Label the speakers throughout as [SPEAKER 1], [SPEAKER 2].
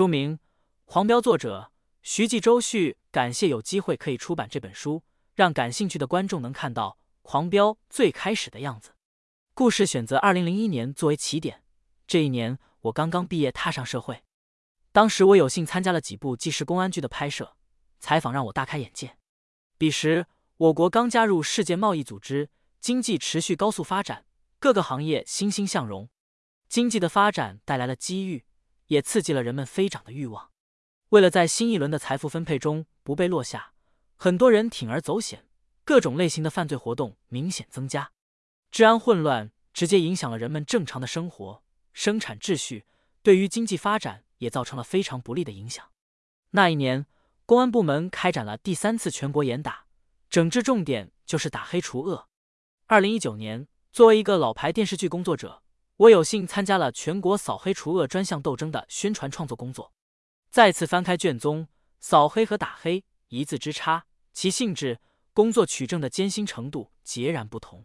[SPEAKER 1] 书名《黄标》，作者徐继周旭。感谢有机会可以出版这本书，让感兴趣的观众能看到黄标最开始的样子。故事选择二零零一年作为起点，这一年我刚刚毕业，踏上社会。当时我有幸参加了几部纪实公安剧的拍摄采访，让我大开眼界。彼时我国刚加入世界贸易组织，经济持续高速发展，各个行业欣欣向荣。经济的发展带来了机遇，也刺激了人们飞涨的欲望。为了在新一轮的财富分配中不被落下，很多人铤而走险，各种类型的犯罪活动明显增加，治安混乱直接影响了人们正常的生活、生产秩序，对于经济发展也造成了非常不利的影响。那一年，公安部门开展了第三次全国严打，整治重点就是打黑除恶。二零一九年，作为一个老牌电视剧工作者。我有幸参加了全国扫黑除恶专项斗争的宣传创作工作。再次翻开卷宗，扫黑和打黑一字之差，其性质、工作取证的艰辛程度截然不同。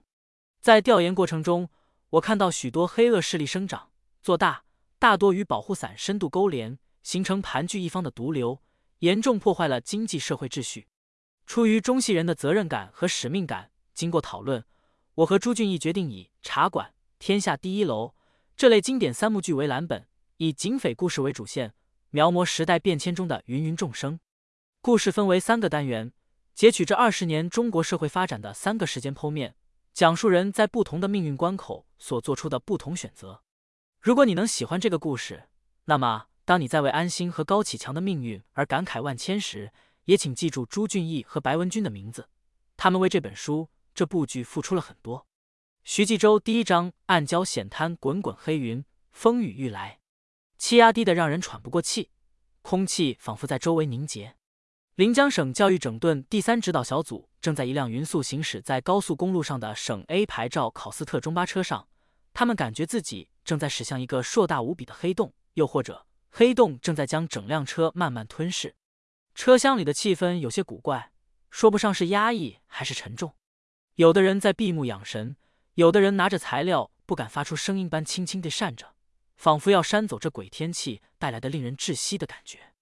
[SPEAKER 1] 在调研过程中，我看到许多黑恶势力生长做大，大多与保护伞深度勾连，形成盘踞一方的毒瘤，严重破坏了经济社会秩序。出于中戏人的责任感和使命感，经过讨论，我和朱俊义决定以茶馆。天下第一楼这类经典三幕剧为蓝本，以警匪故事为主线，描摹时代变迁中的芸芸众生。故事分为三个单元，截取这二十年中国社会发展的三个时间剖面，讲述人在不同的命运关口所做出的不同选择。如果你能喜欢这个故事，那么当你在为安心和高启强的命运而感慨万千时，也请记住朱俊义和白文军的名字，他们为这本书、这部剧付出了很多。徐继周第一章：暗礁险滩，滚滚黑云，风雨欲来，气压低的让人喘不过气，空气仿佛在周围凝结。临江省教育整顿第三指导小组正在一辆匀速行驶在高速公路上的省 A 牌照考斯特中巴车上，他们感觉自己正在驶向一个硕大无比的黑洞，又或者黑洞正在将整辆车慢慢吞噬。车厢里的气氛有些古怪，说不上是压抑还是沉重。有的人在闭目养神。有的人拿着材料，不敢发出声音般轻轻地扇着，仿佛要扇走这鬼天气带来的令人窒息的感觉。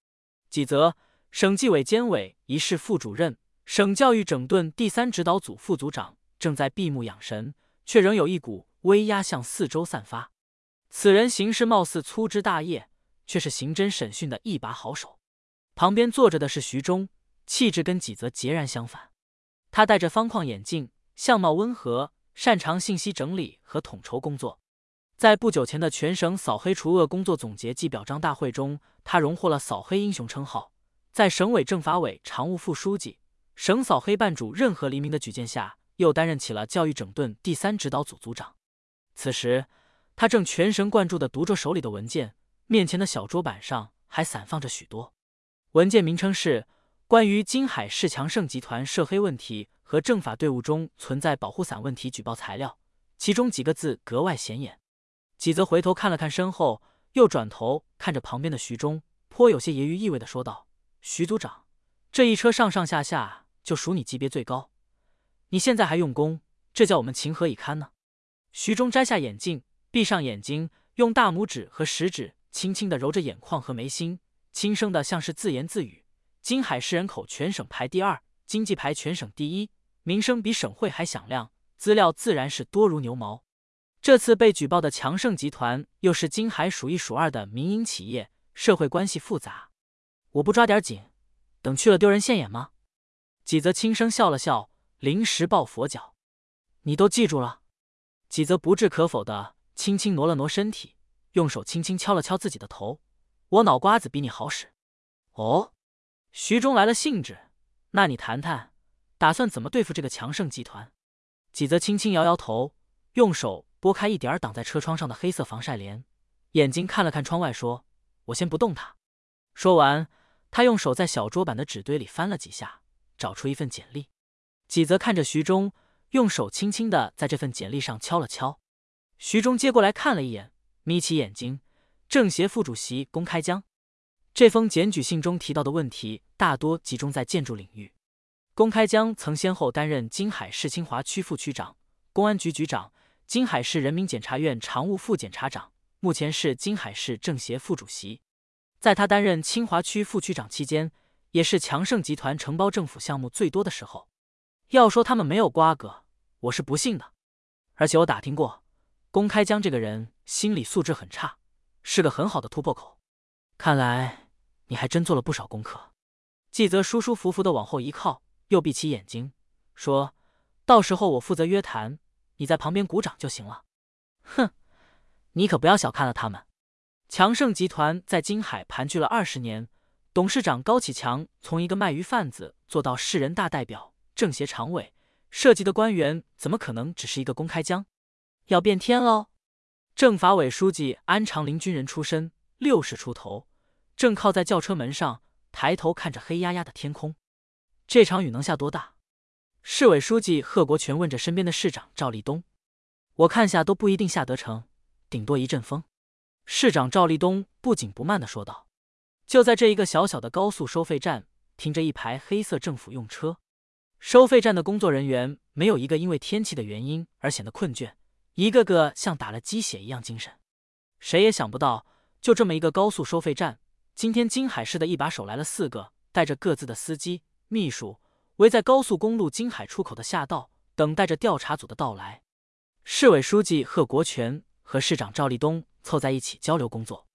[SPEAKER 1] 几则省纪委监委一室副主任、省教育整顿第三指导组副组长正在闭目养神，却仍有一股威压向四周散发。此人行事貌似粗枝大叶，却是刑侦审讯的一把好手。旁边坐着的是徐忠，气质跟几则截然相反。他戴着方框眼镜，相貌温和。擅长信息整理和统筹工作，在不久前的全省扫黑除恶工作总结暨表彰大会中，他荣获了“扫黑英雄”称号。在省委政法委常务副书记、省扫黑办主任何黎明的举荐下，又担任起了教育整顿第三指导组组长。此时，他正全神贯注地读着手里的文件，面前的小桌板上还散放着许多文件，名称是《关于金海市强盛集团涉黑问题》。和政法队伍中存在保护伞问题举报材料，其中几个字格外显眼。几则回头看了看身后，又转头看着旁边的徐忠，颇有些揶揄意味的说道：“徐组长，这一车上上下下就数你级别最高，你现在还用功，这叫我们情何以堪呢？”徐忠摘下眼镜，闭上眼睛，用大拇指和食指轻轻的揉着眼眶和眉心，轻声的像是自言自语：“金海市人口全省排第二，经济排全省第一。”名声比省会还响亮，资料自然是多如牛毛。这次被举报的强盛集团又是金海数一数二的民营企业，社会关系复杂。我不抓点紧，等去了丢人现眼吗？几则轻声笑了笑，临时抱佛脚。你都记住了？几则不置可否的轻轻挪了挪身体，用手轻轻敲了敲自己的头。我脑瓜子比你好使。哦，徐忠来了兴致，那你谈谈。打算怎么对付这个强盛集团？几则轻轻摇摇头，用手拨开一点挡在车窗上的黑色防晒帘，眼睛看了看窗外，说：“我先不动他。”说完，他用手在小桌板的纸堆里翻了几下，找出一份简历。几则看着徐忠，用手轻轻的在这份简历上敲了敲。徐忠接过来看了一眼，眯起眼睛：“政协副主席龚开江。”这封检举信中提到的问题大多集中在建筑领域。龚开江曾先后担任金海市清华区副区长、公安局局长、金海市人民检察院常务副检察长，目前是金海市政协副主席。在他担任清华区副区长期间，也是强盛集团承包政府项目最多的时候。要说他们没有瓜葛，我是不信的。而且我打听过，公开江这个人心理素质很差，是个很好的突破口。看来你还真做了不少功课。季泽舒舒服服的往后一靠，又闭起眼睛，说：“到时候我负责约谈，你在旁边鼓掌就行了。”哼，你可不要小看了他们。强盛集团在金海盘踞了二十年，董事长高启强从一个卖鱼贩子做到市人大代表。政协常委涉及的官员怎么可能只是一个公开江？要变天喽！政法委书记安长林军人出身，六十出头，正靠在轿车门上，抬头看着黑压压的天空。这场雨能下多大？市委书记贺国权问着身边的市长赵立东：“我看下都不一定下得成，顶多一阵风。”市长赵立东不紧不慢的说道：“就在这一个小小的高速收费站，停着一排黑色政府用车。”收费站的工作人员没有一个因为天气的原因而显得困倦，一个个像打了鸡血一样精神。谁也想不到，就这么一个高速收费站，今天金海市的一把手来了四个，带着各自的司机、秘书，围在高速公路金海出口的下道，等待着调查组的到来。市委书记贺国权和市长赵立东凑在一起交流工作，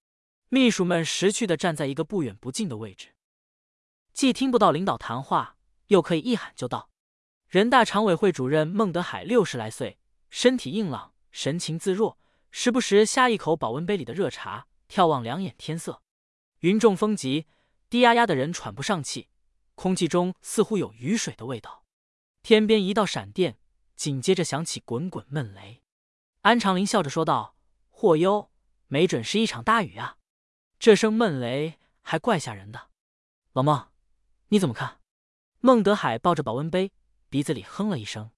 [SPEAKER 1] 秘书们识趣的站在一个不远不近的位置，既听不到领导谈话。又可以一喊就到。人大常委会主任孟德海六十来岁，身体硬朗，神情自若，时不时呷一口保温杯里的热茶，眺望两眼天色。云重风急，低压压的人喘不上气，空气中似乎有雨水的味道。天边一道闪电，紧接着响起滚滚闷雷。安长林笑着说道：“祸哟，没准是一场大雨啊！这声闷雷还怪吓人的。”老孟，你怎么看？孟德海抱着保温杯，鼻子里哼了一声。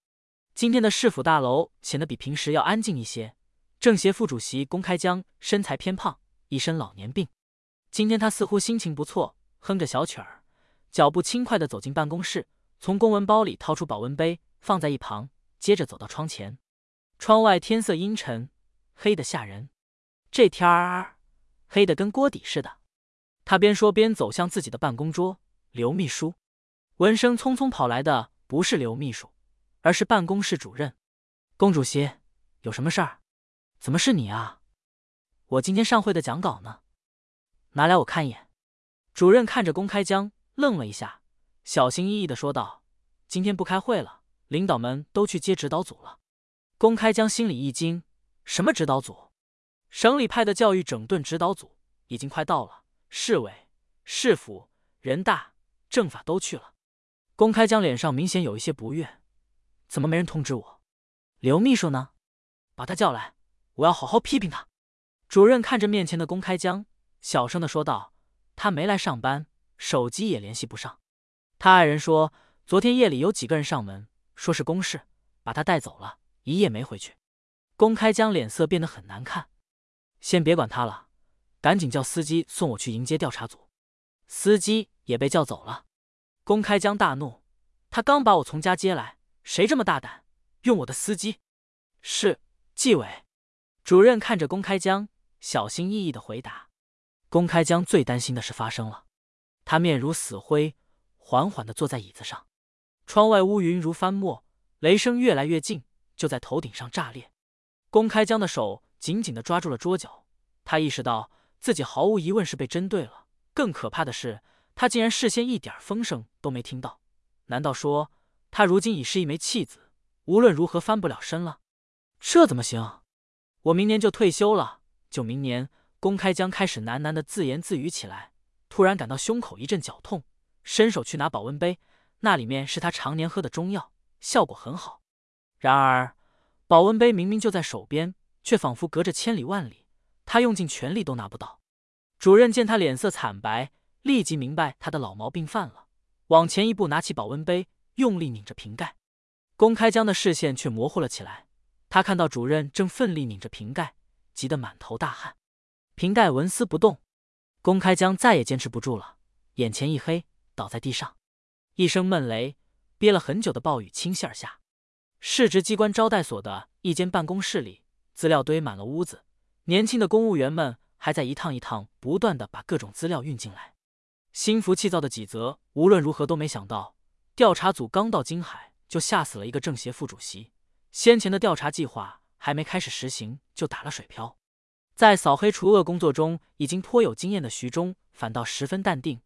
[SPEAKER 1] 今天的市府大楼显得比平时要安静一些。政协副主席龚开江身材偏胖，一身老年病。今天他似乎心情不错，哼着小曲儿，脚步轻快地走进办公室，从公文包里掏出保温杯放在一旁，接着走到窗前。窗外天色阴沉，黑得吓人。这天儿黑得跟锅底似的。他边说边走向自己的办公桌，刘秘书。闻声匆匆跑来的不是刘秘书，而是办公室主任。龚主席，有什么事儿？怎么是你啊？我今天上会的讲稿呢，拿来我看一眼。主任看着龚开江，愣了一下，小心翼翼的说道：“今天不开会了，领导们都去接指导组了。”龚开江心里一惊：“什么指导组？省里派的教育整顿指导组已经快到了，市委、市府、人大、政法都去了。”公开江脸上明显有一些不悦，怎么没人通知我？刘秘书呢？把他叫来，我要好好批评他。主任看着面前的公开江，小声的说道：“他没来上班，手机也联系不上。他爱人说，昨天夜里有几个人上门，说是公事，把他带走了，一夜没回去。”公开江脸色变得很难看。先别管他了，赶紧叫司机送我去迎接调查组。司机也被叫走了。公开江大怒，他刚把我从家接来，谁这么大胆用我的司机？是纪委主任看着公开江，小心翼翼的回答。公开江最担心的事发生了，他面如死灰，缓缓的坐在椅子上。窗外乌云如翻墨，雷声越来越近，就在头顶上炸裂。公开江的手紧紧的抓住了桌角，他意识到自己毫无疑问是被针对了。更可怕的是。他竟然事先一点风声都没听到，难道说他如今已是一枚弃子，无论如何翻不了身了？这怎么行？我明年就退休了，就明年。公开江开始喃喃的自言自语起来，突然感到胸口一阵绞痛，伸手去拿保温杯，那里面是他常年喝的中药，效果很好。然而保温杯明明就在手边，却仿佛隔着千里万里，他用尽全力都拿不到。主任见他脸色惨白。立即明白他的老毛病犯了，往前一步，拿起保温杯，用力拧着瓶盖。公开江的视线却模糊了起来，他看到主任正奋力拧着瓶盖，急得满头大汗。瓶盖纹丝不动，公开江再也坚持不住了，眼前一黑，倒在地上。一声闷雷，憋了很久的暴雨倾泻而下。市直机关招待所的一间办公室里，资料堆满了屋子，年轻的公务员们还在一趟一趟不断的把各种资料运进来。心浮气躁的几泽无论如何都没想到，调查组刚到金海就吓死了一个政协副主席，先前的调查计划还没开始实行就打了水漂。在扫黑除恶工作中已经颇有经验的徐忠反倒十分淡定。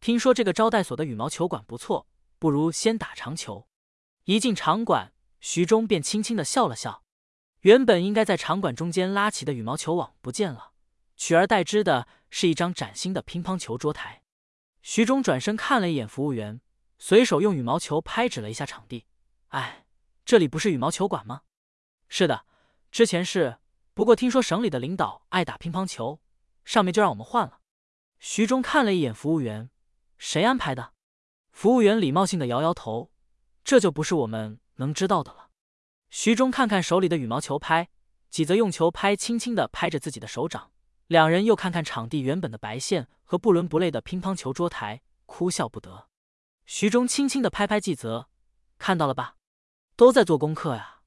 [SPEAKER 1] 听说这个招待所的羽毛球馆不错，不如先打场球。一进场馆，徐忠便轻轻的笑了笑。原本应该在场馆中间拉起的羽毛球网不见了，取而代之的是一张崭新的乒乓球桌台。徐忠转身看了一眼服务员，随手用羽毛球拍指了一下场地：“哎，这里不是羽毛球馆吗？”“是的，之前是。”不过听说省里的领导爱打乒乓球，上面就让我们换了。徐忠看了一眼服务员，谁安排的？服务员礼貌性的摇摇头，这就不是我们能知道的了。徐忠看看手里的羽毛球拍，几则用球拍轻轻的拍着自己的手掌。两人又看看场地原本的白线和不伦不类的乒乓球桌台，哭笑不得。徐忠轻轻的拍拍季泽，看到了吧？都在做功课呀。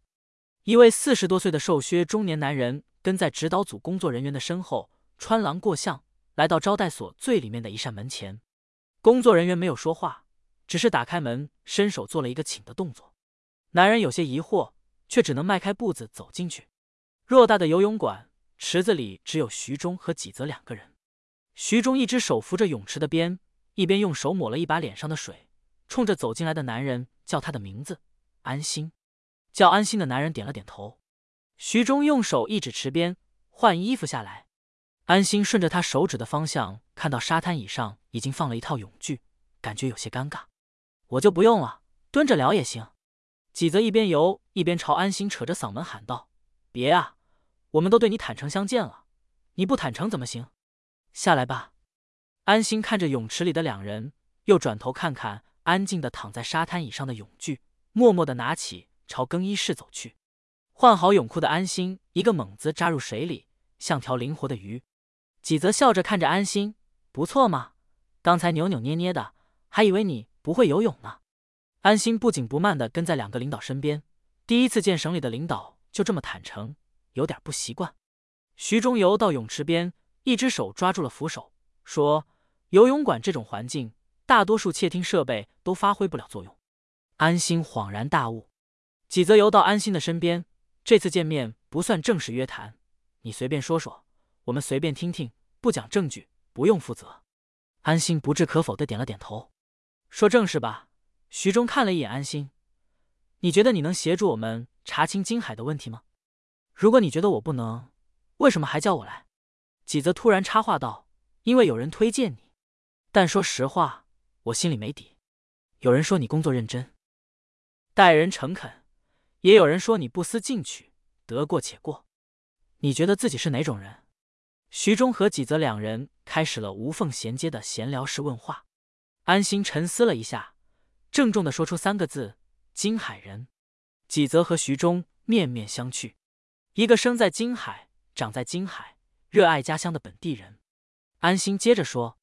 [SPEAKER 1] 一位四十多岁的瘦削中年男人跟在指导组工作人员的身后，穿廊过巷，来到招待所最里面的一扇门前。工作人员没有说话，只是打开门，伸手做了一个请的动作。男人有些疑惑，却只能迈开步子走进去。偌大的游泳馆，池子里只有徐忠和几泽两个人。徐忠一只手扶着泳池的边，一边用手抹了一把脸上的水，冲着走进来的男人叫他的名字：“安心。”叫安心的男人点了点头，徐忠用手一指池边，换衣服下来。安心顺着他手指的方向，看到沙滩椅上已经放了一套泳具，感觉有些尴尬。我就不用了，蹲着聊也行。几泽一边游一边朝安心扯着嗓门喊道：“别啊，我们都对你坦诚相见了，你不坦诚怎么行？下来吧。”安心看着泳池里的两人，又转头看看安静的躺在沙滩椅上的泳具，默默的拿起。朝更衣室走去，换好泳裤的安心一个猛子扎入水里，像条灵活的鱼。几则笑着看着安心，不错嘛，刚才扭扭捏捏的，还以为你不会游泳呢。安心不紧不慢的跟在两个领导身边，第一次见省里的领导就这么坦诚，有点不习惯。徐中游到泳池边，一只手抓住了扶手，说：“游泳馆这种环境，大多数窃听设备都发挥不了作用。”安心恍然大悟。几则游到安心的身边，这次见面不算正式约谈，你随便说说，我们随便听听，不讲证据不用负责。安心不置可否的点了点头，说正事吧。徐忠看了一眼安心，你觉得你能协助我们查清金海的问题吗？如果你觉得我不能，为什么还叫我来？几则突然插话道：“因为有人推荐你，但说实话，我心里没底。有人说你工作认真，待人诚恳。”也有人说你不思进取，得过且过。你觉得自己是哪种人？徐忠和几泽两人开始了无缝衔接的闲聊式问话。安心沉思了一下，郑重的说出三个字：“金海人。”几泽和徐忠面面相觑，一个生在金海、长在金海、热爱家乡的本地人。安心接着说。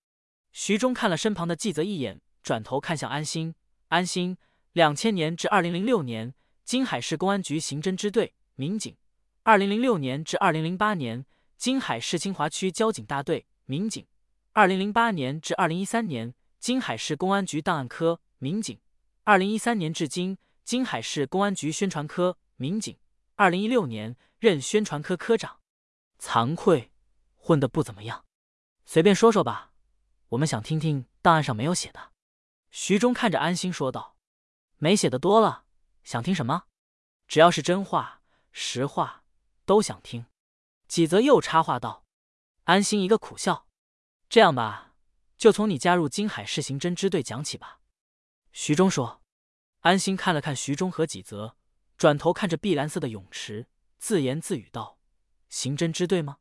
[SPEAKER 1] 徐忠看了身旁的纪泽一眼，转头看向安心。安心，两千年至二零零六年。金海市公安局刑侦支队民警，二零零六年至二零零八年；金海市清华区交警大队民警，二零零八年至二零一三年；金海市公安局档案科民警，二零一三年至今；金海市公安局宣传科民警，二零一六年任宣传科科长。惭愧，混得不怎么样。随便说说吧，我们想听听档案上没有写的。徐忠看着安心说道：“没写的多了。”想听什么？只要是真话、实话，都想听。几则又插话道：“安心一个苦笑。这样吧，就从你加入金海市刑侦支队讲起吧。”徐忠说。安心看了看徐忠和几则，转头看着碧蓝色的泳池，自言自语道：“刑侦支队吗？”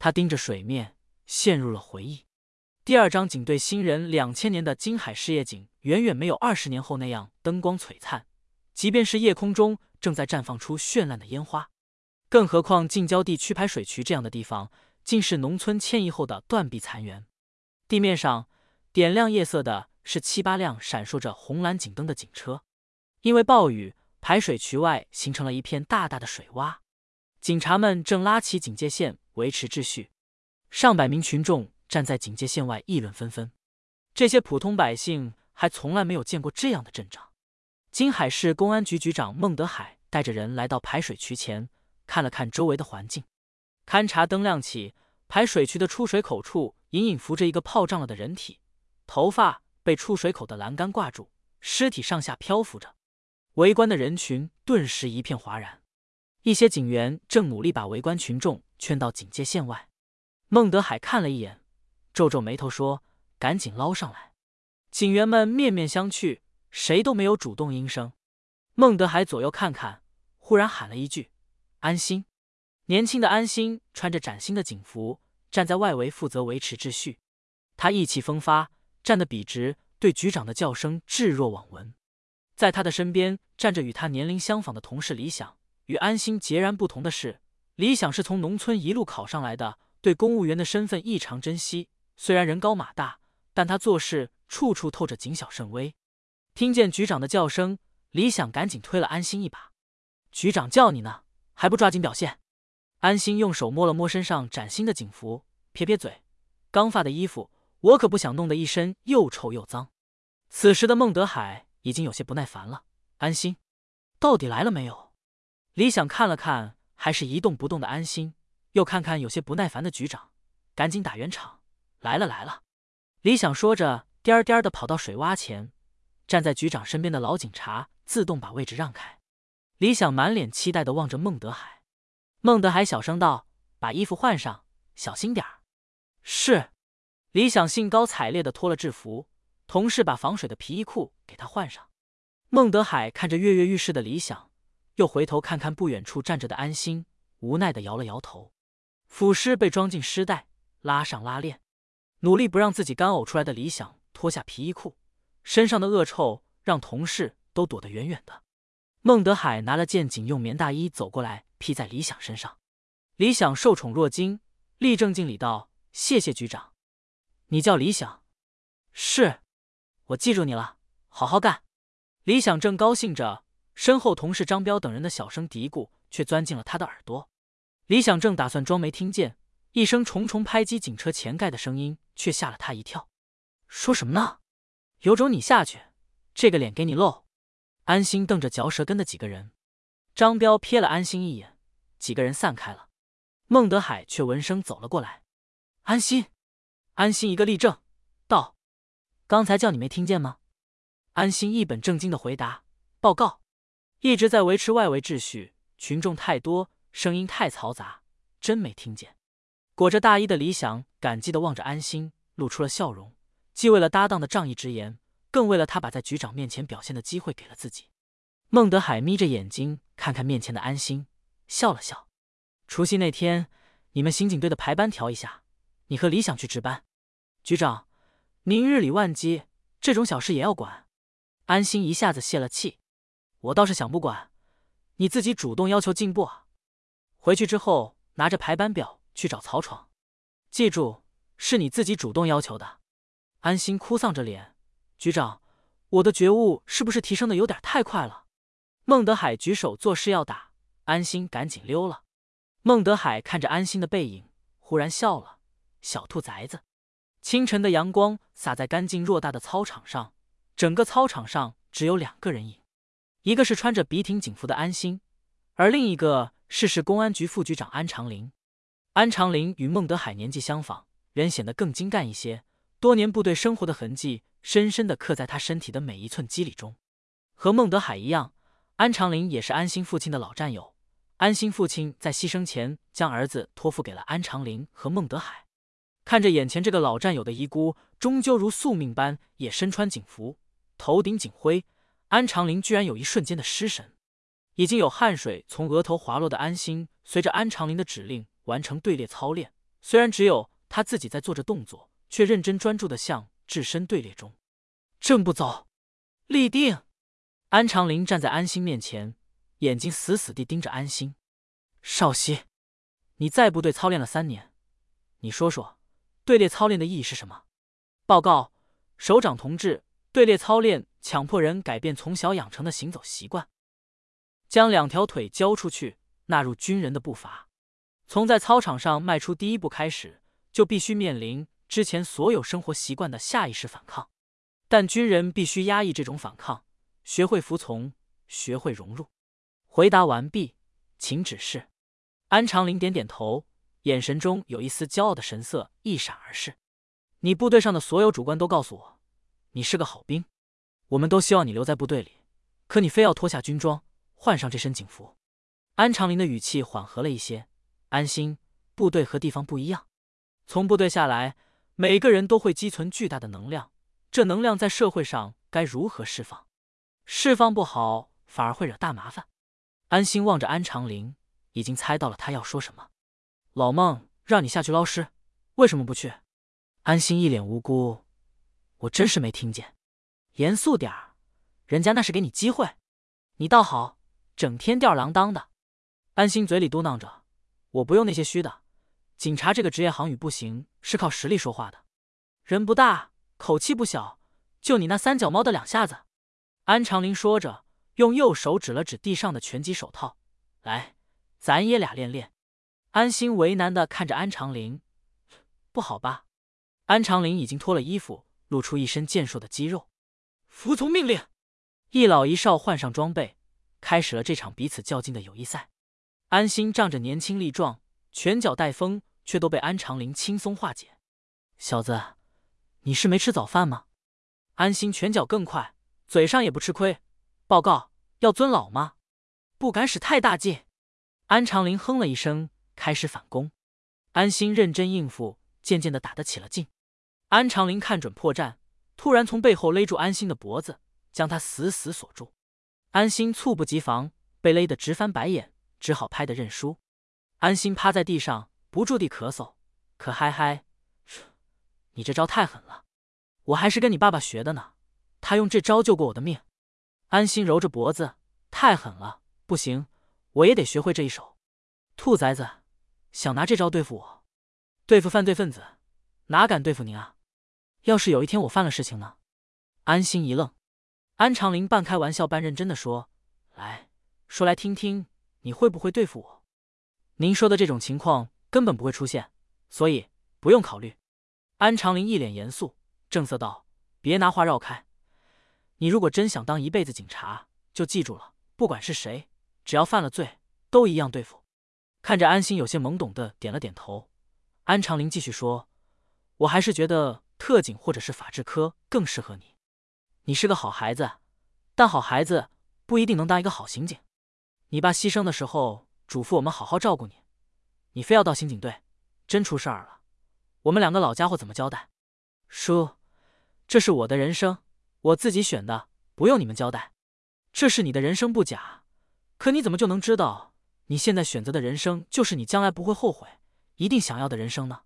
[SPEAKER 1] 他盯着水面，陷入了回忆。第二张警队新人，两千年的金海市夜景，远远没有二十年后那样灯光璀璨。即便是夜空中正在绽放出绚烂的烟花，更何况近郊地区排水渠这样的地方，竟是农村迁移后的断壁残垣。地面上点亮夜色的是七八辆闪烁着红蓝警灯的警车。因为暴雨，排水渠外形成了一片大大的水洼，警察们正拉起警戒线维持秩序。上百名群众站在警戒线外议论纷纷。这些普通百姓还从来没有见过这样的阵仗。金海市公安局局长孟德海带着人来到排水渠前，看了看周围的环境。勘察灯亮起，排水渠的出水口处隐隐浮着一个泡胀了的人体，头发被出水口的栏杆挂住，尸体上下漂浮着。围观的人群顿时一片哗然。一些警员正努力把围观群众劝到警戒线外。孟德海看了一眼，皱皱眉头说：“赶紧捞上来！”警员们面面相觑，谁都没有主动应声。孟德海左右看看，忽然喊了一句：“安心！”年轻的安心穿着崭新的警服，站在外围负责维持秩序。他意气风发，站得笔直，对局长的叫声置若罔闻。在他的身边站着与他年龄相仿的同事李想。与安心截然不同的是，李想是从农村一路考上来的，对公务员的身份异常珍惜。虽然人高马大，但他做事处处透着谨小慎微。听见局长的叫声，李想赶紧推了安心一把：“局长叫你呢，还不抓紧表现？”安心用手摸了摸身上崭新的警服，撇撇嘴：“刚发的衣服，我可不想弄得一身又臭又脏。”此时的孟德海已经有些不耐烦了：“安心，到底来了没有？”李想看了看还是一动不动的安心，又看看有些不耐烦的局长，赶紧打圆场：“来了来了。”李想说着，颠颠的跑到水洼前，站在局长身边的老警察自动把位置让开。李想满脸期待的望着孟德海，孟德海小声道：“把衣服换上，小心点儿。”是。李想兴高采烈的脱了制服，同事把防水的皮衣裤给他换上。孟德海看着跃跃欲试的李想。又回头看看不远处站着的安心，无奈的摇了摇头。腐尸被装进尸袋，拉上拉链，努力不让自己干呕出来的理想脱下皮衣裤，身上的恶臭让同事都躲得远远的。孟德海拿了件警用棉大衣走过来披在李想身上，李想受宠若惊，立正敬礼道：“谢谢局长，你叫李想，是，我记住你了，好好干。”李想正高兴着。身后同事张彪等人的小声嘀咕却钻进了他的耳朵。李想正打算装没听见，一声重重拍击警车前盖的声音却吓了他一跳。说什么呢？有种你下去，这个脸给你露！安心瞪着嚼舌根的几个人。张彪瞥了安心一眼，几个人散开了。孟德海却闻声走了过来。安心，安心一个立正，道：“刚才叫你没听见吗？”安心一本正经的回答：“报告。”一直在维持外围秩序，群众太多，声音太嘈杂，真没听见。裹着大衣的李想感激的望着安心，露出了笑容，既为了搭档的仗义直言，更为了他把在局长面前表现的机会给了自己。孟德海眯着眼睛看看面前的安心，笑了笑。除夕那天，你们刑警队的排班调一下，你和李想去值班。局长，您日理万机，这种小事也要管。安心一下子泄了气。我倒是想不管，你自己主动要求进步啊！回去之后拿着排班表去找曹闯，记住是你自己主动要求的。安心哭丧着脸，局长，我的觉悟是不是提升的有点太快了？孟德海举手作势要打，安心赶紧溜了。孟德海看着安心的背影，忽然笑了，小兔崽子。清晨的阳光洒在干净偌大的操场上，整个操场上只有两个人影。一个是穿着笔挺警服的安心，而另一个是市公安局副局长安长林。安长林与孟德海年纪相仿，人显得更精干一些。多年部队生活的痕迹深深的刻在他身体的每一寸肌理中。和孟德海一样，安长林也是安心父亲的老战友。安心父亲在牺牲前将儿子托付给了安长林和孟德海。看着眼前这个老战友的遗孤，终究如宿命般也身穿警服，头顶警徽。安长林居然有一瞬间的失神，已经有汗水从额头滑落的安心，随着安长林的指令完成队列操练。虽然只有他自己在做着动作，却认真专注的向置身队列中。正步走，立定。安长林站在安心面前，眼睛死死地盯着安心。少熙，你在部队操练了三年，你说说，队列操练的意义是什么？报告，首长同志，队列操练。强迫人改变从小养成的行走习惯，将两条腿交出去，纳入军人的步伐。从在操场上迈出第一步开始，就必须面临之前所有生活习惯的下意识反抗。但军人必须压抑这种反抗，学会服从，学会融入。回答完毕，请指示。安长林点点头，眼神中有一丝骄傲的神色一闪而逝。你部队上的所有主官都告诉我，你是个好兵，我们都希望你留在部队里，可你非要脱下军装，换上这身警服。安长林的语气缓和了一些。安心，部队和地方不一样，从部队下来，每个人都会积存巨大的能量。这能量在社会上该如何释放？释放不好，反而会惹大麻烦。安心望着安长林，已经猜到了他要说什么。老孟让你下去捞尸，为什么不去？安心一脸无辜，我真是没听见。严肃点儿，人家那是给你机会，你倒好，整天吊儿郎当的。安心嘴里嘟囔着：“我不用那些虚的，警察这个职业行与不行是靠实力说话的，人不大。”口气不小，就你那三脚猫的两下子。安长林说着，用右手指了指地上的拳击手套，来，咱爷俩练练。安心为难的看着安长林，不好吧？安长林已经脱了衣服，露出一身健硕的肌肉。服从命令。一老一少换上装备，开始了这场彼此较劲的友谊赛。安心仗着年轻力壮，拳脚带风，却都被安长林轻松化解。小子。你是没吃早饭吗？安心拳脚更快，嘴上也不吃亏。报告，要尊老吗？不敢使太大劲。安长林哼了一声，开始反攻。安心认真应付，渐渐的打得起了劲。安长林看准破绽，突然从背后勒住安心的脖子，将他死死锁住。安心猝不及防，被勒得直翻白眼，只好拍的认输。安心趴在地上，不住地咳嗽，可嗨嗨。你这招太狠了，我还是跟你爸爸学的呢。他用这招救过我的命。安心揉着脖子，太狠了，不行，我也得学会这一手。兔崽子，想拿这招对付我，对付犯罪分子，哪敢对付您啊？要是有一天我犯了事情呢？安心一愣，安长林半开玩笑半认真的说：“来说来听听，你会不会对付我？您说的这种情况根本不会出现，所以不用考虑。”安长林一脸严肃，正色道：“别拿话绕开。你如果真想当一辈子警察，就记住了，不管是谁，只要犯了罪，都一样对付。”看着安心有些懵懂的点了点头，安长林继续说：“我还是觉得特警或者是法制科更适合你。你是个好孩子，但好孩子不一定能当一个好刑警。你爸牺牲的时候嘱咐我们好好照顾你，你非要到刑警队，真出事儿了。”我们两个老家伙怎么交代？叔，这是我的人生，我自己选的，不用你们交代。这是你的人生不假，可你怎么就能知道你现在选择的人生就是你将来不会后悔、一定想要的人生呢？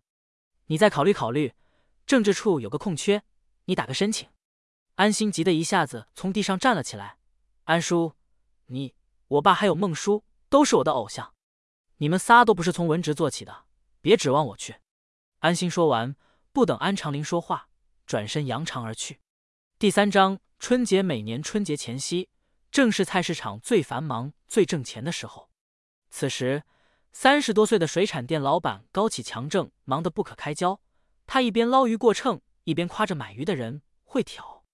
[SPEAKER 1] 你再考虑考虑，政治处有个空缺，你打个申请。安心急得一下子从地上站了起来。安叔，你、我爸还有孟叔都是我的偶像，你们仨都不是从文职做起的，别指望我去。安心说完，不等安长林说话，转身扬长而去。第三章：春节。每年春节前夕，正是菜市场最繁忙、最挣钱的时候。此时，三十多岁的水产店老板高启强正忙得不可开交。他一边捞鱼过秤，一边夸着买鱼的人会挑。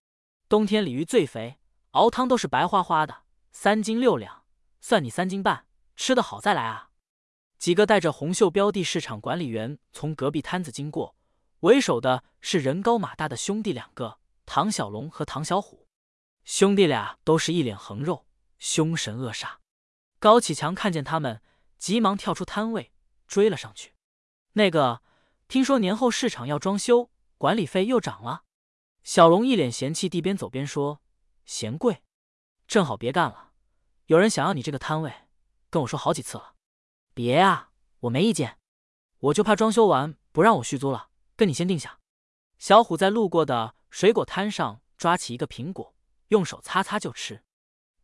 [SPEAKER 1] 冬天鲤鱼最肥，熬汤都是白花花的，三斤六两，算你三斤半，吃得好再来啊！几个带着红袖标的市场管理员从隔壁摊子经过，为首的是人高马大的兄弟两个，唐小龙和唐小虎。兄弟俩都是一脸横肉，凶神恶煞。高启强看见他们，急忙跳出摊位，追了上去。那个，听说年后市场要装修，管理费又涨了。小龙一脸嫌弃地，边走边说：“嫌贵？正好别干了，有人想要你这个摊位，跟我说好几次了。”别啊，我没意见，我就怕装修完不让我续租了。跟你先定下。小虎在路过的水果摊上抓起一个苹果，用手擦擦就吃。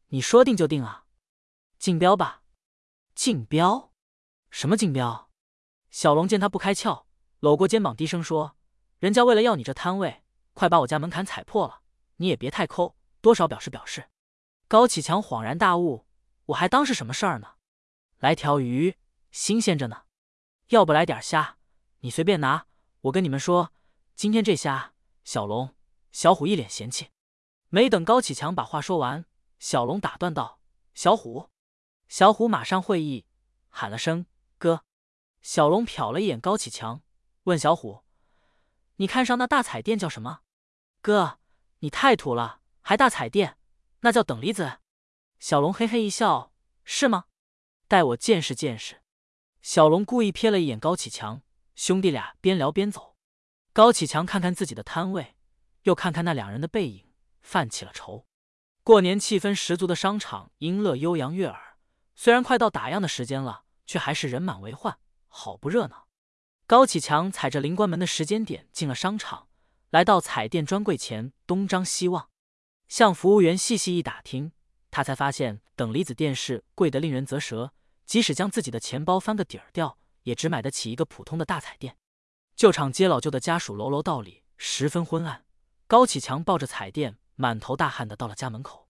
[SPEAKER 1] 你说定就定啊，竞标吧。竞标？什么竞标？小龙见他不开窍，搂过肩膀低声说：“人家为了要你这摊位，快把我家门槛踩破了，你也别太抠，多少表示表示。”高启强恍然大悟，我还当是什么事儿呢？来条鱼。新鲜着呢，要不来点虾，你随便拿，我跟你们说，今天这虾小龙、小虎一脸嫌弃。没等高启强把话说完，小龙打断道：“小虎！”小虎马上会意，喊了声“哥”。小龙瞟了一眼高启强，问小虎：“你看上那大彩电叫什么？”哥，你太土了，还大彩电？那叫等离子。小龙嘿嘿一笑：“是吗？待我见识见识。”小龙故意瞥了一眼高启强。兄弟俩边聊边走，高启强看看自己的摊位，又看看那两人的背影，犯起了愁。过年气氛十足的商场，音乐悠扬悦耳。虽然快到打烊的时间了，却还是人满为患，好不热闹。高启强踩着临关门的时间点进了商场，来到彩电专柜前，东张西望，向服务员细细一打听，他才发现等离子电视贵得令人啧舌，即使将自己的钱包翻个底儿掉。也只买得起一个普通的大彩电。旧厂接老旧的家属楼楼道里十分昏暗。高启强抱着彩电，满头大汗的到了家门口。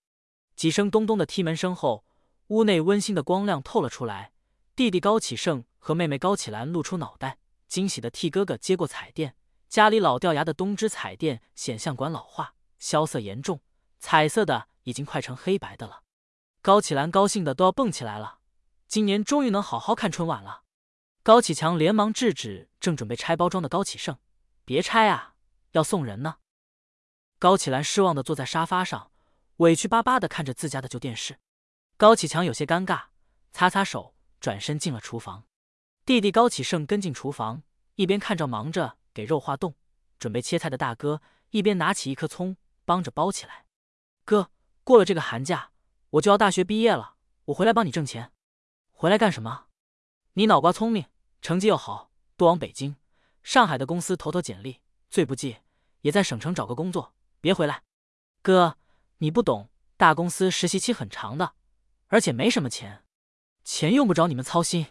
[SPEAKER 1] 几声咚咚的踢门声后，屋内温馨的光亮透了出来。弟弟高启盛和妹妹高启兰露出脑袋，惊喜的替哥哥接过彩电。家里老掉牙的东芝彩电显像管老化，消色严重，彩色的已经快成黑白的了。高启兰高兴的都要蹦起来了，今年终于能好好看春晚了。高启强连忙制止正准备拆包装的高启盛：“别拆啊，要送人呢。”高启兰失望的坐在沙发上，委屈巴巴的看着自家的旧电视。高启强有些尴尬，擦擦手，转身进了厨房。弟弟高启盛跟进厨房，一边看着忙着给肉化冻、准备切菜的大哥，一边拿起一颗葱帮着包起来。哥，过了这个寒假，我就要大学毕业了，我回来帮你挣钱。回来干什么？你脑瓜聪明。成绩又好，多往北京、上海的公司投投简历，最不济也在省城找个工作，别回来。哥，你不懂，大公司实习期很长的，而且没什么钱，钱用不着你们操心，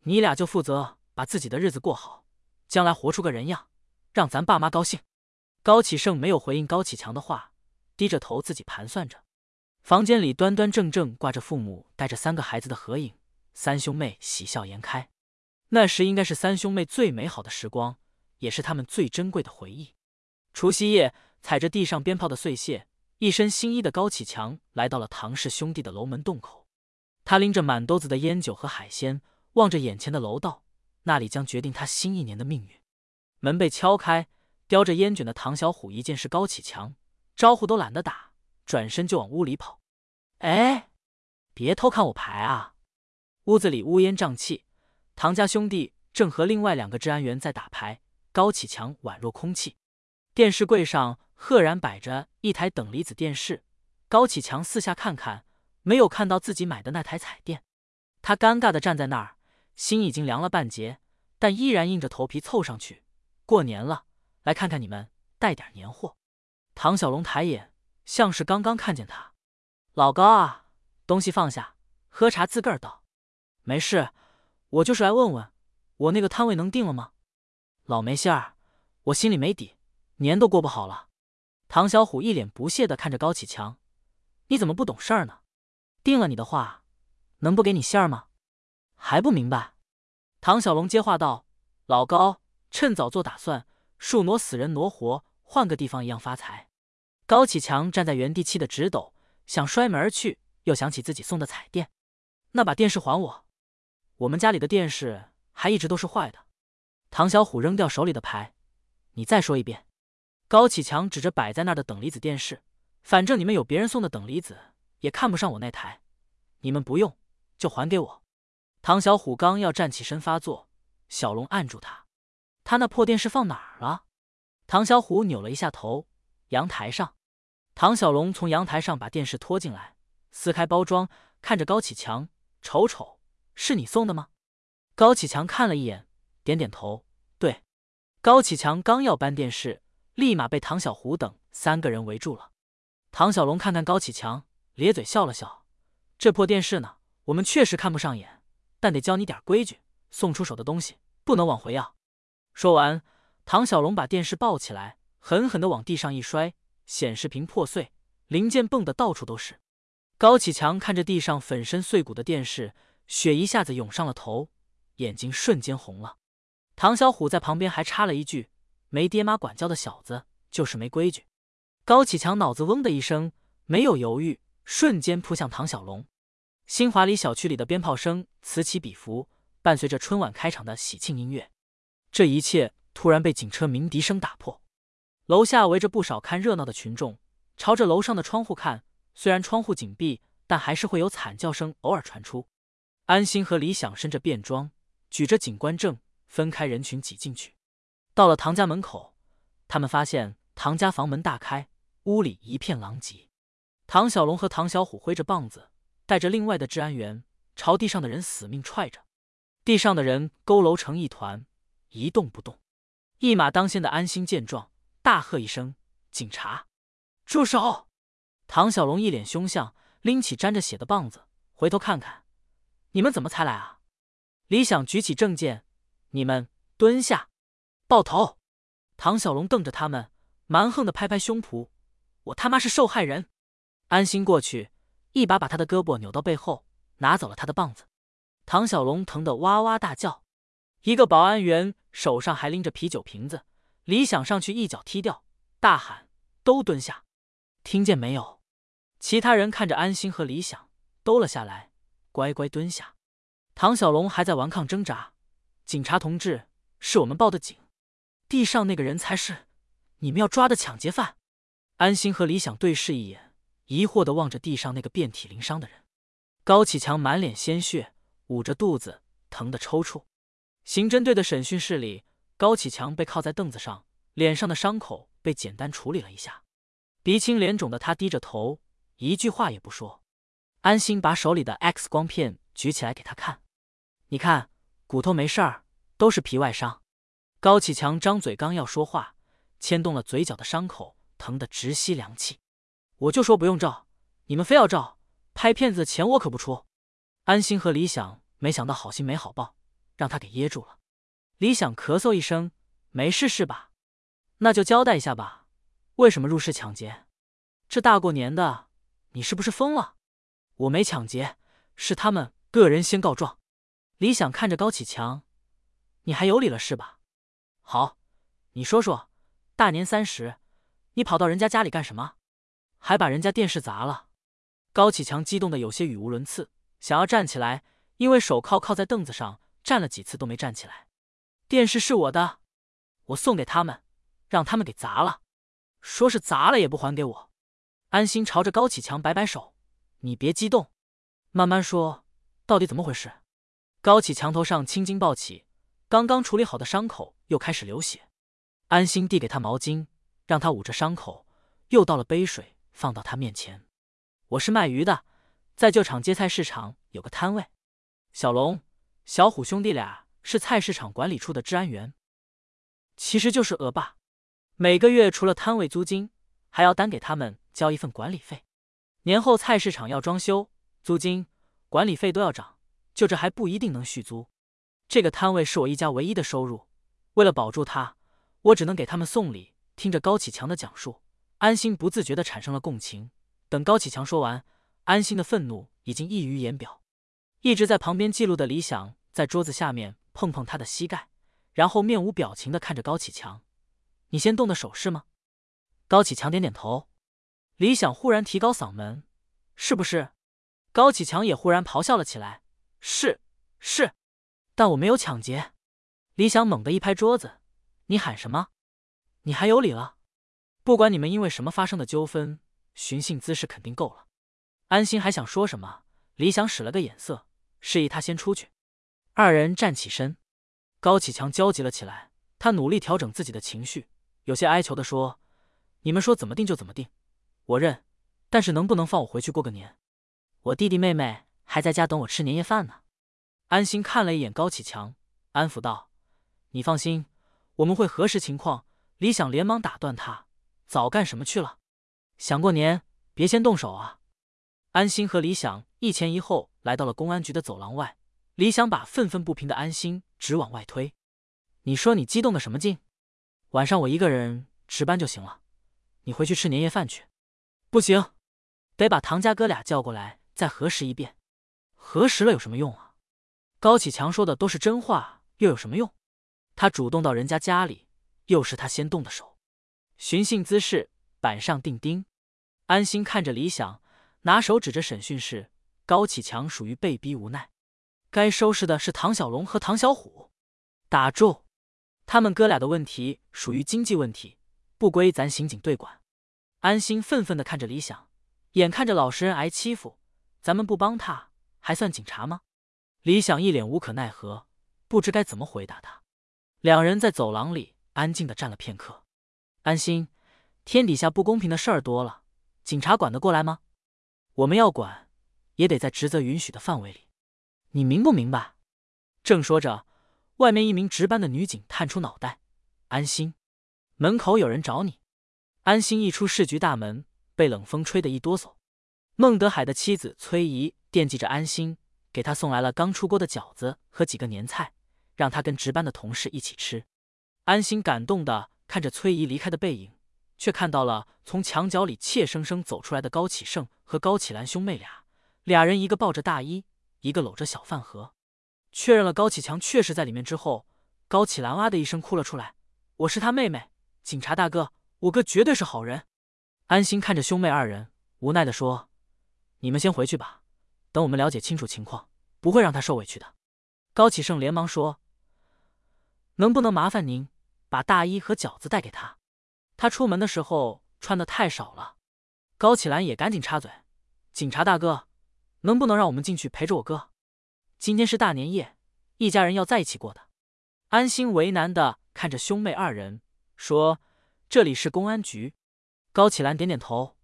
[SPEAKER 1] 你俩就负责把自己的日子过好，将来活出个人样，让咱爸妈高兴。高启盛没有回应高启强的话，低着头自己盘算着。房间里端端正正挂着父母带着三个孩子的合影，三兄妹喜笑颜开。那时应该是三兄妹最美好的时光，也是他们最珍贵的回忆。除夕夜，踩着地上鞭炮的碎屑，一身新衣的高启强来到了唐氏兄弟的楼门洞口。他拎着满兜子的烟酒和海鲜，望着眼前的楼道，那里将决定他新一年的命运。门被敲开，叼着烟卷的唐小虎一见是高启强，招呼都懒得打，转身就往屋里跑。哎，别偷看我牌啊！屋子里乌烟瘴气。唐家兄弟正和另外两个治安员在打牌，高启强宛若空气。电视柜上赫然摆着一台等离子电视，高启强四下看看，没有看到自己买的那台彩电。他尴尬的站在那儿，心已经凉了半截，但依然硬着头皮凑上去。过年了，来看看你们，带点年货。唐小龙抬眼，像是刚刚看见他。老高啊，东西放下，喝茶自个儿倒。没事。我就是来问问，我那个摊位能定了吗？老没信儿，我心里没底，年都过不好了。唐小虎一脸不屑的看着高启强：“你怎么不懂事儿呢？定了你的话，能不给你馅儿吗？还不明白？”唐小龙接话道：“老高，趁早做打算，树挪死，人挪活，换个地方一样发财。”高启强站在原地气得直抖，想摔门而去，又想起自己送的彩电，那把电视还我。我们家里的电视还一直都是坏的。唐小虎扔掉手里的牌，你再说一遍。高启强指着摆在那儿的等离子电视，反正你们有别人送的等离子，也看不上我那台，你们不用就还给我。唐小虎刚要站起身发作，小龙按住他。他那破电视放哪儿了？唐小虎扭了一下头，阳台上。唐小龙从阳台上把电视拖进来，撕开包装，看着高启强，瞅瞅。是你送的吗？高启强看了一眼，点点头。对，高启强刚要搬电视，立马被唐小虎等三个人围住了。唐小龙看看高启强，咧嘴笑了笑：“这破电视呢，我们确实看不上眼，但得教你点规矩，送出手的东西不能往回要。”说完，唐小龙把电视抱起来，狠狠的往地上一摔，显示屏破碎，零件蹦的到处都是。高启强看着地上粉身碎骨的电视。血一下子涌上了头，眼睛瞬间红了。唐小虎在旁边还插了一句：“没爹妈管教的小子就是没规矩。”高启强脑子嗡的一声，没有犹豫，瞬间扑向唐小龙。新华里小区里的鞭炮声此起彼伏，伴随着春晚开场的喜庆音乐。这一切突然被警车鸣笛声打破。楼下围着不少看热闹的群众，朝着楼上的窗户看。虽然窗户紧闭，但还是会有惨叫声偶尔传出。安心和李想身着便装，举着警官证，分开人群挤进去。到了唐家门口，他们发现唐家房门大开，屋里一片狼藉。唐小龙和唐小虎挥着棒子，带着另外的治安员，朝地上的人死命踹着。地上的人佝偻成一团，一动不动。一马当先的安心见状，大喝一声：“警察，住手！”唐小龙一脸凶相，拎起沾着血的棒子，回头看看。你们怎么才来啊？李想举起证件，你们蹲下，抱头。唐小龙瞪着他们，蛮横的拍拍胸脯：“我他妈是受害人！”安心过去，一把把他的胳膊扭到背后，拿走了他的棒子。唐小龙疼得哇哇大叫。一个保安员手上还拎着啤酒瓶子，李想上去一脚踢掉，大喊：“都蹲下！”听见没有？其他人看着安心和李想，兜了下来。乖乖蹲下！唐小龙还在顽抗挣扎。警察同志，是我们报的警，地上那个人才是你们要抓的抢劫犯。安心和李想对视一眼，疑惑的望着地上那个遍体鳞伤的人。高启强满脸鲜血，捂着肚子，疼得抽搐。刑侦队的审讯室里，高启强被靠在凳子上，脸上的伤口被简单处理了一下，鼻青脸肿的他低着头，一句话也不说。安心把手里的 X 光片举起来给他看，你看，骨头没事儿，都是皮外伤。高启强张嘴刚要说话，牵动了嘴角的伤口，疼得直吸凉气。我就说不用照，你们非要照，拍片子的钱我可不出。安心和李想没想到好心没好报，让他给噎住了。李想咳嗽一声，没事是吧？那就交代一下吧，为什么入室抢劫？这大过年的，你是不是疯了？我没抢劫，是他们个人先告状。李想看着高启强，你还有理了是吧？好，你说说，大年三十，你跑到人家家里干什么？还把人家电视砸了。高启强激动的有些语无伦次，想要站起来，因为手铐铐在凳子上，站了几次都没站起来。电视是我的，我送给他们，让他们给砸了，说是砸了也不还给我。安心朝着高启强摆摆手。你别激动，慢慢说，到底怎么回事？高启强头上青筋暴起，刚刚处理好的伤口又开始流血。安心递给他毛巾，让他捂着伤口，又倒了杯水放到他面前。我是卖鱼的，在旧厂街菜市场有个摊位。小龙、小虎兄弟俩是菜市场管理处的治安员，其实就是恶霸。每个月除了摊位租金，还要单给他们交一份管理费。年后菜市场要装修，租金、管理费都要涨，就这还不一定能续租。这个摊位是我一家唯一的收入，为了保住它，我只能给他们送礼。听着高启强的讲述，安心不自觉的产生了共情。等高启强说完，安心的愤怒已经溢于言表。一直在旁边记录的李想在桌子下面碰碰他的膝盖，然后面无表情的看着高启强：“你先动的手是吗？”高启强点点头。李想忽然提高嗓门：“是不是？”高启强也忽然咆哮了起来：“是是！”但我没有抢劫。李想猛地一拍桌子：“你喊什么？你还有理了？不管你们因为什么发生的纠纷，寻衅滋事肯定够了。”安心还想说什么，李想使了个眼色，示意他先出去。二人站起身，高启强焦急了起来，他努力调整自己的情绪，有些哀求的说：“你们说怎么定就怎么定。”我认，但是能不能放我回去过个年？我弟弟妹妹还在家等我吃年夜饭呢。安心看了一眼高启强，安抚道：“你放心，我们会核实情况。”李想连忙打断他：“早干什么去了？想过年，别先动手啊！”安心和李想一前一后来到了公安局的走廊外。李想把愤愤不平的安心直往外推：“你说你激动的什么劲？晚上我一个人值班就行了，你回去吃年夜饭去。”不行，得把唐家哥俩叫过来再核实一遍。核实了有什么用啊？高启强说的都是真话，又有什么用？他主动到人家家里，又是他先动的手。寻衅滋事，板上钉钉。安心看着李想，拿手指着审讯室。高启强属于被逼无奈，该收拾的是唐小龙和唐小虎。打住！他们哥俩的问题属于经济问题，不归咱刑警队管。安心愤愤的看着李想，眼看着老实人挨欺负，咱们不帮他，还算警察吗？李想一脸无可奈何，不知该怎么回答他。两人在走廊里安静的站了片刻。安心，天底下不公平的事儿多了，警察管得过来吗？我们要管。也得在职责允许的范围里，你明不明白？正说着，外面一名值班的女警探出脑袋：“安心，门口有人找你。”安心一出市局大门，被冷风吹得一哆嗦。孟德海的妻子崔姨惦记着安心，给他送来了刚出锅的饺子和几个年菜，让他跟值班的同事一起吃。安心感动的看着崔姨离开的背影，却看到了从墙角里怯生生走出来的高启盛和高启兰兄妹俩。俩人一个抱着大衣，一个搂着小饭盒。确认了高启强确实在里面之后，高启兰哇的一声哭了出来：“我是他妹妹，警察大哥，我哥绝对是好人。”安心看着兄妹二人，无奈的说：“你们先回去吧，等我们了解清楚情况，不会让他受委屈的。”高启盛连忙说：“能不能麻烦您把大衣和饺子带给他？他出门的时候穿的太少了。”高启兰也赶紧插嘴：“警察大哥。”能不能让我们进去陪着我哥？今天是大年夜，一家人要在一起过的。安心为难的看着兄妹二人，说：“这里是公安局。”高启兰点点头：“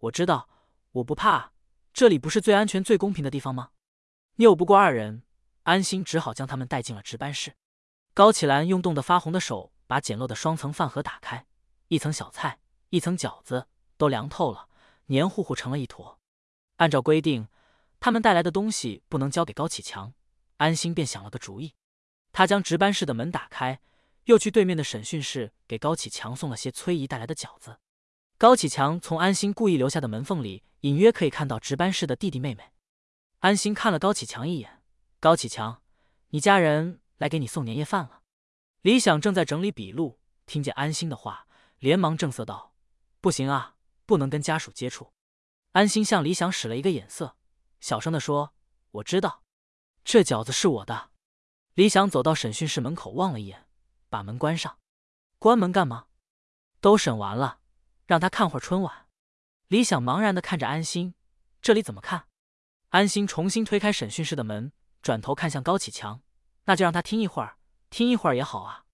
[SPEAKER 1] 我知道，我不怕。这里不是最安全、最公平的地方吗？”拗不过二人，安心只好将他们带进了值班室。高启兰用冻得发红的手把简陋的双层饭盒打开，一层小菜，一层饺子，都凉透了，黏糊糊成了一坨。按照规定。他们带来的东西不能交给高启强，安心便想了个主意。他将值班室的门打开，又去对面的审讯室给高启强送了些崔姨带来的饺子。高启强从安心故意留下的门缝里，隐约可以看到值班室的弟弟妹妹。安心看了高启强一眼：“高启强，你家人来给你送年夜饭了。”李想正在整理笔录，听见安心的话，连忙正色道：“不行啊，不能跟家属接触。”安心向李想使了一个眼色。小声的说：“我知道，这饺子是我的。”李想走到审讯室门口望了一眼，把门关上。关门干嘛？都审完了，让他看会儿春晚。李想茫然的看着安心：“这里怎么看？”安心重新推开审讯室的门，转头看向高启强：“那就让他听一会儿，听一会儿也好啊。”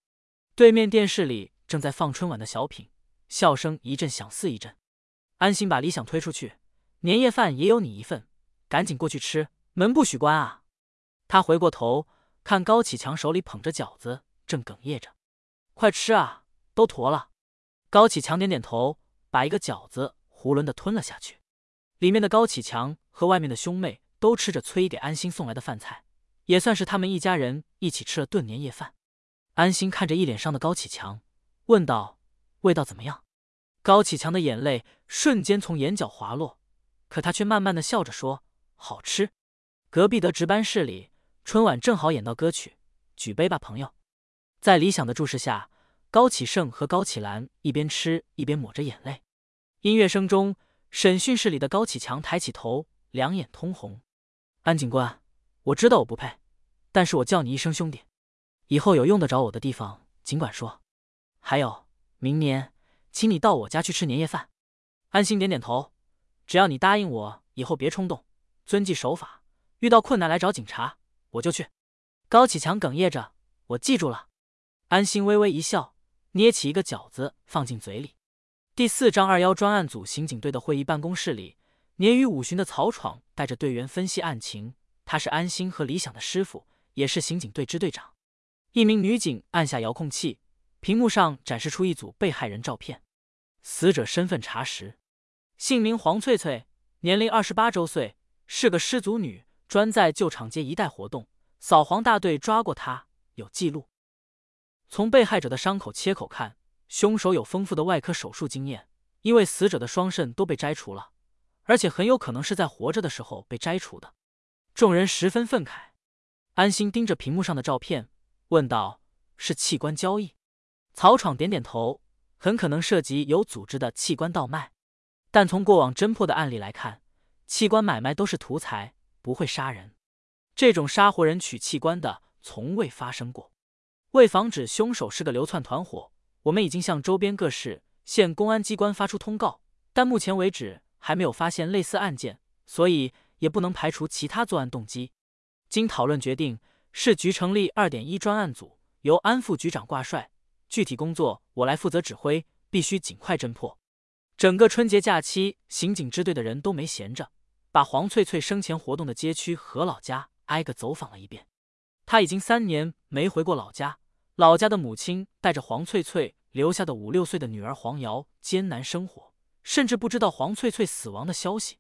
[SPEAKER 1] 对面电视里正在放春晚的小品，笑声一阵响似一阵。安心把李想推出去：“年夜饭也有你一份。”赶紧过去吃，门不许关啊！他回过头看高启强手里捧着饺子，正哽咽着：“快吃啊，都坨了。”高启强点点头，把一个饺子囫囵的吞了下去。里面的高启强和外面的兄妹都吃着崔姨给安心送来的饭菜，也算是他们一家人一起吃了顿年夜饭。安心看着一脸伤的高启强，问道：“味道怎么样？”高启强的眼泪瞬间从眼角滑落，可他却慢慢的笑着说。好吃。隔壁的值班室里，春晚正好演到歌曲《举杯吧，朋友》。在李想的注视下，高启盛和高启兰一边吃一边抹着眼泪。音乐声中，审讯室里的高启强抬起头，两眼通红。安警官，我知道我不配，但是我叫你一声兄弟，以后有用得着我的地方尽管说。还有，明年请你到我家去吃年夜饭。安心点点头，只要你答应我，以后别冲动。遵纪守法，遇到困难来找警察，我就去。高启强哽咽着：“我记住了。”安心微微一笑，捏起一个饺子放进嘴里。第四章二幺专案组刑警队的会议办公室里，年逾五旬的曹闯带着队员分析案情。他是安心和理想的师傅，也是刑警队支队长。一名女警按下遥控器，屏幕上展示出一组被害人照片。死者身份查实：姓名黄翠翠，年龄二十八周岁。是个失足女，专在旧厂街一带活动。扫黄大队抓过她，有记录。从被害者的伤口切口看，凶手有丰富的外科手术经验。因为死者的双肾都被摘除了，而且很有可能是在活着的时候被摘除的。众人十分愤慨。安心盯着屏幕上的照片，问道：“是器官交易。曹闯点点头，很可能涉及有组织的器官倒卖。但从过往侦破的案例来看，器官买卖都是图财，不会杀人。这种杀活人取器官的，从未发生过。为防止凶手是个流窜团伙，我们已经向周边各市县公安机关发出通告，但目前为止还没有发现类似案件，所以也不能排除其他作案动机。经讨论决定，市局成立二点一专案组，由安副局长挂帅，具体工作我来负责指挥，必须尽快侦破。整个春节假期，刑警支队的人都没闲着，把黄翠翠生前活动的街区和老家挨个走访了一遍。他已经三年没回过老家，老家的母亲带着黄翠翠留下的五六岁的女儿黄瑶艰难生活，甚至不知道黄翠翠死亡的消息。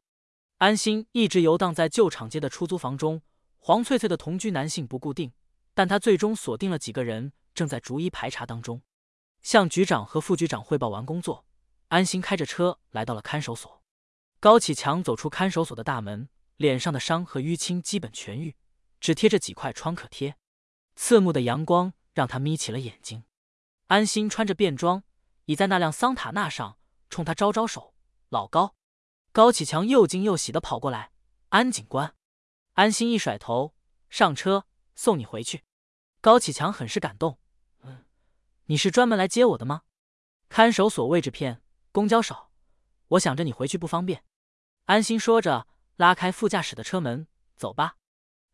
[SPEAKER 1] 安心一直游荡在旧厂街的出租房中。黄翠翠的同居男性不固定，但他最终锁定了几个人，正在逐一排查当中。向局长和副局长汇报完工作，安心开着车来到了看守所。高启强走出看守所的大门，脸上的伤和淤青基本痊愈。只贴着几块创可贴，刺目的阳光让他眯起了眼睛。安心穿着便装，倚在那辆桑塔纳上，冲他招招手：“老高。”高启强又惊又喜的跑过来：“安警官。”安心一甩头：“上车，送你回去。”高启强很是感动：“嗯，你是专门来接我的吗？”看守所位置偏，公交少，我想着你回去不方便。安心说着，拉开副驾驶的车门：“走吧。”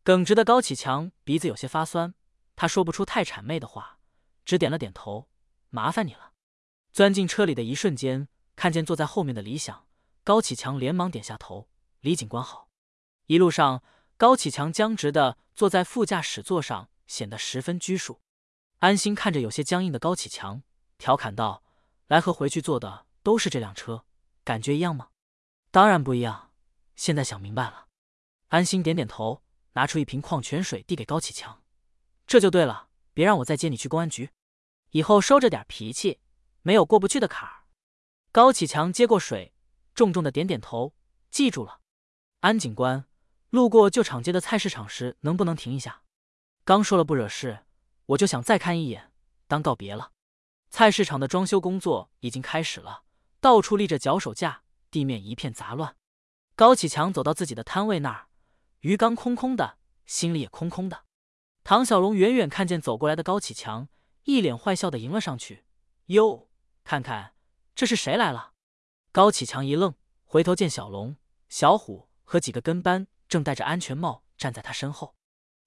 [SPEAKER 1] 耿直的高启强鼻子有些发酸，他说不出太谄媚的话，只点了点头：“麻烦你了。”钻进车里的一瞬间，看见坐在后面的李想，高启强连忙点下头：“李警官好。”一路上，高启强僵直的坐在副驾驶座上，显得十分拘束。安心看着有些僵硬的高启强，调侃道：“来和回去坐的都是这辆车，感觉一样吗？”“当然不一样。”现在想明白了。安心点点头。拿出一瓶矿泉水递给高启强，这就对了，别让我再接你去公安局，以后收着点脾气，没有过不去的坎儿。高启强接过水，重重的点点头，记住了。安警官，路过旧厂街的菜市场时，能不能停一下？刚说了不惹事，我就想再看一眼，当告别了。菜市场的装修工作已经开始了，到处立着脚手架，地面一片杂乱。高启强走到自己的摊位那儿。鱼缸空空的，心里也空空的。唐小龙远远看见走过来的高启强，一脸坏笑的迎了上去。哟，看看这是谁来了？高启强一愣，回头见小龙、小虎和几个跟班正戴着安全帽站在他身后。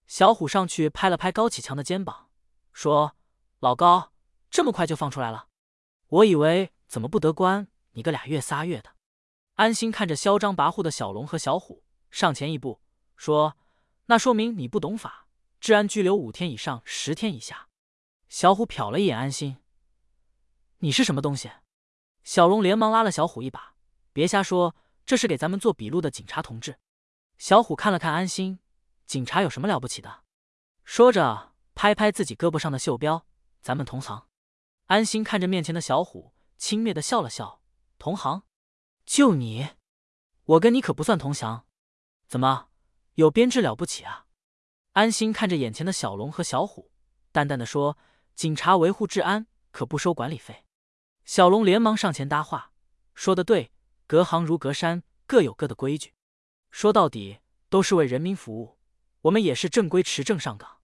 [SPEAKER 1] 小虎上去拍了拍高启强的肩膀，说：“老高，这么快就放出来了？我以为怎么不得关，你个俩月仨月的。”安心看着嚣张跋扈的小龙和小虎，上前一步。说：“那说明你不懂法，治安拘留五天以上十天以下。”小虎瞟了一眼安心：“你是什么东西？”小龙连忙拉了小虎一把：“别瞎说，这是给咱们做笔录的警察同志。”小虎看了看安心：“警察有什么了不起的？”说着，拍拍自己胳膊上的袖标：“咱们同行。”安心看着面前的小虎，轻蔑的笑了笑：“同行？就你？我跟你可不算同乡，怎么？”有编制了不起啊！安心看着眼前的小龙和小虎，淡淡的说：“警察维护治安，可不收管理费。”小龙连忙上前搭话：“说的对，隔行如隔山，各有各的规矩。说到底，都是为人民服务。我们也是正规持证上岗。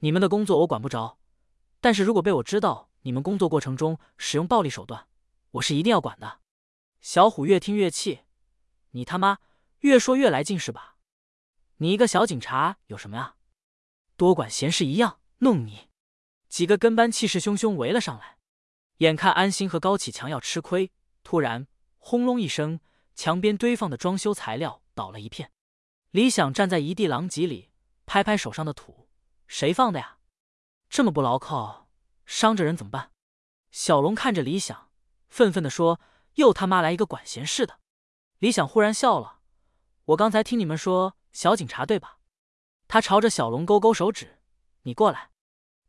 [SPEAKER 1] 你们的工作我管不着，但是如果被我知道你们工作过程中使用暴力手段，我是一定要管的。”小虎越听越气：“你他妈越说越来劲是吧？”你一个小警察有什么呀？多管闲事一样弄你！几个跟班气势汹汹围了上来，眼看安心和高启强要吃亏，突然轰隆一声，墙边堆放的装修材料倒了一片。李想站在一地狼藉里，拍拍手上的土：“谁放的呀？这么不牢靠，伤着人怎么办？”小龙看着李想，愤愤地说：“又他妈来一个管闲事的！”李想忽然笑了：“我刚才听你们说。”小警察对吧？他朝着小龙勾勾手指：“你过来。”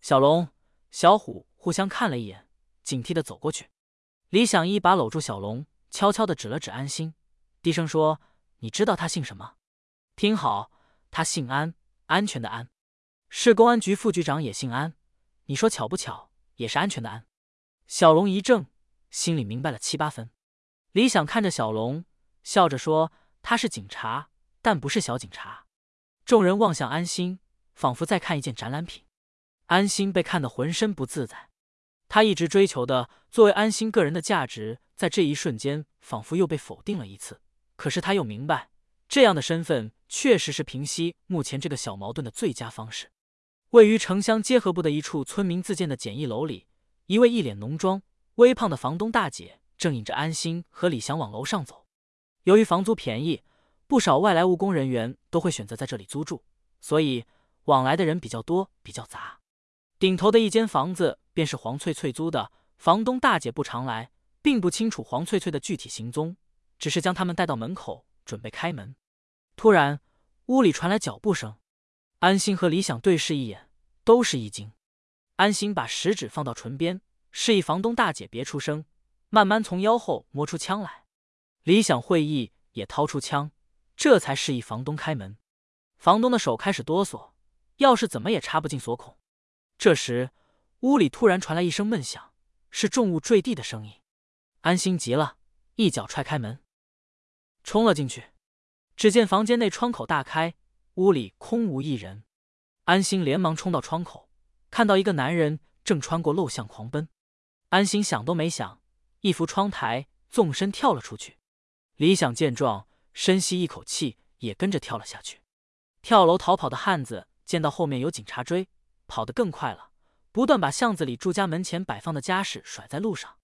[SPEAKER 1] 小龙、小虎互相看了一眼，警惕的走过去。李想一把搂住小龙，悄悄的指了指安心，低声说：“你知道他姓什么？听好，他姓安，安全的安。市公安局副局长也姓安，你说巧不巧，也是安全的安。小龙一怔，心里明白了七八分。李想看着小龙，笑着说：“他是警察，但不是小警察。”众人望向安心，仿佛在看一件展览品。安心被看得浑身不自在。他一直追求的作为安心个人的价值，在这一瞬间仿佛又被否定了一次。可是他又明白，这样的身份确实是平息目前这个小矛盾的最佳方式。位于城乡结合部的一处村民自建的简易楼里，一位一脸浓妆、微胖的房东大姐正引着安心和李翔往楼上走。由于房租便宜，不少外来务工人员都会选择在这里租住，所以往来的人比较多，比较杂。顶头的一间房子便是黄翠翠租的。房东大姐不常来，并不清楚黄翠翠的具体行踪，只是将他们带到门口，准备开门。突然，屋里传来脚步声。安心和李想对视一眼，都是一惊。安心把食指放到唇边，示意房东大姐别出声，慢慢从腰后摸出枪来。李想会意，也掏出枪，这才示意房东开门。房东的手开始哆嗦，钥匙怎么也插不进锁孔。这时，屋里突然传来一声闷响，是重物坠地的声音。安心急了，一脚踹开门，冲了进去。只见房间内窗口大开，屋里空无一人。安心连忙冲到窗口，看到一个男人正穿过陋巷狂奔。安心想都没想，一扶窗台，纵身跳了出去。李想见状，深吸一口气，也跟着跳了下去。跳楼逃跑的汉子见到后面有警察追。跑得更快了，不断把巷子里住家门前摆放的家什甩在路上。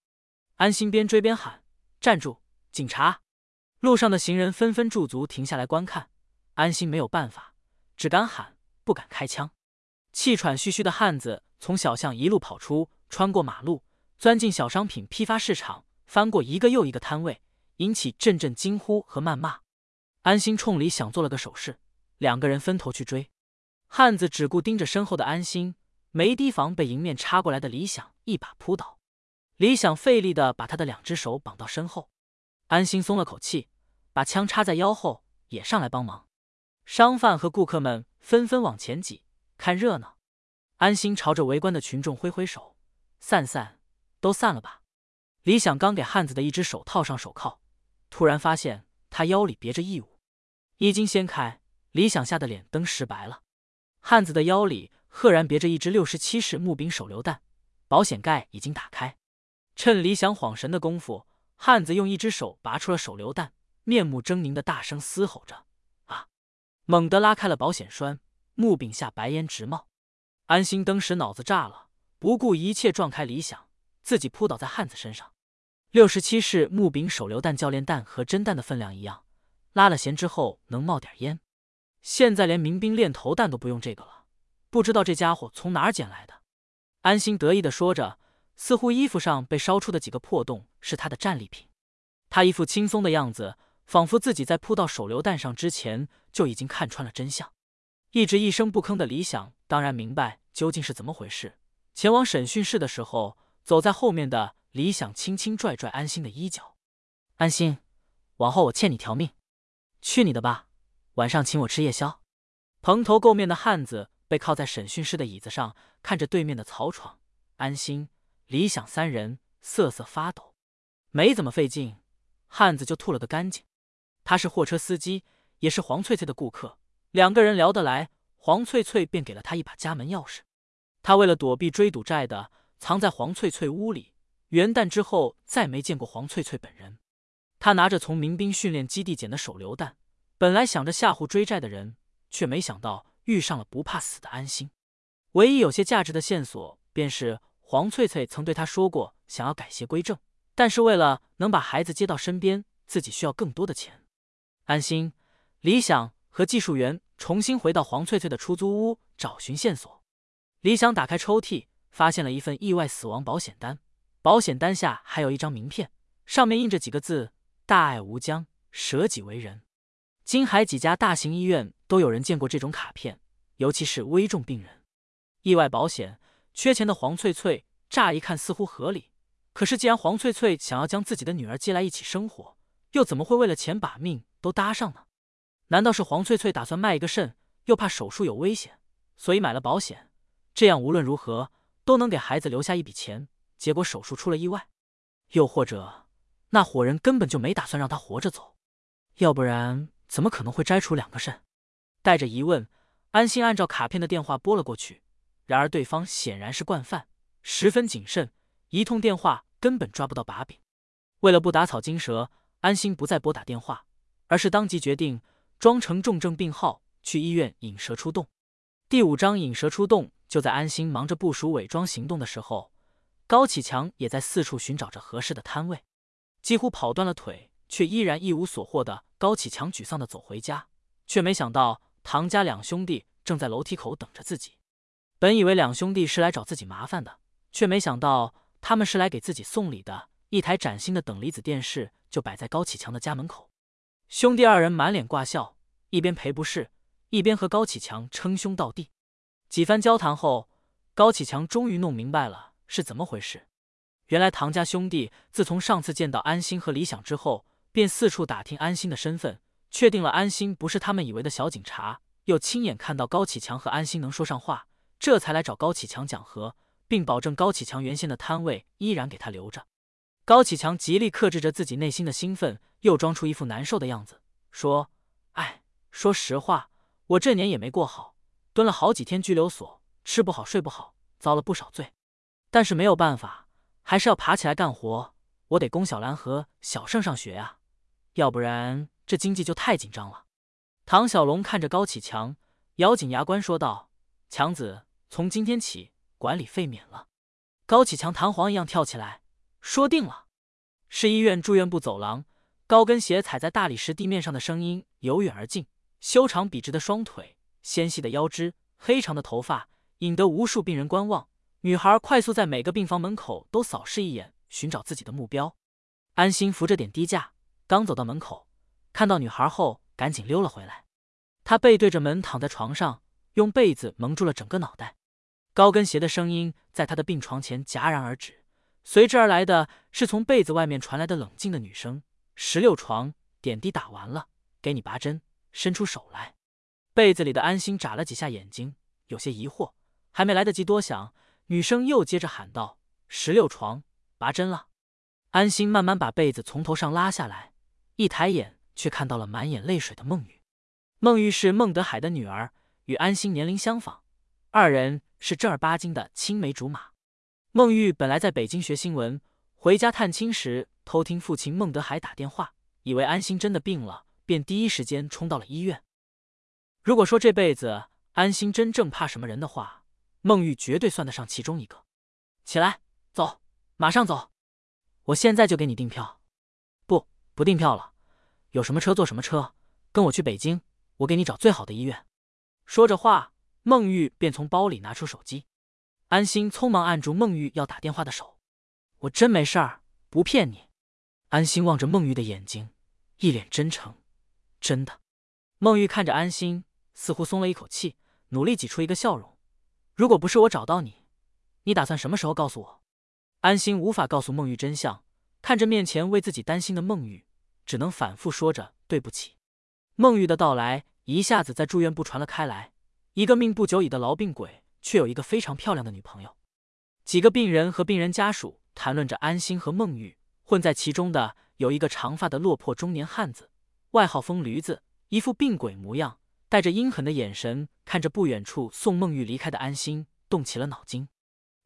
[SPEAKER 1] 安心边追边喊：“站住，警察！”路上的行人纷纷驻足停下来观看。安心没有办法，只敢喊，不敢开枪。气喘吁吁的汉子从小巷一路跑出，穿过马路，钻进小商品批发市场，翻过一个又一个摊位，引起阵阵惊呼和谩骂。安心冲李想做了个手势，两个人分头去追。汉子只顾盯着身后的安心，没提防被迎面插过来的李想一把扑倒。李想费力的把他的两只手绑到身后，安心松了口气，把枪插在腰后，也上来帮忙。商贩和顾客们纷纷往前挤，看热闹。安心朝着围观的群众挥挥手：“散散，都散了吧。”李想刚给汉子的一只手套上手铐，突然发现他腰里别着异物，衣襟掀开，李想吓得脸登时白了。汉子的腰里赫然别着一支六十七式木柄手榴弹，保险盖已经打开。趁李想晃神的功夫，汉子用一只手拔出了手榴弹，面目狰狞的大声嘶吼着：“啊！”猛地拉开了保险栓，木柄下白烟直冒。安心登时脑子炸了，不顾一切撞开李想，自己扑倒在汉子身上。六十七式木柄手榴弹教练弹和真弹的分量一样，拉了弦之后能冒点烟。现在连民兵练头弹都不用这个了，不知道这家伙从哪儿捡来的。安心得意的说着，似乎衣服上被烧出的几个破洞是他的战利品。他一副轻松的样子，仿佛自己在扑到手榴弹上之前就已经看穿了真相。一直一声不吭的李想当然明白究竟是怎么回事。前往审讯室的时候，走在后面的李想轻轻拽拽安心的衣角：“安心，往后我欠你条命，去你的吧！”晚上请我吃夜宵。蓬头垢面的汉子被靠在审讯室的椅子上，看着对面的曹闯、安心、李想三人瑟瑟发抖。没怎么费劲，汉子就吐了个干净。他是货车司机，也是黄翠翠的顾客，两个人聊得来，黄翠翠便给了他一把家门钥匙。他为了躲避追赌债的，藏在黄翠翠屋里。元旦之后再没见过黄翠翠本人。他拿着从民兵训练基地捡的手榴弹。本来想着吓唬追债的人，却没想到遇上了不怕死的安心。唯一有些价值的线索，便是黄翠翠曾对他说过想要改邪归正，但是为了能把孩子接到身边，自己需要更多的钱。安心、李想和技术员重新回到黄翠翠的出租屋找寻线索。李想打开抽屉，发现了一份意外死亡保险单，保险单下还有一张名片，上面印着几个字：“大爱无疆，舍己为人。”金海几家大型医院都有人见过这种卡片，尤其是危重病人。意外保险，缺钱的黄翠翠乍一看似乎合理，可是既然黄翠翠想要将自己的女儿接来一起生活，又怎么会为了钱把命都搭上呢？难道是黄翠翠打算卖一个肾，又怕手术有危险，所以买了保险？这样无论如何都能给孩子留下一笔钱，结果手术出了意外。又或者，那伙人根本就没打算让他活着走，要不然怎么可能会摘除两个肾？带着疑问，安心按照卡片的电话拨了过去。然而对方显然是惯犯，十分谨慎，一通电话根本抓不到把柄。为了不打草惊蛇，安心不再拨打电话，而是当即决定装成重症病号去医院引蛇出洞。第五章引蛇出洞。就在安心忙着部署伪装行动的时候。高启强也在四处寻找着合适的摊位，几乎跑断了腿，却依然一无所获的高启强沮丧的走回家，却没想到唐家两兄弟正在楼梯口等着自己。本以为两兄弟是来找自己麻烦的，却没想到他们是来给自己送礼的。一台崭新的等离子电视就摆在高启强的家门口，兄弟二人满脸挂笑，一边赔不是，一边和高启强称兄道弟。几番交谈后，高启强终于弄明白了。是怎么回事？原来唐家兄弟自从上次见到安心和李想之后，便四处打听安心的身份，确定了安心不是他们以为的小警察，又亲眼看到高启强和安心能说上话，这才来找高启强讲和，并保证高启强原先的摊位依然给他留着。高启强极力克制着自己内心的兴奋，又装出一副难受的样子，说：“哎，说实话，我这年也没过好，蹲了好几天拘留所，吃不好睡不好，遭了不少罪。”但是没有办法，还是要爬起来干活。我得供小兰和小盛上学呀，要不然这经济就太紧张了。唐小龙看着高启强，咬紧牙关说道：“强子，从今天起管理费免了。”高启强弹簧一样跳起来，说：“定了。”市医院住院部走廊，高跟鞋踩在大理石地面上的声音由远而近，修长笔直的双腿，纤细的腰肢，黑长的头发，引得无数病人观望。女孩快速在每个病房门口都扫视一眼，寻找自己的目标。安心扶着点滴架，刚走到门口，看到女孩后，赶紧溜了回来。她背对着门躺在床上，用被子蒙住了整个脑袋。高跟鞋的声音在她的病床前戛然而止，随之而来的是从被子外面传来的冷静的女声：“十六床点滴打完了，给你拔针，伸出手来。”被子里的安心眨了几下眼睛，有些疑惑，还没来得及多想。女生又接着喊道：“十六床，拔针了。”安心慢慢把被子从头上拉下来，一抬眼却看到了满眼泪水的孟玉。孟玉是孟德海的女儿，与安心年龄相仿，二人是正儿八经的青梅竹马。孟玉本来在北京学新闻，回家探亲时偷听父亲孟德海打电话，以为安心真的病了，便第一时间冲到了医院。如果说这辈子安心真正怕什么人的话，孟玉绝对算得上其中一个。起来，走，马上走，我现在就给你订票。不，不订票了，有什么车坐什么车，跟我去北京，我给你找最好的医院。说着话，孟玉便从包里拿出手机。安心匆忙按住孟玉要打电话的手。我真没事儿，不骗你。安心望着孟玉的眼睛，一脸真诚。真的。孟玉看着安心，似乎松了一口气，努力挤出一个笑容。如果不是我找到你，你打算什么时候告诉我？安心无法告诉孟玉真相，看着面前为自己担心的孟玉，只能反复说着对不起。孟玉的到来一下子在住院部传了开来，一个命不久矣的痨病鬼，却有一个非常漂亮的女朋友。几个病人和病人家属谈论着安心和孟玉，混在其中的有一个长发的落魄中年汉子，外号疯驴子，一副病鬼模样。带着阴狠的眼神看着不远处送孟玉离开的安心，动起了脑筋。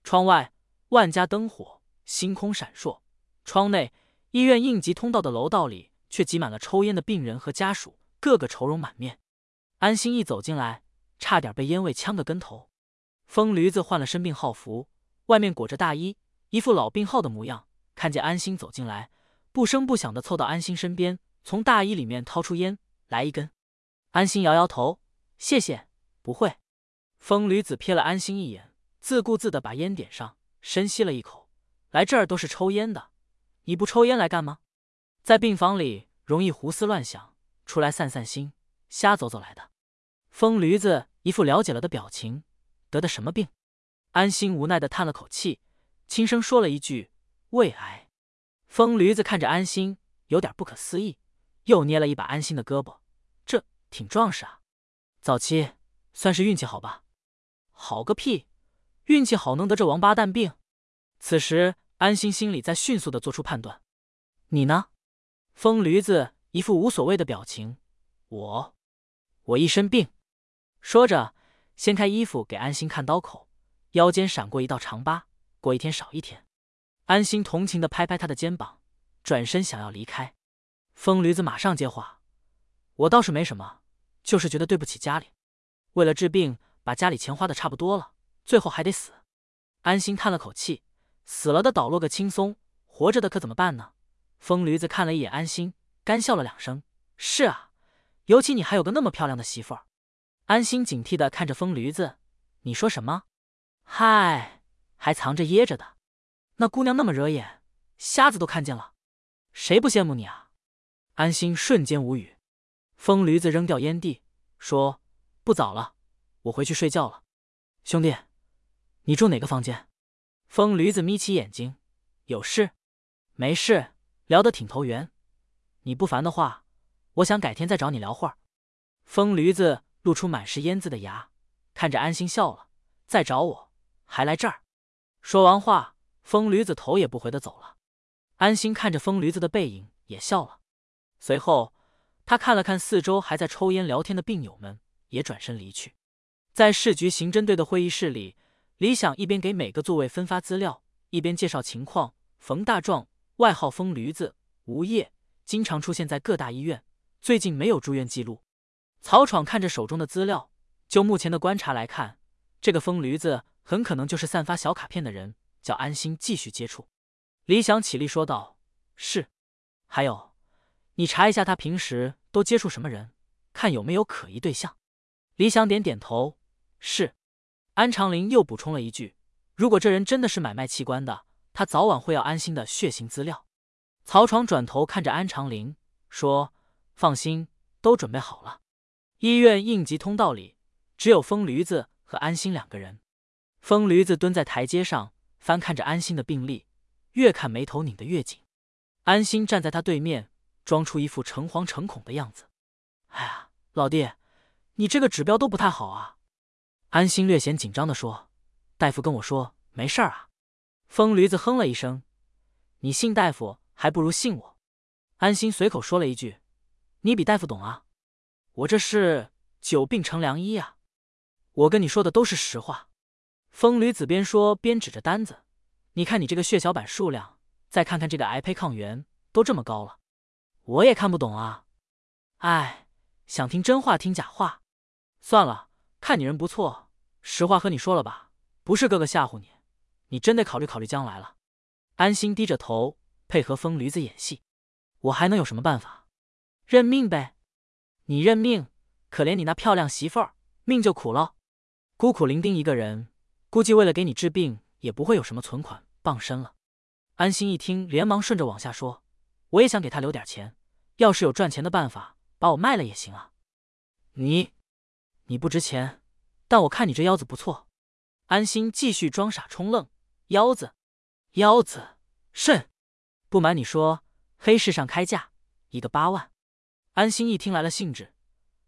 [SPEAKER 1] 窗外万家灯火，星空闪烁；窗内医院应急通道的楼道里却挤满了抽烟的病人和家属，个个愁容满面。安心一走进来，差点被烟味呛个跟头。疯驴子换了身病号服，外面裹着大衣，一副老病号的模样。看见安心走进来，不声不响的凑到安心身边，从大衣里面掏出烟来一根。安心摇摇头，谢谢，不会。疯驴子瞥了安心一眼，自顾自的把烟点上，深吸了一口。来这儿都是抽烟的，你不抽烟来干吗？在病房里容易胡思乱想，出来散散心，瞎走走来的。疯驴子一副了解了的表情，得的什么病？安心无奈的叹了口气，轻声说了一句：“胃癌。”疯驴子看着安心，有点不可思议，又捏了一把安心的胳膊。挺壮实啊，早期算是运气好吧？好个屁！运气好能得这王八蛋病。此时，安心心里在迅速的做出判断。你呢？疯驴子一副无所谓的表情。我，我一身病。说着，掀开衣服给安心看刀口，腰间闪过一道长疤。过一天少一天。安心同情的拍拍他的肩膀，转身想要离开。疯驴子马上接话：“我倒是没什么，就是觉得对不起家里，为了治病把家里钱花的差不多了，最后还得死。”安心叹了口气：“死了的倒落个轻松，活着的可怎么办呢？”疯驴子看了一眼安心，干笑了两声：“是啊，尤其你还有个那么漂亮的媳妇儿。”安心警惕的看着疯驴子：“你说什么？嗨，还藏着掖着的？那姑娘那么惹眼，瞎子都看见了，谁不羡慕你啊？”安心瞬间无语。疯驴子扔掉烟蒂，说：“不早了，我回去睡觉了。”兄弟，你住哪个房间？疯驴子眯起眼睛：“有事？没事，聊得挺投缘。你不烦的话，我想改天再找你聊会儿。”疯驴子。露出满是烟渍的牙，看着安心笑了。再找我，还来这儿？说完话，疯驴子头也不回的走了。安心看着疯驴子的背影，也笑了。随后，他看了看四周还在抽烟聊天的病友们，也转身离去。在市局刑侦队的会议室里，李想一边给每个座位分发资料，一边介绍情况。冯大壮，外号疯驴子，无业，经常出现在各大医院，最近没有住院记录。曹闯看着手中的资料，就目前的观察来看，这个疯驴子很可能就是散发小卡片的人，叫安心继续接触。李想起立说道：“是，还有，你查一下他平时都接触什么人，看有没有可疑对象。”李想点点头：“是。”安长林又补充了一句：“如果这人真的是买卖器官的，他早晚会要安心的血型资料。”曹闯转头看着安长林说：“放心，都准备好了。”医院应急通道里只有疯驴子和安心两个人。疯驴子蹲在台阶上，翻看着安心的病历，越看眉头拧得越紧。安心站在他对面，装出一副诚惶诚恐的样子。哎呀，老弟，你这个指标都不太好啊！安心略显紧张地说：“大夫跟我说没事儿啊。”疯驴子哼了一声：“你信大夫还不如信我。”安心随口说了一句：“你比大夫懂啊。”我这是久病成良医啊！我跟你说的都是实话。疯驴子边说边指着单子：“你看你这个血小板数量，再看看这个癌胚抗原，都这么高了，我也看不懂啊！哎，想听真话听假话？算了，看你人不错，实话和你说了吧，不是哥哥吓唬你，你真得考虑考虑将来了。”安心低着头配合疯驴子演戏。我还能有什么办法？认命呗。你认命，可怜你那漂亮媳妇儿命就苦了。孤苦伶仃一个人，估计为了给你治病，也不会有什么存款傍身了。安心一听，连忙顺着往下说：“我也想给他留点钱，要是有赚钱的办法，把我卖了也行啊。”你，你不值钱，但我看你这腰子不错。安心继续装傻充愣：“腰子，腰子，肾？不瞒你说，黑市上开价一个八万。”安心一听来了兴致，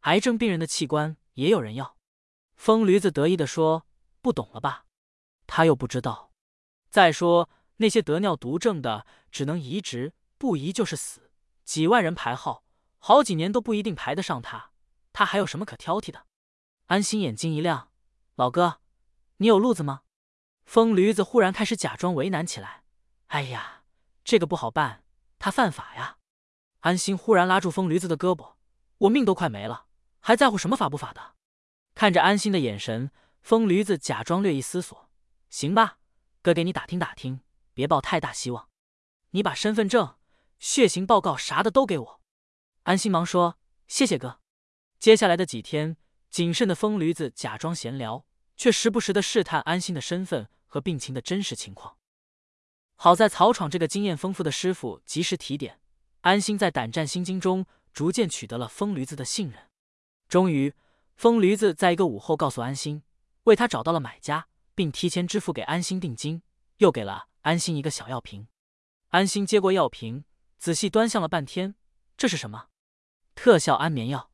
[SPEAKER 1] 癌症病人的器官也有人要。疯驴子得意的说：“不懂了吧？他又不知道。再说那些得尿毒症的，只能移植，不移就是死。几万人排号，好几年都不一定排得上他。他还有什么可挑剔的？”安心眼睛一亮：“老哥，你有路子吗？”疯驴子忽然开始假装为难起来：“哎呀，这个不好办，他犯法呀。”安心忽然拉住疯驴子的胳膊：“我命都快没了，还在乎什么法不法的？”看着安心的眼神，疯驴子假装略一思索：“行吧，哥给你打听打听，别抱太大希望。你把身份证、血型报告啥的都给我。”安心忙说：“谢谢哥。”接下来的几天，谨慎的疯驴子假装闲聊，却时不时的试探安心的身份和病情的真实情况。好在曹闯这个经验丰富的师傅及时提点。安心在胆战心惊中，逐渐取得了疯驴子的信任。终于，疯驴子在一个午后告诉安心，为他找到了买家，并提前支付给安心定金，又给了安心一个小药瓶。安心接过药瓶，仔细端详了半天，这是什么？特效安眠药。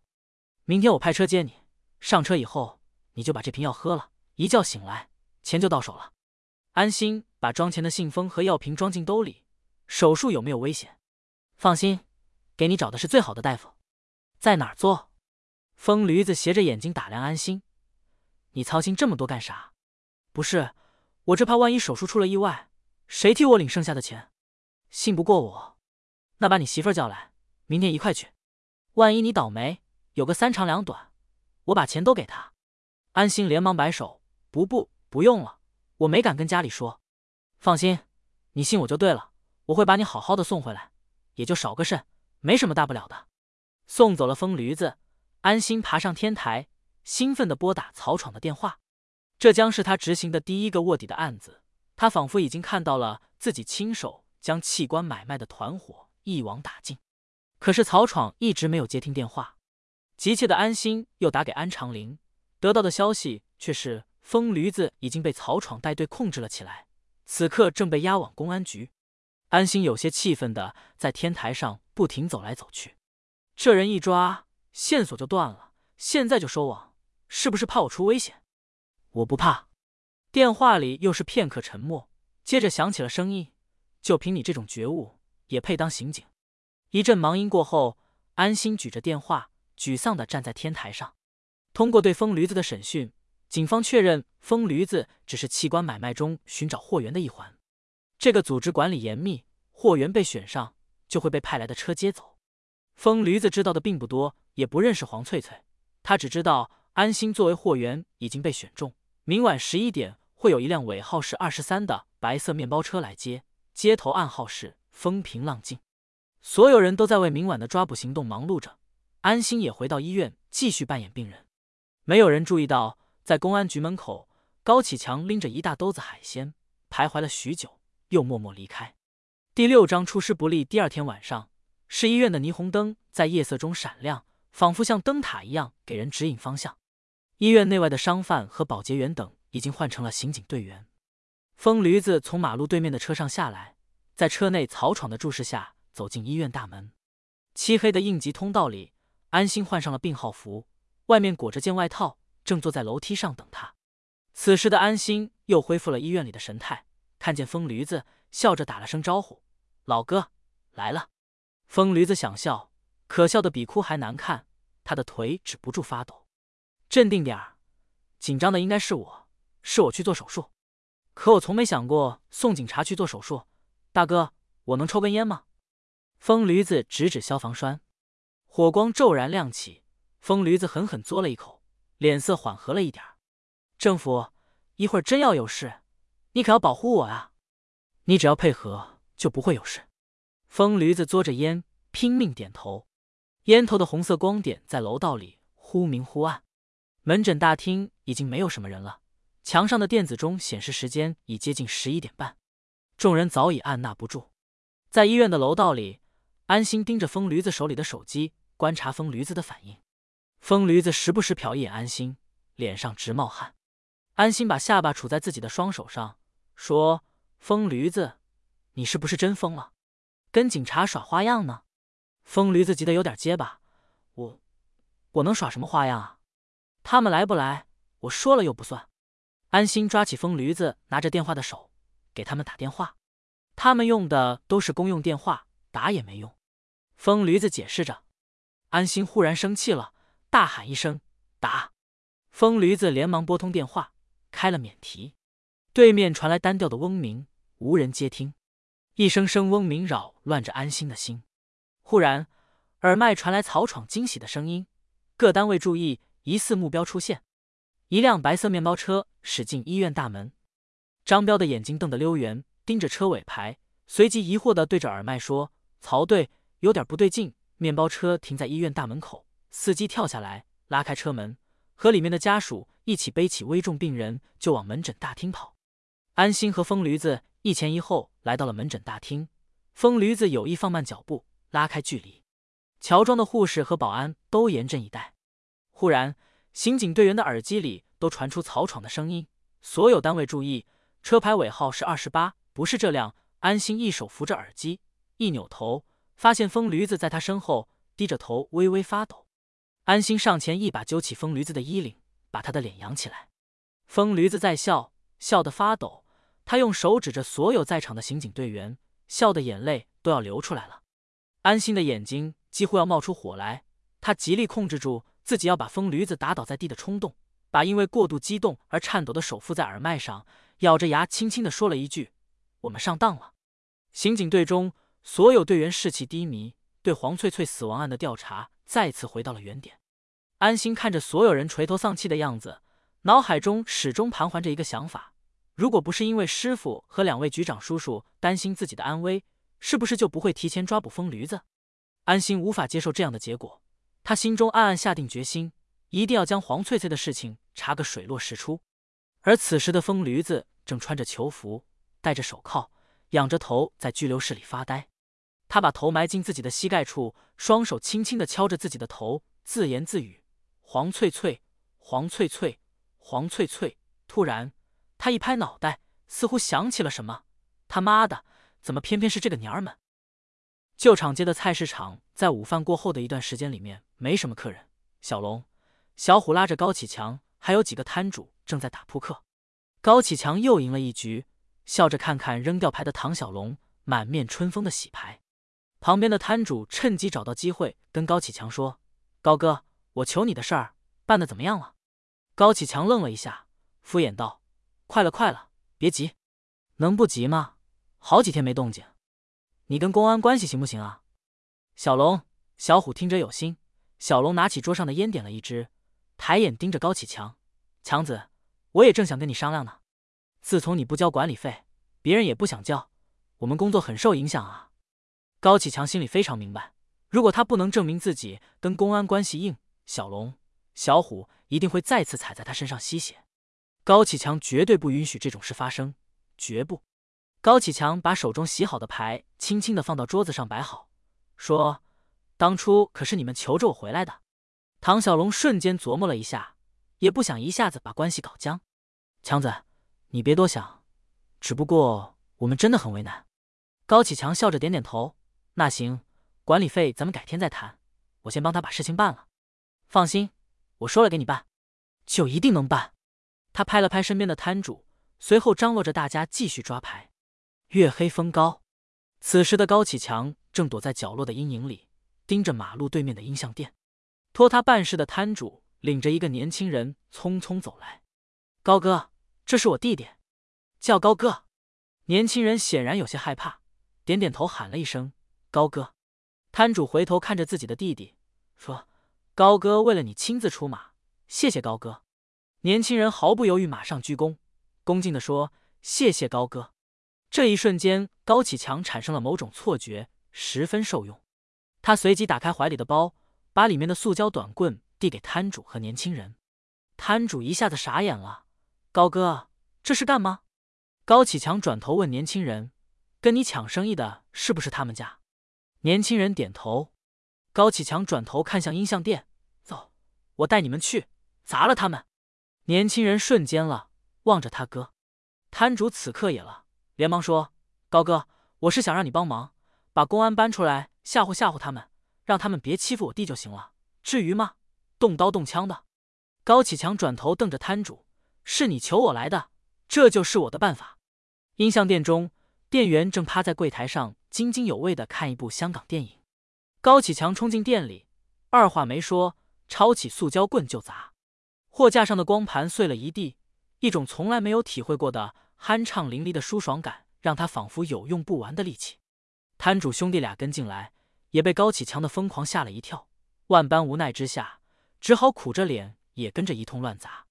[SPEAKER 1] 明天我派车接你，上车以后你就把这瓶药喝了，一觉醒来，钱就到手了。安心把装钱的信封和药瓶装进兜里。手术有没有危险？放心，给你找的是最好的大夫。在哪儿做？疯驴子斜着眼睛打量安心。你操心这么多干啥？不是，我这怕万一手术出了意外，谁替我领剩下的钱？信不过我，那把你媳妇儿叫来，明天一块去。万一你倒霉，有个三长两短，我把钱都给他。安心连忙摆手，不不，不用了，我没敢跟家里说。放心，你信我就对了。我会把你好好的送回来，也就少个肾，没什么大不了的。送走了疯驴子，安心爬上天台，兴奋的拨打曹闯的电话。这将是他执行的第一个卧底的案子，他仿佛已经看到了自己亲手将器官买卖的团伙一网打尽。可是曹闯一直没有接听电话，急切的安心又打给安长林，得到的消息却是疯驴子已经被曹闯带队控制了起来，此刻正被押往公安局。安心有些气愤的在天台上不停走来走去，这人一抓线索就断了，现在就收网，是不是怕我出危险？我不怕。电话里又是片刻沉默，接着响起了声音：“就凭你这种觉悟，也配当刑警？”一阵忙音过后，安心举着电话，沮丧的站在天台上。通过对疯驴子的审讯，警方确认疯驴子只是器官买卖中寻找货源的一环。这个组织管理严密，货源被选上就会被派来的车接走。疯驴子知道的并不多，也不认识黄翠翠，他只知道安心作为货源已经被选中，明晚十一点会有一辆尾号是二十三的白色面包车来接，接头暗号是风平浪静。所有人都在为明晚的抓捕行动忙碌着，安心也回到医院继续扮演病人。没有人注意到，在公安局门口，高启强拎着一大兜子海鲜，徘徊了许久。又默默离开。第六章出师不利。第二天晚上，市医院的霓虹灯在夜色中闪亮，仿佛像灯塔一样给人指引方向。医院内外的商贩和保洁员等已经换成了刑警队员。疯驴子从马路对面的车上下来，在车内曹闯的注视下走进医院大门。漆黑的应急通道里，安心换上了病号服，外面裹着件外套，正坐在楼梯上等他。此时的安心又恢复了医院里的神态。看见疯驴子，笑着打了声招呼：“老哥来了。”疯驴子想笑，可笑的比哭还难看，他的腿止不住发抖。镇定点儿，紧张的应该是我，是我去做手术。可我从没想过送警察去做手术。大哥，我能抽根烟吗？疯驴子指指消防栓，火光骤然亮起，疯驴子狠狠嘬了一口，脸色缓和了一点。政府，一会儿真要有事。你可要保护我啊！你只要配合，就不会有事。疯驴子嘬着烟，拼命点头。烟头的红色光点在楼道里忽明忽暗。门诊大厅已经没有什么人了，墙上的电子钟显示时间已接近十一点半。众人早已按捺不住，在医院的楼道里，安心盯着疯驴子手里的手机，观察疯驴子的反应。疯驴子时不时瞟一眼安心，脸上直冒汗。安心把下巴杵在自己的双手上，说：“疯驴子，你是不是真疯了？跟警察耍花样呢？”疯驴子急得有点结巴：“我，我能耍什么花样啊？他们来不来，我说了又不算。”安心抓起疯驴子拿着电话的手，给他们打电话。他们用的都是公用电话，打也没用。疯驴子解释着。安心忽然生气了，大喊一声：“打！”疯驴子连忙拨通电话。开了免提，对面传来单调的嗡鸣，无人接听。一声声嗡鸣扰乱着安心的心。忽然，耳麦传来曹闯惊喜的声音：“各单位注意，疑似目标出现！”一辆白色面包车驶进医院大门。张彪的眼睛瞪得溜圆，盯着车尾牌，随即疑惑地对着耳麦说：“曹队，有点不对劲。”面包车停在医院大门口，司机跳下来，拉开车门。和里面的家属一起背起危重病人，就往门诊大厅跑。安心和疯驴子一前一后来到了门诊大厅。疯驴子有意放慢脚步，拉开距离。乔装的护士和保安都严阵以待。忽然，刑警队员的耳机里都传出曹闯的声音：“所有单位注意，车牌尾号是二十八，不是这辆。”安心一手扶着耳机，一扭头，发现疯驴子在他身后，低着头微微发抖。安心上前一把揪起疯驴子的衣领，把他的脸扬起来。疯驴子在笑，笑得发抖。他用手指着所有在场的刑警队员，笑得眼泪都要流出来了。安心的眼睛几乎要冒出火来，他极力控制住自己要把疯驴子打倒在地的冲动，把因为过度激动而颤抖的手附在耳麦上，咬着牙轻轻的说了一句：“我们上当了。”刑警队中所有队员士气低迷，对黄翠翠死亡案的调查再次回到了原点。安心看着所有人垂头丧气的样子，脑海中始终盘桓着一个想法。如果不是因为师傅和两位局长叔叔担心自己的安危，是不是就不会提前抓捕疯驴子？安心无法接受这样的结果，他心中暗暗下定决心，一定要将黄翠翠的事情查个水落石出。而此时的疯驴子正穿着囚服，戴着手铐，仰着头在拘留室里发呆。他把头埋进自己的膝盖处，双手轻轻的敲着自己的头，自言自语：“黄翠翠，黄翠翠，黄翠翠。”突然。他一拍脑袋，似乎想起了什么。他妈的，怎么偏偏是这个娘们？旧厂街的菜市场在午饭过后的一段时间里面没什么客人。小龙、小虎拉着高启强，还有几个摊主正在打扑克。高启强又赢了一局，笑着看看扔掉牌的唐小龙，满面春风的洗牌。旁边的摊主趁机找到机会跟高启强说：“高哥，我求你的事儿办的怎么样了？”高启强愣了一下，敷衍道。快了，快了，别急，能不急吗？好几天没动静，你跟公安关系行不行啊？小龙、小虎听者有心。小龙拿起桌上的烟，点了一支，抬眼盯着高启强：“强子，我也正想跟你商量呢。自从你不交管理费，别人也不想交，我们工作很受影响啊。”高启强心里非常明白，如果他不能证明自己跟公安关系硬，小龙、小虎一定会再次踩在他身上吸血。高启强绝对不允许这种事发生，绝不！高启强把手中洗好的牌轻轻的放到桌子上摆好，说：“当初可是你们求着我回来的。”唐小龙瞬间琢磨了一下，也不想一下子把关系搞僵。强子，你别多想，只不过我们真的很为难。高启强笑着点点头：“那行，管理费咱们改天再谈，我先帮他把事情办了。放心，我说了给你办，就一定能办。”他拍了拍身边的摊主，随后张罗着大家继续抓牌。月黑风高，此时的高启强正躲在角落的阴影里，盯着马路对面的音像店。托他办事的摊主领着一个年轻人匆匆走来：“高哥，这是我弟弟，叫高哥。”年轻人显然有些害怕，点点头喊了一声：“高哥。”摊主回头看着自己的弟弟，说：“高哥为了你亲自出马，谢谢高哥。”年轻人毫不犹豫，马上鞠躬，恭敬地说：“谢谢高哥。”这一瞬间，高启强产生了某种错觉，十分受用。他随即打开怀里的包，把里面的塑胶短棍递给摊主和年轻人。摊主一下子傻眼了：“高哥，这是干嘛？”高启强转头问年轻人：“跟你抢生意的是不是他们家？”年轻人点头。高启强转头看向音像店：“走，我带你们去砸了他们。”年轻人瞬间了，望着他哥，摊主此刻也了，连忙说：“高哥，我是想让你帮忙，把公安搬出来吓唬吓唬他们，让他们别欺负我弟就行了。至于吗？动刀动枪的。”高启强转头瞪着摊主：“是你求我来的，这就是我的办法。”音像店中，店员正趴在柜台上津津有味的看一部香港电影。高启强冲进店里，二话没说，抄起塑胶棍就砸。货架上的光盘碎了一地，一种从来没有体会过的酣畅淋漓的舒爽感，让他仿佛有用不完的力气。摊主兄弟俩跟进来，也被高启强的疯狂吓了一跳，万般无奈之下，只好苦着脸也跟着一通乱砸。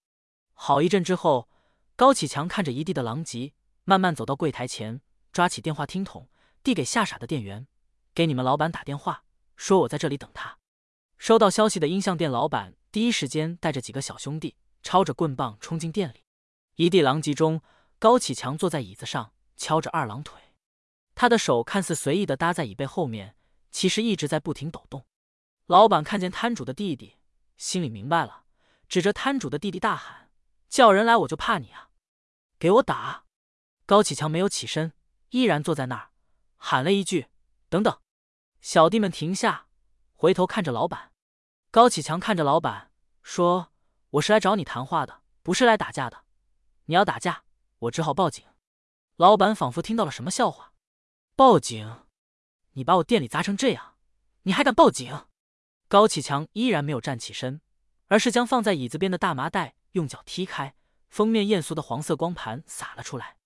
[SPEAKER 1] 好一阵之后，高启强看着一地的狼藉，慢慢走到柜台前，抓起电话听筒，递给吓傻的店员：“给你们老板打电话，说我在这里等他。”收到消息的音像店老板。第一时间带着几个小兄弟，抄着棍棒冲进店里。一地狼藉中，高启强坐在椅子上，敲着二郎腿。他的手看似随意的搭在椅背后面，其实一直在不停抖动。老板看见摊主的弟弟，心里明白了，指着摊主的弟弟大喊：“叫人来，我就怕你啊！给我打！”高启强没有起身，依然坐在那儿，喊了一句：“等等！”小弟们停下，回头看着老板。高启强看着老板说：“我是来找你谈话的，不是来打架的。你要打架，我只好报警。老板仿佛听到了什么笑话，报警？你把我店里砸成这样，你还敢报警？高启强依然没有站起身，而是将放在椅子边的大麻袋用脚踢开，封面艳俗的黄色光盘洒了出来。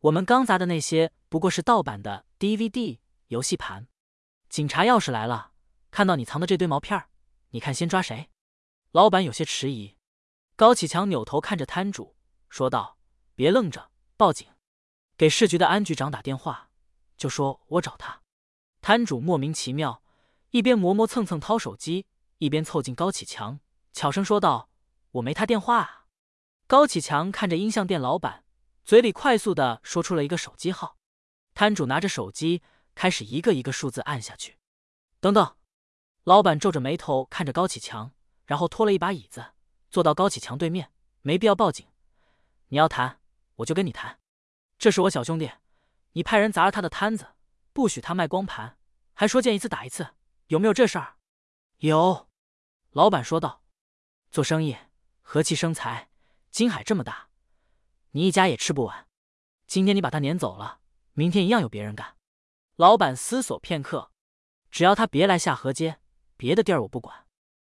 [SPEAKER 1] 我们刚砸的那些不过是盗版的 DVD 游戏盘。警察要是来了，看到你藏的这堆毛片儿你看先抓谁？老板有些迟疑。高启强扭头看着摊主，说道：“别愣着，报警，给市局的安局长打电话，就说我找他。”摊主莫名其妙。一边磨磨蹭蹭掏手机，一边凑近高启强，悄声说道：“我没他电话啊。”高启强看着音像店老板，嘴里快速的说出了一个手机号。摊主拿着手机，开始一个一个数字按下去。等等，老板皱着眉头看着高启强，然后拖了一把椅子，坐到高启强对面。没必要报警，你要谈，我就跟你谈。这是我小兄弟，你派人砸了他的摊子，不许他卖光盘，还说见一次打一次。有没有这事儿？有，老板说道。做生意和气生财，金海这么大，你一家也吃不完。今天你把他撵走了，明天一样有别人干。老板思索片刻，只要他别来下河街，别的地儿我不管。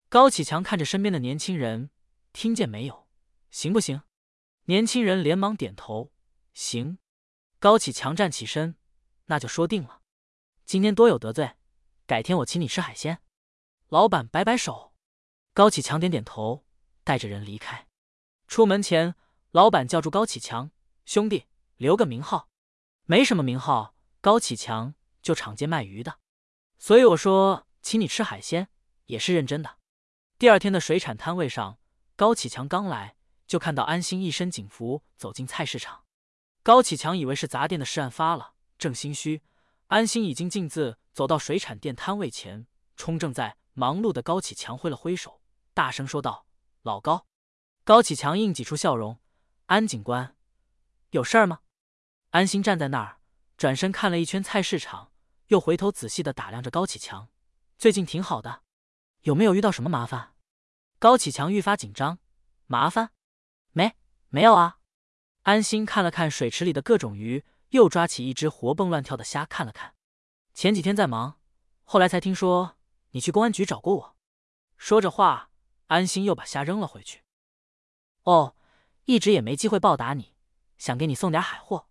[SPEAKER 1] 高启强看着身边的年轻人，听见没有？行不行？年轻人连忙点头，行。高启强站起身，那就说定了。今天多有得罪。改天我请你吃海鲜。老板摆摆手，高启强点点头，带着人离开。出门前，老板叫住高启强：“兄弟，留个名号。”没什么名号，高启强就厂街卖鱼的，所以我说请你吃海鲜也是认真的。第二天的水产摊位上，高启强刚来就看到安心一身警服走进菜市场。高启强以为是砸店的事案发了，正心虚，安心已经径自。走到水产店摊位前，冲正在忙碌的高启强挥了挥手，大声说道：“老高！”高启强硬挤出笑容：“安警官，有事儿吗？”安心站在那儿，转身看了一圈菜市场，又回头仔细的打量着高启强：“最近挺好的，有没有遇到什么麻烦？”高启强愈发紧张：“麻烦？没，没有啊。”安心看了看水池里的各种鱼，又抓起一只活蹦乱跳的虾看了看。前几天在忙，后来才听说你去公安局找过我。说着话，安心又把虾扔了回去。哦，一直也没机会报答你，想给你送点海货。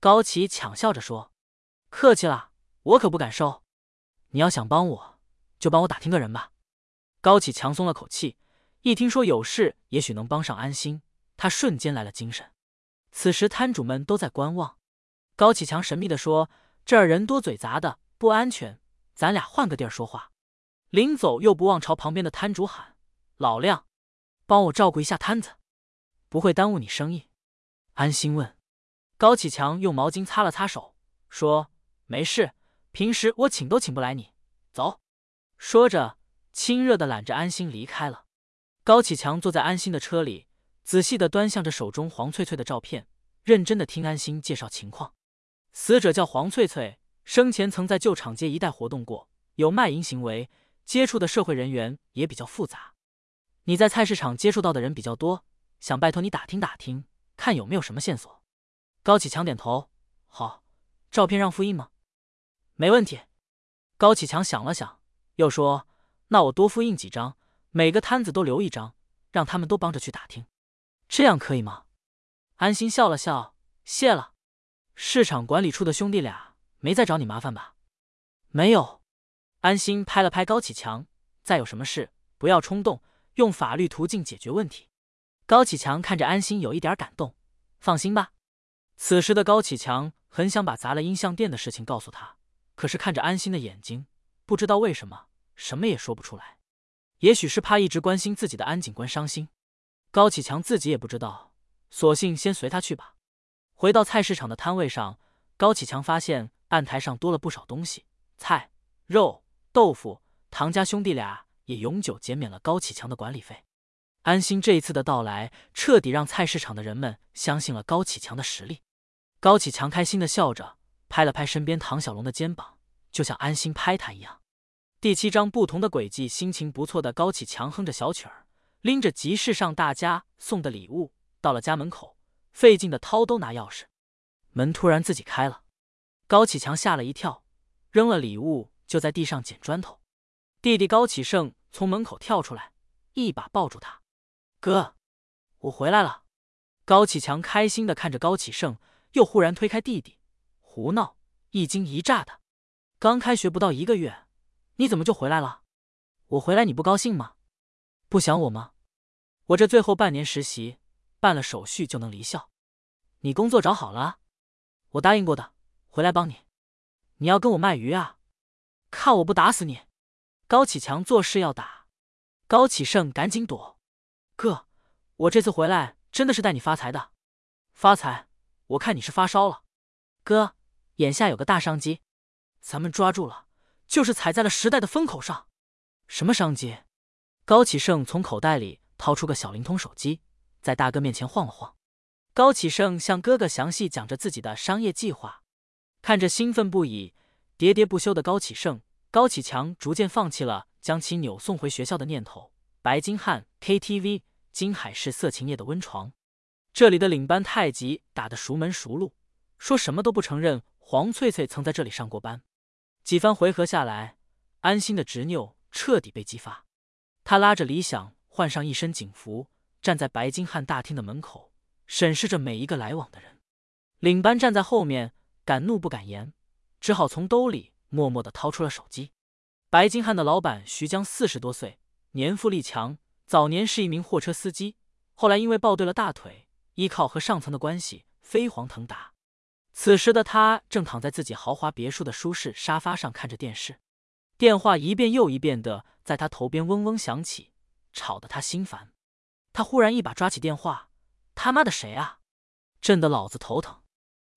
[SPEAKER 1] 高启抢笑着说：“客气了，我可不敢收。你要想帮我，就帮我打听个人吧。”高启强松了口气，一听说有事也许能帮上安心，他瞬间来了精神。此时摊主们都在观望。高启强神秘的说。这儿人多嘴杂的不安全，咱俩换个地儿说话。临走又不忘朝旁边的摊主喊：“老亮，帮我照顾一下摊子，不会耽误你生意。”安心问。高启强用毛巾擦了擦手，说：“没事，平时我请都请不来你。”走。说着，亲热的揽着安心离开了。高启强坐在安心的车里，仔细的端详着手中黄翠翠的照片，认真的听安心介绍情况。死者叫黄翠翠，生前曾在旧厂街一带活动过，有卖淫行为，接触的社会人员也比较复杂。你在菜市场接触到的人比较多，想拜托你打听打听，看有没有什么线索。高启强点头，好，照片让复印吗？没问题。高启强想了想，又说：“那我多复印几张，每个摊子都留一张，让他们都帮着去打听，这样可以吗？”安心笑了笑，谢了。市场管理处的兄弟俩没再找你麻烦吧？没有。安心拍了拍高启强，再有什么事不要冲动，用法律途径解决问题。高启强看着安心，有一点感动。放心吧。此时的高启强很想把砸了音像店的事情告诉他，可是看着安心的眼睛，不知道为什么什么也说不出来。也许是怕一直关心自己的安警官伤心，高启强自己也不知道，索性先随他去吧。回到菜市场的摊位上，高启强发现案台上多了不少东西，菜、肉、豆腐。唐家兄弟俩也永久减免了高启强的管理费。安心这一次的到来，彻底让菜市场的人们相信了高启强的实力。高启强开心的笑着，拍了拍身边唐小龙的肩膀，就像安心拍他一样。第七章不同的轨迹，心情不错的高启强哼着小曲儿，拎着集市上大家送的礼物，到了家门口。费劲的掏兜拿钥匙，门突然自己开了。高启强吓了一跳，扔了礼物，就在地上捡砖头。弟弟高启盛从门口跳出来，一把抱住他：“哥，我回来了。”高启强开心的看着高启盛，又忽然推开弟弟：“胡闹，一惊一乍的。刚开学不到一个月，你怎么就回来了？我回来你不高兴吗？不想我吗？我这最后半年实习，办了手续就能离校。你工作找好了？我答应过的。”回来帮你，你要跟我卖鱼啊？看我不打死你！高启强做事要打，高启盛赶紧躲。哥，我这次回来真的是带你发财的，发财？我看你是发烧了。哥，眼下有个大商机，咱们抓住了，就是踩在了时代的风口上。什么商机？高启盛从口袋里掏出个小灵通手机，在大哥面前晃了晃。高启盛向哥哥详细讲着自己的商业计划。看着兴奋不已、喋喋不休的高启盛，高启强逐渐放弃了将其扭送回学校的念头。白金汉 KTV、金海市色情业的温床，这里的领班太极打得熟门熟路，说什么都不承认黄翠翠曾在这里上过班。几番回合下来，安心的执拗彻底被激发。他拉着李想换上一身警服，站在白金汉大厅的门口，审视着每一个来往的人。领班站在后面。敢怒不敢言，只好从兜里默默的掏出了手机。白金汉的老板徐江四十多岁，年富力强，早年是一名货车司机，后来因为抱对了大腿，依靠和上层的关系飞黄腾达。此时的他正躺在自己豪华别墅的舒适沙发上看着电视，电话一遍又一遍的在他头边嗡嗡响起，吵得他心烦。他忽然一把抓起电话：“他妈的谁啊？震得老子头疼！”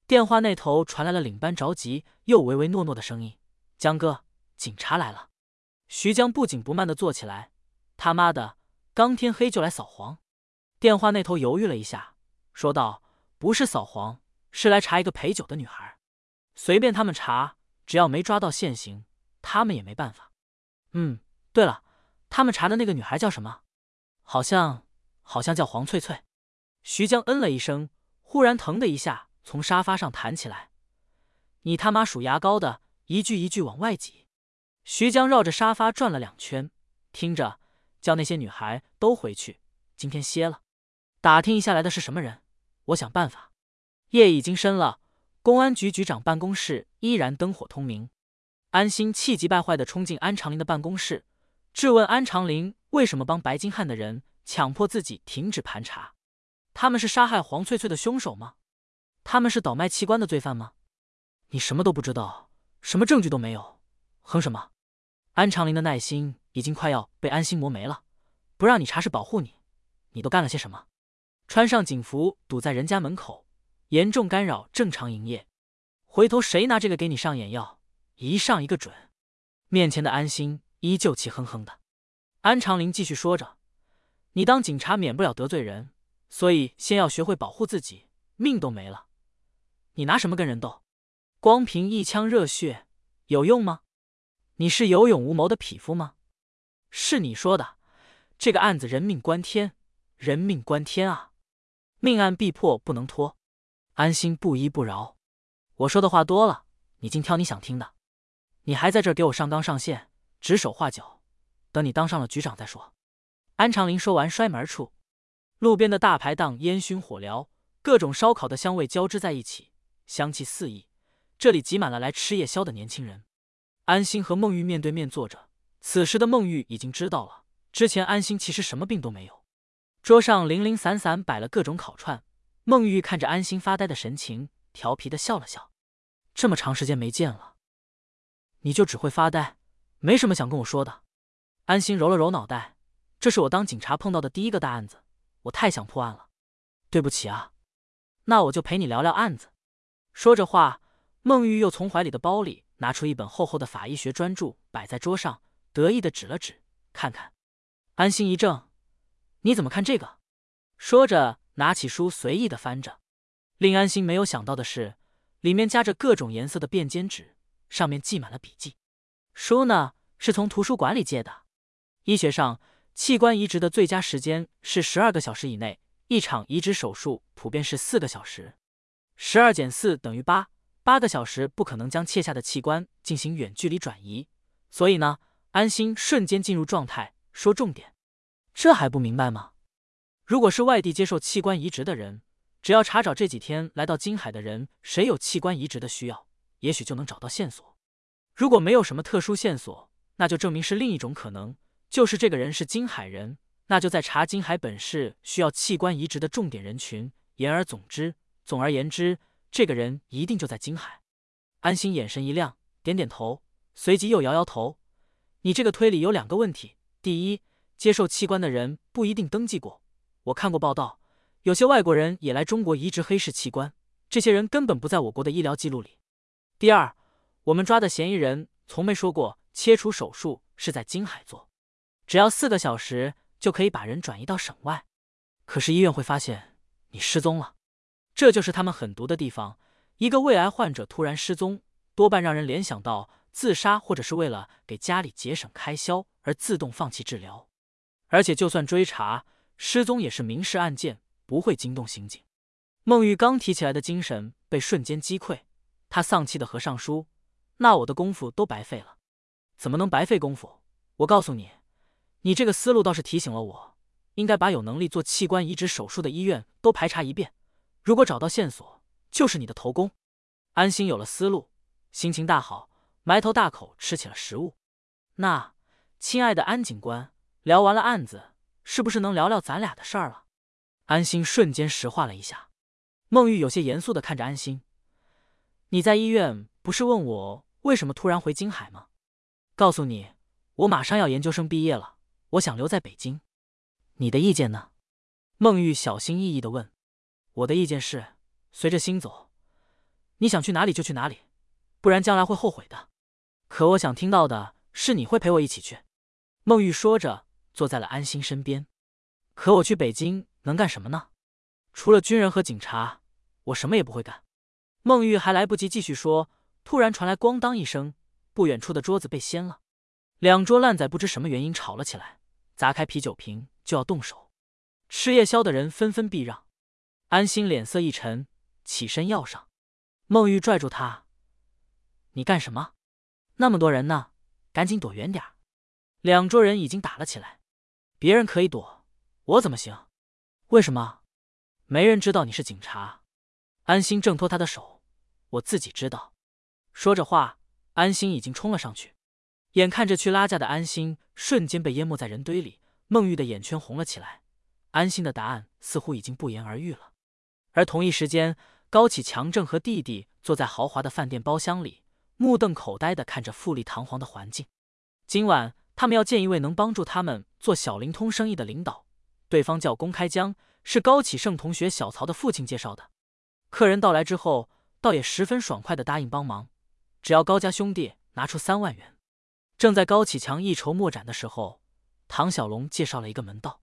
[SPEAKER 1] 电话那头传来了领班着急又唯唯诺诺的声音：“江哥，警察来了。”徐江不紧不慢的坐起来：“他妈的，刚天黑就来扫黄！”电话那头犹豫了一下，说道：“不是扫黄，是来查一个陪酒的女孩。随便他们查，只要没抓到现行，他们也没办法。”嗯，对了，他们查的那个女孩叫什么？好像好像叫黄翠翠。徐江嗯了一声，忽然疼的一下。从沙发上弹起来，你他妈数牙膏的，一句一句往外挤。徐江绕着沙发转了两圈，听着，叫那些女孩都回去，今天歇了。打听一下来的是什么人，我想办法。夜已经深了，公安局局长办公室依然灯火通明。安心气急败坏的冲进安长林的办公室，质问安长林为什么帮白金汉的人强迫自己停止盘查？他们是杀害黄翠翠的凶手吗？他们是倒卖器官的罪犯吗？你什么都不知道，什么证据都没有，哼什么？安长林的耐心已经快要被安心磨没了。不让你查是保护你，你都干了些什么？穿上警服堵在人家门口，严重干扰正常营业。回头谁拿这个给你上眼药？一上一个准。面前的安心依旧气哼哼的。安长林继续说着：“你当警察免不了得罪人，所以先要学会保护自己，命都没了。”你拿什么跟人斗？光凭一腔热血有用吗？你是有勇无谋的匹夫吗？是你说的，这个案子人命关天，人命关天啊！命案必破，不能拖。安心不依不饶。我说的话多了，你尽挑你想听的。你还在这给我上纲上线，指手画脚，等你当上了局长再说。安长林说完，摔门而出。路边的大排档烟熏火燎，各种烧烤的香味交织在一起。香气四溢，这里挤满了来吃夜宵的年轻人。安心和孟玉面对面坐着，此时的孟玉已经知道了，之前安心其实什么病都没有。桌上零零散散摆了各种烤串，孟玉看着安心发呆的神情，调皮的笑了笑。这么长时间没见了，你就只会发呆，没什么想跟我说的？安心揉了揉脑袋，这是我当警察碰到的第一个大案子，我太想破案了，对不起啊。那我就陪你聊聊案子。说着话，孟玉又从怀里的包里拿出一本厚厚的法医学专著，摆在桌上，得意的指了指：“看看。”安心一怔：“你怎么看这个？”说着，拿起书随意的翻着。令安心没有想到的是，里面夹着各种颜色的便笺纸，上面记满了笔记。书呢，是从图书馆里借的。医学上，器官移植的最佳时间是十二个小时以内一场移植手术普遍是四个小时，十二减四等于八，八个小时不可能将切下的器官进行远距离转移。所以呢，安心瞬间进入状态。说重点，这还不明白吗？如果是外地接受器官移植的人，只要查找这几天来到金海的人谁有器官移植的需要，也许就能找到线索。如果没有什么特殊线索，那就证明是另一种可能，就是这个人是金海人。那就在查金海本市需要器官移植的重点人群。言而总之，总而言之，这个人一定就在金海。安心眼神一亮，点点头，随即又摇摇头。你这个推理有两个问题：第一，接受器官的人不一定登记过。我看过报道，有些外国人也来中国移植黑市器官，这些人根本不在我国的医疗记录里。第二，我们抓的嫌疑人从没说过切除手术是在金海做，只要四个小时。就可以把人转移到省外，可是医院会发现你失踪了，这就是他们狠毒的地方。一个胃癌患者突然失踪，多半让人联想到自杀，或者是为了给家里节省开销而自动放弃治疗。而且就算追查，失踪也是民事案件，不会惊动刑警。孟玉刚提起来的精神被瞬间击溃，他丧气的合上书：“那我的功夫都白费了。怎么能白费功夫？我告诉你。”你这个思路倒是提醒了我，应该把有能力做器官移植手术的医院都排查一遍。如果找到线索，就是你的头功。安心有了思路，心情大好，埋头大口吃起了食物。那，亲爱的安警官，聊完了案子，是不是能聊聊咱俩的事儿了？安心瞬间石化了一下。孟玉有些严肃的看着安心：“你在医院不是问我为什么突然回金海吗？告诉你，我马上要研究生毕业了。”我想留在北京，你的意见呢？孟玉小心翼翼的问。我的意见是随着心走，你想去哪里就去哪里，不然将来会后悔的。可我想听到的是你会陪我一起去。孟玉说着，坐在了安心身边。可我去北京能干什么呢？除了军人和警察，我什么也不会干。孟玉还来不及继续说，突然传来咣当一声，不远处的桌子被掀了，两桌烂仔不知什么原因吵了起来。砸开啤酒瓶就要动手，吃夜宵的人纷纷避让。安心脸色一沉，起身要上。孟玉拽住他：“你干什么？那么多人呢，赶紧躲远点两桌人已经打了起来，别人可以躲，我怎么行？为什么？没人知道你是警察。安心挣脱他的手：“我自己知道。”说着话，安心已经冲了上去。眼看着去拉架的安心瞬间被淹没在人堆里，孟玉的眼圈红了起来。安心的答案似乎已经不言而喻了。而同一时间，高启强正和弟弟坐在豪华的饭店包厢里，目瞪口呆的看着富丽堂皇的环境。今晚他们要见一位能帮助他们做小灵通生意的领导，对方叫龚开江，是高启盛同学小曹的父亲介绍的。客人到来之后，倒也十分爽快的答应帮忙，只要高家兄弟拿出三万元。正在高启强一筹莫展的时候，唐小龙介绍了一个门道：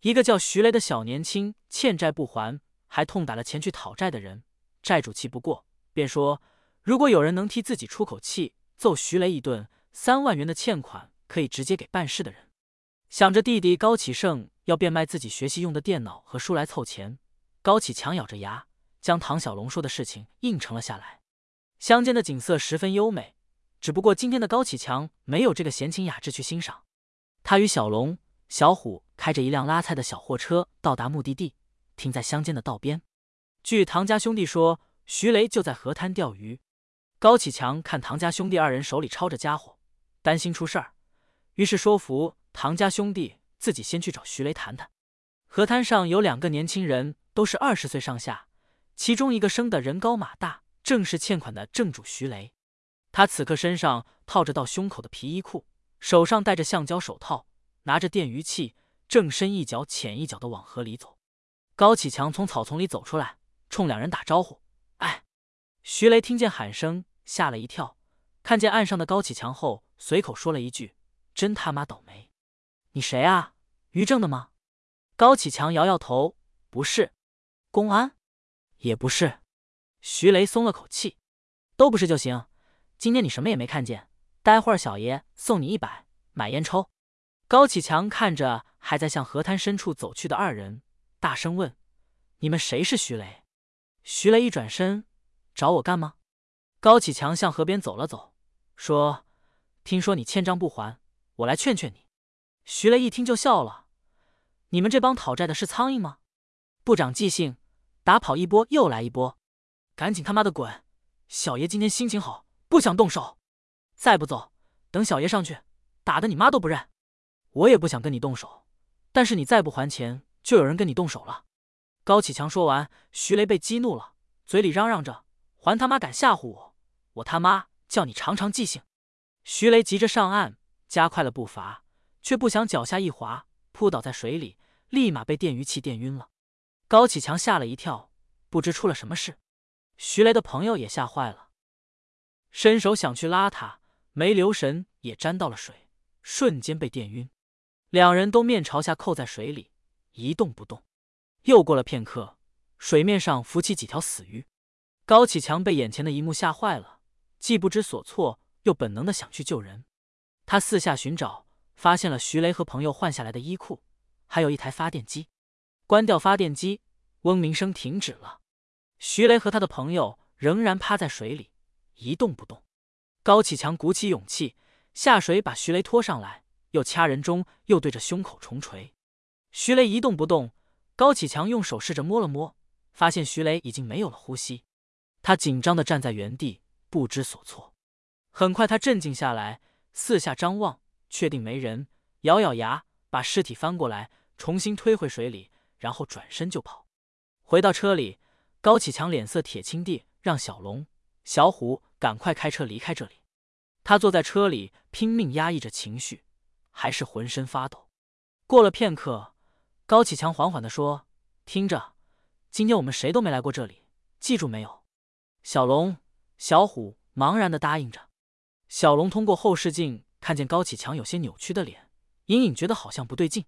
[SPEAKER 1] 一个叫徐雷的小年轻欠债不还，还痛打了前去讨债的人，债主气不过，便说如果有人能替自己出口气，揍徐雷一顿，三万元的欠款可以直接给办事的人。想着弟弟高启盛要变卖自己学习用的电脑和书来凑钱，高启强咬着牙将唐小龙说的事情应承了下来。乡间的景色十分优美。只不过今天的高启强没有这个闲情雅致去欣赏。他与小龙、小虎开着一辆拉菜的小货车到达目的地，停在乡间的道边。据唐家兄弟说，徐雷就在河滩钓鱼。高启强看唐家兄弟二人手里抄着家伙，担心出事儿，于是说服唐家兄弟自己先去找徐雷谈谈。河滩上有两个年轻人，都是二十岁上下，其中一个生的人高马大，正是欠款的正主徐雷。他此刻身上套着到胸口的皮衣裤，手上戴着橡胶手套，拿着电鱼器，正深一脚浅一脚的往河里走。高启强从草丛里走出来，冲两人打招呼：“哎！”徐雷听见喊声，吓了一跳，看见岸上的高启强后，随口说了一句：“真他妈倒霉！”“你谁啊？于正的吗？”高启强摇摇头：“不是。”“公安？”“也不是。”徐雷松了口气：“都不是就行。”今天你什么也没看见，待会儿小爷送你一百，买烟抽。高启强看着还在向河滩深处走去的二人，大声问：“你们谁是徐雷？”徐雷一转身，找我干吗？高启强向河边走了走，说：“听说你欠账不还，我来劝劝你。”徐雷一听就笑了：“你们这帮讨债的是苍蝇吗？不长记性，打跑一波又来一波，赶紧他妈的滚！小爷今天心情好，不想动手。再不走，等小爷上去，打的你妈都不认。我也不想跟你动手，但是你再不还钱，就有人跟你动手了。”高启强说完，徐雷被激怒了，嘴里嚷嚷着：“还他妈敢吓唬我！”我他妈叫你长长记性！徐雷急着上岸，加快了步伐，却不想脚下一滑，扑倒在水里，立马被电鱼气电晕了。高启强吓了一跳，不知出了什么事。徐雷的朋友也吓坏了，伸手想去拉他，没留神也沾到了水，瞬间被电晕。两人都面朝下扣在水里，一动不动。又过了片刻，水面上浮起几条死鱼。高启强被眼前的一幕吓坏了。既不知所措，又本能的想去救人。他四下寻找，发现了徐雷和朋友换下来的衣裤，还有一台发电机。关掉发电机，嗡鸣声停止了。徐雷和他的朋友仍然趴在水里一动不动。高启强鼓起勇气下水，把徐雷拖上来，又掐人中，又对着胸口重锤。徐雷一动不动。高启强用手试着摸了摸，发现徐雷已经没有了呼吸。他紧张的站在原地。不知所措，很快他镇静下来，四下张望，确定没人，咬咬牙，把尸体翻过来，重新推回水里，然后转身就跑。回到车里，高启强脸色铁青地让小龙、小虎赶快开车离开这里。他坐在车里，拼命压抑着情绪，还是浑身发抖。过了片刻，高启强缓缓地说：“听着，今天我们谁都没来过这里，记住没有？”小龙。小虎茫然的答应着。小龙通过后视镜看见高启强有些扭曲的脸，隐隐觉得好像不对劲。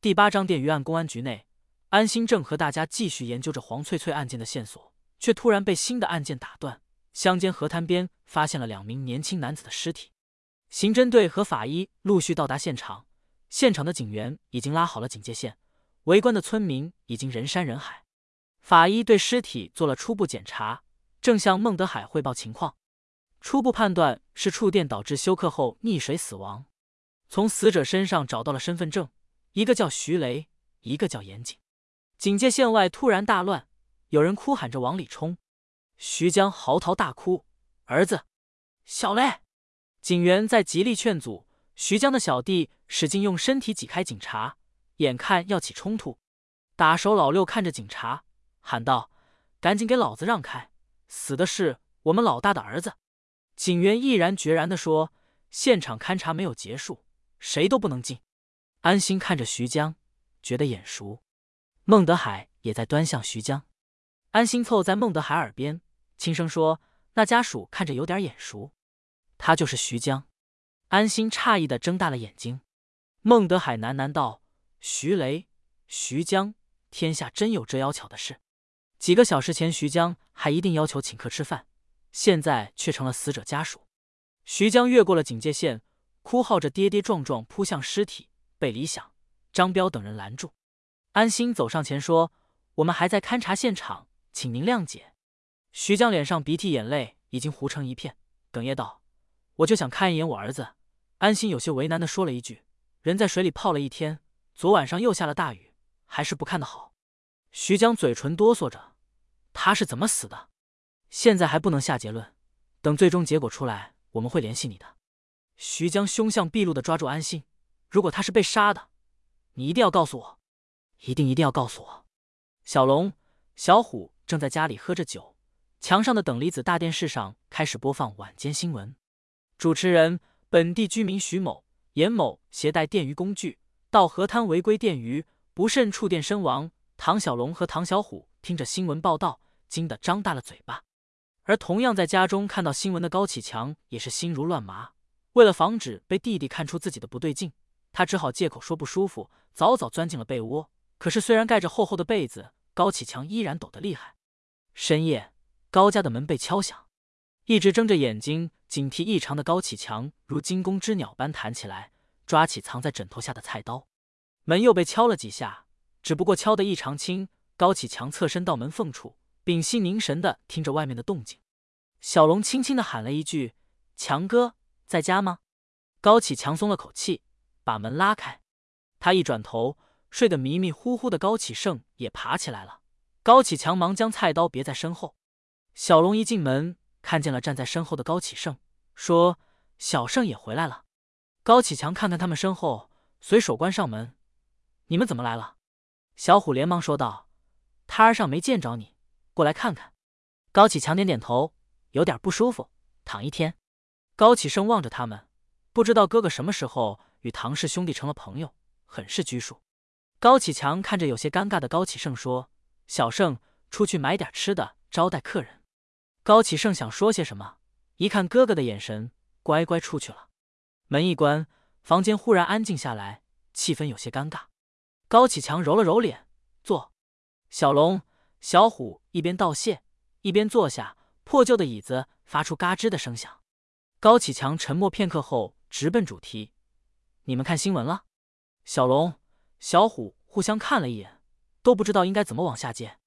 [SPEAKER 1] 第八章电鱼案，公安局内，安心正和大家继续研究着黄翠翠案件的线索，却突然被新的案件打断。乡间河滩边发现了两名年轻男子的尸体，刑侦队和法医陆续到达现场，现场的警员已经拉好了警戒线，围观的村民已经人山人海。法医对尸体做了初步检查。正向孟德海汇报情况，初步判断是触电导致休克后溺水死亡。从死者身上找到了身份证，一个叫徐雷，一个叫严谨。警戒线外突然大乱，有人哭喊着往里冲。徐江嚎啕大哭：“儿子，小雷！”警员在极力劝阻，徐江的小弟使劲用身体挤开警察，眼看要起冲突。打手老六看着警察，喊道：“赶紧给老子让开！”死的是我们老大的儿子，警员毅然决然地说：“现场勘查没有结束，谁都不能进。”安心看着徐江，觉得眼熟。孟德海也在端详徐江，安心凑在孟德海耳边轻声说：“那家属看着有点眼熟，他就是徐江。”安心诧异的睁大了眼睛。孟德海喃喃道：“徐雷，徐江，天下真有这妖巧的事。”几个小时前，徐江还一定要求请客吃饭，现在却成了死者家属。徐江越过了警戒线，哭号着跌跌撞撞扑向尸体，被李想、张彪等人拦住。安心走上前说：“我们还在勘察现场，请您谅解。”徐江脸上鼻涕眼泪已经糊成一片，哽咽道：“我就想看一眼我儿子。”安心有些为难的说了一句：“人在水里泡了一天，昨晚上又下了大雨，还是不看的好。”徐江嘴唇哆嗦着。他是怎么死的？现在还不能下结论，等最终结果出来，我们会联系你的。徐江凶相毕露的抓住安心，如果他是被杀的，你一定要告诉我，一定一定要告诉我。小龙、小虎正在家里喝着酒，墙上的等离子大电视上开始播放晚间新闻。主持人：本地居民徐某、严某携带电鱼工具到河滩违规电鱼，不慎触电身亡。唐小龙和唐小虎听着新闻报道。惊得张大了嘴巴，而同样在家中看到新闻的高启强也是心如乱麻。为了防止被弟弟看出自己的不对劲，他只好借口说不舒服，早早钻进了被窝。可是虽然盖着厚厚的被子，高启强依然抖得厉害。深夜，高家的门被敲响，一直睁着眼睛警惕异常的高启强如惊弓之鸟般弹起来，抓起藏在枕头下的菜刀。门又被敲了几下，只不过敲得异常轻。高启强侧身到门缝处，屏息凝神的听着外面的动静。小龙轻轻的喊了一句：“强哥，在家吗？”高启强松了口气，把门拉开。他一转头，睡得迷迷糊糊的高启盛也爬起来了。高启强忙将菜刀别在身后。小龙一进门，看见了站在身后的高启盛，说：“小盛也回来了。”高启强看看他们身后，随手关上门：“你们怎么来了？”小虎连忙说道：“摊儿上没见着你，过来看看。”高启强点点头，有点不舒服，躺一天。高启盛望着他们。不知道哥哥什么时候与唐氏兄弟成了朋友，很是拘束。高启强看着有些尴尬的高启盛说：“小盛，出去买点吃的招待客人。”高启盛想说些什么，一看哥哥的眼神，乖乖出去了。门一关，房间忽然安静下来，气氛有些尴尬。高启强揉了揉脸，坐。小龙、小虎一边道谢，一边坐下。破旧的椅子发出嘎吱的声响。高启强沉默片刻后。直奔主题，你们看新闻了？小龙、小虎互相看了一眼，都不知道应该怎么往下接。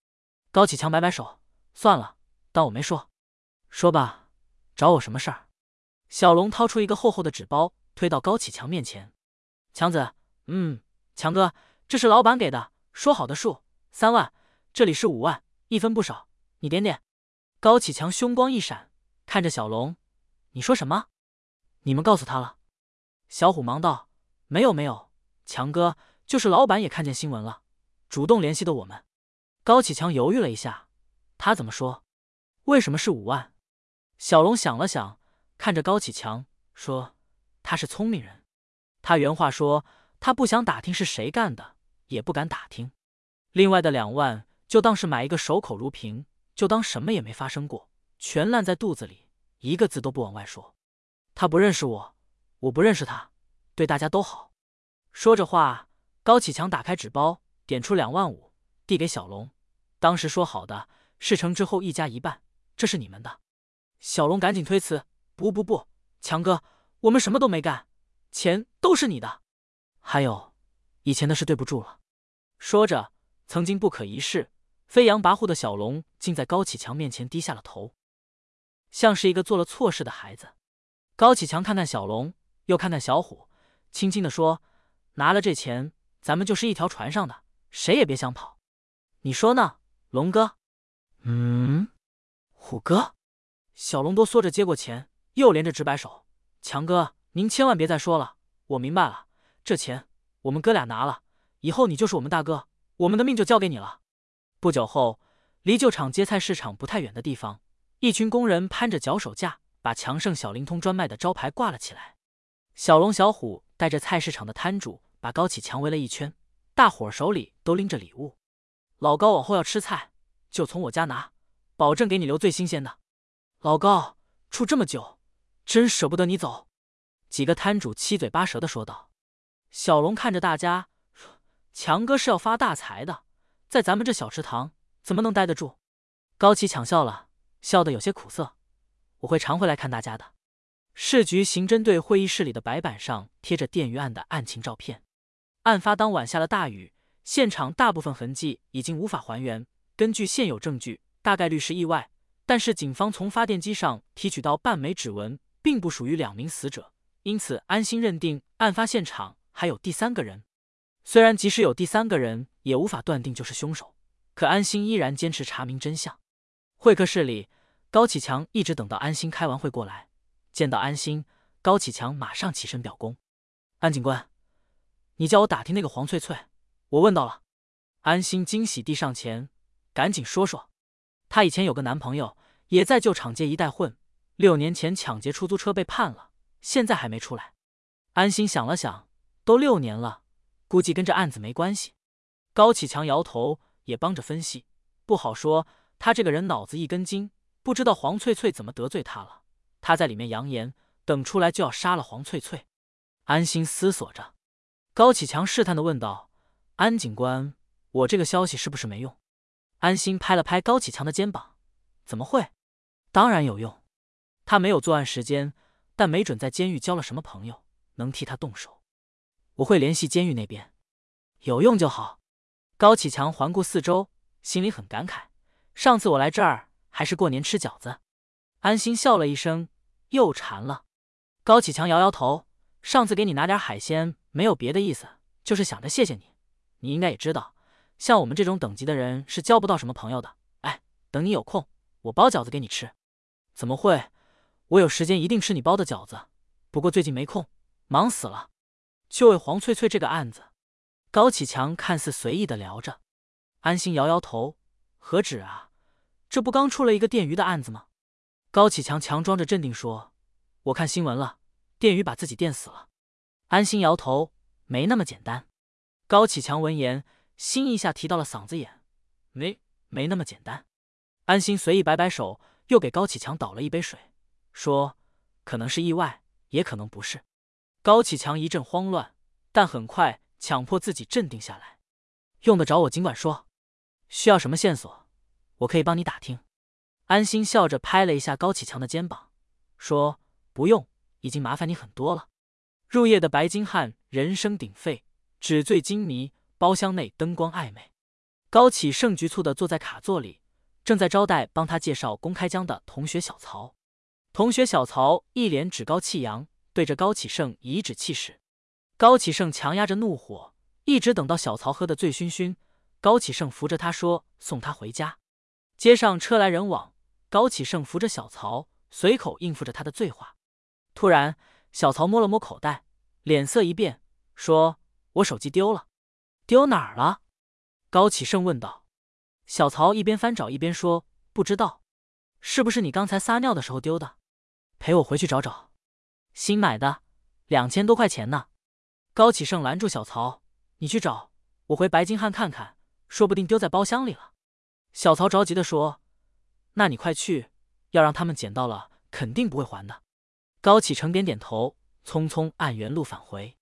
[SPEAKER 1] 高启强摆摆手，算了，当我没说。说吧，找我什么事儿？小龙掏出一个厚厚的纸包，推到高启强面前。强子，嗯，强哥，这是老板给的，说好的数，三万，这里是五万，一分不少，你点点。高启强凶光一闪，看着小龙，你说什么？你们告诉他了。小虎忙道：“没有没有，强哥，就是老板也看见新闻了，主动联系的我们。”高启强犹豫了一下，他怎么说？为什么是五万？小龙想了想，看着高启强说：“他是聪明人，他原话说他不想打听是谁干的，也不敢打听。另外的两万就当是买一个守口如瓶，就当什么也没发生过，全烂在肚子里，一个字都不往外说。他不认识我。”我不认识他，对大家都好。说着话，高启强打开纸包，点出两万五，递给小龙。当时说好的，事成之后一家一半，这是你们的。小龙赶紧推辞：“不不不，强哥，我们什么都没干，钱都是你的。还有，以前的事对不住了。”说着，曾经不可一世、飞扬跋扈的小龙，竟在高启强面前低下了头，像是一个做了错事的孩子。高启强看看小龙。又看看小虎，轻轻的说：“拿了这钱，咱们就是一条船上的，谁也别想跑。你说呢，龙哥？”“嗯。”“虎哥。”小龙哆嗦着接过钱，又连着直摆手：“强哥，您千万别再说了，我明白了。这钱我们哥俩拿了，以后你就是我们大哥，我们的命就交给你了。”不久后，离旧厂接菜市场不太远的地方，一群工人攀着脚手架，把强盛小灵通专卖的招牌挂了起来。小龙、小虎带着菜市场的摊主，把高启强围了一圈。大伙儿手里都拎着礼物。老高往后要吃菜，就从我家拿，保证给你留最新鲜的。老高出这么久，真舍不得你走。几个摊主七嘴八舌的说道。小龙看着大家说：“强哥是要发大财的，在咱们这小池塘怎么能待得住？”高启强笑了，笑得有些苦涩。我会常回来看大家的。市局刑侦队会议室里的白板上贴着电鱼案的案情照片。案发当晚下了大雨，现场大部分痕迹已经无法还原。根据现有证据，大概率是意外。但是警方从发电机上提取到半枚指纹，并不属于两名死者，因此安心认定案发现场还有第三个人。虽然即使有第三个人，也无法断定就是凶手，可安心依然坚持查明真相。会客室里，高启强一直等到安心开完会过来。见到安心，高启强马上起身表功。安警官，你叫我打听那个黄翠翠，我问到了。安心惊喜地上前，赶紧说说。她以前有个男朋友，也在旧厂街一带混，六年前抢劫出租车被判了，现在还没出来。安心想了想，都六年了，估计跟这案子没关系。高启强摇头，也帮着分析，不好说。他这个人脑子一根筋，不知道黄翠翠怎么得罪他了。他在里面扬言，等出来就要杀了黄翠翠。安心思索着，高启强试探的问道：“安警官，我这个消息是不是没用？”安心拍了拍高启强的肩膀：“怎么会？当然有用。他没有作案时间，但没准在监狱交了什么朋友，能替他动手。我会联系监狱那边，有用就好。”高启强环顾四周，心里很感慨。上次我来这儿还是过年吃饺子。安心笑了一声，又馋了。高启强摇摇头，上次给你拿点海鲜，没有别的意思，就是想着谢谢你。你应该也知道，像我们这种等级的人是交不到什么朋友的。哎，等你有空，我包饺子给你吃。怎么会？我有时间一定吃你包的饺子。不过最近没空，忙死了。就为黄翠翠这个案子，高启强看似随意的聊着。安心摇摇头，何止啊，这不刚出了一个电鱼的案子吗？高启强强装着镇定说：“我看新闻了，电鱼把自己电死了。”安心摇头，没那么简单。高启强闻言，心一下提到了嗓子眼：“没没那么简单。”安心随意摆摆手，又给高启强倒了一杯水，说：“可能是意外，也可能不是。”高启强一阵慌乱，但很快强迫自己镇定下来。用得着我尽管说，需要什么线索，我可以帮你打听。安心笑着拍了一下高启强的肩膀，说：“不用，已经麻烦你很多了。”入夜的白金汉人声鼎沸，纸醉金迷，包厢内灯光暧昧。高启盛局促的坐在卡座里，正在招待帮他介绍公开江的同学小曹。同学小曹一脸趾高气扬。对着高启盛颐指气使，高启盛强压着怒火，一直等到小曹喝得醉醺醺，高启盛扶着他说：“送他回家。”街上车来人往，高启盛扶着小曹，随口应付着他的醉话。突然，小曹摸了摸口袋，脸色一变，说：“我手机丢了，丢哪儿了？”高启盛问道。小曹一边翻找一边说：“不知道，是不是你刚才撒尿的时候丢的？陪我回去找找。”新买的，两千多块钱呢。高启盛拦住小曹：“你去找，我回白金汉看看，说不定丢在包厢里了。”小曹着急的说：“那你快去，要让他们捡到了，肯定不会还的。”高启盛点点头，匆匆按原路返回。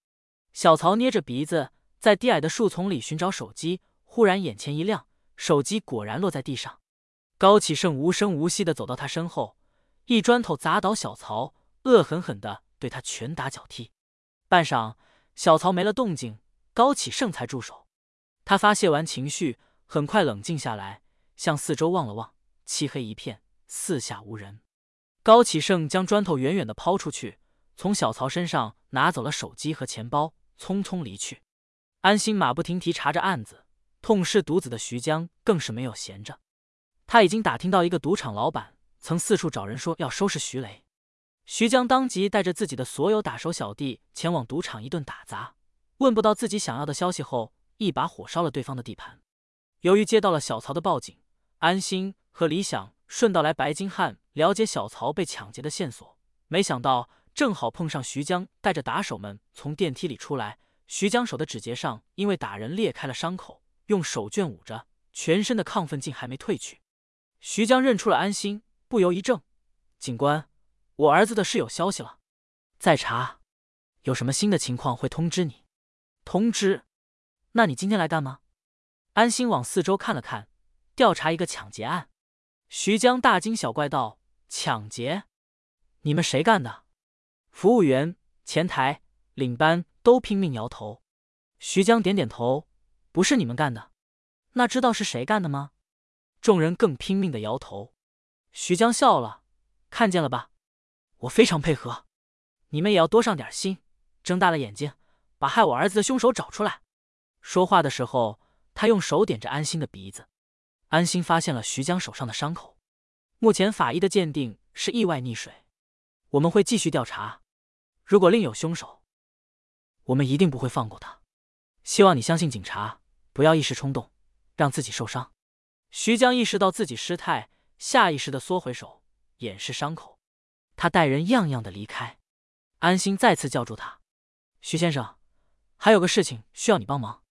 [SPEAKER 1] 小曹捏着鼻子，在低矮的树丛里寻找手机，忽然眼前一亮，手机果然落在地上。高启盛无声无息的走到他身后，一砖头砸倒小曹，恶狠狠的。对他拳打脚踢，半晌，小曹没了动静，高启盛才住手。他发泄完情绪，很快冷静下来，向四周望了望，漆黑一片，四下无人。高启盛将砖头远远的抛出去，从小曹身上拿走了手机和钱包，匆匆离去。安心马不停蹄查着案子，痛失独子的徐江更是没有闲着。他已经打听到一个赌场老板曾四处找人说要收拾徐雷。徐江当即带着自己的所有打手小弟前往赌场一顿打砸，问不到自己想要的消息后，一把火烧了对方的地盘。由于接到了小曹的报警，安心和李想顺道来白金汉了解小曹被抢劫的线索，没想到正好碰上徐江带着打手们从电梯里出来。徐江手的指节上因为打人裂开了伤口，用手绢捂着，全身的亢奋劲还没褪去。徐江认出了安心，不由一怔：“警官。”我儿子的事有消息了，在查，有什么新的情况会通知你。通知？那你今天来干嘛？安心往四周看了看，调查一个抢劫案。徐江大惊小怪道：“抢劫？你们谁干的？”服务员、前台、领班都拼命摇头。徐江点点头：“不是你们干的。”那知道是谁干的吗？众人更拼命的摇头。徐江笑了：“看见了吧？”我非常配合，你们也要多上点心，睁大了眼睛，把害我儿子的凶手找出来。说话的时候，他用手点着安心的鼻子。安心发现了徐江手上的伤口，目前法医的鉴定是意外溺水。我们会继续调查，如果另有凶手，我们一定不会放过他。希望你相信警察，不要一时冲动，让自己受伤。徐江意识到自己失态，下意识的缩回手，掩饰伤口。他待人样样的离开，安心再次叫住他：“徐先生，还有个事情需要你帮忙。”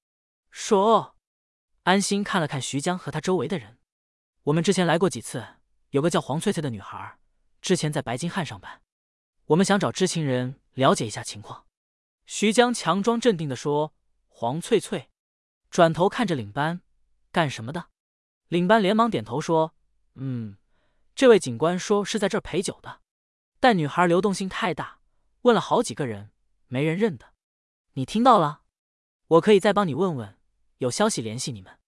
[SPEAKER 1] 说。安心看了看徐江和他周围的人：“我们之前来过几次，有个叫黄翠翠的女孩，之前在白金汉上班，我们想找知情人了解一下情况。”徐江强装镇定的说：“黄翠翠。”转头看着领班：“干什么的？”领班连忙点头说：“嗯，这位警官说是在这儿陪酒的。”但女孩流动性太大，问了好几个人，没人认得。你听到了？我可以再帮你问问，有消息联系你们。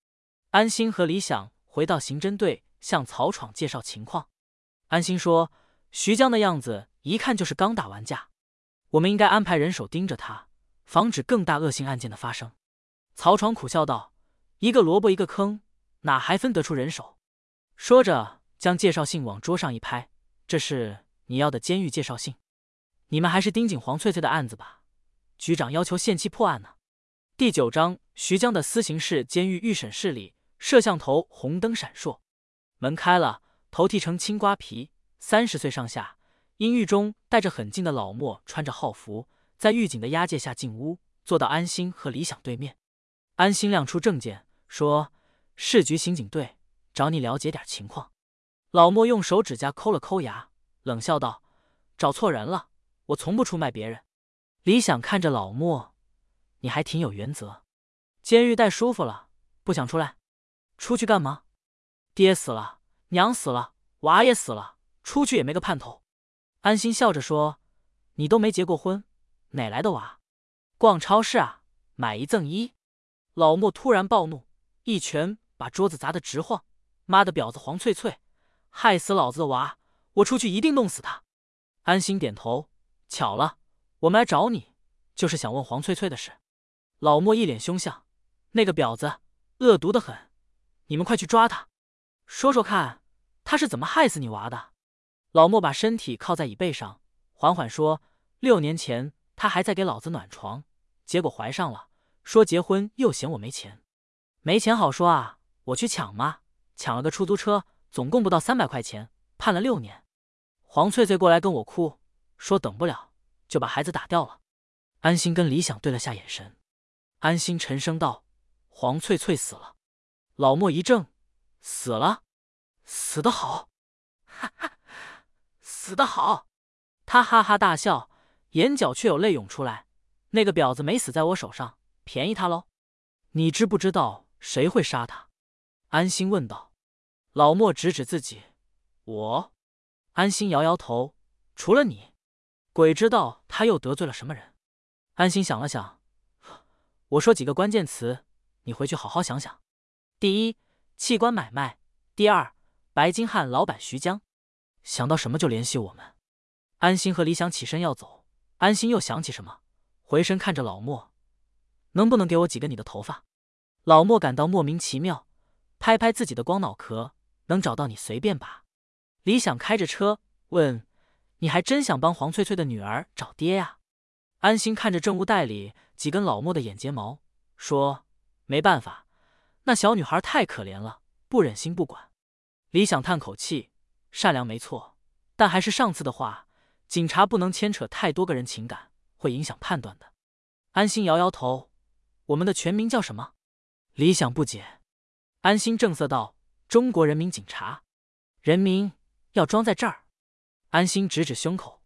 [SPEAKER 1] 安心和李想回到刑侦队，向曹闯介绍情况。安心说：“徐江的样子一看就是刚打完架，我们应该安排人手盯着他，防止更大恶性案件的发生。”曹闯苦笑道：“一个萝卜一个坑，哪还分得出人手？”说着，将介绍信往桌上一拍：“这是你要的监狱介绍信。你们还是盯紧黄翠翠的案子吧。局长要求限期破案呢。”第九章：徐江的私刑室监狱预审室里，摄像头红灯闪烁，门开了。头剃成青瓜皮，三十岁上下，阴狱中带着很近的老莫穿着号服，在狱警的押解下进屋，坐到安心和李想对面。安心亮出证件，说：“市局刑警队找你了解点情况。”老莫用手指甲抠了抠牙，冷笑道：“找错人了，我从不出卖别人。”李想看着老莫：“你还挺有原则。监狱待舒服了，不想出来？出去干嘛？爹死了。”娘死了，娃也死了，出去也没个盼头。安心笑着说：“你都没结过婚，哪来的娃？逛超市啊，买一赠一。”老莫突然暴怒，一拳把桌子砸得直晃：“妈的婊子黄翠翠，害死老子的娃！我出去一定弄死他！”安心点头：“巧了，我们来找你，就是想问黄翠翠的事。”老莫一脸凶相：“那个婊子恶毒的很，你们快去抓她！”说说看，他是怎么害死你娃的？老莫把身体靠在椅背上，缓缓说：“六年前，他还在给老子暖床，结果怀上了，说结婚又嫌我没钱。没钱好说啊，我去抢嘛，抢了个出租车，总共不到三百块钱，判了六年。黄翠翠过来跟我哭，说等不了，就把孩子打掉了。”安心跟李想对了下眼神，安心沉声道：“黄翠翠死了。”老莫一怔。死了，死得好，哈哈，死得好！他哈哈大笑，眼角却有泪涌出来。那个婊子没死在我手上，便宜他喽。你知不知道谁会杀他？安心问道。老莫指指自己，我。安心摇摇头，除了你，鬼知道他又得罪了什么人。安心想了想，我说几个关键词，你回去好好想想。第一。器官买卖。第二，白金汉老板徐江，想到什么就联系我们。安心和李想起身要走，安心又想起什么，回身看着老莫，能不能给我几个你的头发？老莫感到莫名其妙，拍拍自己的光脑壳，能找到你随便拔。李想开着车问：“你还真想帮黄翠翠的女儿找爹呀？”安心看着证物袋里几根老莫的眼睫毛，说：“没办法。”那小女孩太可怜了，不忍心不管。李想叹口气，善良没错，但还是上次的话，警察不能牵扯太多个人情感，会影响判断的。安心摇摇头，我们的全名叫什么？李想不解。安心正色道：中国人民警察。人民要装在这儿。安心指指胸口。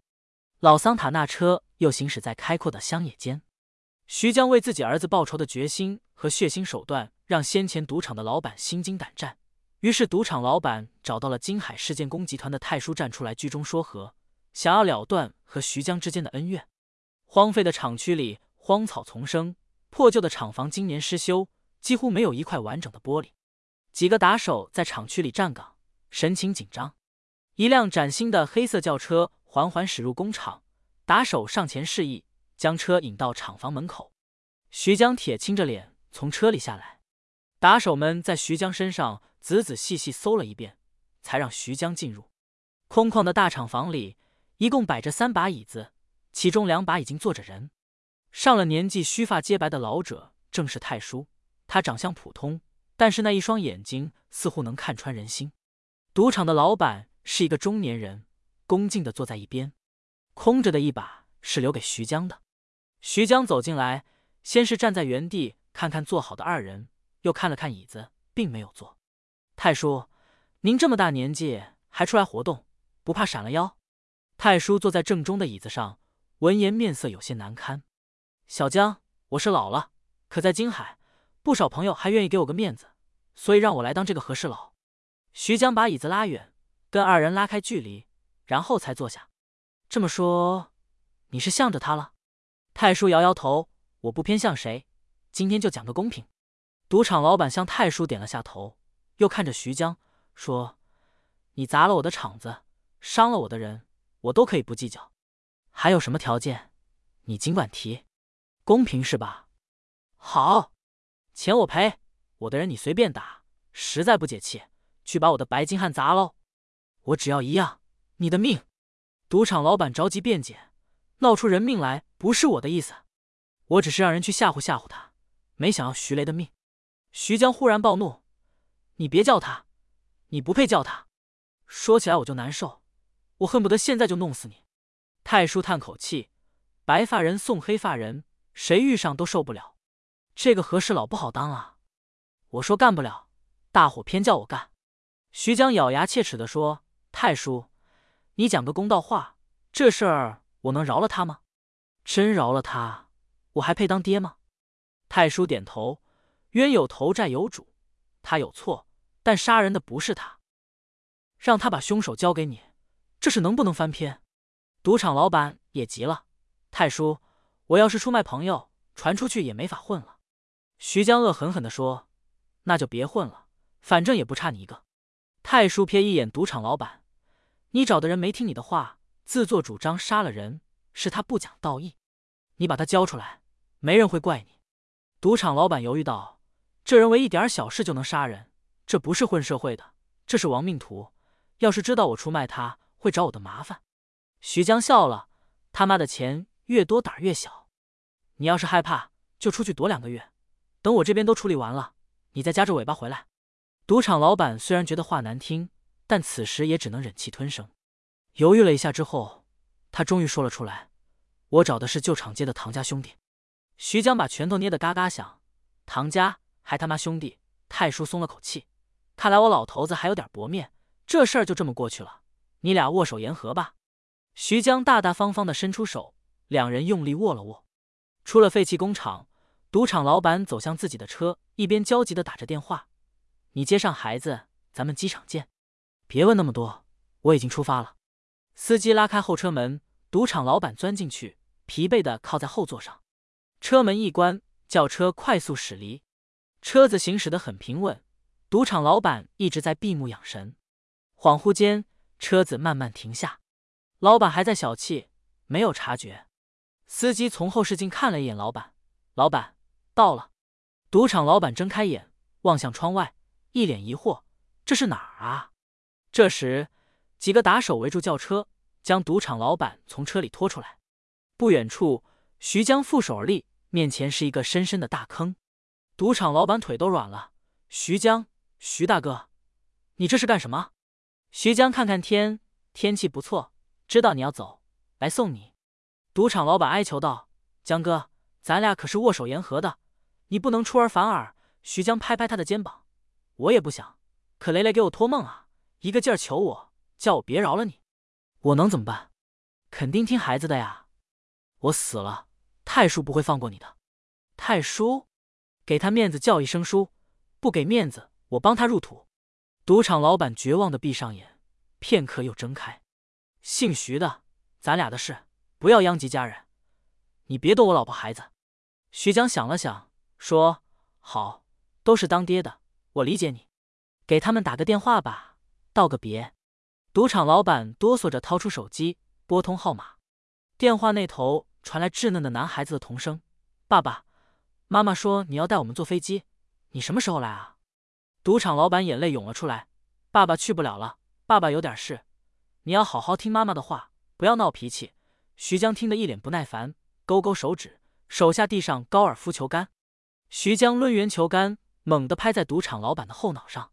[SPEAKER 1] 老桑塔纳车又行驶在开阔的乡野间。徐江为自己儿子报仇的决心和血腥手段。让先前赌场的老板心惊胆战，于是赌场老板找到了金海事件工集团的太叔站出来居中说和，想要了断和徐江之间的恩怨。荒废的厂区里荒草丛生，破旧的厂房今年失修，几乎没有一块完整的玻璃。几个打手在厂区里站岗，神情紧张。一辆崭新的黑色轿车缓缓驶入工厂，打手上前示意将车引到厂房门口。徐江铁青着脸从车里下来。打手们在徐江身上仔仔细细搜了一遍，才让徐江进入。空旷的大厂房里，一共摆着三把椅子，其中两把已经坐着人。上了年纪、须发皆白的老者正是太叔，他长相普通，但是那一双眼睛似乎能看穿人心。赌场的老板是一个中年人，恭敬的坐在一边。空着的一把是留给徐江的。徐江走进来，先是站在原地看看坐好的二人。又看了看椅子，并没有坐。太叔，您这么大年纪还出来活动，不怕闪了腰？太叔坐在正中的椅子上，闻言面色有些难堪。小江，我是老了，可在金海，不少朋友还愿意给我个面子，所以让我来当这个和事佬。徐江把椅子拉远，跟二人拉开距离，然后才坐下。这么说，你是向着他了？太叔摇摇头，我不偏向谁，今天就讲个公平。赌场老板向太叔点了下头，又看着徐江说：“你砸了我的场子，伤了我的人，我都可以不计较。还有什么条件，你尽管提，公平是吧？好，钱我赔，我的人你随便打。实在不解气，去把我的白金汉砸喽！我只要一样，你的命。”赌场老板着急辩解：“闹出人命来不是我的意思，我只是让人去吓唬吓唬他，没想要徐雷的命。”徐江忽然暴怒：“你别叫他，你不配叫他！说起来我就难受，我恨不得现在就弄死你。”太叔叹口气：“白发人送黑发人，谁遇上都受不了。这个和事佬不好当啊！我说干不了，大伙偏叫我干。”徐江咬牙切齿的说：“太叔。”你讲个公道话，这事儿我能饶了他吗？真饶了他，我还配当爹吗？太叔点头，冤有头债有主，他有错，但杀人的不是他，让他把凶手交给你，这事能不能翻篇？赌场老板也急了，太叔，我要是出卖朋友，传出去也没法混了。徐江恶狠狠地说：“那就别混了，反正也不差你一个。”太叔瞥一眼赌场老板。你找的人没听你的话，自作主张杀了人，是他不讲道义。你把他交出来，没人会怪你。赌场老板犹豫道：“这人为一点小事就能杀人，这不是混社会的，这是亡命徒。要是知道我出卖他，会找我的麻烦。”徐江笑了：“他妈的钱越多胆越小。你要是害怕，就出去躲两个月，等我这边都处理完了，你再夹着尾巴回来。”赌场老板虽然觉得话难听。但此时也只能忍气吞声，犹豫了一下之后，他终于说了出来：“我找的是旧厂街的唐家兄弟。”徐江把拳头捏得嘎嘎响，唐家还他妈兄弟！太叔松了口气，看来我老头子还有点薄面，这事儿就这么过去了，你俩握手言和吧。徐江大大方方的伸出手，两人用力握了握。出了废弃工厂，赌场老板走向自己的车，一边焦急的打着电话：“你接上孩子，咱们机场见。”别问那么多，我已经出发了。司机拉开后车门，赌场老板钻进去，疲惫的靠在后座上。车门一关，轿车快速驶离。车子行驶的很平稳，赌场老板一直在闭目养神。恍惚间，车子慢慢停下。老板还在小憩，没有察觉。司机从后视镜看了一眼老板，老板到了。赌场老板睁开眼，望向窗外，一脸疑惑：“这是哪儿啊？”这时，几个打手围住轿车，将赌场老板从车里拖出来。不远处，徐江负手而立，面前是一个深深的大坑。赌场老板腿都软了。徐江，徐大哥，你这是干什么？徐江看看天，天气不错，知道你要走，来送你。赌场老板哀求道：“江哥，咱俩可是握手言和的，你不能出尔反尔。”徐江拍拍他的肩膀：“我也不想，可雷雷给我托梦啊。”一个劲儿求我，叫我别饶了你，我能怎么办？肯定听孩子的呀！我死了，太叔不会放过你的。太叔，给他面子叫一声叔，不给面子我帮他入土。赌场老板绝望的闭上眼，片刻又睁开。姓徐的，咱俩的事不要殃及家人，你别动我老婆孩子。徐江想了想，说：“好，都是当爹的，我理解你，给他们打个电话吧。”道个别，赌场老板哆嗦着掏出手机，拨通号码。电话那头传来稚嫩的男孩子的童声：“爸爸妈妈说你要带我们坐飞机，你什么时候来啊？”赌场老板眼泪涌了出来：“爸爸去不了了，爸爸有点事，你要好好听妈妈的话，不要闹脾气。”徐江听得一脸不耐烦，勾勾手指，手下递上高尔夫球杆。徐江抡圆球杆，猛地拍在赌场老板的后脑上。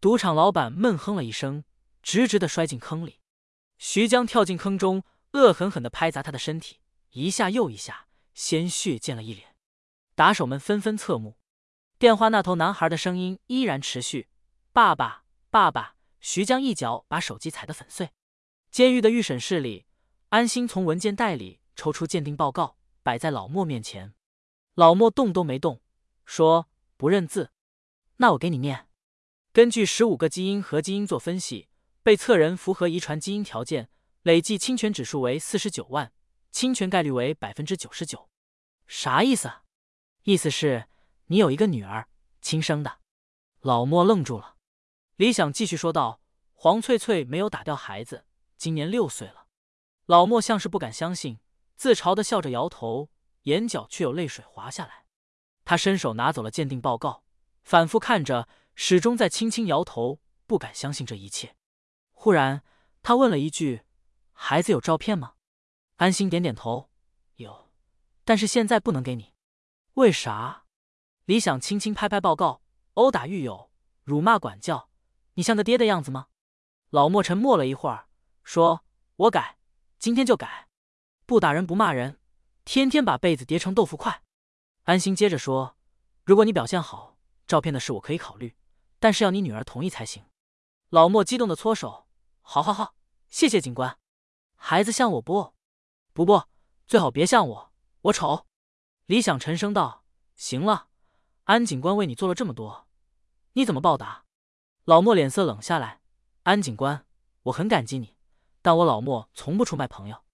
[SPEAKER 1] 赌场老板闷哼了一声，直直的摔进坑里。徐江跳进坑中，恶狠狠的拍砸他的身体，一下又一下，鲜血溅了一脸。打手们纷纷侧目。电话那头男孩的声音依然持续：“爸爸，爸爸！”徐江一脚把手机踩得粉碎。监狱的预审室里，安心从文件袋里抽出鉴定报告，摆在老莫面前。老莫动都没动，说：“不认字，那我给你念。”根据十五个基因和基因做分析，被测人符合遗传基因条件，累计侵权指数为四十九万，侵权概率为百分之九十九。啥意思？意思是你有一个女儿，亲生的。老莫愣住了。李想继续说道：“黄翠翠没有打掉孩子，今年六岁了。”老莫像是不敢相信，自嘲的笑着摇头，眼角却有泪水滑下来。他伸手拿走了鉴定报告，反复看着，始终在轻轻摇头，不敢相信这一切。忽然，他问了一句：“孩子有照片吗？”安心点点头：“有，但是现在不能给你。”为啥？李想轻轻拍拍报告：“殴打狱友，辱骂管教，你像个爹的样子吗？”老莫沉默了一会儿，说：“我改。”今天就改，不打人不骂人，天天把被子叠成豆腐块。安心接着说：“如果你表现好，照片的事我可以考虑，但是要你女儿同意才行。”老莫激动的搓手：“好好好，谢谢警官。孩子像我不？不不，最好别像我，我丑。”李想沉声道：“行了，安警官为你做了这么多，你怎么报答？”老莫脸色冷下来：“安警官，我很感激你。”但我老莫从不出卖朋友，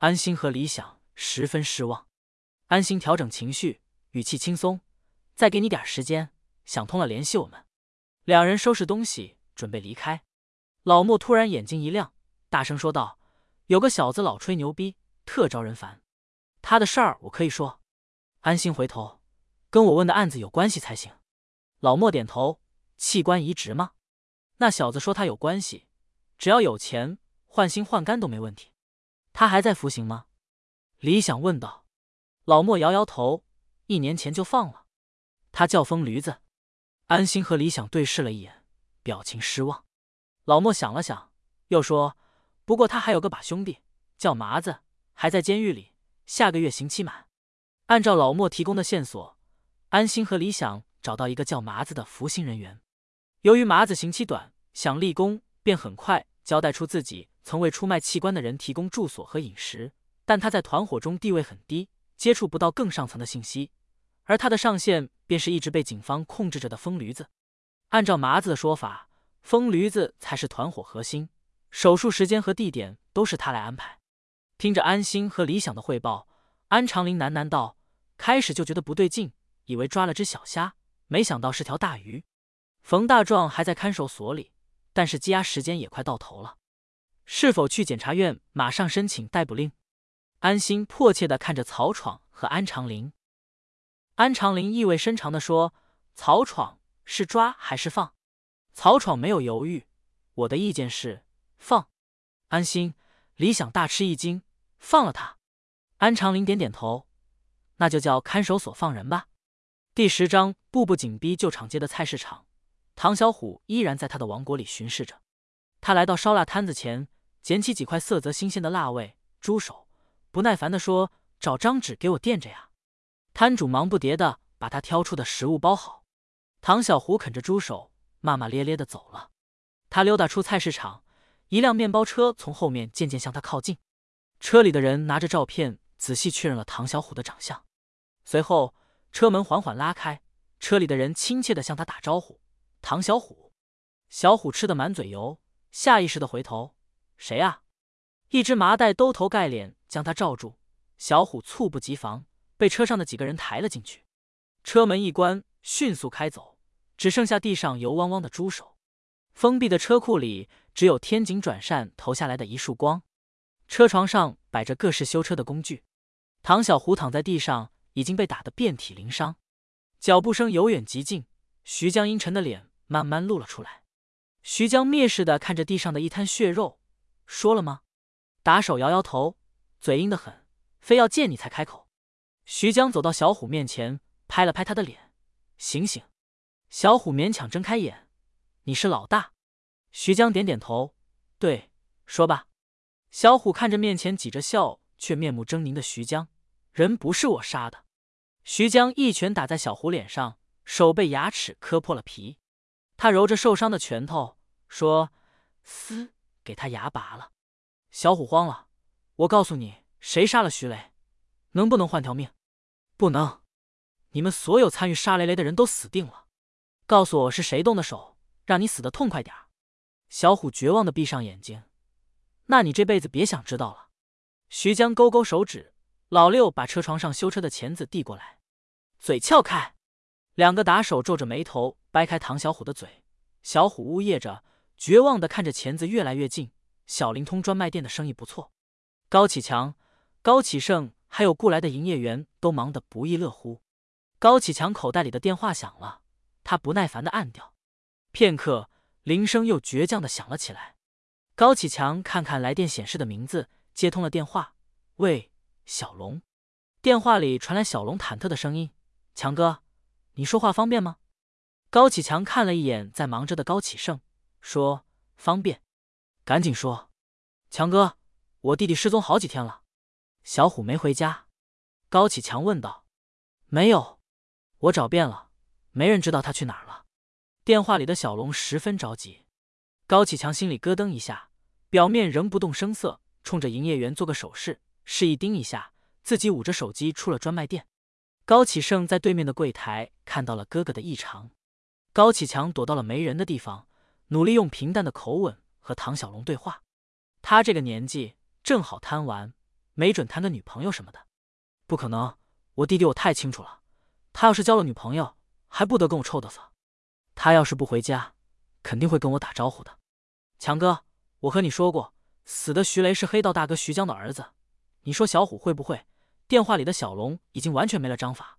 [SPEAKER 1] 安心和李想十分失望。安心调整情绪，语气轻松：“再给你点时间，想通了联系我们。”两人收拾东西准备离开。老莫突然眼睛一亮，大声说道：“有个小子老吹牛逼，特招人烦。他的事儿我可以说。”安心回头：“跟我问的案子有关系才行。”老莫点头：“器官移植吗？”那小子说他有关系，只要有钱。换心换肝都没问题，他还在服刑吗？李想问道。老莫摇摇头，一年前就放了。他叫疯驴子。安心和李想对视了一眼，表情失望。老莫想了想，又说：“不过他还有个把兄弟，叫麻子，还在监狱里，下个月刑期满。”按照老莫提供的线索，安心和李想找到一个叫麻子的服刑人员。由于麻子刑期短，想立功，便很快交代出自己。曾为出卖器官的人提供住所和饮食，但他在团伙中地位很低，接触不到更上层的信息。而他的上线便是一直被警方控制着的疯驴子。按照麻子的说法，疯驴子才是团伙核心，手术时间和地点都是他来安排。听着安心和李想的汇报，安长林喃喃道：“开始就觉得不对劲，以为抓了只小虾，没想到是条大鱼。”冯大壮还在看守所里，但是羁押时间也快到头了。是否去检察院马上申请逮捕令？安心迫切的看着曹闯和安长林。安长林意味深长的说：“曹闯是抓还是放？”曹闯没有犹豫：“我的意见是放。”安心、李想大吃一惊：“放了他？”安长林点点头：“那就叫看守所放人吧。”第十章步步紧逼旧场街的菜市场，唐小虎依然在他的王国里巡视着。他来到烧腊摊子前。捡起几块色泽新鲜的腊味、猪手，不耐烦地说：“找张纸给我垫着呀！”摊主忙不迭地把他挑出的食物包好。唐小虎啃着猪手，骂骂咧咧地走了。他溜达出菜市场，一辆面包车从后面渐渐向他靠近。车里的人拿着照片，仔细确认了唐小虎的长相。随后，车门缓缓拉开，车里的人亲切地向他打招呼：“唐小虎。”小虎吃得满嘴油，下意识地回头。谁啊？一只麻袋兜头盖脸将他罩住，小虎猝不及防，被车上的几个人抬了进去。车门一关，迅速开走，只剩下地上油汪汪的猪手。封闭的车库里只有天井转扇投下来的一束光。车床上摆着各式修车的工具。唐小虎躺在地上，已经被打得遍体鳞伤。脚步声由远及近，徐江阴沉的脸慢慢露了出来。徐江蔑视的看着地上的一滩血肉。说了吗？打手摇摇头，嘴硬的很，非要见你才开口。徐江走到小虎面前，拍了拍他的脸：“醒醒！”小虎勉强睁开眼：“你是老大？”徐江点点头：“对，说吧。”小虎看着面前挤着笑却面目狰狞的徐江：“人不是我杀的。”徐江一拳打在小虎脸上，手被牙齿磕破了皮。他揉着受伤的拳头说：“嘶。”给他牙拔了，小虎慌了。我告诉你，谁杀了徐雷，能不能换条命？不能。你们所有参与杀雷雷的人都死定了。告诉我是谁动的手，让你死的痛快点小虎绝望的闭上眼睛。那你这辈子别想知道了。徐江勾勾手指，老六把车床上修车的钳子递过来，嘴撬开。两个打手皱着眉头掰开唐小虎的嘴。小虎呜咽着，绝望的看着钳子越来越近。小灵通专卖店的生意不错，高启强、高启盛还有雇来的营业员都忙得不亦乐乎。高启强口袋里的电话响了，他不耐烦的按掉。片刻，铃声又倔强的响了起来。高启强看看来电显示的名字，接通了电话：“喂，小龙。”电话里传来小龙忐忑的声音：“强哥，你说话方便吗？”高启强看了一眼在忙着的高启盛，说：“方便。”赶紧说，强哥，我弟弟失踪好几天了，小虎没回家。高启强问道：“没有，我找遍了，没人知道他去哪儿了。”电话里的小龙十分着急。高启强心里咯噔一下，表面仍不动声色，冲着营业员做个手势，示意盯一下，自己捂着手机出了专卖店。高启盛在对面的柜台看到了哥哥的异常，高启强躲到了没人的地方，努力用平淡的口吻。和唐小龙对话，他这个年纪正好贪玩，没准谈个女朋友什么的。不可能，我弟弟我太清楚了，他要是交了女朋友，还不得跟我臭得瑟？他要是不回家，肯定会跟我打招呼的。强哥，我和你说过，死的徐雷是黑道大哥徐江的儿子，你说小虎会不会？电话里的小龙已经完全没了章法。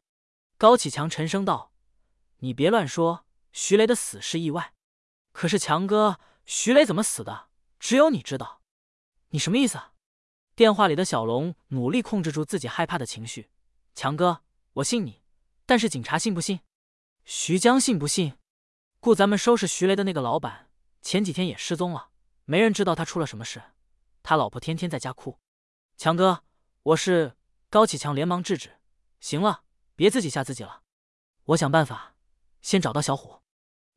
[SPEAKER 1] 高启强沉声道：“你别乱说，徐雷的死是意外。可是强哥。”徐雷怎么死的？只有你知道。你什么意思？电话里的小龙努力控制住自己害怕的情绪。强哥，我信你，但是警察信不信？徐江信不信？雇咱们收拾徐雷的那个老板前几天也失踪了，没人知道他出了什么事。他老婆天天在家哭。强哥，我是高启强，连忙制止。行了，别自己吓自己了。我想办法，先找到小虎。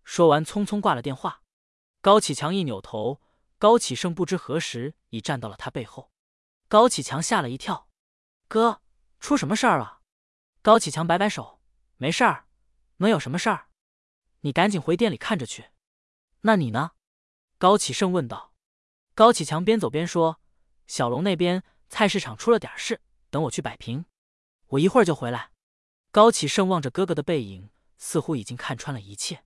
[SPEAKER 1] 说完，匆匆挂了电话。高启强一扭头，高启盛不知何时已站到了他背后。高启强吓了一跳：“哥，出什么事儿了？”高启强摆摆手：“没事儿，能有什么事儿？你赶紧回店里看着去。”“那你呢？”高启盛问道。高启强边走边说：“小龙那边菜市场出了点事，等我去摆平，我一会儿就回来。”高启盛望着哥哥的背影，似乎已经看穿了一切。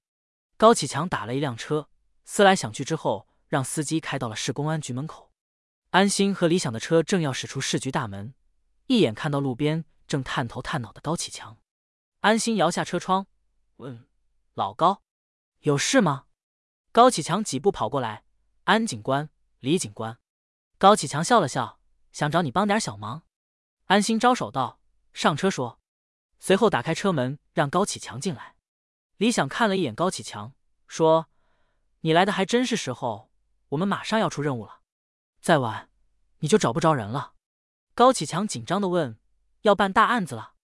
[SPEAKER 1] 高启强打了一辆车。思来想去之后，让司机开到了市公安局门口。安心和李想的车正要驶出市局大门，一眼看到路边正探头探脑的高启强。安心摇下车窗，问：“老高，有事吗？”高启强几步跑过来：“安警官，李警官。”高启强笑了笑：“想找你帮点小忙。”安心招手道：“上车说。”随后打开车门，让高启强进来。李想看了一眼高启强，说。你来的还真是时候，我们马上要出任务了，再晚你就找不着人了。高启强紧张的问：“要办大案子了？”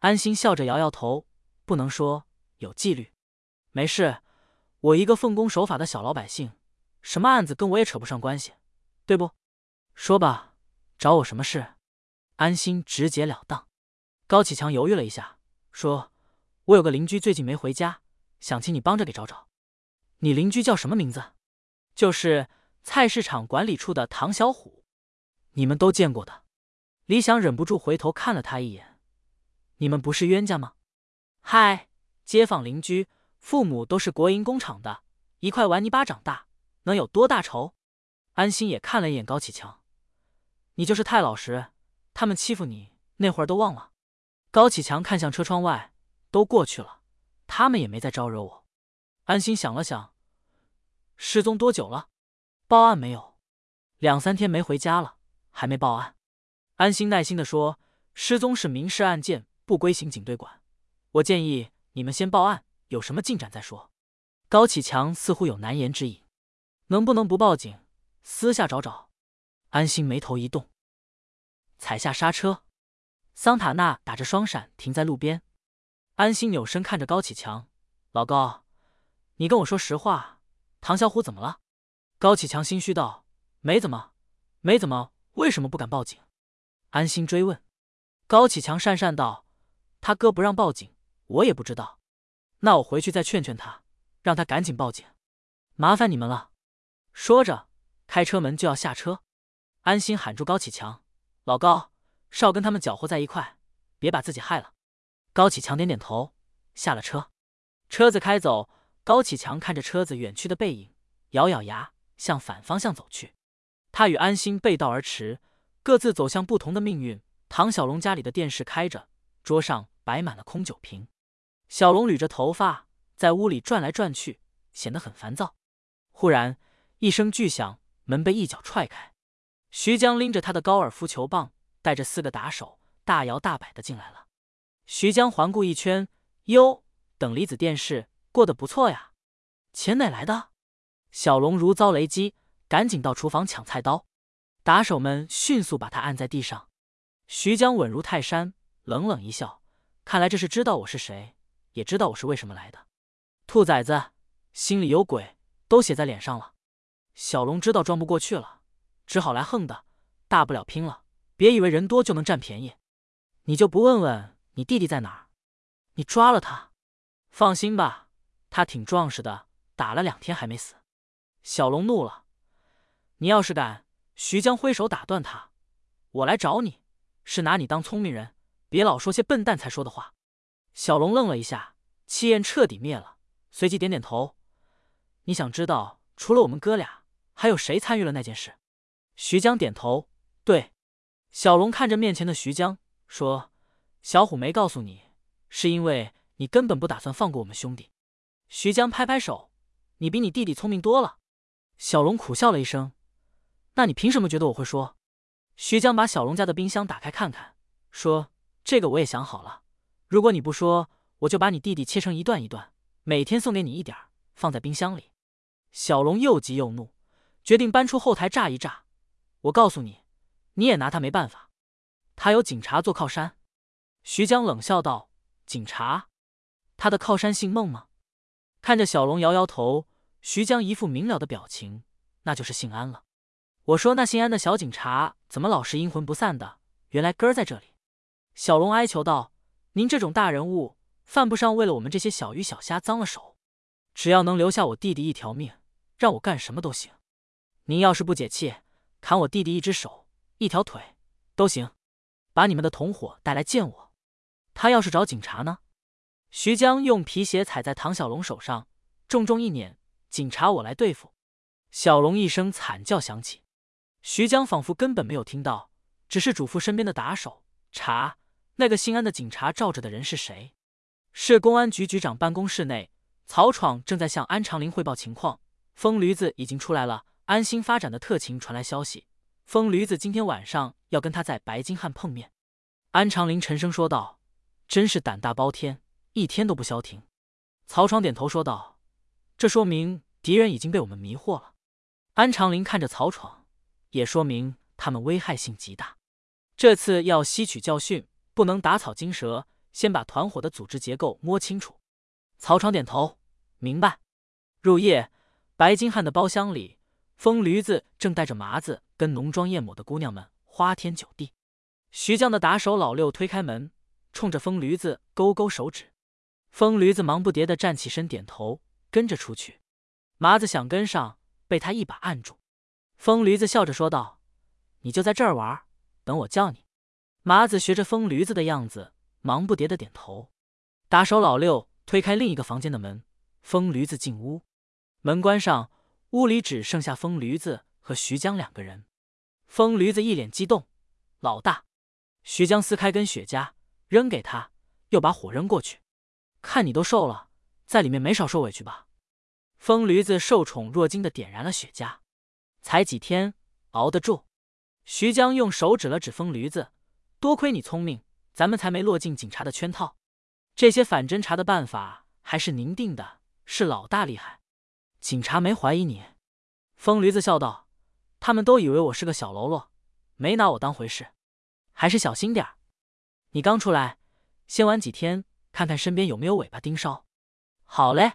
[SPEAKER 1] 安心笑着摇摇头：“不能说，有纪律。没事，我一个奉公守法的小老百姓，什么案子跟我也扯不上关系，对不？说吧，找我什么事？”安心直截了当。高启强犹豫了一下，说：“我有个邻居最近没回家，想请你帮着给找找。”你邻居叫什么名字？就是菜市场管理处的唐小虎，你们都见过的。李想忍不住回头看了他一眼。你们不是冤家吗？嗨，街坊邻居，父母都是国营工厂的，一块玩泥巴长大，能有多大仇？安心也看了一眼高启强，你就是太老实，他们欺负你那会儿都忘了。高启强看向车窗外，都过去了，他们也没再招惹我。安心想了想。失踪多久了？报案没有？两三天没回家了，还没报案。安心耐心的说：“失踪是民事案件，不归刑警队管。我建议你们先报案，有什么进展再说。”高启强似乎有难言之隐，能不能不报警，私下找找？安心眉头一动，踩下刹车。桑塔纳打着双闪停在路边。安心扭身看着高启强：“老高，你跟我说实话。”唐小虎怎么了？高启强心虚道：“没怎么，没怎么，为什么不敢报警？”安心追问。高启强讪讪道：“他哥不让报警，我也不知道。那我回去再劝劝他，让他赶紧报警。麻烦你们了。”说着，开车门就要下车。安心喊住高启强：“老高，少跟他们搅和在一块，别把自己害了。”高启强点点头，下了车。车子开走，高启强看着车子远去的背影，咬咬牙向反方向走去。他与安心背道而驰，各自走向不同的命运。唐小龙家里的电视开着，桌上摆满了空酒瓶。小龙捋着头发在屋里转来转去，显得很烦躁。忽然一声巨响，门被一脚踹开，徐江拎着他的高尔夫球棒，带着四个打手，大摇大摆的进来了。徐江环顾一圈，哟，等离子电视过得不错呀，钱哪来的？小龙如遭雷击，赶紧到厨房抢菜刀，打手们迅速把他按在地上。徐江稳如泰山，冷冷一笑，看来这是知道我是谁，也知道我是为什么来的。兔崽子，心里有鬼，都写在脸上了。小龙知道装不过去了，只好来横的，大不了拼了。别以为人多就能占便宜，你就不问问你弟弟在哪儿？你抓了他？放心吧，他挺壮实的，打了两天还没死。小龙怒了，你要是敢……徐江挥手打断他，我来找你。是拿你当聪明人，别老说些笨蛋才说的话。小龙愣了一下，气焰彻底灭了，随即点点头。你想知道除了我们哥俩，还有谁参与了那件事？徐江点头，对。小龙看着面前的徐江说：“小虎没告诉你，是因为你根本不打算放过我们兄弟。”徐江拍拍手：“你比你弟弟聪明多了。”小龙苦笑了一声：“那你凭什么觉得我会说？”徐江把小龙家的冰箱打开看看，说：“这个我也想好了。如果你不说，我就把你弟弟切成一段一段，每天送给你一点，放在冰箱里。”小龙又急又怒，决定搬出后台炸一炸。我告诉你，你也拿他没办法。他有警察做靠山。徐江冷笑道：“警察？他的靠山姓孟吗？”看着小龙摇摇头，徐江一副明了的表情：“那就是姓安了。”我说：“那姓安的小警察怎么老是阴魂不散的？原来根儿在这里。”小龙哀求道：“您这种大人物，犯不上为了我们这些小鱼小虾脏了手。只要能留下我弟弟一条命，让我干什么都行。您要是不解气，砍我弟弟一只手、一条腿都行。把你们的同伙带来见我。他要是找警察呢？”徐江用皮鞋踩在唐小龙手上，重重一捻：“警察我来对付。”小龙一声惨叫响起。徐江仿佛根本没有听到，只是嘱咐身边的打手查那个姓安的警察罩着的人是谁。市公安局局长办公室内，曹闯正在向安长林汇报情况。疯驴子已经出来了。安心发展的特勤传来消息，疯驴子今天晚上要跟他在白金汉碰面。安长林沉声说道：“真是胆大包天，一天都不消停。”曹闯点头说道：“这说明敌人已经被我们迷惑了。”安长林看着曹闯。也说明他们危害性极大，这次要吸取教训，不能打草惊蛇，先把团伙的组织结构摸清楚。曹闯点头，明白。入夜，白金汉的包厢里，疯驴子正带着麻子跟浓妆艳抹的姑娘们花天酒地。徐江的打手老六推开门，冲着疯驴子勾勾手指。疯驴子忙不迭的站起身，点头，跟着出去。麻子想跟上，被他一把按住。疯驴子笑着说道：“你就在这儿玩，等我叫你。”麻子学着疯驴子的样子，忙不迭的点头。打手老六推开另一个房间的门，疯驴子进屋，门关上，屋里只剩下疯驴子和徐江两个人。疯驴子一脸激动：“老大！”徐江撕开根雪茄，扔给他，又把火扔过去：“看你都瘦了，在里面没少受委屈吧？”疯驴子受宠若惊的点燃了雪茄。才几天，熬得住？徐江用手指了指疯驴子，多亏你聪明，咱们才没落进警察的圈套。这些反侦查的办法还是您定的，是老大厉害。警察没怀疑你。疯驴子笑道：“他们都以为我是个小喽啰，没拿我当回事。还是小心点儿。你刚出来，先玩几天，看看身边有没有尾巴盯梢。”好嘞。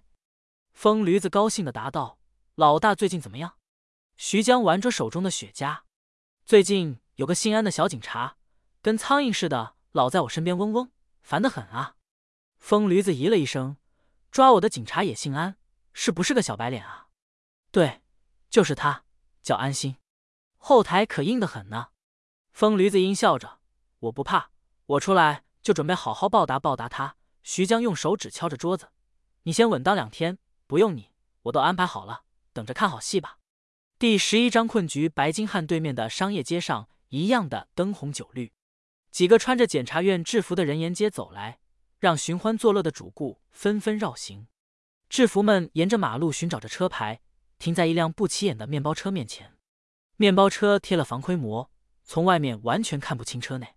[SPEAKER 1] 疯驴子高兴的答道：“老大最近怎么样？”徐江玩着手中的雪茄，最近有个姓安的小警察，跟苍蝇似的，老在我身边嗡嗡，烦得很啊。疯驴子咦了一声，抓我的警察也姓安，是不是个小白脸啊？对，就是他，叫安心，后台可硬得很呢。疯驴子阴笑着，我不怕，我出来就准备好好报答报答他。徐江用手指敲着桌子，你先稳当两天，不用你，我都安排好了，等着看好戏吧。第十一章困局。白金汉对面的商业街上，一样的灯红酒绿，几个穿着检察院制服的人沿街走来，让寻欢作乐的主顾纷纷绕行。制服们沿着马路寻找着车牌，停在一辆不起眼的面包车面前。面包车贴了防窥膜，从外面完全看不清车内。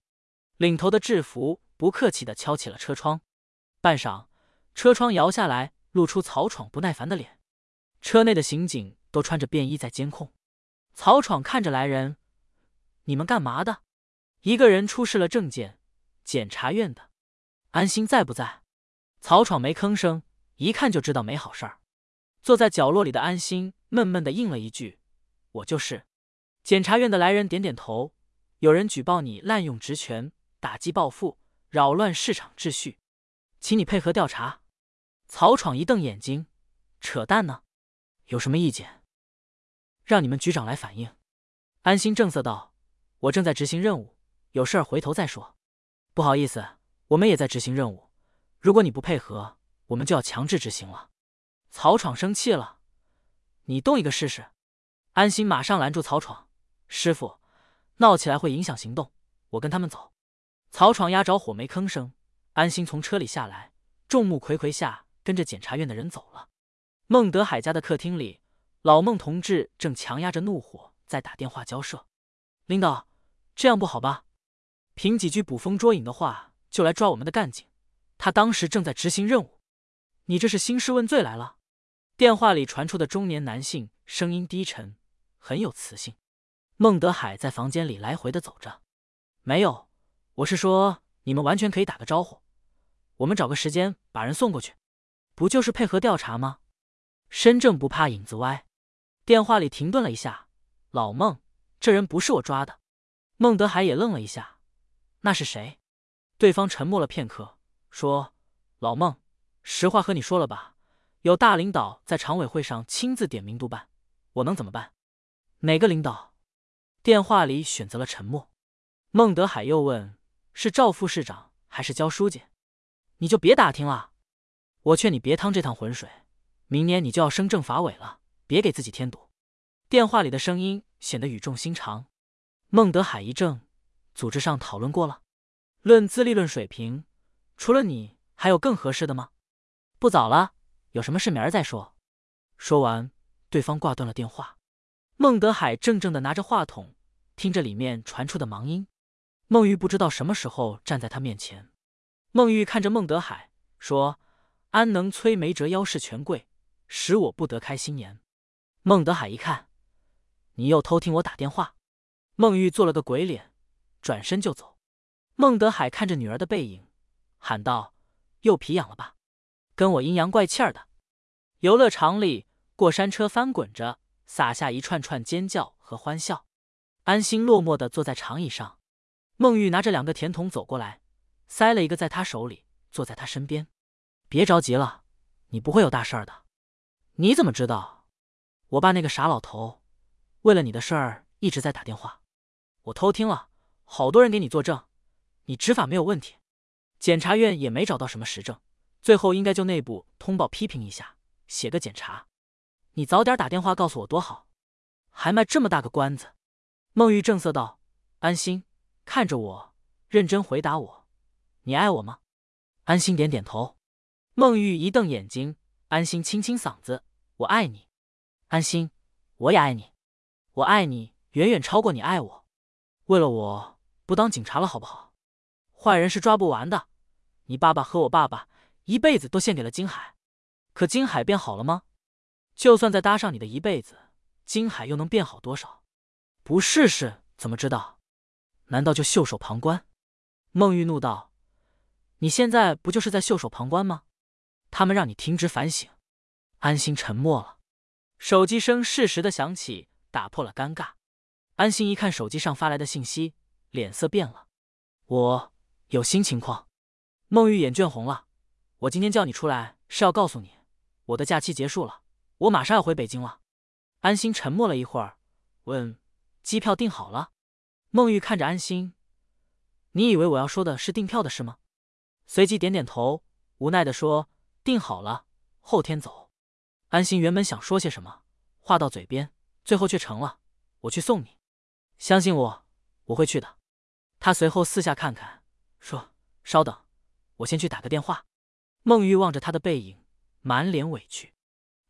[SPEAKER 1] 领头的制服不客气地敲起了车窗，半晌，车窗摇下来，露出曹闯不耐烦的脸。车内的刑警。都穿着便衣在监控。曹闯看着来人：“你们干嘛的？”一个人出示了证件，检察院的。安心在不在？曹闯没吭声，一看就知道没好事儿。坐在角落里的安心闷闷的应了一句：“我就是。”检察院的来人点点头：“有人举报你滥用职权，打击暴富，扰乱市场秩序，请你配合调查。”曹闯一瞪眼睛：“扯淡呢！有什么意见？”让你们局长来反映。安心正色道：“我正在执行任务，有事儿回头再说。不好意思，我们也在执行任务。如果你不配合，我们就要强制执行了。”曹闯生气了：“你动一个试试！”安心马上拦住曹闯：“师傅，闹起来会影响行动，我跟他们走。”曹闯压着火没吭声。安心从车里下来，众目睽睽下跟着检察院的人走了。孟德海家的客厅里。老孟同志正强压着怒火在打电话交涉，领导，这样不好吧？凭几句捕风捉影的话就来抓我们的干警，他当时正在执行任务，你这是兴师问罪来了？电话里传出的中年男性声音低沉，很有磁性。孟德海在房间里来回的走着，没有，我是说你们完全可以打个招呼，我们找个时间把人送过去，不就是配合调查吗？身正不怕影子歪。电话里停顿了一下，老孟，这人不是我抓的。孟德海也愣了一下，那是谁？对方沉默了片刻，说：“老孟，实话和你说了吧，有大领导在常委会上亲自点名督办，我能怎么办？”哪个领导？电话里选择了沉默。孟德海又问：“是赵副市长还是焦书记？”你就别打听了，我劝你别趟这趟浑水，明年你就要升政法委了。别给自己添堵。电话里的声音显得语重心长。孟德海一怔，组织上讨论过了。论资历、论水平，除了你，还有更合适的吗？不早了，有什么事明儿再说。说完，对方挂断了电话。孟德海怔怔的拿着话筒，听着里面传出的忙音。孟玉不知道什么时候站在他面前。孟玉看着孟德海说：“安能摧眉折腰事权贵，使我不得开新颜。”孟德海一看，你又偷听我打电话。孟玉做了个鬼脸，转身就走。孟德海看着女儿的背影，喊道：“又皮痒了吧？跟我阴阳怪气儿的。”游乐场里，过山车翻滚着，洒下一串串尖叫和欢笑。安心落寞的坐在长椅上。孟玉拿着两个甜筒走过来，塞了一个在他手里，坐在他身边。别着急了，你不会有大事儿的。你怎么知道？我爸那个傻老头，为了你的事儿一直在打电话，我偷听了，好多人给你作证，你执法没有问题，检察院也没找到什么实证，最后应该就内部通报批评一下，写个检查，你早点打电话告诉我多好，还卖这么大个关子。孟玉正色道：“安心，看着我，认真回答我，你爱我吗？”安心点点头。孟玉一瞪眼睛，安心清清嗓子：“我爱你。”安心，我也爱你，我爱你远远超过你爱我。为了我不当警察了，好不好？坏人是抓不完的。你爸爸和我爸爸一辈子都献给了金海，可金海变好了吗？就算再搭上你的一辈子，金海又能变好多少？不试试怎么知道？难道就袖手旁观？孟玉怒道：“你现在不就是在袖手旁观吗？他们让你停职反省。”安心沉默了。手机声适时的响起，打破了尴尬。安心一看手机上发来的信息，脸色变了。我有新情况。孟玉眼圈红了。我今天叫你出来是要告诉你，我的假期结束了，我马上要回北京了。安心沉默了一会儿，问：机票订好了？孟玉看着安心，你以为我要说的是订票的事吗？随即点点头，无奈的说：订好了，后天走。安心原本想说些什么，话到嘴边，最后却成了我去送你。相信我，我会去的。他随后四下看看，说：“稍等，我先去打个电话。”孟玉望着他的背影，满脸委屈。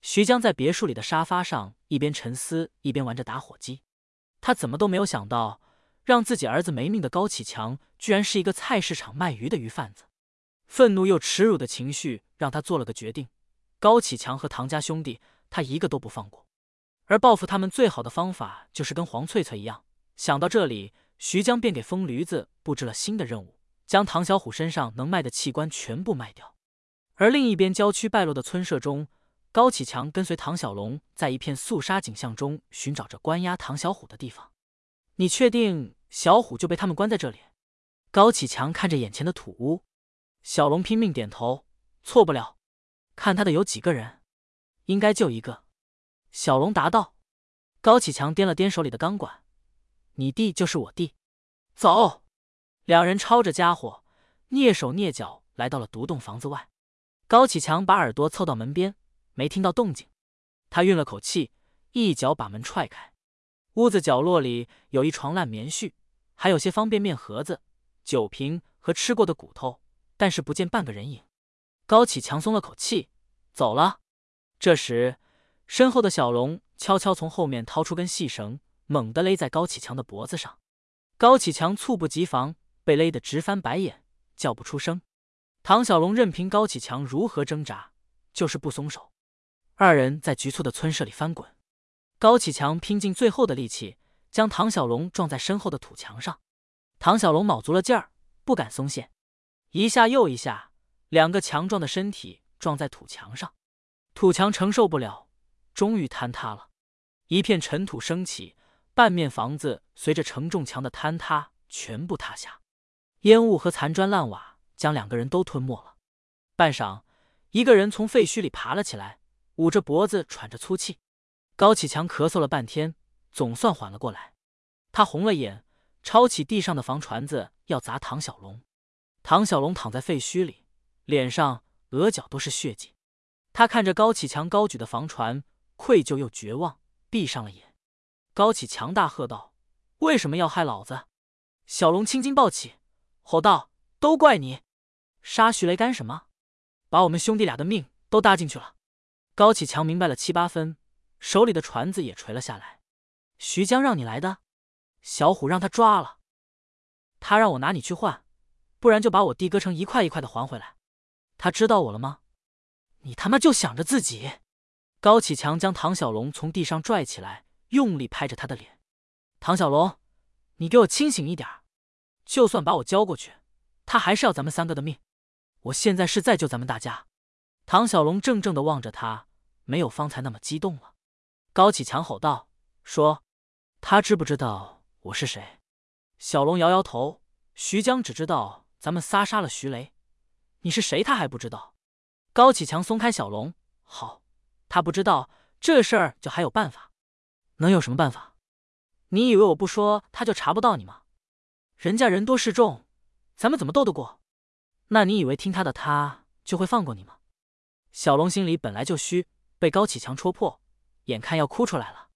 [SPEAKER 1] 徐江在别墅里的沙发上一边沉思，一边玩着打火机。他怎么都没有想到，让自己儿子没命的高启强，居然是一个菜市场卖鱼的鱼贩子。愤怒又耻辱的情绪让他做了个决定：高启强和唐家兄弟，他一个都不放过。而报复他们最好的方法，就是跟黄翠翠一样。想到这里，徐江便给疯驴子布置了新的任务：将唐小虎身上能卖的器官全部卖掉。而另一边，郊区败落的村舍中。高启强跟随唐小龙在一片肃杀景象中寻找着关押唐小虎的地方。你确定小虎就被他们关在这里？高启强看着眼前的土屋，小龙拼命点头，错不了。看他的有几个人？应该就一个。小龙答道。高启强掂了掂手里的钢管，你弟就是我弟。走。两人抄着家伙，蹑手蹑脚来到了独栋房子外。高启强把耳朵凑到门边。没听到动静，他运了口气，一脚把门踹开。屋子角落里有一床烂棉絮，还有些方便面盒子、酒瓶和吃过的骨头，但是不见半个人影。高启强松了口气，走了。这时，身后的小龙悄悄从后面掏出根细绳，猛地勒在高启强的脖子上。高启强猝不及防，被勒得直翻白眼，叫不出声。唐小龙任凭高启强如何挣扎，就是不松手。二人在局促的村舍里翻滚，高启强拼尽最后的力气将唐小龙撞在身后的土墙上。唐小龙卯足了劲儿，不敢松懈，一下又一下，两个强壮的身体撞在土墙上，土墙承受不了，终于坍塌了。一片尘土升起，半面房子随着承重墙的坍塌全部塌下，烟雾和残砖烂瓦将两个人都吞没了。半晌，一个人从废墟里爬了起来。捂着脖子喘着粗气，高启强咳嗽了半天，总算缓了过来。他红了眼，抄起地上的房船子要砸唐小龙。唐小龙躺在废墟里，脸上、额角都是血迹。他看着高启强高举的房船，愧疚又绝望，闭上了眼。高启强大喝道：“为什么要害老子？”小龙青筋暴起，吼道：“都怪你！杀徐雷干什么？把我们兄弟俩的命都搭进去了。”高启强明白了七八分，手里的船子也垂了下来。徐江让你来的，小虎让他抓了，他让我拿你去换，不然就把我弟割成一块一块的还回来。他知道我了吗？你他妈就想着自己！高启强将唐小龙从地上拽起来，用力拍着他的脸。唐小龙，你给我清醒一点！就算把我交过去，他还是要咱们三个的命。我现在是在救咱们大家。唐小龙怔怔的望着他。没有方才那么激动了，高启强吼道：“说，他知不知道我是谁？”小龙摇摇头。徐江只知道咱们仨杀了徐雷，你是谁他还不知道。高启强松开小龙，好，他不知道这事儿就还有办法，能有什么办法？你以为我不说他就查不到你吗？人家人多势众，咱们怎么斗得过？那你以为听他的他就会放过你吗？小龙心里本来就虚。被高启强戳破，眼看要哭出来了。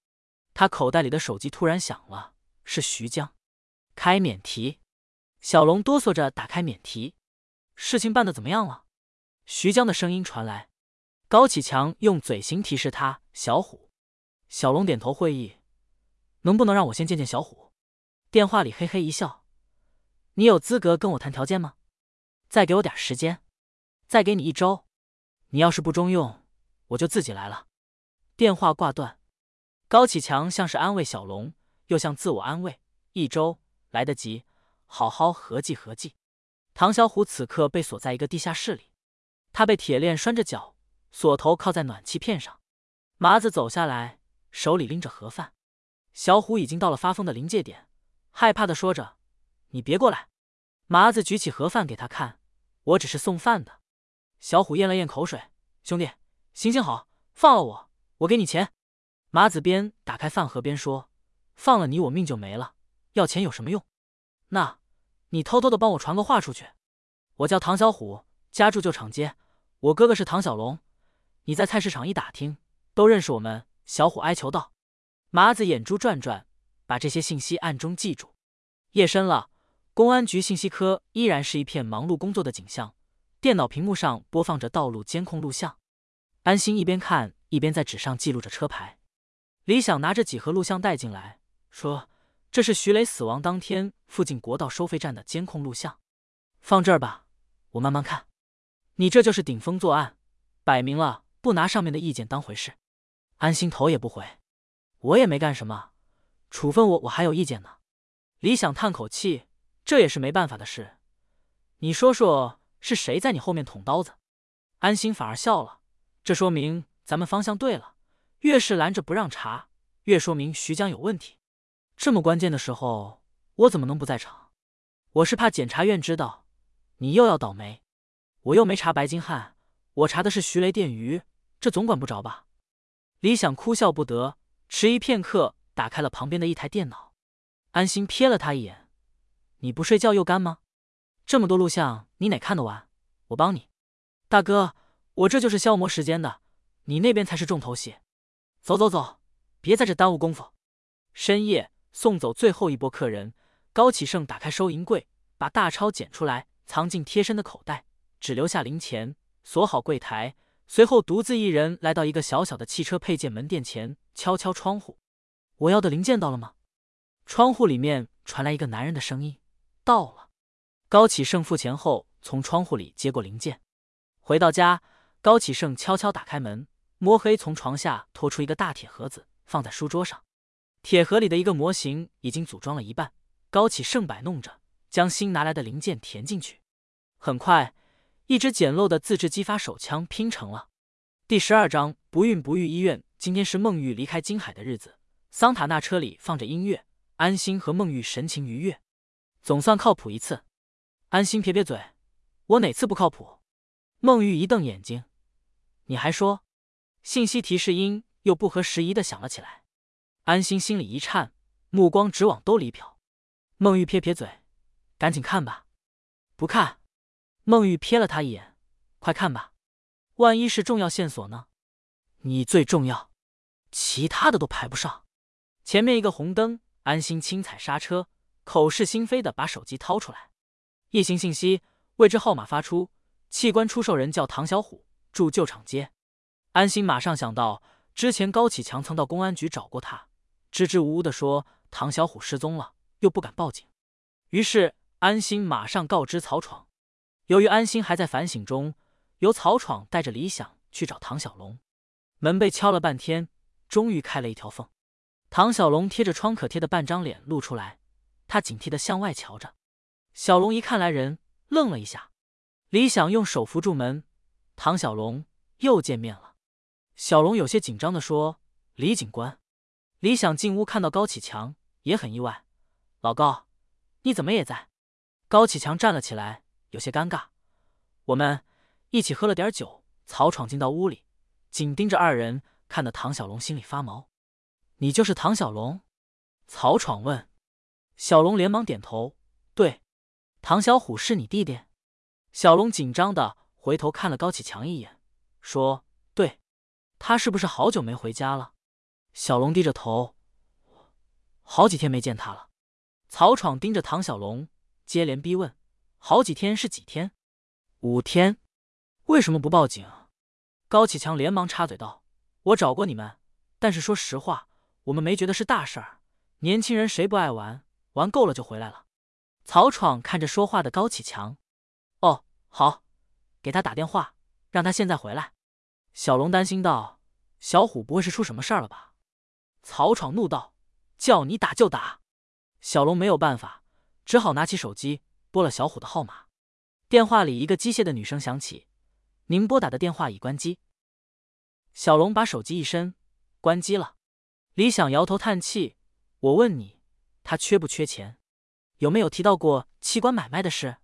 [SPEAKER 1] 他口袋里的手机突然响了，是徐江。开免提。小龙哆嗦着打开免提。事情办的怎么样了？徐江的声音传来。高启强用嘴型提示他：“小虎。”小龙点头会意。能不能让我先见见小虎？电话里嘿嘿一笑。你有资格跟我谈条件吗？再给我点时间，再给你一周。你要是不中用。我就自己来了。电话挂断，高启强像是安慰小龙，又像自我安慰。一周来得及，好好合计合计。唐小虎此刻被锁在一个地下室里，他被铁链拴着脚，锁头靠在暖气片上。麻子走下来，手里拎着盒饭。小虎已经到了发疯的临界点，害怕的说着：“你别过来。”麻子举起盒饭给他看：“我只是送饭的。”小虎咽了咽口水：“兄弟。”行行好，放了我，我给你钱。马子边打开饭盒边说：“放了你，我命就没了。要钱有什么用？那，你偷偷的帮我传个话出去。我叫唐小虎，家住旧厂街，我哥哥是唐小龙。你在菜市场一打听，都认识我们。小虎哀求道。麻子眼珠转转，把这些信息暗中记住。夜深了，公安局信息科依然是一片忙碌工作的景象。电脑屏幕上播放着道路监控录像，安心一边看一边在纸上记录着车牌。李想拿着几盒录像带进来，说：“这是徐磊死亡当天附近国道收费站的监控录像，放这儿吧，我慢慢看。你这就是顶风作案，摆明了不拿上面的意见当回事。”安心头也不回：“我也没干什么，处分我我还有意见呢。”李想叹口气：“这也是没办法的事，你说说。”是谁在你后面捅刀子？安心反而笑了，这说明咱们方向对了。越是拦着不让查，越说明徐江有问题。这么关键的时候，我怎么能不在场？我是怕检察院知道，你又要倒霉。我又没查白金汉，我查的是徐雷电鱼，这总管不着吧？李想哭笑不得，迟疑片刻，打开了旁边的一台电脑。安心瞥了他一眼：“你不睡觉又干吗？”这么多录像，你哪看得完？我帮你，大哥，我这就是消磨时间的，你那边才是重头戏。走走走，别在这耽误功夫。深夜送走最后一波客人，高启盛打开收银柜，把大钞捡出来，藏进贴身的口袋，只留下零钱，锁好柜台，随后独自一人来到一个小小的汽车配件门店前，敲敲窗户：“我要的零件到了吗？”窗户里面传来一个男人的声音：“到了。”高启盛付钱后，从窗户里接过零件，回到家，高启盛悄悄打开门，摸黑从床下拖出一个大铁盒子，放在书桌上。铁盒里的一个模型已经组装了一半，高启盛摆弄着，将新拿来的零件填进去。很快，一支简陋的自制激发手枪拼成了。第十二章不孕不育医院。今天是孟玉离开金海的日子，桑塔纳车里放着音乐，安心和孟玉神情愉悦，总算靠谱一次。安心撇撇嘴，我哪次不靠谱？孟玉一瞪眼睛，你还说？信息提示音又不合时宜的响了起来。安心心里一颤，目光直往兜里瞟。孟玉撇撇嘴，赶紧看吧。不看。孟玉瞥了他一眼，快看吧，万一是重要线索呢？你最重要，其他的都排不上。前面一个红灯，安心轻踩刹车，口是心非的把手机掏出来。一行信息，未知号码发出，器官出售人叫唐小虎，住旧厂街。安心马上想到，之前高启强曾到公安局找过他，支支吾吾的说唐小虎失踪了，又不敢报警。于是安心马上告知曹闯。由于安心还在反省中，由曹闯带着李想去找唐小龙。门被敲了半天，终于开了一条缝。唐小龙贴着创可贴的半张脸露出来，他警惕的向外瞧着。小龙一看来人，愣了一下。李想用手扶住门，唐小龙又见面了。小龙有些紧张的说：“李警官。”李想进屋看到高启强，也很意外。老高，你怎么也在？高启强站了起来，有些尴尬。我们一起喝了点酒。曹闯进到屋里，紧盯着二人，看得唐小龙心里发毛。你就是唐小龙？曹闯问。小龙连忙点头：“对。”唐小虎是你弟弟？小龙紧张的回头看了高启强一眼，说：“，他是不是好久没回家了？”小龙低着头，好几天没见他了。曹闯盯着唐小龙，接连逼问：“好几天是几天？”“五天。”“为什么不报警？”高启强连忙插嘴道：“我找过你们，但是说实话，我们没觉得是大事儿。年轻人谁不爱玩？玩够了就回来了。”曹闯看着说话的高启强，哦，好，给他打电话，让他现在回来。小龙担心道：“小虎不会是出什么事儿了吧？”曹闯怒道：“叫你打就打。”小龙没有办法，只好拿起手机拨了小虎的号码。电话里一个机械的女声响起：“您拨打的电话已关机。”小龙把手机一伸，关机了。李想摇头叹气：“我问你，他缺不缺钱？”有没有提到过器官买卖的事？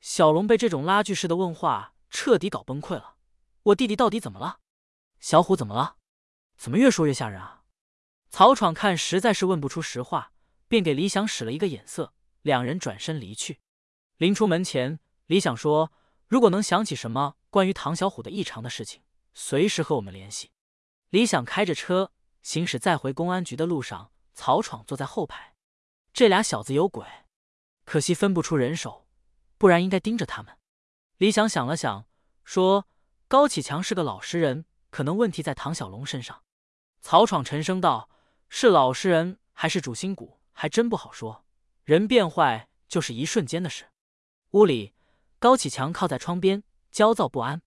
[SPEAKER 1] 小龙被这种拉锯式的问话彻底搞崩溃了。我弟弟到底怎么了？小虎怎么了？怎么越说越吓人啊？曹闯看实在是问不出实话，便给李想使了一个眼色，两人转身离去。临出门前，李想说：“如果能想起什么关于唐小虎的异常的事情，随时和我们联系。李想开着车行驶在回公安局的路上，曹闯坐在后排。这俩小子有鬼，可惜分不出人手，不然应该盯着他们。李想想了想，说：“高启强是个老实人，可能问题在唐小龙身上。”曹闯沉声道：“是老实人还是主心骨，还真不好说。人变坏就是一瞬间的事。”屋里，高启强靠在窗边，焦躁不安。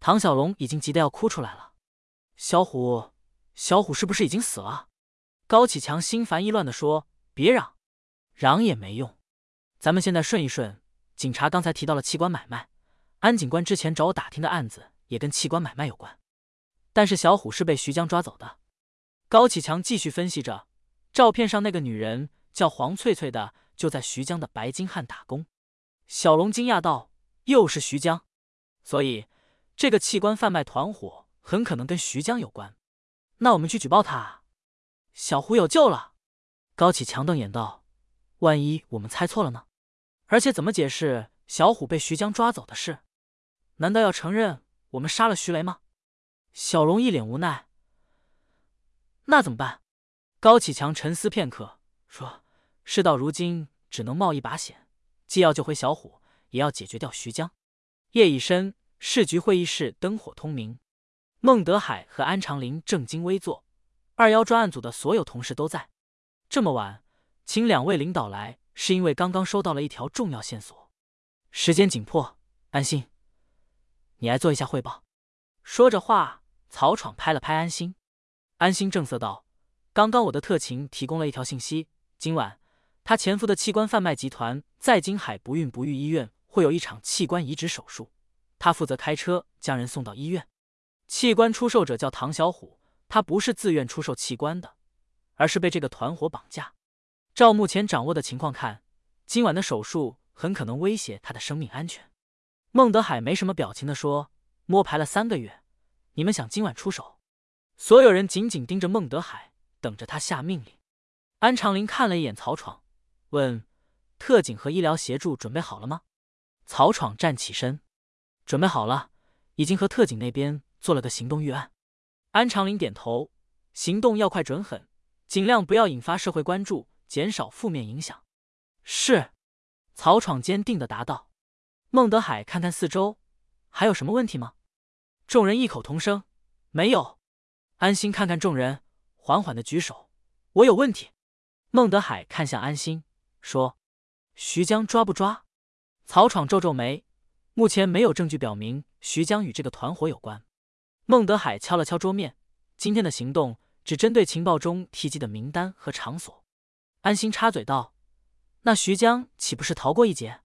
[SPEAKER 1] 唐小龙已经急得要哭出来了。小虎，小虎是不是已经死了？高启强心烦意乱的说：“别嚷，嚷也没用。咱们现在顺一顺。警察刚才提到了器官买卖，安警官之前找我打听的案子也跟器官买卖有关。但是小虎是被徐江抓走的。”高启强继续分析着：“照片上那个女人叫黄翠翠的，就在徐江的白金汉打工。”小龙惊讶道：“又是徐江，所以这个器官贩卖团伙……”很可能跟徐江有关，那我们去举报他。小胡有救了。高启强瞪眼道：“万一我们猜错了呢？而且怎么解释小虎被徐江抓走的事？难道要承认我们杀了徐雷吗？”小龙一脸无奈。那怎么办？高启强沉思片刻，说：“事到如今，只能冒一把险，既要救回小虎，也要解决掉徐江。”夜已深，市局会议室灯火通明。孟德海和安长林正襟危坐，二幺专案组的所有同事都在。这么晚，请两位领导来，是因为刚刚收到了一条重要线索。时间紧迫，安心，你来做一下汇报。说着话，曹闯拍了拍安心。安心正色道：“刚刚我的特勤提供了一条信息，今晚他潜伏的器官贩卖集团在金海不孕不育医院会有一场器官移植手术，他负责开车将人送到医院。”器官出售者叫唐小虎，他不是自愿出售器官的，而是被这个团伙绑架。照目前掌握的情况看，今晚的手术很可能威胁他的生命安全。孟德海没什么表情的说：“摸排了三个月，你们想今晚出手？”所有人紧紧盯着孟德海，等着他下命令。安长林看了一眼曹闯，问：“特警和医疗协助准备好了吗？”曹闯站起身：“准备好了，已经和特警那边。”做了个行动预案，安长林点头，行动要快准狠，尽量不要引发社会关注，减少负面影响。是，曹闯坚定的答道。孟德海看看四周，还有什么问题吗？众人异口同声，没有。安心看看众人，缓缓的举手，我有问题。孟德海看向安心，说：“徐江抓不抓？”曹闯皱皱眉，目前没有证据表明徐江与这个团伙有关。孟德海敲了敲桌面，今天的行动只针对情报中提及的名单和场所。安心插嘴道：“那徐江岂不是逃过一劫？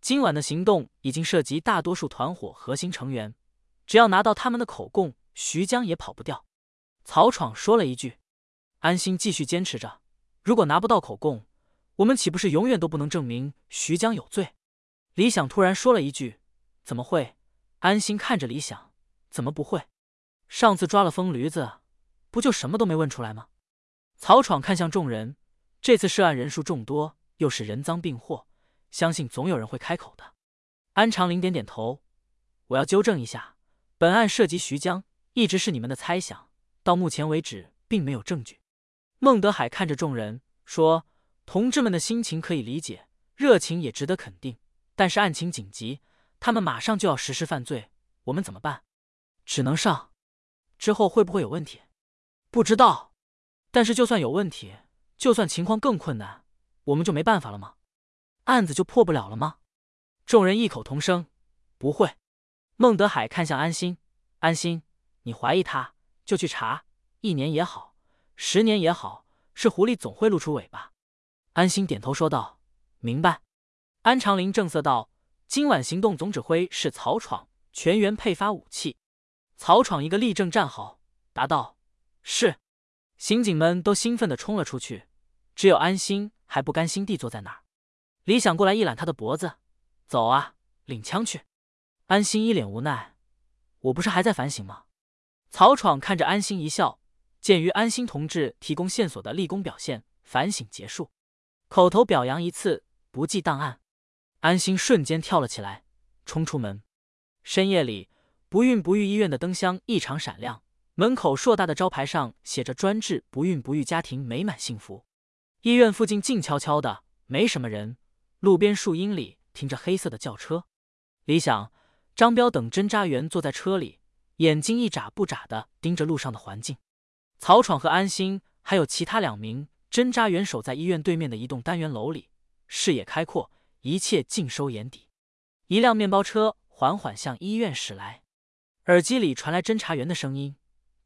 [SPEAKER 1] 今晚的行动已经涉及大多数团伙核心成员，只要拿到他们的口供，徐江也跑不掉。”曹闯说了一句。安心继续坚持着：“如果拿不到口供，我们岂不是永远都不能证明徐江有罪？”李想突然说了一句：“怎么会？”安心看着李想：“怎么不会？”上次抓了疯驴子，不就什么都没问出来吗？曹闯看向众人，这次涉案人数众多，又是人赃并获，相信总有人会开口的。安长林点点头，我要纠正一下，本案涉及徐江，一直是你们的猜想，到目前为止并没有证据。孟德海看着众人说：“同志们的心情可以理解，热情也值得肯定，但是案情紧急，他们马上就要实施犯罪，我们怎么办？只能上。”之后会不会有问题？不知道。但是就算有问题，就算情况更困难，我们就没办法了吗？案子就破不了了吗？众人异口同声：“不会。”孟德海看向安心：“安心，你怀疑他，就去查，一年也好，十年也好，是狐狸总会露出尾巴。”安心点头说道：“明白。”安长林正色道：“今晚行动总指挥是曹闯，全员配发武器。”曹闯一个立正站好，答道：“是。”刑警们都兴奋地冲了出去，只有安心还不甘心地坐在那儿。李想过来一揽他的脖子：“走啊，领枪去。”安心一脸无奈：“我不是还在反省吗？”曹闯看着安心一笑，鉴于安心同志提供线索的立功表现，反省结束，口头表扬一次，不计档案。安心瞬间跳了起来，冲出门。深夜里。不孕不育医院的灯箱异常闪亮，门口硕大的招牌上写着“专治不孕不育，家庭美满幸福”。医院附近静悄悄的，没什么人。路边树荫里停着黑色的轿车。李想、张彪等侦查员坐在车里，眼睛一眨不眨的盯着路上的环境。曹闯和安心还有其他两名侦查员守在医院对面的一栋单元楼里，视野开阔，一切尽收眼底。一辆面包车缓缓向医院驶来，耳机里传来侦查员的声音：“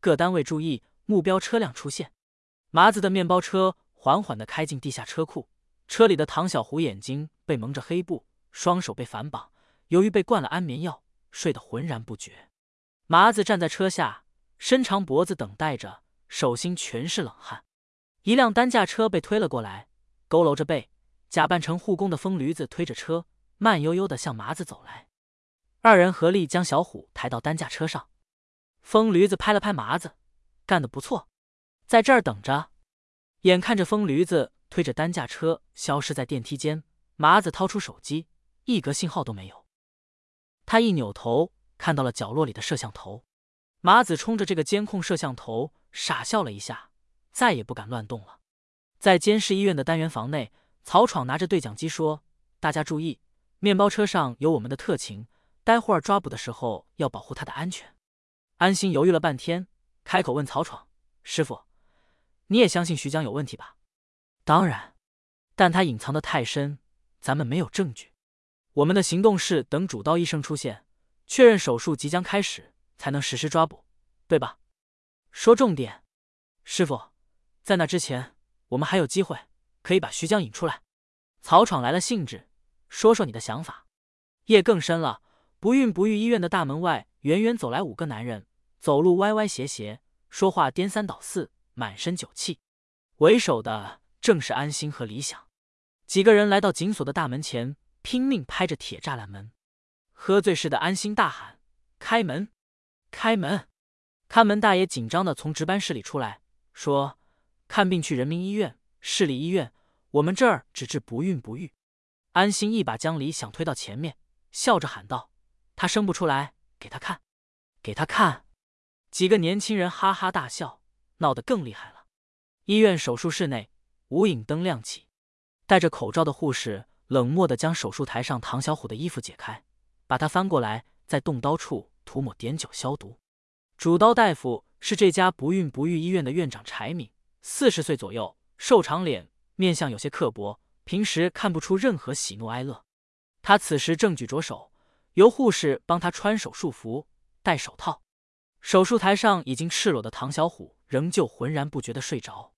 [SPEAKER 1] 各单位注意，目标车辆出现。”麻子的面包车缓缓的开进地下车库。车里的唐小虎眼睛被蒙着黑布，双手被反绑，由于被灌了安眠药，睡得浑然不觉。麻子站在车下，伸长脖子等待着，手心全是冷汗。一辆担架车被推了过来，佝偻着背，假扮成护工的疯驴子推着车，慢悠悠的向麻子走来。二人合力将小虎抬到担架车上。疯驴子拍了拍麻子，干得不错，在这儿等着。眼看着疯驴子。推着担架车消失在电梯间，麻子掏出手机，一格信号都没有。他一扭头，看到了角落里的摄像头。麻子冲着这个监控摄像头傻笑了一下，再也不敢乱动了。在监视医院的单元房内，曹闯拿着对讲机说：“大家注意，面包车上有我们的特勤，待会儿抓捕的时候要保护他的安全。”安心犹豫了半天，开口问曹闯：“师傅，你也相信徐江有问题吧？”当然，但他隐藏的太深，咱们没有证据。我们的行动是等主刀医生出现，确认手术即将开始，才能实施抓捕，对吧？说重点，师傅，在那之前，我们还有机会可以把徐江引出来。曹闯来了兴致，说说你的想法。夜更深了，不孕不育医院的大门外，远远走来五个男人，走路歪歪斜斜，说话颠三倒四，满身酒气，为首的。正是安心和李想，几个人来到紧锁的大门前，拼命拍着铁栅栏门。喝醉似的安心大喊：“开门，开门！”看门大爷紧张的从值班室里出来，说：“看病去人民医院、市立医院，我们这儿只治不孕不育。”安心一把将李想推到前面，笑着喊道：“他生不出来，给他看，给他看！”几个年轻人哈哈大笑，闹得更厉害了。医院手术室内。无影灯亮起，戴着口罩的护士冷漠的将手术台上唐小虎的衣服解开，把他翻过来，在动刀处涂抹碘酒消毒。主刀大夫是这家不孕不育医院的院长柴敏，四十岁左右，瘦长脸，面相有些刻薄，平时看不出任何喜怒哀乐。他此时正举着手，由护士帮他穿手术服、戴手套。手术台上已经赤裸的唐小虎仍旧浑然不觉的睡着。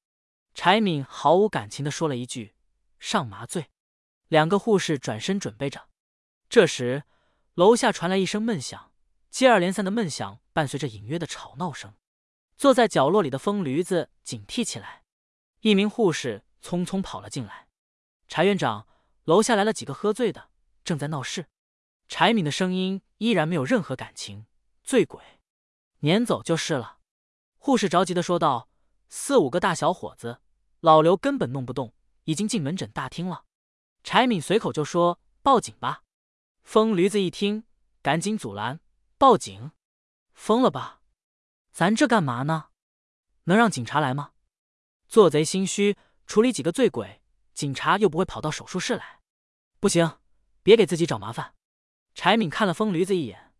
[SPEAKER 1] 柴敏毫无感情的说了一句：“上麻醉。”两个护士转身准备着。这时，楼下传来一声闷响，接二连三的闷响伴随着隐约的吵闹声。坐在角落里的疯驴子警惕起来。一名护士匆匆跑了进来：“柴院长，楼下来了几个喝醉的，正在闹事。”柴敏的声音依然没有任何感情：“醉鬼，撵走就是了。”护士着急的说道：“四五个大小伙子。”老刘根本弄不动，已经进门诊大厅了。柴敏随口就说：“报警吧！”疯驴子一听，赶紧阻拦：“报警？疯了吧？咱这干嘛呢？能让警察来吗？做贼心虚，处理几个醉鬼，警察又不会跑到手术室来。不行，别给自己找麻烦。”柴敏看了疯驴子一眼：“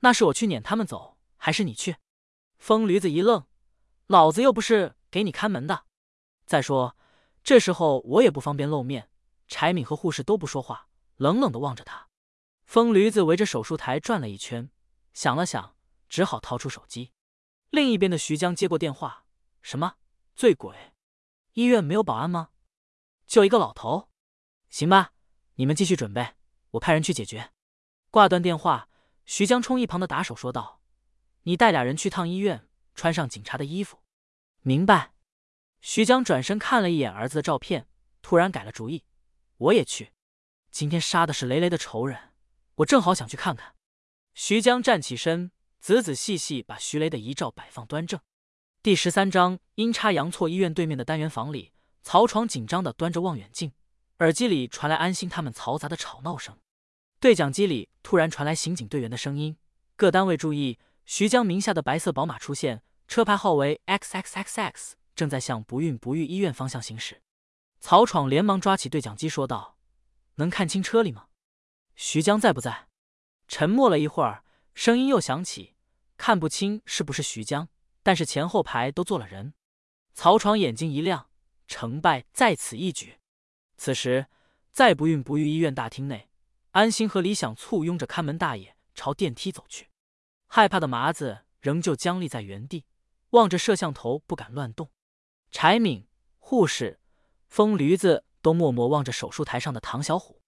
[SPEAKER 1] 那是我去撵他们走，还是你去？”疯驴子一愣：“老子又不是给你看门的。”再说，这时候我也不方便露面。柴敏和护士都不说话，冷冷的望着他。疯驴子围着手术台转了一圈，想了想，只好掏出手机。另一边的徐江接过电话：“什么醉鬼？医院没有保安吗？就一个老头？行吧，你们继续准备，我派人去解决。”挂断电话，徐江冲一旁的打手说道：“你带俩人去趟医院，穿上警察的衣服。”明白。徐江转身看了一眼儿子的照片，突然改了主意：“我也去。今天杀的是雷雷的仇人，我正好想去看看。”徐江站起身，仔仔细细把徐雷的遗照摆放端正。第十三章阴差阳错。医院对面的单元房里，曹闯紧张的端着望远镜，耳机里传来安心他们嘈杂的吵闹声。对讲机里突然传来刑警队员的声音：“各单位注意，徐江名下的白色宝马出现，车牌号为 XXXX，正在向不孕不育医院方向行驶。曹闯连忙抓起对讲机说道：“能看清车里吗？徐江在不在？”沉默了一会儿，声音又响起：“看不清是不是徐江，但是前后排都坐了人。”曹闯眼睛一亮，成败在此一举。此时，在不孕不育医院大厅内，安心和李想簇拥着看门大爷。朝电梯走去，害怕的麻子仍旧僵立在原地，望着摄像头不敢乱动。柴敏、护士、疯驴子都默默望着手术台上的唐小虎。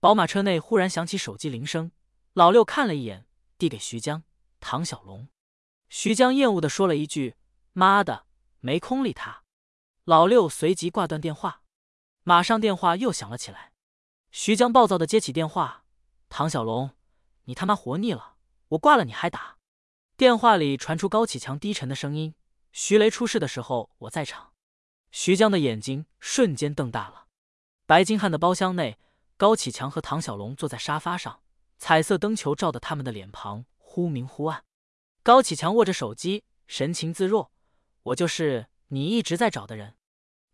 [SPEAKER 1] 宝马车内忽然响起手机铃声，老六看了一眼，递给徐江、唐小龙。徐江厌恶的说了一句：“妈的，没空理他。”老六随即挂断电话。马上电话又响了起来，徐江暴躁的接起电话：“唐小龙。”你他妈活腻了！我挂了你还打？电话里传出高启强低沉的声音：“徐雷出事的时候我在场。”徐江的眼睛瞬间瞪大了。白金汉的包厢内，高启强和唐小龙坐在沙发上，彩色灯球照得他们的脸庞忽明忽暗。高启强握着手机，神情自若：“我就是你一直在找的人。”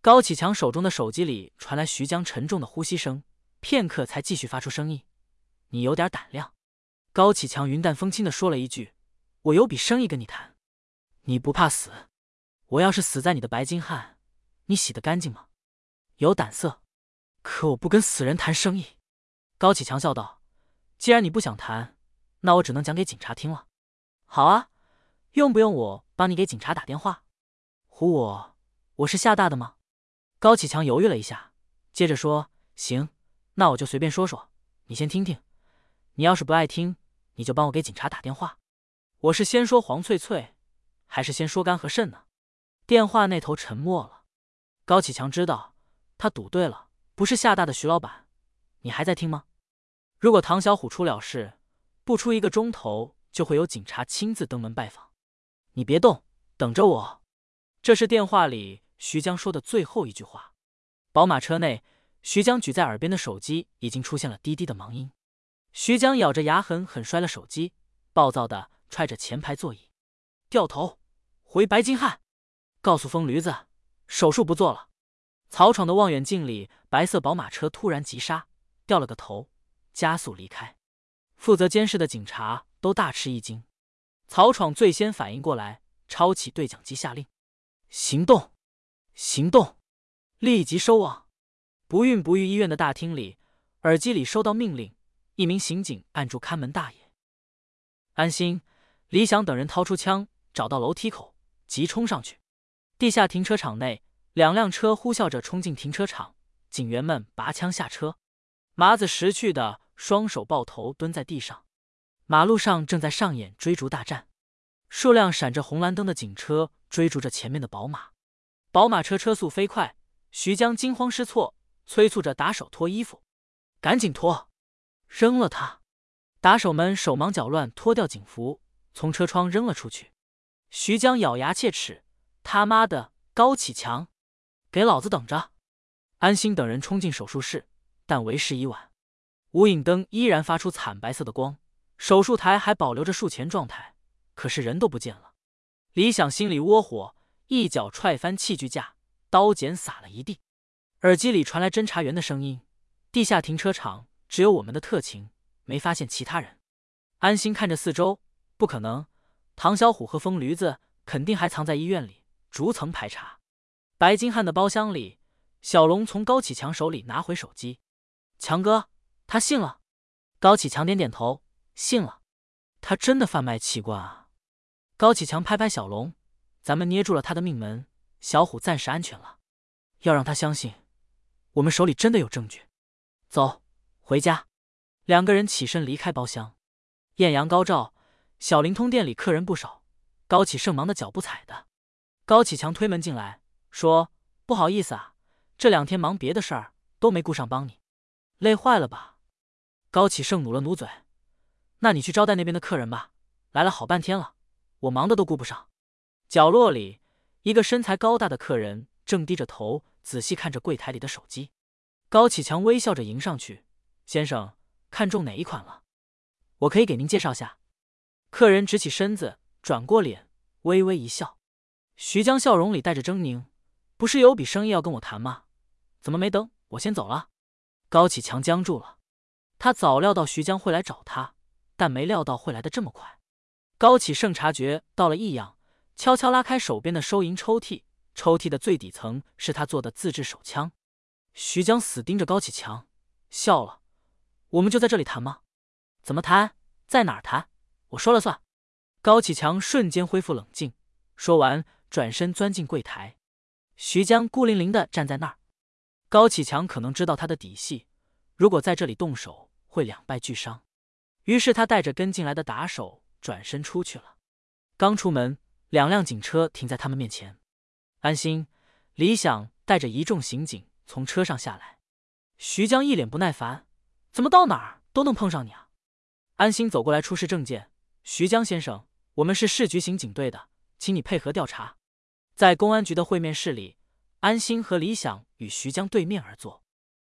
[SPEAKER 1] 高启强手中的手机里传来徐江沉重的呼吸声，片刻才继续发出声音：“你有点胆量。”高启强云淡风轻的说了一句：“我有笔生意跟你谈，你不怕死？我要是死在你的白金汉，你洗得干净吗？有胆色？可我不跟死人谈生意。”高启强笑道：“既然你不想谈，那我只能讲给警察听了。好啊，用不用我帮你给警察打电话？唬我？我是吓大的吗？”高启强犹豫了一下，接着说：“行，那我就随便说说，你先听听。你要是不爱听。”你就帮我给警察打电话。我是先说黄翠翠，还是先说肝和肾呢？电话那头沉默了。高启强知道他赌对了，不是厦大的徐老板。你还在听吗？如果唐小虎出了事，不出一个钟头就会有警察亲自登门拜访。你别动，等着我。这是电话里徐江说的最后一句话。宝马车内，徐江举在耳边的手机已经出现了滴滴的忙音。徐江咬着牙，狠狠摔了手机，暴躁的踹着前排座椅，掉头回白金汉，告诉疯驴子手术不做了。曹闯的望远镜里，白色宝马车突然急刹，掉了个头，加速离开。负责监视的警察都大吃一惊。曹闯最先反应过来，抄起对讲机下令：“行动，行动，立即收网！”不孕不育医院的大厅里，耳机里收到命令。一名刑警按住看门大爷，安心、李想等人掏出枪，找到楼梯口，急冲上去。地下停车场内，两辆车呼啸着冲进停车场，警员们拔枪下车。麻子识趣的双手抱头蹲在地上。马路上正在上演追逐大战，数辆闪着红蓝灯的警车追逐着前面的宝马。宝马车车速飞快，徐江惊慌失措，催促着打手脱衣服，赶紧脱。扔了他！打手们手忙脚乱，脱掉警服，从车窗扔了出去。徐江咬牙切齿：“他妈的，高启强，给老子等着！”安心等人冲进手术室，但为时已晚。无影灯依然发出惨白色的光，手术台还保留着术前状态，可是人都不见了。李想心里窝火，一脚踹翻器具架，刀剪洒了一地。耳机里传来侦查员的声音：“地下停车场。”只有我们的特勤没发现其他人。安心看着四周，不可能，唐小虎和疯驴子肯定还藏在医院里，逐层排查。白金汉的包厢里，小龙从高启强手里拿回手机。强哥，他信了。高启强点点头，信了。他真的贩卖器官啊！高启强拍拍小龙，咱们捏住了他的命门，小虎暂时安全了。要让他相信，我们手里真的有证据。走。回家，两个人起身离开包厢。艳阳高照，小灵通店里客人不少。高启盛忙的脚不踩的。高启强推门进来，说：“不好意思啊，这两天忙别的事儿，都没顾上帮你，累坏了吧？”高启盛努了努嘴：“那你去招待那边的客人吧，来了好半天了，我忙的都顾不上。”角落里，一个身材高大的客人正低着头仔细看着柜台里的手机。高启强微笑着迎上去。先生，看中哪一款了？我可以给您介绍下。客人直起身子，转过脸，微微一笑。徐江笑容里带着狰狞：“不是有笔生意要跟我谈吗？怎么没等我先走了？”高启强僵住了。他早料到徐江会来找他，但没料到会来的这么快。高启盛察觉到了异样，悄悄拉开手边的收银抽屉，抽屉的最底层是他做的自制手枪。徐江死盯着高启强，笑了：“我们就在这里谈吗？怎么谈？在哪儿谈？我说了算。”高启强瞬间恢复冷静，说完转身钻进柜台。徐江孤零零的站在那儿。高启强可能知道他的底细，如果在这里动手。会两败俱伤，于是他带着跟进来的打手转身出去了。刚出门，两辆警车停在他们面前。安心、李想带着一众刑警从车上下来。徐江一脸不耐烦：“怎么到哪儿都能碰上你啊？”安心走过来出示证件：“徐江先生，我们是市局刑警队的，请你配合调查。”在公安局的会面室里，安心和李想与徐江对面而坐。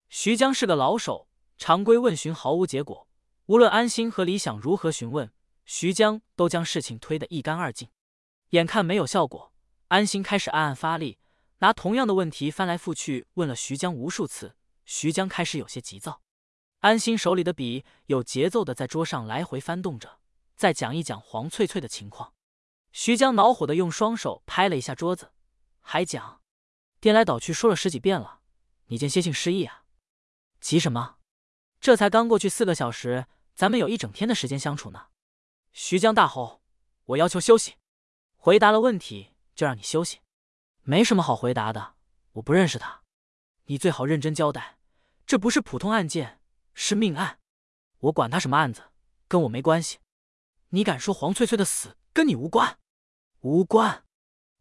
[SPEAKER 1] 徐江是个老手。常规问询毫无结果，无论安心和李想如何询问，徐江都将事情推得一干二净。眼看没有效果，安心开始暗暗发力，拿同样的问题翻来覆去问了徐江无数次。徐江开始有些急躁，安心手里的笔有节奏的在桌上来回翻动着，再讲一讲黄翠翠的情况。徐江恼火的用双手拍了一下桌子，还讲，颠来倒去说了十几遍了，你间歇性失忆啊？急什么？这才刚过去四个小时，咱们有一整天的时间相处呢。徐江大吼：“我要求休息！回答了问题就让你休息，没什么好回答的。我不认识他，你最好认真交代。这不是普通案件，是命案。我管他什么案子，跟我没关系。你敢说黄翠翠的死跟你无关？无关。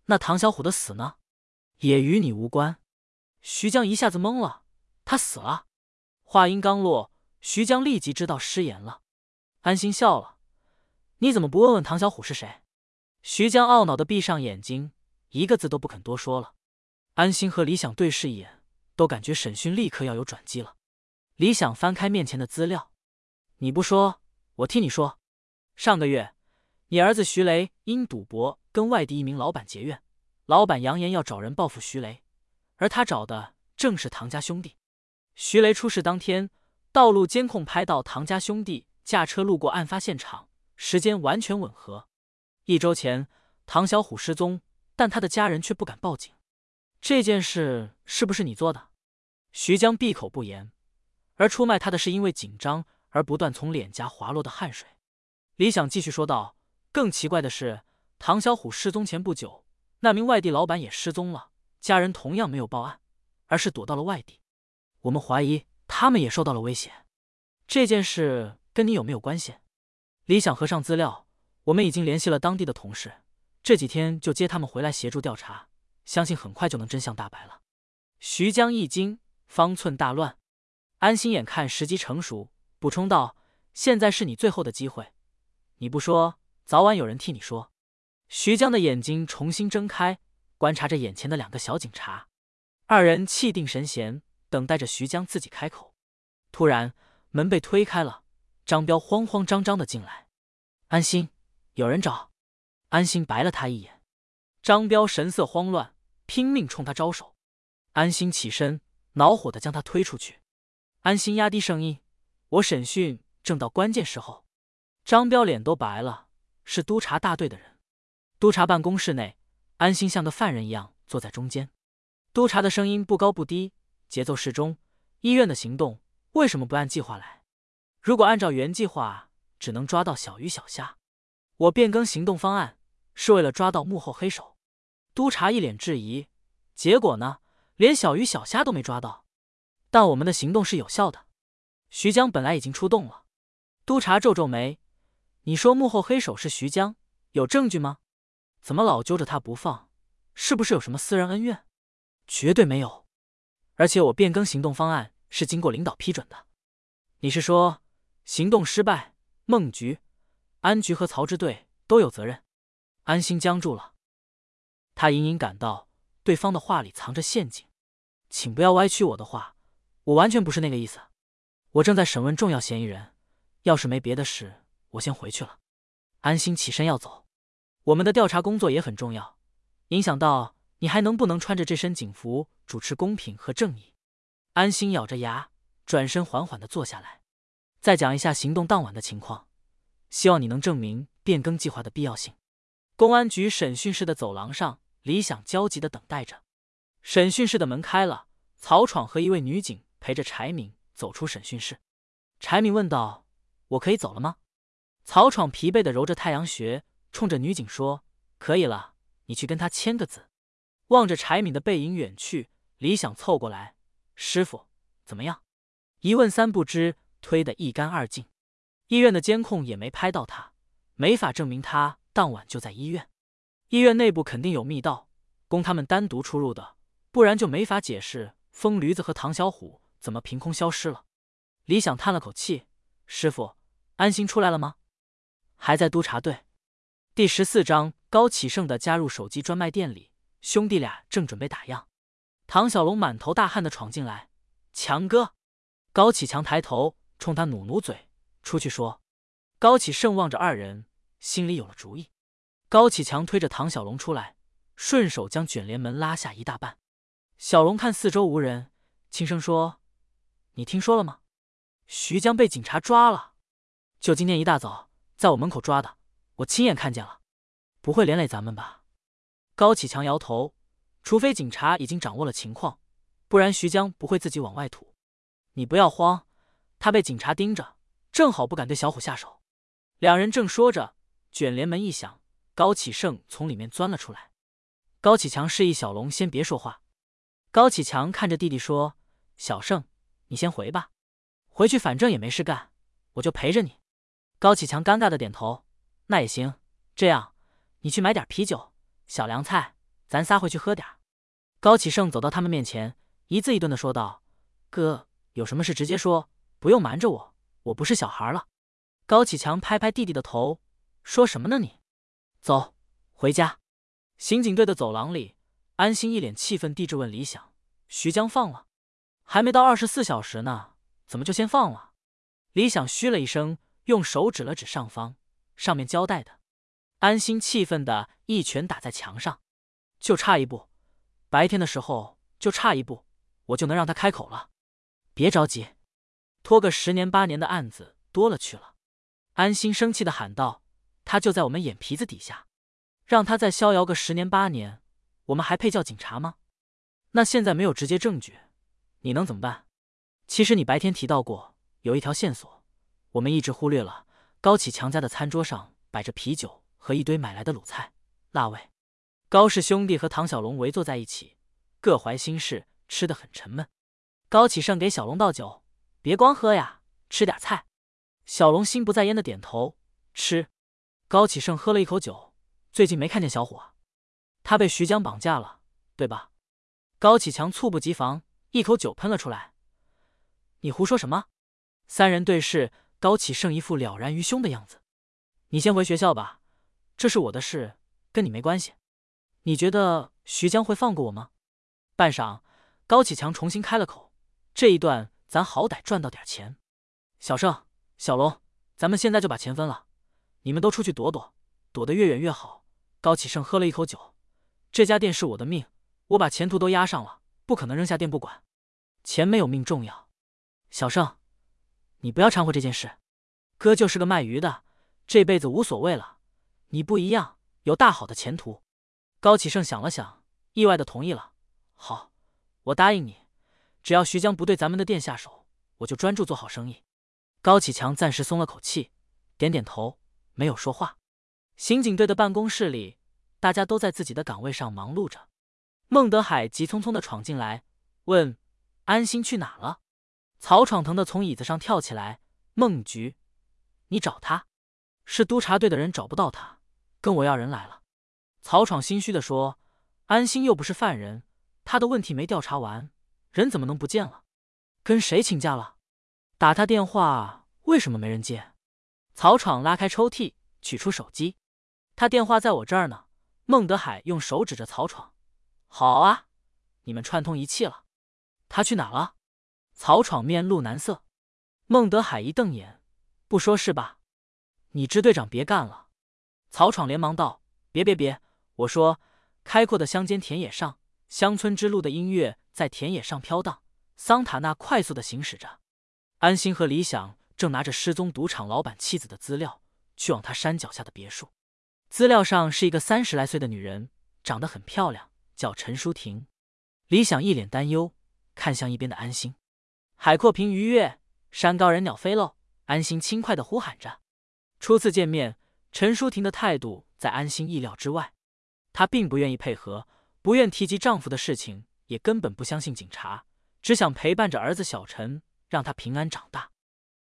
[SPEAKER 1] 那唐小虎的死呢？也与你无关。”徐江一下子懵了，他死了。话音刚落，徐江立即知道失言了。安心笑了：“你怎么不问问唐小虎是谁？”徐江懊恼的闭上眼睛，一个字都不肯多说了。安心和李想对视一眼，都感觉审讯立刻要有转机了。李想翻开面前的资料：“你不说，我替你说。上个月，你儿子徐雷因赌博跟外地一名老板结怨，老板扬言要找人报复徐雷，而他找的正是唐家兄弟。”徐雷出事当天，道路监控拍到唐家兄弟驾车路过案发现场，时间完全吻合。一周前，唐小虎失踪，但他的家人却不敢报警。这件事是不是你做的？徐江闭口不言，而出卖他的是因为紧张而不断从脸颊滑落的汗水。李想继续说道：“更奇怪的是，唐小虎失踪前不久，那名外地老板也失踪了，家人同样没有报案，而是躲到了外地。”我们怀疑他们也受到了威胁，这件事跟你有没有关系？李想合上资料，我们已经联系了当地的同事，这几天就接他们回来协助调查，相信很快就能真相大白了。徐江一惊，方寸大乱。安心眼看时机成熟，补充道：“现在是你最后的机会，你不说，早晚有人替你说。”徐江的眼睛重新睁开，观察着眼前的两个小警察，二人气定神闲。等待着徐江自己开口，突然门被推开了，张彪慌慌张张的进来。安心，有人找。安心白了他一眼。张彪神色慌乱，拼命冲他招手。安心起身，恼火的将他推出去。安心压低声音：“我审讯正到关键时候。”张彪脸都白了，是督察大队的人。督察办公室内，安心像个犯人一样坐在中间。督察的声音不高不低。节奏适中，医院的行动为什么不按计划来？如果按照原计划，只能抓到小鱼小虾。我变更行动方案是为了抓到幕后黑手。督察一脸质疑，结果呢？连小鱼小虾都没抓到。但我们的行动是有效的。徐江本来已经出动了。督察皱皱眉：“你说幕后黑手是徐江，有证据吗？怎么老揪着他不放？是不是有什么私人恩怨？”绝对没有。而且我变更行动方案是经过领导批准的。你是说行动失败，孟局、安局和曹支队都有责任？安心僵住了，他隐隐感到对方的话里藏着陷阱。请不要歪曲我的话，我完全不是那个意思。我正在审问重要嫌疑人，要是没别的事，我先回去了。安心起身要走。我们的调查工作也很重要，影响到你还能不能穿着这身警服主持公平和正义。安心咬着牙，转身缓缓的坐下来，再讲一下行动当晚的情况，希望你能证明变更计划的必要性。公安局审讯室的走廊上，李想焦急的等待着。审讯室的门开了，曹闯和一位女警陪着柴敏走出审讯室。柴敏问道：“我可以走了吗？”曹闯疲惫的揉着太阳穴。冲着女警说：“可以了，你去跟他签个字。”望着柴敏的背影远去，李想凑过来：“师傅，怎么样？”一问三不知，推得一干二净。医院的监控也没拍到他，没法证明他当晚就在医院。医院内部肯定有密道，供他们单独出入的，不然就没法解释疯驴子和唐小虎怎么凭空消失了。李想叹了口气：“师傅，安心出来了吗？”还在督察队。第十四章，高启盛的加入手机专卖店里，兄弟俩正准备打烊，唐小龙满头大汗的闯进来。强哥，高启强抬头冲他努努嘴，出去说。高启盛望着二人，心里有了主意。高启强推着唐小龙出来，顺手将卷帘门拉下一大半。小龙看四周无人，轻声说：“你听说了吗？徐江被警察抓了，就今天一大早，在我门口抓的。”我亲眼看见了，不会连累咱们吧？高启强摇头，除非警察已经掌握了情况，不然徐江不会自己往外吐。你不要慌，他被警察盯着，正好不敢对小虎下手。两人正说着，卷帘门一响，高启盛从里面钻了出来。高启强示意小龙先别说话。高启强看着弟弟说：“小盛，你先回吧，回去反正也没事干，我就陪着你。”高启强尴尬的点头。那也行，这样，你去买点啤酒、小凉菜，咱仨回去喝点。高启盛走到他们面前，一字一顿的说道：“哥，有什么事直接说，不用瞒着我，我不是小孩了。”高启强拍拍弟弟的头，说什么呢？你走，回家。刑警队的走廊里，安心一脸气愤地质问李想：“徐江放了？还没到二十四小时呢，怎么就先放了？”李想嘘了一声，用手指了指上方。上面交代的，安心气愤的一拳打在墙上，就差一步，白天的时候就差一步，我就能让他开口了。别着急，拖个十年八年的案子多了去了。安心生气的喊道：“他就在我们眼皮子底下，让他再逍遥个十年八年，我们还配叫警察吗？那现在没有直接证据，你能怎么办？其实你白天提到过有一条线索，我们一直忽略了。”高启强家的餐桌上摆着啤酒和一堆买来的卤菜、辣味。高氏兄弟和唐小龙围坐在一起，各怀心事，吃得很沉闷。高启盛给小龙倒酒，别光喝呀，吃点菜。小龙心不在焉的点头，吃。高启盛喝了一口酒，最近没看见小虎啊？他被徐江绑架了，对吧？高启强猝不及防，一口酒喷了出来。你胡说什么？三人对视。高启盛一副了然于胸的样子，你先回学校吧，这是我的事，跟你没关系。你觉得徐江会放过我吗？半晌，高启强重新开了口：“这一段咱好歹赚到点钱。”小盛、小龙，咱们现在就把钱分了，你们都出去躲躲，躲得越远越好。高启盛喝了一口酒：“这家店是我的命，我把前途都押上了，不可能扔下店不管。钱没有命重要。”小盛。你不要掺和这件事，哥就是个卖鱼的，这辈子无所谓了。你不一样，有大好的前途。高启盛想了想，意外的同意了。好，我答应你，只要徐江不对咱们的店下手，我就专注做好生意。高启强暂时松了口气，点点头，没有说话。刑警队的办公室里，大家都在自己的岗位上忙碌着。孟德海急匆匆的闯进来，问：“安心去哪了？”曹闯疼的从椅子上跳起来：“孟局，你找他？是督察队的人找不到他，跟我要人来了。”曹闯心虚的说：“安心又不是犯人，他的问题没调查完，人怎么能不见了？跟谁请假了？打他电话为什么没人接？”曹闯拉开抽屉，取出手机：“他电话在我这儿呢。”孟德海用手指着曹闯：“好啊，你们串通一气了。他去哪了？”曹闯面露难色，孟德海一瞪眼，不说是吧？你支队长别干了，曹闯连忙道：“别别别！我说，开阔的乡间田野上，乡村之路的音乐在田野上飘荡，桑塔纳快速的行驶着。安心和李想正拿着失踪赌场老板妻子的资料，去往他山脚下的别墅。资料上是一个三十来岁的女人，长得很漂亮，叫陈淑婷。李想一脸担忧，看向一边的安心。海阔凭鱼跃，山高人鸟飞喽！安心轻快的呼喊着。初次见面，陈淑婷的态度在安心意料之外，她并不愿意配合，不愿提及丈夫的事情，也根本不相信警察，只想陪伴着儿子小陈，让他平安长大。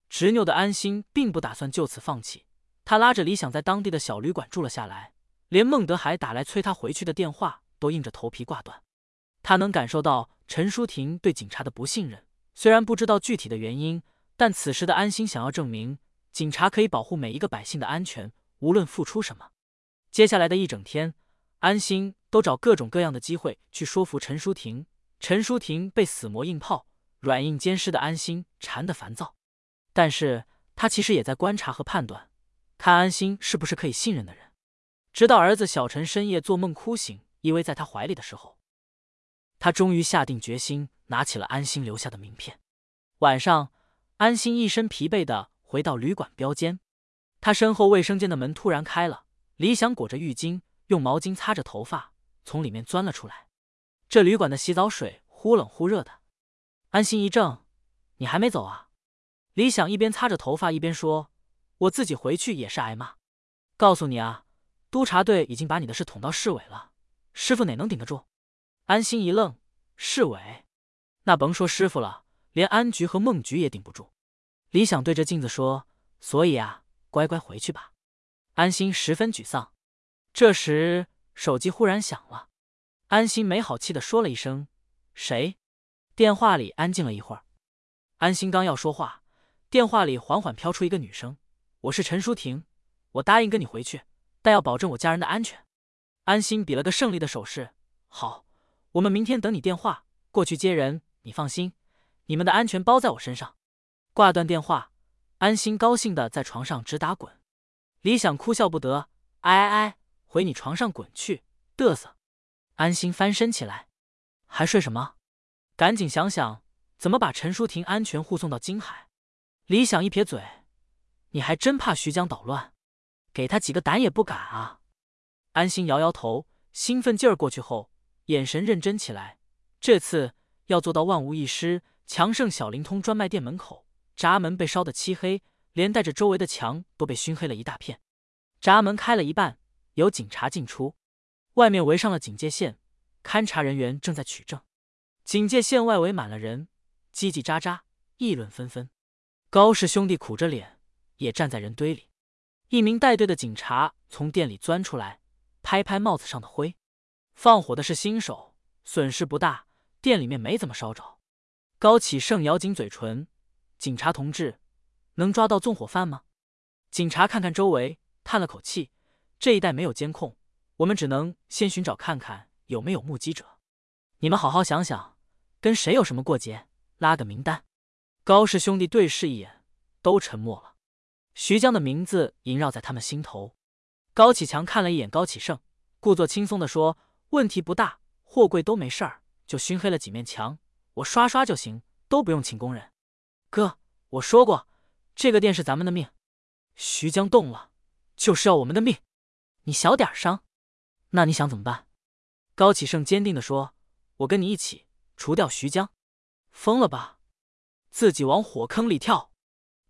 [SPEAKER 1] 执拗的安心并不打算就此放弃，他拉着李想在当地的小旅馆住了下来，连孟德海打来催他回去的电话都硬着头皮挂断。他能感受到陈淑婷对警察的不信任，虽然不知道具体的原因，但此时的安心想要证明。警察可以保护每一个百姓的安全，无论付出什么。接下来的一整天，安心都找各种各样的机会去说服陈淑婷。陈淑婷被死磨硬泡、软硬兼施的安心缠得烦躁，但是他其实也在观察和判断，看安心是不是可以信任的人。直到儿子小陈深夜做梦哭醒，依偎在他怀里的时候，他终于下定决心，拿起了安心留下的名片。晚上，安心一身疲惫的。回到旅馆标间，他身后卫生间的门突然开了，李想裹着浴巾，用毛巾擦着头发，从里面钻了出来。这旅馆的洗澡水忽冷忽热的，安心一怔：“你还没走啊？”李想一边擦着头发一边说：“我自己回去也是挨骂。告诉你啊，督察队已经把你的事捅到市委了，师傅哪能顶得住？”安心一愣：“市委？那甭说师傅了，连安局和孟局也顶不住。”李想对着镜子说：“所以啊，乖乖回去吧。”安心十分沮丧。这时，手机忽然响了。安心没好气的说了一声：“谁？”电话里安静了一会儿。安心刚要说话，电话里缓缓飘出一个女声：“我是陈淑婷，我答应跟你回去，但要保证我家人的安全。”安心比了个胜利的手势：“好，我们明天等你电话过去接人。你放心，你们的安全包在我身上。”挂断电话，安心高兴的在床上直打滚。李想哭笑不得：“哎哎哎，回你床上滚去，嘚瑟！”安心翻身起来：“还睡什么？赶紧想想怎么把陈淑婷安全护送到金海。”李想一撇嘴：“你还真怕徐江捣乱？给他几个胆也不敢啊！”安心摇摇头，兴奋劲儿过去后，眼神认真起来。这次要做到万无一失，强盛小灵通专卖店门口。闸门被烧得漆黑，连带着周围的墙都被熏黑了一大片。闸门开了一半，有警察进出，外面围上了警戒线，勘察人员正在取证。警戒线外围满了人，叽叽喳喳，议论纷纷。高氏兄弟苦着脸，也站在人堆里。一名带队的警察从店里钻出来，拍拍帽子上的灰。放火的是新手，损失不大，店里面没怎么烧着。高启盛咬紧嘴唇。警察同志，能抓到纵火犯吗？警察看看周围，叹了口气：“这一带没有监控，我们只能先寻找看看有没有目击者。你们好好想想，跟谁有什么过节，拉个名单。”高氏兄弟对视一眼，都沉默了。徐江的名字萦绕在他们心头。高启强看了一眼高启盛，故作轻松地说：“问题不大，货柜都没事儿，就熏黑了几面墙，我刷刷就行，都不用请工人。”哥，我说过，这个店是咱们的命。徐江动了，就是要我们的命。你小点声，那你想怎么办？高启盛坚定地说：“我跟你一起除掉徐江。”疯了吧？自己往火坑里跳？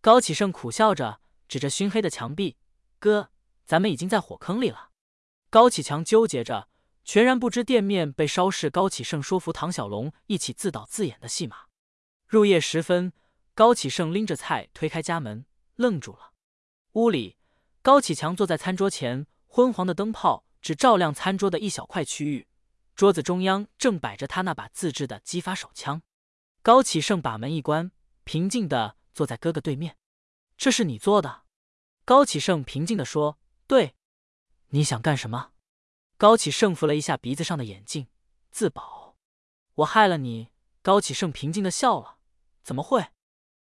[SPEAKER 1] 高启盛苦笑着，指着熏黑的墙壁：“哥，咱们已经在火坑里了。”高启强纠结着，全然不知店面被烧是高启盛说服唐小龙一起自导自演的戏码。入夜时分。高启盛拎着菜推开家门，愣住了。屋里，高启强坐在餐桌前，昏黄的灯泡只照亮餐桌的一小块区域。桌子中央正摆着他那把自制的机发手枪。高启盛把门一关，平静的坐在哥哥对面。这是你做的？高启盛平静的说：“对。”你想干什么？高启盛扶了一下鼻子上的眼镜，自保。我害了你。高启盛平静的笑了。怎么会？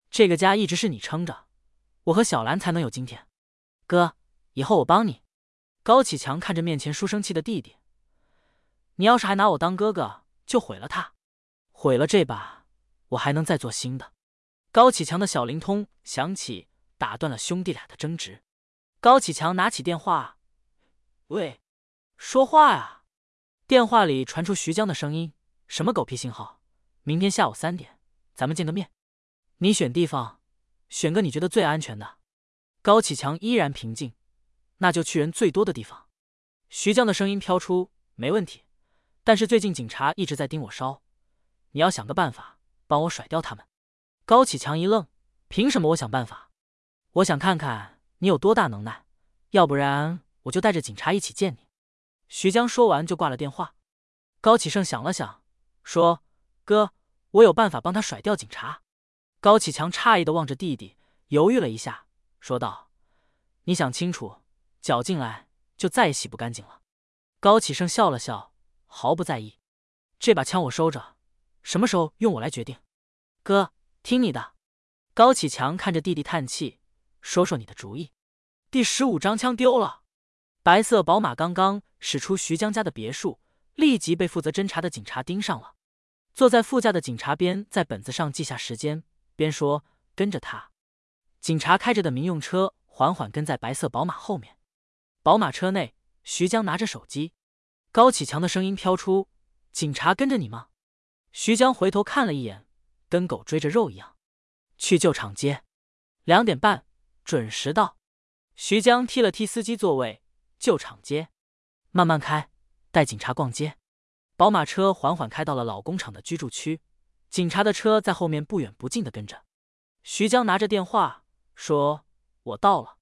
[SPEAKER 1] 这个家一直是你撑着，我和小兰才能有今天。哥，以后我帮你。高启强看着面前书生气的弟弟：“你要是还拿我当哥哥，就毁了他，毁了这把，我还能再做新的。”高启强的小灵通响起，打断了兄弟俩的争执。高启强拿起电话：“喂，说话呀！”电话里传出徐江的声音：“什么狗屁信号？明天下午三点，咱们见个面。你选地方，选个你觉得最安全的。”高启强依然平静：“那就去人最多的地方。”徐江的声音飘出：“没问题，但是最近警察一直在盯我梢，你要想个办法帮我甩掉他们。”高启强一愣：“凭什么我想办法？我想看看你有多大能耐，要不然我就带着警察一起见你。”徐江说完就挂了电话。高启盛想了想，说：“哥，我有办法帮他甩掉警察。”高启强诧异的望着弟弟，犹豫了一下，说道：“你想清楚，搅进来就再也洗不干净了。”高启盛笑了笑，毫不在意：“这把枪我收着，什么时候用我来决定。”哥。听你的，高启强看着弟弟叹气，说说你的主意。第十五章枪丢了，白色宝马刚刚驶出徐江家的别墅，立即被负责侦查的警察盯上了。坐在副驾的警察边在本子上记下时间，边说跟着他。警察开着的民用车缓缓跟在白色宝马后面。宝马车内，徐江拿着手机，高启强的声音飘出：“警察跟着你吗？”徐江回头看了一眼。跟狗追着肉一样，去旧厂街，两点半准时到。徐江踢了踢司机座位，旧厂街，慢慢开，带警察逛街。宝马车缓缓开到了老工厂的居住区，警察的车在后面不远不近的跟着。徐江拿着电话说：“我到了。”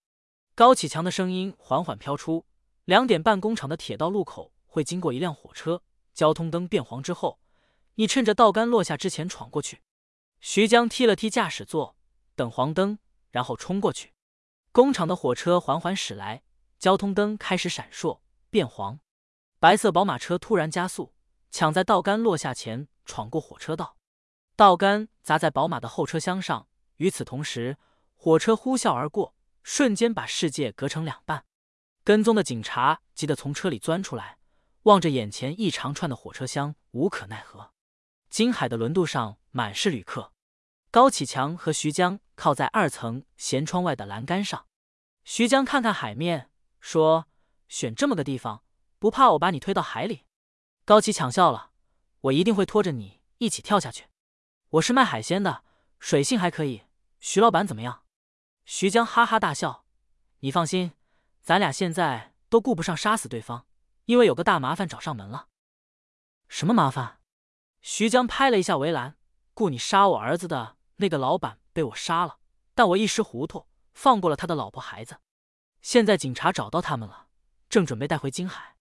[SPEAKER 1] 高启强的声音缓缓飘出：“两点半，工厂的铁道路口会经过一辆火车，交通灯变黄之后，你趁着道杆落下之前闯过去。”徐江踢了踢驾驶座，等黄灯，然后冲过去。工厂的火车缓缓驶来，交通灯开始闪烁变黄。白色宝马车突然加速，抢在道杆落下前闯过火车道，道杆砸在宝马的后车厢上。与此同时，火车呼啸而过，瞬间把世界隔成两半。跟踪的警察急得从车里钻出来，望着眼前一长串的火车厢，无可奈何。金海的轮渡上满是旅客。高启强和徐江靠在二层舷窗外的栏杆上，徐江看看海面，说：“选这么个地方，不怕我把你推到海里？”高启强笑了：“我一定会拖着你一起跳下去。我是卖海鲜的，水性还可以。徐老板怎么样？”徐江哈哈大笑：“你放心，咱俩现在都顾不上杀死对方，因为有个大麻烦找上门了。”什么麻烦？徐江拍了一下围栏：“雇你杀我儿子的。”那个老板被我杀了，但我一时糊涂，放过了他的老婆孩子。现在警察找到他们了，正准备带回金海。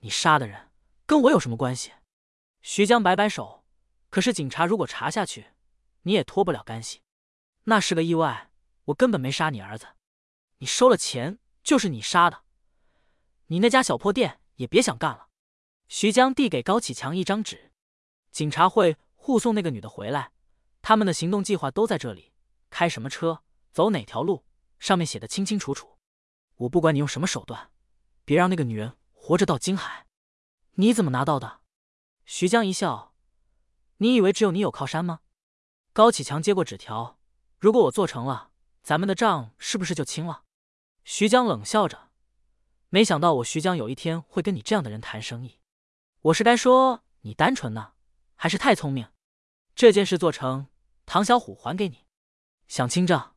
[SPEAKER 1] 你杀的人跟我有什么关系？徐江摆摆手。可是警察如果查下去，你也脱不了干系。那是个意外，我根本没杀你儿子。你收了钱就是你杀的，你那家小破店也别想干了。徐江递给高启强一张纸，警察会护送那个女的回来。他们的行动计划都在这里，开什么车，走哪条路，上面写的清清楚楚。我不管你用什么手段，别让那个女人活着到金海。你怎么拿到的？徐江一笑，你以为只有你有靠山吗？高启强接过纸条，如果我做成了，咱们的账是不是就清了？徐江冷笑着，没想到我徐江有一天会跟你这样的人谈生意。我是该说你单纯呢，还是太聪明？这件事做成。唐小虎还给你，想清账，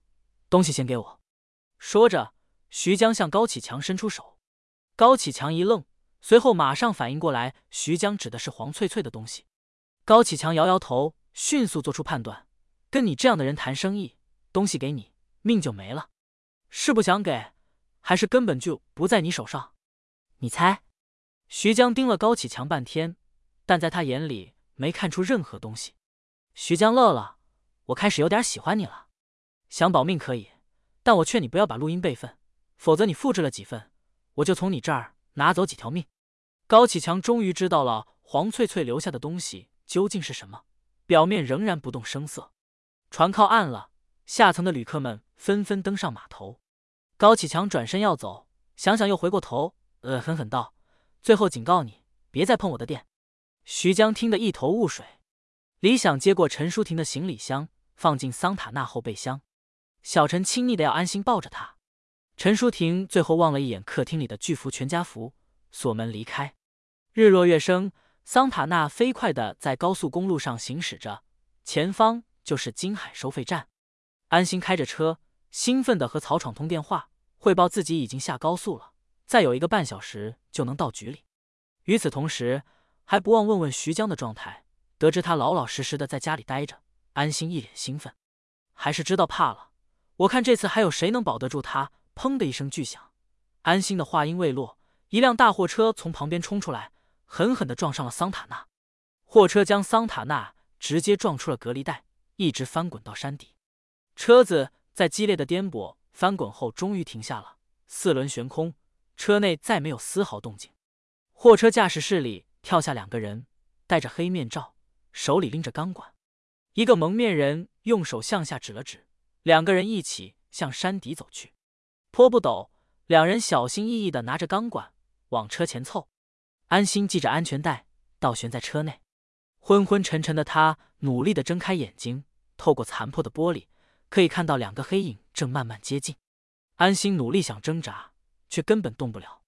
[SPEAKER 1] 东西先给我。说着，徐江向高启强伸出手。高启强一愣，随后马上反应过来，徐江指的是黄翠翠的东西。高启强摇摇头，迅速做出判断：跟你这样的人谈生意，东西给你，命就没了。是不想给，还是根本就不在你手上？你猜？徐江盯了高启强半天，但在他眼里没看出任何东西。徐江乐了。我开始有点喜欢你了，想保命可以，但我劝你不要把录音备份，否则你复制了几份，我就从你这儿拿走几条命。高启强终于知道了黄翠翠留下的东西究竟是什么，表面仍然不动声色。船靠岸了，下层的旅客们纷纷登上码头。高启强转身要走，想想又回过头，恶狠狠道：“最后警告你，别再碰我的店。”徐江听得一头雾水。李想接过陈淑婷的行李箱，放进桑塔纳后备箱。小陈亲昵的要安心抱着他。陈淑婷最后望了一眼客厅里的巨幅全家福，锁门离开。日落月升，桑塔纳飞快的在高速公路上行驶着，前方就是金海收费站。安心开着车，兴奋的和曹闯通电话，汇报自己已经下高速了，再有一个半小时就能到局里。与此同时，还不忘问问徐江的状态。得知他老老实实的在家里待着，安心一脸兴奋，还是知道怕了。我看这次还有谁能保得住他？砰的一声巨响，安心的话音未落，一辆大货车从旁边冲出来，狠狠的撞上了桑塔纳。货车将桑塔纳直接撞出了隔离带，一直翻滚到山底。车子在激烈的颠簸翻滚后，终于停下了，四轮悬空，车内再没有丝毫动静。货车驾驶室里跳下两个人，戴着黑面罩。手里拎着钢管，一个蒙面人用手向下指了指，两个人一起向山底走去。坡不陡，两人小心翼翼的拿着钢管往车前凑。安心系着安全带，倒悬在车内。昏昏沉沉的他努力的睁开眼睛，透过残破的玻璃，可以看到两个黑影正慢慢接近。安心努力想挣扎，却根本动不了。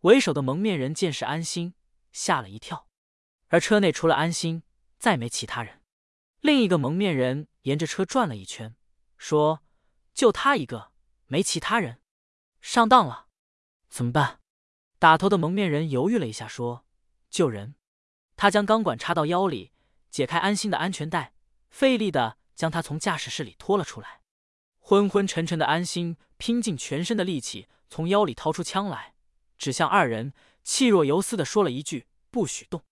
[SPEAKER 1] 为首的蒙面人见是安心，吓了一跳。而车内除了安心。再没其他人。另一个蒙面人沿着车转了一圈，说：“就他一个，没其他人，上当了，怎么办？”打头的蒙面人犹豫了一下，说：“救人。”他将钢管插到腰里，解开安心的安全带，费力的将他从驾驶室里拖了出来。昏昏沉沉的安心拼尽全身的力气从腰里掏出枪来，指向二人，气若游丝的说了一句：“不许动。”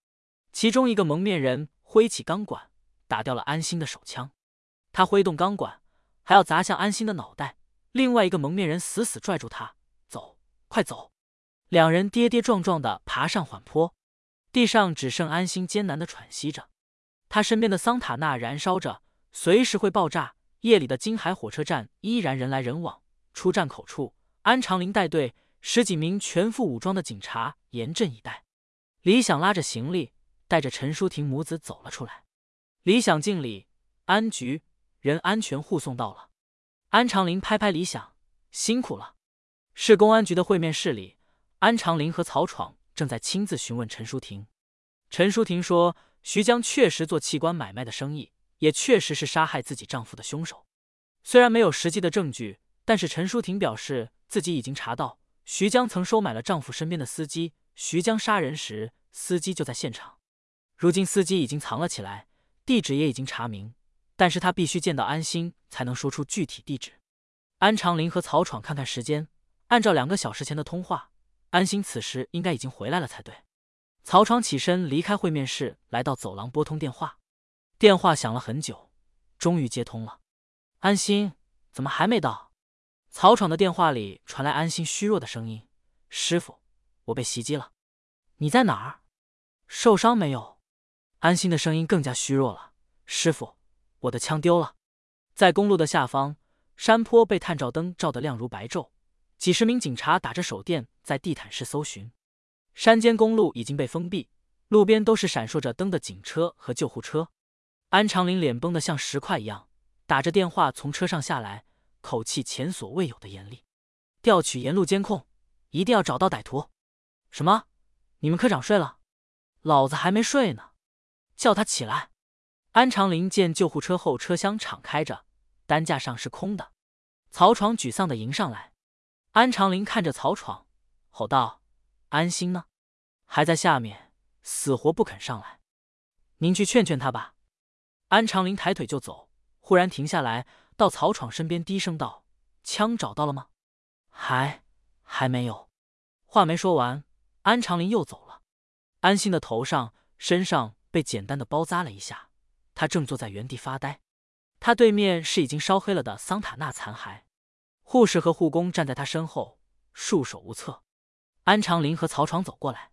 [SPEAKER 1] 其中一个蒙面人。挥起钢管，打掉了安心的手枪。他挥动钢管，还要砸向安心的脑袋。另外一个蒙面人死死拽住他：“走，快走！”两人跌跌撞撞的爬上缓坡，地上只剩安心艰难的喘息着。他身边的桑塔纳燃烧着，随时会爆炸。夜里的金海火车站依然人来人往。出站口处，安长林带队十几名全副武装的警察严阵以待。李想拉着行李。带着陈淑婷母子走了出来，李想敬礼，安局人安全护送到了。安长林拍拍李想，辛苦了。市公安局的会面室里，安长林和曹闯正在亲自询问陈淑婷。陈淑婷说：“徐江确实做器官买卖的生意，也确实是杀害自己丈夫的凶手。虽然没有实际的证据，但是陈淑婷表示自己已经查到，徐江曾收买了丈夫身边的司机。徐江杀人时，司机就在现场。”如今司机已经藏了起来，地址也已经查明，但是他必须见到安心才能说出具体地址。安长林和曹闯看看时间，按照两个小时前的通话，安心此时应该已经回来了才对。曹闯起身离开会面室，来到走廊拨通电话，电话响了很久，终于接通了。安心怎么还没到？曹闯的电话里传来安心虚弱的声音：“师傅，我被袭击了，你在哪儿？受伤没有？”安心的声音更加虚弱了。师傅，我的枪丢了。在公路的下方，山坡被探照灯照得亮如白昼，几十名警察打着手电在地毯式搜寻。山间公路已经被封闭，路边都是闪烁着灯的警车和救护车。安长林脸绷得像石块一样，打着电话从车上下来，口气前所未有的严厉：“调取沿路监控，一定要找到歹徒。”什么？你们科长睡了？老子还没睡呢。叫他起来！安长林见救护车后车厢敞开着，担架上是空的。曹闯沮丧的迎上来。安长林看着曹闯，吼道：“安心呢？还在下面，死活不肯上来。您去劝劝他吧。”安长林抬腿就走，忽然停下来，到曹闯身边低声道：“枪找到了吗？”“还还没有。”话没说完，安长林又走了。安心的头上、身上。被简单的包扎了一下，他正坐在原地发呆。他对面是已经烧黑了的桑塔纳残骸，护士和护工站在他身后，束手无策。安长林和曹闯走过来，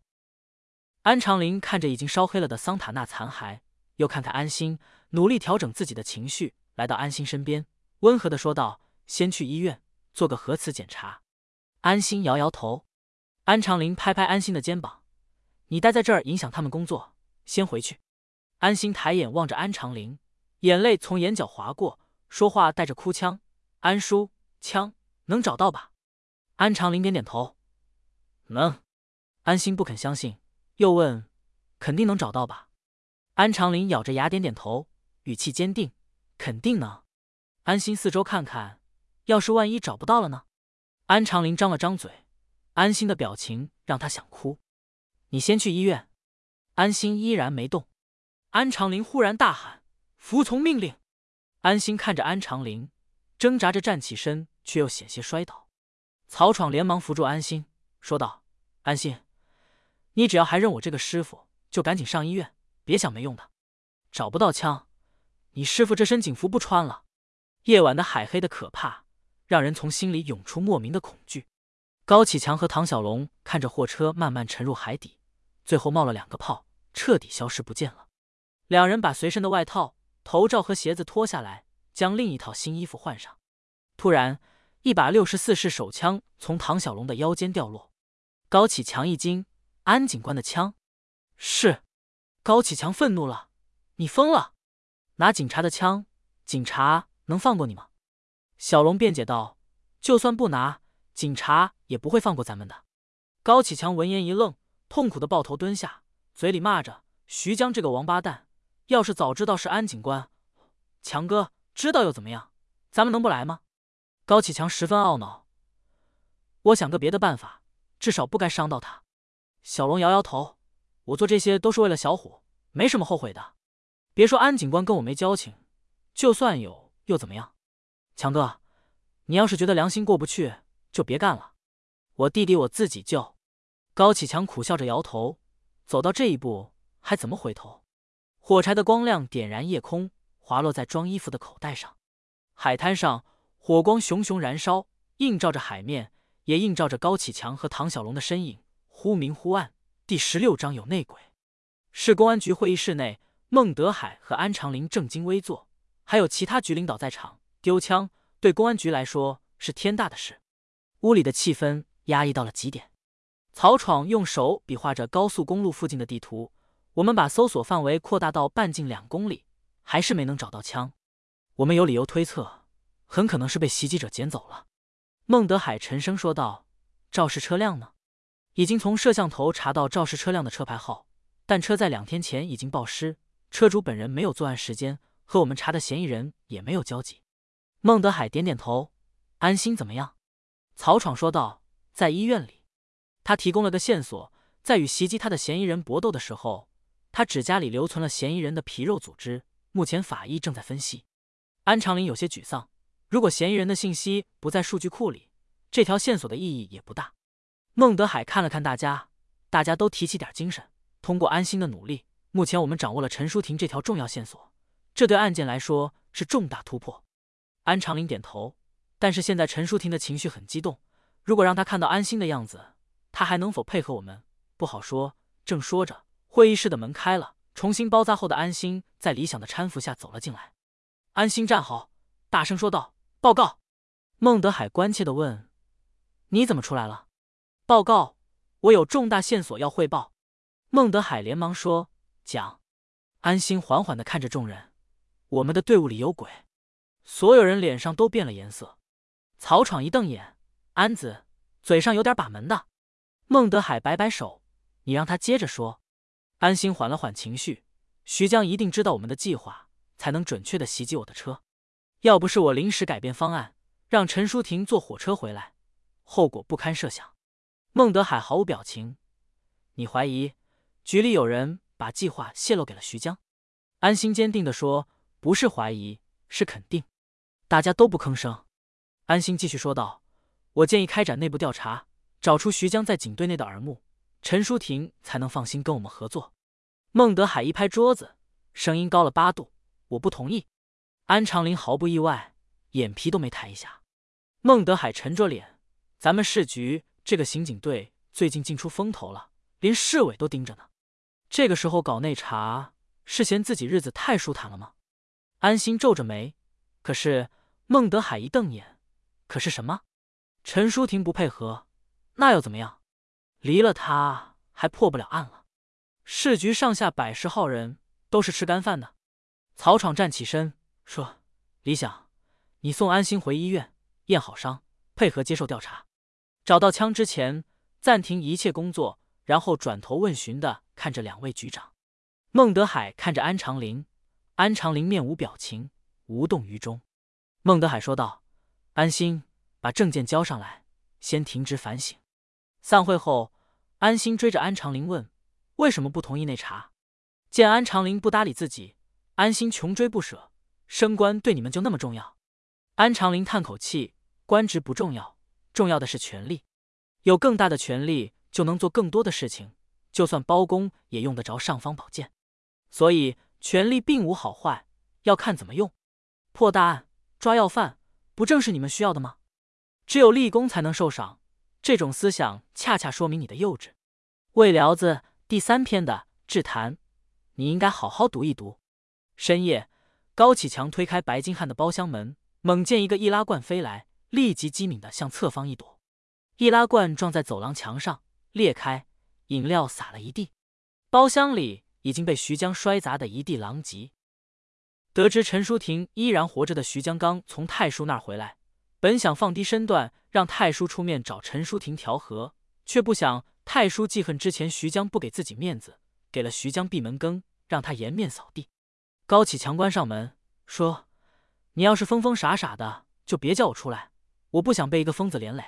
[SPEAKER 1] 安长林看着已经烧黑了的桑塔纳残骸，又看看安心，努力调整自己的情绪，来到安心身边，温和的说道：“先去医院做个核磁检查。”安心摇摇头。安长林拍拍安心的肩膀：“你待在这儿影响他们工作，先回去。”安心抬眼望着安长林，眼泪从眼角划过，说话带着哭腔：“安叔，枪能找到吧？”安长林点点头：“能。”安心不肯相信，又问：“肯定能找到吧？”安长林咬着牙点点头，语气坚定：“肯定能。”安心四周看看，要是万一找不到了呢？安长林张了张嘴，安心的表情让他想哭。你先去医院。安心依然没动。安长林忽然大喊：“服从命令！”安心看着安长林，挣扎着站起身，却又险些摔倒。曹闯连忙扶住安心，说道：“安心，你只要还认我这个师傅，就赶紧上医院，别想没用的。找不到枪，你师傅这身警服不穿了。夜晚的海黑的可怕。”让人从心里涌出莫名的恐惧。高启强和唐小龙看着货车慢慢沉入海底，最后冒了两个泡，彻底消失不见了。两人把随身的外套、头罩和鞋子脱下来，将另一套新衣服换上。突然，一把六十四式手枪从唐小龙的腰间掉落。高启强一惊：“安警官的枪？”是。高启强愤怒了：“你疯了？拿警察的枪，警察能放过你吗？”小龙辩解道：“就算不拿，警察也不会放过咱们的。”高启强闻言一愣，痛苦的抱头蹲下，嘴里骂着：“徐江这个王八蛋！要是早知道是安警官，强哥知道又怎么样？咱们能不来吗？”高启强十分懊恼：“我想个别的办法，至少不该伤到他。”小龙摇摇头：“我做这些都是为了小虎，没什么后悔的。别说安警官跟我没交情，就算有又怎么样？”强哥，你要是觉得良心过不去，就别干了。我弟弟我自己救。高启强苦笑着摇头，走到这一步还怎么回头？火柴的光亮点燃夜空，滑落在装衣服的口袋上。海滩上火光熊熊燃烧，映照着海面，也映照着高启强和唐小龙的身影，忽明忽暗。第十六章有内鬼。市公安局会议室内，孟德海和安长林正襟危坐，还有其他局领导在场。丢枪对公安局来说是天大的事，屋里的气氛压抑到了极点。曹闯用手比划着高速公路附近的地图，我们把搜索范围扩大到半径两公里，还是没能找到枪。我们有理由推测，很可能是被袭击者捡走了。孟德海沉声说道：“肇事车辆呢？已经从摄像头查到肇事车辆的车牌号，但车在两天前已经报失，车主本人没有作案时间，和我们查的嫌疑人也没有交集。”孟德海点点头，安心怎么样？曹闯说道：“在医院里。”他提供了个线索，在与袭击他的嫌疑人搏斗的时候，他指甲里留存了嫌疑人的皮肉组织，目前法医正在分析。安长林有些沮丧，如果嫌疑人的信息不在数据库里，这条线索的意义也不大。孟德海看了看大家，大家都提起点精神。通过安心的努力，目前我们掌握了陈淑婷这条重要线索，这对案件来说是重大突破。安长林点头，但是现在陈淑婷的情绪很激动，如果让她看到安心的样子，她还能否配合我们，不好说。正说着，会议室的门开了，重新包扎后的安心在李想的搀扶下走了进来。安心站好，大声说道：“报告。”孟德海关切的问：“你怎么出来了？”报告，我有重大线索要汇报。孟德海连忙说：“讲。”安心缓缓的看着众人：“我们的队伍里有鬼。”所有人脸上都变了颜色。曹闯一瞪眼：“安子，嘴上有点把门的。”孟德海摆摆手：“你让他接着说。”安心缓了缓情绪：“徐江一定知道我们的计划，才能准确的袭击我的车。要不是我临时改变方案，让陈淑婷坐火车回来，后果不堪设想。”孟德海毫无表情：“你怀疑局里有人把计划泄露给了徐江？”安心坚定的说：“不是怀疑，是肯定。”大家都不吭声。安心继续说道：“我建议开展内部调查，找出徐江在警队内的耳目，陈淑婷才能放心跟我们合作。”孟德海一拍桌子，声音高了八度：“我不同意！”安长林毫不意外，眼皮都没抬一下。孟德海沉着脸：“咱们市局这个刑警队最近进出风头了，连市委都盯着呢。这个时候搞内查，是嫌自己日子太舒坦了吗？”安心皱着眉：“可是……”孟德海一瞪眼，可是什么？陈淑婷不配合，那又怎么样？离了他还破不了案了。市局上下百十号人都是吃干饭的。曹闯站起身说：“李想，你送安心回医院验好伤，配合接受调查。找到枪之前，暂停一切工作。”然后转头问询的看着两位局长。孟德海看着安长林，安长林面无表情，无动于衷。孟德海说道：“安心，把证件交上来，先停职反省。”散会后，安心追着安长林问：“为什么不同意内查？”见安长林不搭理自己，安心穷追不舍：“升官对你们就那么重要？”安长林叹口气：“官职不重要，重要的是权力。有更大的权力，就能做更多的事情。就算包公也用得着尚方宝剑。”所以，权力并无好坏，要看怎么用。破大案、抓要犯，不正是你们需要的吗？只有立功才能受赏，这种思想恰恰说明你的幼稚。魏辽子第三篇的智谈，你应该好好读一读。深夜，高启强推开白金汉的包厢门，猛见一个易拉罐飞来，立即机敏的向侧方一躲，易拉罐撞在走廊墙上裂开，饮料洒了一地，包厢里。已经被徐江摔砸的一地狼藉。得知陈淑婷依然活着的徐江刚从太叔那儿回来，本想放低身段让太叔出面找陈淑婷调和，却不想太叔记恨之前徐江不给自己面子，给了徐江闭门羹，让他颜面扫地。高启强关上门说：“你要是疯疯傻傻的，就别叫我出来，我不想被一个疯子连累。”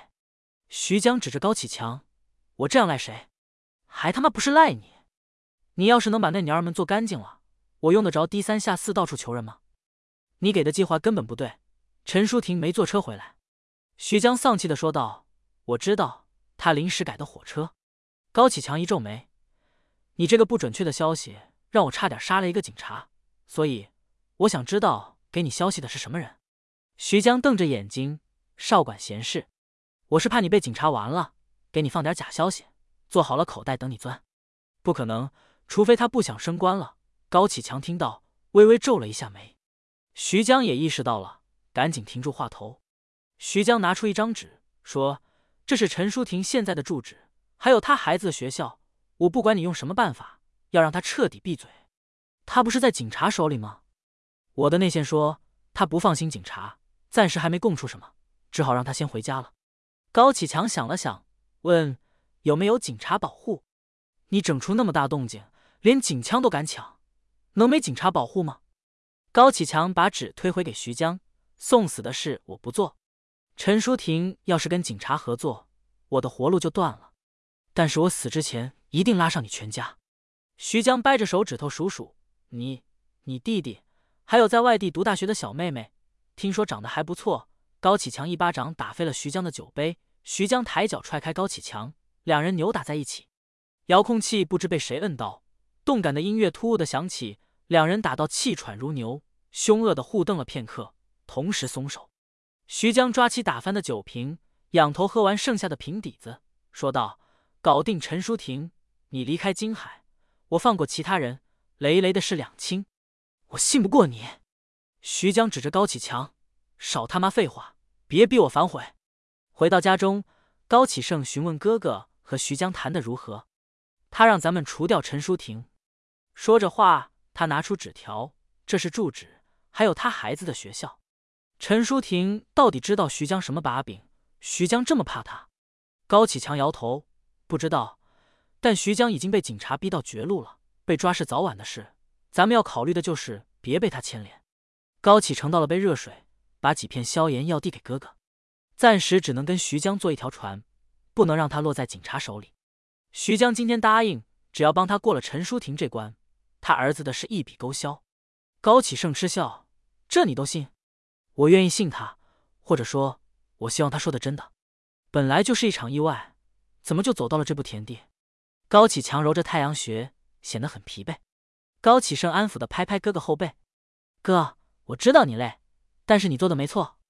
[SPEAKER 1] 徐江指着高启强：“我这样赖谁？还他妈不是赖你！”你要是能把那娘儿们做干净了，我用得着低三下四到处求人吗？你给的计划根本不对。陈淑婷没坐车回来。徐江丧气的说道：“我知道，他临时改的火车。”高启强一皱眉：“你这个不准确的消息，让我差点杀了一个警察。所以，我想知道给你消息的是什么人。”徐江瞪着眼睛：“少管闲事。我是怕你被警察完了，给你放点假消息，做好了口袋等你钻。不可能。”除非他不想升官了。高启强听到，微微皱了一下眉。徐江也意识到了，赶紧停住话头。徐江拿出一张纸，说：“这是陈淑婷现在的住址，还有他孩子的学校。我不管你用什么办法，要让他彻底闭嘴。他不是在警察手里吗？”我的内线说他不放心警察，暂时还没供出什么，只好让他先回家了。高启强想了想，问：“有没有警察保护？你整出那么大动静？”连警枪都敢抢，能没警察保护吗？高启强把纸推回给徐江，送死的事我不做。陈淑婷要是跟警察合作，我的活路就断了。但是我死之前一定拉上你全家。徐江掰着手指头数数，你、你弟弟，还有在外地读大学的小妹妹，听说长得还不错。高启强一巴掌打飞了徐江的酒杯，徐江抬脚踹开高启强，两人扭打在一起，遥控器不知被谁摁到。动感的音乐突兀的响起，两人打到气喘如牛，凶恶的互瞪了片刻，同时松手。徐江抓起打翻的酒瓶，仰头喝完剩下的瓶底子，说道：“搞定陈淑婷，你离开金海，我放过其他人。雷雷的事两清，我信不过你。”徐江指着高启强：“少他妈废话，别逼我反悔。”回到家中，高启盛询问哥哥和徐江谈的如何，他让咱们除掉陈淑婷。说着话，他拿出纸条，这是住址，还有他孩子的学校。陈淑婷到底知道徐江什么把柄？徐江这么怕他？高启强摇头，不知道。但徐江已经被警察逼到绝路了，被抓是早晚的事。咱们要考虑的就是别被他牵连。高启盛倒了杯热水，把几片消炎药递给哥哥。暂时只能跟徐江坐一条船，不能让他落在警察手里。徐江今天答应，只要帮他过了陈淑婷这关。他儿子的事一笔勾销，高启盛嗤笑：“这你都信？我愿意信他，或者说，我希望他说的真的。本来就是一场意外，怎么就走到了这步田地？”高启强揉着太阳穴，显得很疲惫。高启盛安抚的拍拍哥哥后背：“哥，我知道你累，但是你做的没错，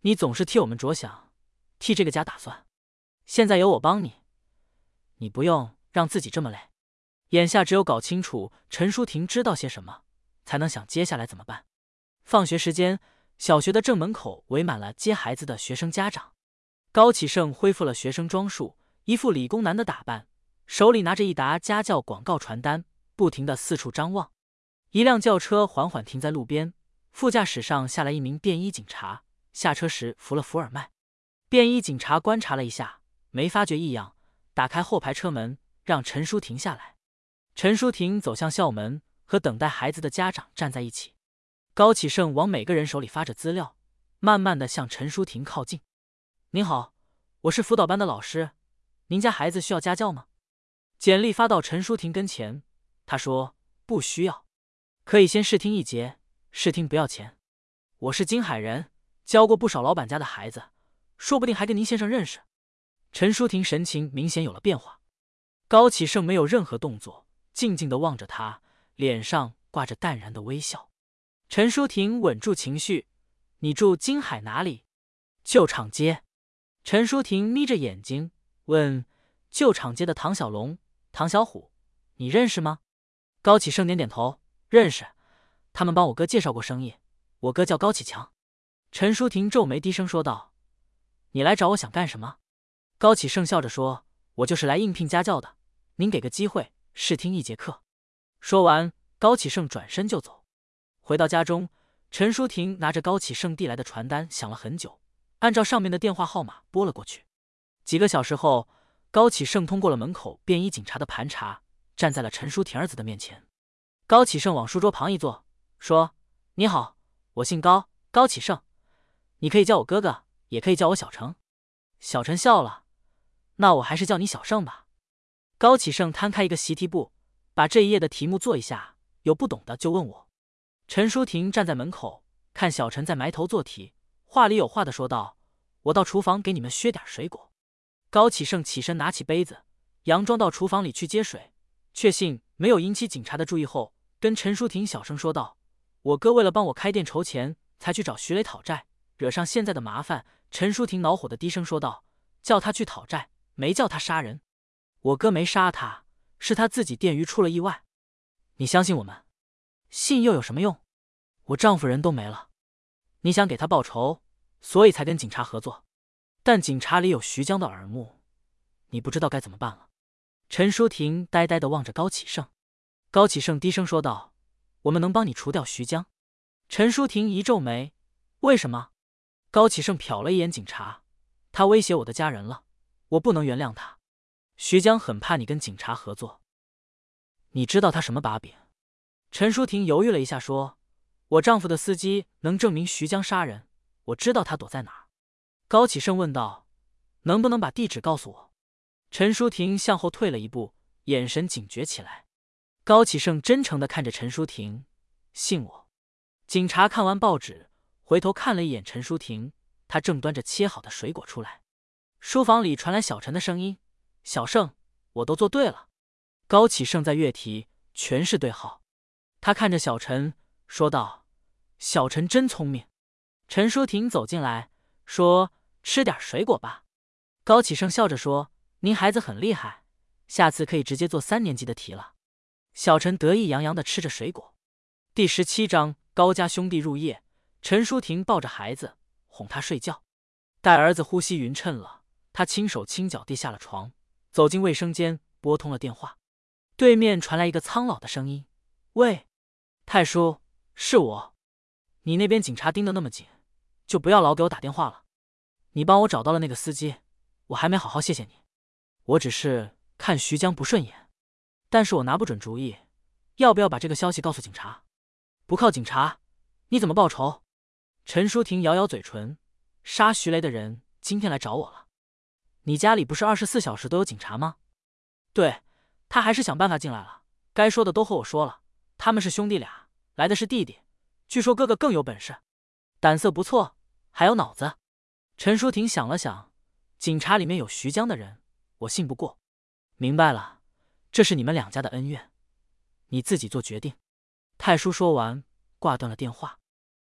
[SPEAKER 1] 你总是替我们着想，替这个家打算。现在有我帮你，你不用让自己这么累。”眼下只有搞清楚陈淑婷知道些什么，才能想接下来怎么办。放学时间，小学的正门口围满了接孩子的学生家长。高启盛恢复了学生装束，一副理工男的打扮，手里拿着一沓家教广告传单，不停的四处张望。一辆轿车缓缓停在路边，副驾驶上下来一名便衣警察，下车时扶了扶耳麦。便衣警察观察了一下，没发觉异样，打开后排车门，让陈淑婷下来。陈淑婷走向校门，和等待孩子的家长站在一起。高启盛往每个人手里发着资料，慢慢的向陈淑婷靠近。您好，我是辅导班的老师，您家孩子需要家教吗？简历发到陈淑婷跟前，他说不需要，可以先试听一节，试听不要钱。我是金海人，教过不少老板家的孩子。说不定还跟您先生认识。陈淑婷神情明显有了变化，高启盛没有任何动作，静静的望着他，脸上挂着淡然的微笑。陈淑婷稳住情绪：“你住金海哪里？”“旧厂街。”陈淑婷眯着眼睛问：“旧厂街的唐小龙、唐小虎，你认识吗？”高启盛点点头：“认识，他们帮我哥介绍过生意。我哥叫高启强。”陈淑婷皱眉低声说道。你来找我想干什么？高启盛笑着说：“我就是来应聘家教的，您给个机会试听一节课。”说完，高启盛转身就走。回到家中，陈淑婷拿着高启盛递来的传单想了很久，按照上面的电话号码拨了过去。几个小时后，高启盛通过了门口便衣警察的盘查，站在了陈淑婷儿子的面前。高启盛往书桌旁一坐，说：“你好，我姓高，高启盛，你可以叫我哥哥。”也可以叫我小程。小陈笑了，那我还是叫你小盛吧。高启盛摊开一个习题簿，把这一页的题目做一下，有不懂的就问我。陈淑婷站在门口，看小陈在埋头做题，话里有话的说道：“我到厨房给你们削点水果。”高启盛起身拿起杯子，佯装到厨房里去接水，确信没有引起警察的注意后，跟陈淑婷小声说道：“我哥为了帮我开店筹钱，才去找徐磊讨债，惹上现在的麻烦。”陈淑婷恼火的低声说道：“叫他去讨债，没叫他杀人。我哥没杀他，是他自己电鱼出了意外。你相信我们？信又有什么用？我丈夫人都没了，你想给他报仇，所以才跟警察合作。但警察里有徐江的耳目，你不知道该怎么办了。”陈淑婷呆呆的望着高启盛，高启盛低声说道：“我们能帮你除掉徐江。”陈淑婷一皱眉：“为什么？”高启盛瞟了一眼警察，他威胁我的家人了，我不能原谅他。徐江很怕你跟警察合作，你知道他什么把柄？陈淑婷犹豫了一下，说：“我丈夫的司机能证明徐江杀人，我知道他躲在哪儿。”高启盛问道：“能不能把地址告诉我？”陈淑婷向后退了一步，眼神警觉起来。高启盛真诚的看着陈淑婷：“信我。”警察看完报纸。回头看了一眼陈淑婷，她正端着切好的水果出来。书房里传来小陈的声音：“小盛，我都做对了。”高启盛在阅题，全是对号。他看着小陈说道：“小陈真聪明。”陈淑婷走进来，说：“吃点水果吧。”高启盛笑着说：“您孩子很厉害，下次可以直接做三年级的题了。”小陈得意洋洋的吃着水果。第十七章：高家兄弟入夜。陈淑婷抱着孩子哄他睡觉，待儿子呼吸匀称了，他轻手轻脚地下了床，走进卫生间，拨通了电话。对面传来一个苍老的声音：“喂，太叔，是我。你那边警察盯得那么紧，就不要老给我打电话了。你帮我找到了那个司机，我还没好好谢谢你。我只是看徐江不顺眼，但是我拿不准主意，要不要把这个消息告诉警察？不靠警察，你怎么报仇？”陈淑婷咬咬嘴唇，杀徐雷的人今天来找我了。你家里不是二十四小时都有警察吗？对，他还是想办法进来了。该说的都和我说了。他们是兄弟俩，来的是弟弟。据说哥哥更有本事，胆色不错，还有脑子。陈淑婷想了想，警察里面有徐江的人，我信不过。明白了，这是你们两家的恩怨，你自己做决定。太叔说完，挂断了电话。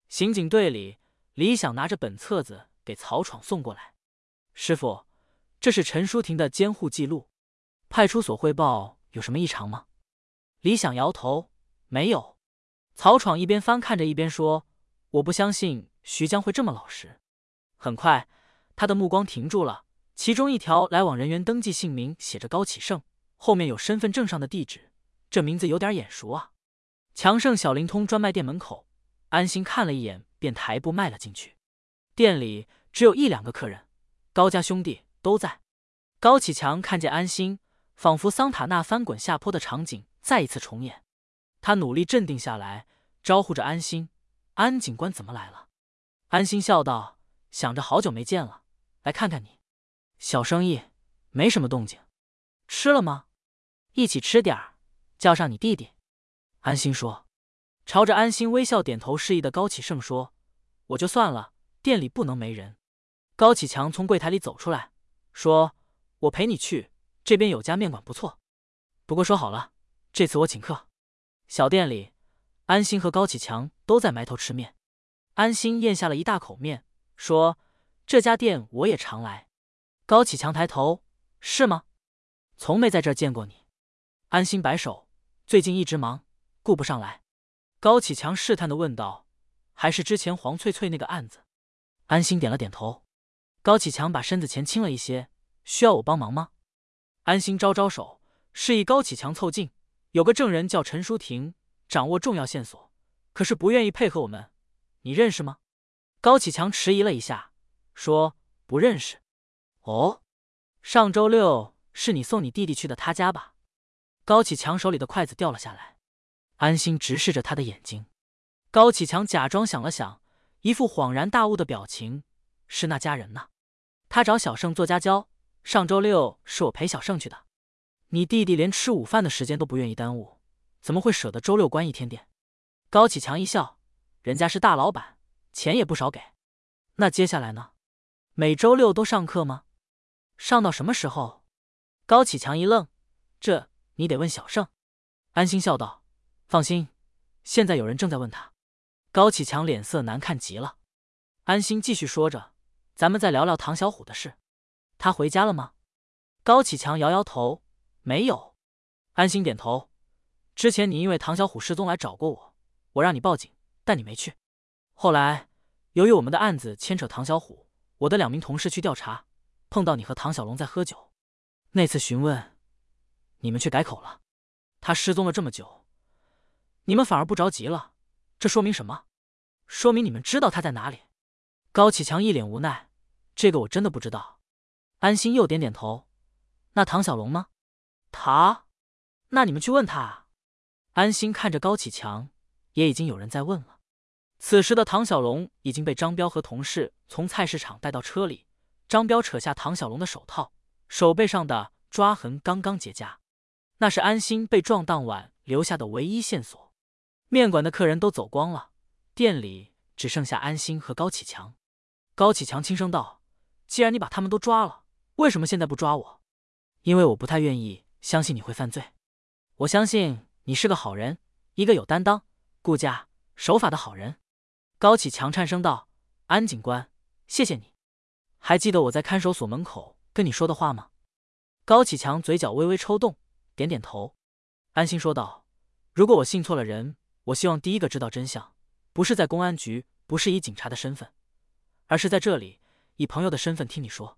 [SPEAKER 1] 刑警队里，李想拿着本册子给曹闯送过来。师傅，这是陈淑婷的监护记录。派出所汇报有什么异常吗？李想摇头，没有。曹闯一边翻看着一边说：“我不相信徐江会这么老实。”很快，他的目光停住了，其中一条来往人员登记姓名写着高启盛，后面有身份证上的地址，这名字有点眼熟啊。强盛小灵通专卖店门口，安心看了一眼，便抬步迈了进去。店里只有一两个客人，高家兄弟都在。高启强看见安心，仿佛桑塔纳翻滚下坡的场景再一次重演。他努力镇定下来，招呼着安心：“安警官怎么来了？”安心笑道：“想着好久没见了，来看看你。小生意没什么动静，吃了吗？一起吃点儿，叫上你弟弟。”安心说，朝着安心微笑点头示意的高启盛说：“我就算了。”店里不能没人。高启强从柜台里走出来，说：“我陪你去，这边有家面馆不错。不过说好了，这次我请客。”小店里，安心和高启强都在埋头吃面。安心咽下了一大口面，说：“这家店我也常来。”高启强抬头：“是吗？从没在这儿见过你。”安心摆手：“最近一直忙，顾不上来。”高启强试探的问道：“还是之前黄翠翠那个案子？”安心点了点头，高启强把身子前倾了一些，需要我帮忙吗？安心招招手，示意高启强凑近。有个证人叫陈淑婷，掌握重要线索，可是不愿意配合我们，你认识吗？高启强迟疑了一下，说不认识。哦，上周六是你送你弟弟去的他家吧？高启强手里的筷子掉了下来，安心直视着他的眼睛。高启强假装想了想。一副恍然大悟的表情，是那家人呢？他找小盛做家教，上周六是我陪小盛去的。你弟弟连吃午饭的时间都不愿意耽误，怎么会舍得周六关一天店？高启强一笑，人家是大老板，钱也不少给。那接下来呢？每周六都上课吗？上到什么时候？高启强一愣，这你得问小盛。安心笑道：“放心，现在有人正在问他。”高启强脸色难看极了，安心继续说着：“咱们再聊聊唐小虎的事，他回家了吗？”高启强摇摇头：“没有。”安心点头：“之前你因为唐小虎失踪来找过我，我让你报警，但你没去。后来由于我们的案子牵扯唐小虎，我的两名同事去调查，碰到你和唐小龙在喝酒。那次询问，你们却改口了。他失踪了这么久，你们反而不着急了。”这说明什么？说明你们知道他在哪里。高启强一脸无奈，这个我真的不知道。安心又点点头。那唐小龙呢？他？那你们去问他啊。安心看着高启强，也已经有人在问了。此时的唐小龙已经被张彪和同事从菜市场带到车里。张彪扯下唐小龙的手套，手背上的抓痕刚刚结痂，那是安心被撞当晚留下的唯一线索。面馆的客人都走光了，店里只剩下安心和高启强。高启强轻声道：“既然你把他们都抓了，为什么现在不抓我？因为我不太愿意相信你会犯罪。我相信你是个好人，一个有担当、顾家、守法的好人。”高启强颤声道：“安警官，谢谢你。还记得我在看守所门口跟你说的话吗？”高启强嘴角微微抽动，点点头。安心说道：“如果我信错了人。”我希望第一个知道真相，不是在公安局，不是以警察的身份，而是在这里以朋友的身份听你说。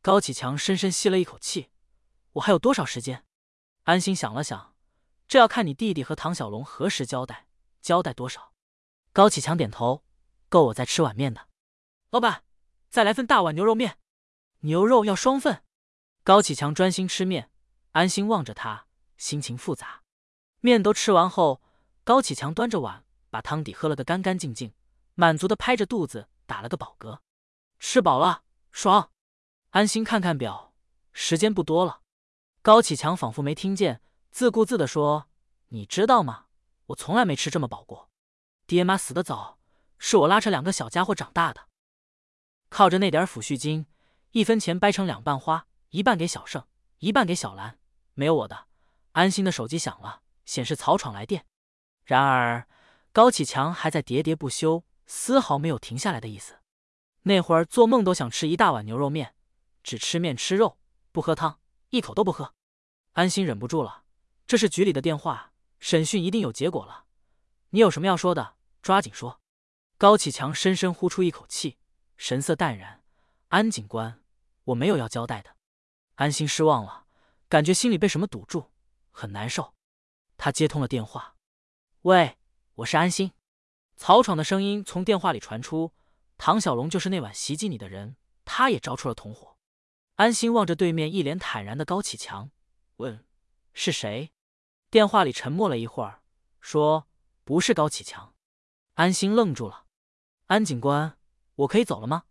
[SPEAKER 1] 高启强深深吸了一口气。我还有多少时间？安心想了想，这要看你弟弟和唐小龙何时交代，交代多少。高启强点头，够我再吃碗面的。老板，再来份大碗牛肉面，牛肉要双份。高启强专心吃面，安心望着他，心情复杂。面都吃完后。高启强端着碗，把汤底喝了个干干净净，满足的拍着肚子打了个饱嗝。吃饱了，爽。安心看看表，时间不多了。高启强仿佛没听见，自顾自的说：“你知道吗？我从来没吃这么饱过。爹妈死的早，是我拉扯两个小家伙长大的，靠着那点抚恤金，一分钱掰成两半花，一半给小盛，一半给小兰，没有我的。”安心的手机响了，显示曹闯来电。然而，高启强还在喋喋不休，丝毫没有停下来的意思。那会儿做梦都想吃一大碗牛肉面，只吃面吃肉，不喝汤，一口都不喝。安心忍不住了，这是局里的电话，审讯一定有结果了。你有什么要说的，抓紧说。高启强深深呼出一口气，神色淡然。安警官，我没有要交代的。安心失望了，感觉心里被什么堵住，很难受。他接通了电话：“喂，我是安心。”曹闯的声音从电话里传出：“唐小龙就是那晚袭击你的人，他也招出了同伙。”安心望着对面一脸坦然的高启强，问：“是谁？”电话里沉默了一会儿，说：“不是高启强。”安心愣住了。安警官，我可以走了吗？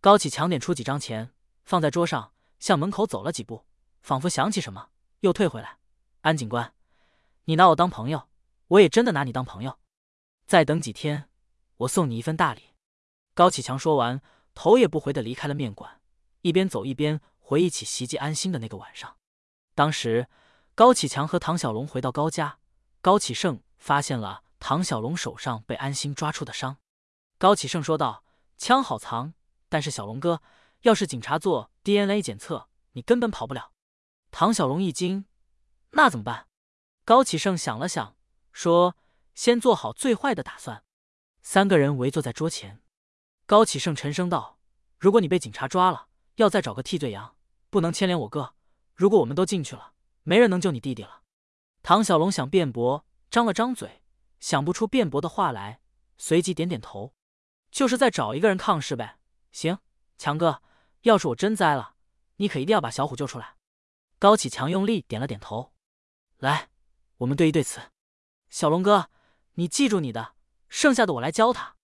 [SPEAKER 1] 高启强点出几张钱，放在桌上，向门口走了几步，仿佛想起什么，又退回来。安警官，你拿我当朋友，我也真的拿你当朋友。再等几天，我送你一份大礼。高启强说完，头也不回的离开了面馆，一边走一边回忆起袭击安心的那个晚上。当时，高启强和唐小龙回到高家，高启盛发现了唐小龙手上被安心抓出的伤。高启盛说道：“枪好藏，但是小龙哥，要是警察做 DNA 检测，你根本跑不了。”唐小龙一惊：“那怎么办？”高启盛想了想，说：“先做好最坏的打算。”三个人围坐在桌前，高启盛沉声道：“如果你被警察抓了，要再找个替罪羊，不能牵连我哥。如果我们都进去了，没人能救你弟弟了。”唐小龙想辩驳，张了张嘴，想不出辩驳的话来，随即点点头。就是再找一个人抗试呗。行，强哥，要是我真栽了，你可一定要把小虎救出来。高启强用力点了点头。来，我们对一对词。小龙哥，你记住你的，剩下的我来教他。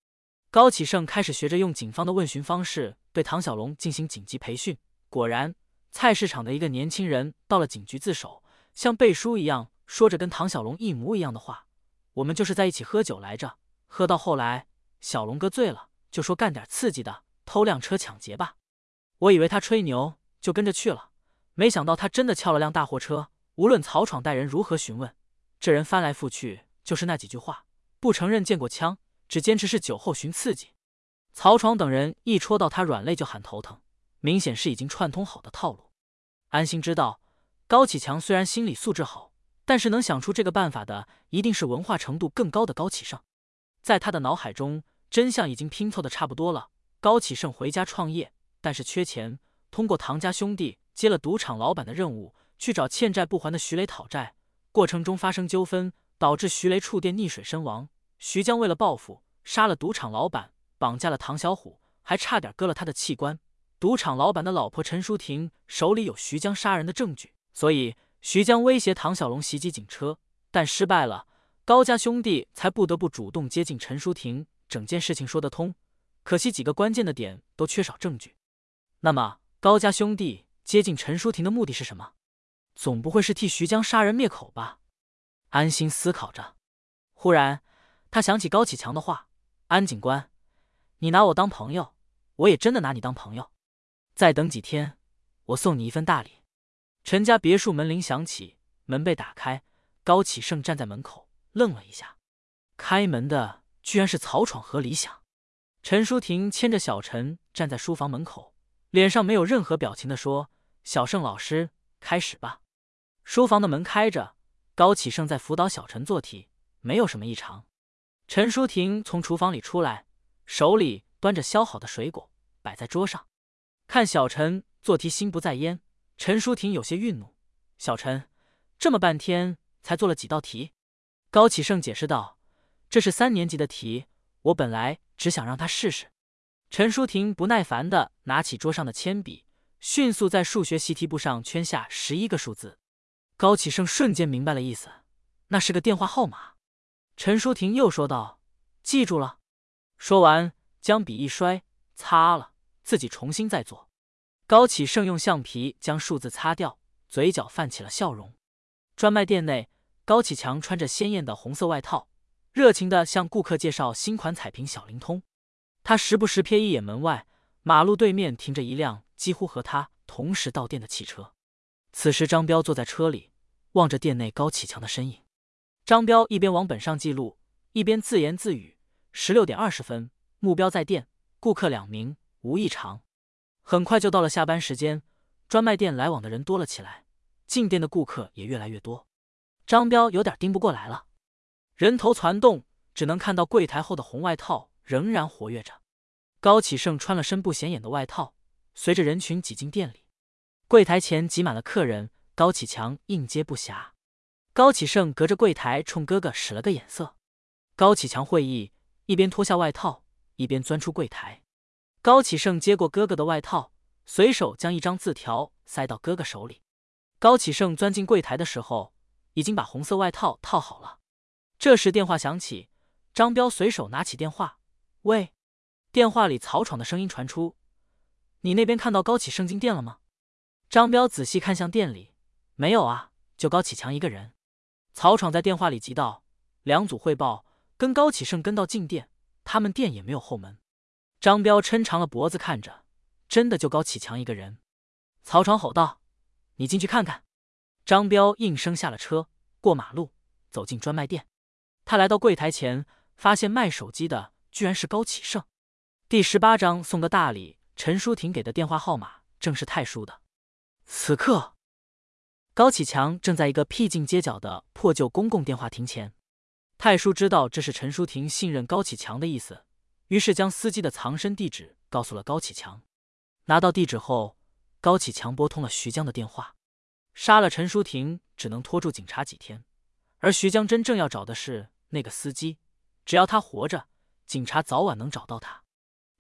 [SPEAKER 1] 高启盛开始学着用警方的问询方式对唐小龙进行紧急培训。果然，菜市场的一个年轻人到了警局自首，像背书一样说着跟唐小龙一模一样的话。我们就是在一起喝酒来着，喝到后来。小龙哥醉了，就说干点刺激的，偷辆车抢劫吧。我以为他吹牛，就跟着去了。没想到他真的撬了辆大货车。无论曹闯带人如何询问，这人翻来覆去就是那几句话，不承认见过枪，只坚持是酒后寻刺激。曹闯等人一戳到他软肋就喊头疼，明显是已经串通好的套路。安心知道，高启强虽然心理素质好，但是能想出这个办法的，一定是文化程度更高的高启盛。在他的脑海中。真相已经拼凑的差不多了。高启盛回家创业，但是缺钱，通过唐家兄弟接了赌场老板的任务，去找欠债不还的徐雷讨债。过程中发生纠纷，导致徐雷触电溺水身亡。徐江为了报复，杀了赌场老板，绑架了唐小虎，还差点割了他的器官。赌场老板的老婆陈淑婷手里有徐江杀人的证据，所以徐江威胁唐小龙袭击警车，但失败了。高家兄弟才不得不主动接近陈淑婷。整件事情说得通，可惜几个关键的点都缺少证据。那么高家兄弟接近陈淑婷的目的是什么？总不会是替徐江杀人灭口吧？安心思考着，忽然他想起高启强的话：“安警官，你拿我当朋友，我也真的拿你当朋友。再等几天，我送你一份大礼。”陈家别墅门铃响起，门被打开，高启盛站在门口，愣了一下，开门的。居然是曹闯和李想，陈淑婷牵着小陈站在书房门口，脸上没有任何表情的说：“小盛老师，开始吧。”书房的门开着，高启盛在辅导小陈做题，没有什么异常。陈淑婷从厨房里出来，手里端着削好的水果摆在桌上，看小陈做题心不在焉，陈淑婷有些愠怒：“小陈，这么半天才做了几道题？”高启盛解释道。这是三年级的题，我本来只想让他试试。陈淑婷不耐烦的拿起桌上的铅笔，迅速在数学习题簿上圈下十一个数字。高启盛瞬间明白了意思，那是个电话号码。陈淑婷又说道：“记住了。”说完，将笔一摔，擦了，自己重新再做。高启盛用橡皮将数字擦掉，嘴角泛起了笑容。专卖店内，高启强穿着鲜艳的红色外套。热情的向顾客介绍新款彩屏小灵通，他时不时瞥一眼门外，马路对面停着一辆几乎和他同时到店的汽车。此时，张彪坐在车里，望着店内高启强的身影。张彪一边往本上记录，一边自言自语：“十六点二十分，目标在店，顾客两名，无异常。”很快就到了下班时间，专卖店来往的人多了起来，进店的顾客也越来越多。张彪有点盯不过来了。人头攒动，只能看到柜台后的红外套仍然活跃着。高启盛穿了身不显眼的外套，随着人群挤进店里，柜台前挤满了客人。高启强应接不暇，高启盛隔着柜台冲哥哥使了个眼色。高启强会意，一边脱下外套，一边钻出柜台。高启盛接过哥哥的外套，随手将一张字条塞到哥哥手里。高启盛钻进柜台的时候，已经把红色外套套好了。这时电话响起，张彪随手拿起电话：“喂。”电话里曹闯的声音传出：“你那边看到高启盛进店了吗？”张彪仔细看向店里。没有啊，就高启强一个人。曹闯在电话里急道：“两组汇报，跟高启盛跟到进店，他们店也没有后门。”张彪抻长了脖子看着，真的就高启强一个人。曹闯吼道：“你进去看看。”张彪应声下了车，过马路，走进专卖店。他来到柜台前，发现卖手机的居然是高启盛。第十八章送个大礼。陈淑婷给的电话号码正是太叔的。此刻。高启强正在一个僻静街角的破旧公共电话亭前。太叔知道这是陈淑婷信任高启强的意思，于是将司机的藏身地址告诉了高启强。拿到地址后，高启强拨通了徐江的电话。杀了陈淑婷，只能拖住警察几天，而徐江真正要找的是那个司机，只要他活着，警察早晚能找到他。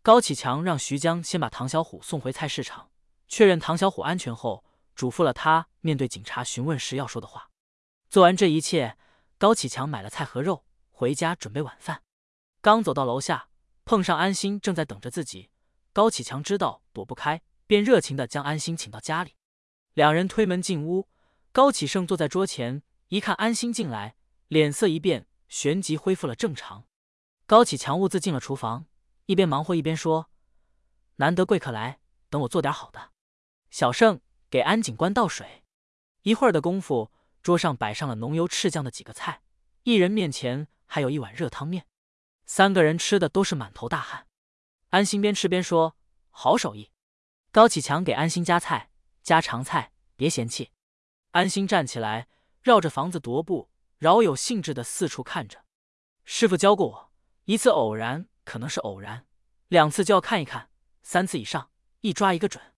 [SPEAKER 1] 高启强让徐江先把唐小虎送回菜市场，确认唐小虎安全后。嘱咐了他面对警察询问时要说的话。做完这一切，高启强买了菜和肉回家准备晚饭。刚走到楼下，碰上安心正在等着自己。高启强知道躲不开，便热情的将安心请到家里。两人推门进屋，高启盛坐在桌前，一看安心进来，脸色一变，旋即恢复了正常。高启强兀自进了厨房，一边忙活一边说：“难得贵客来，等我做点好的。”小盛。给安警官倒水，一会儿的功夫，桌上摆上了浓油赤酱的几个菜，一人面前还有一碗热汤面，三个人吃的都是满头大汗。安心边吃边说：“好手艺。”高启强给安心夹菜，夹长菜，别嫌弃。安心站起来，绕着房子踱步，饶有兴致的四处看着。师傅教过我，一次偶然可能是偶然，两次就要看一看，三次以上一抓一个准。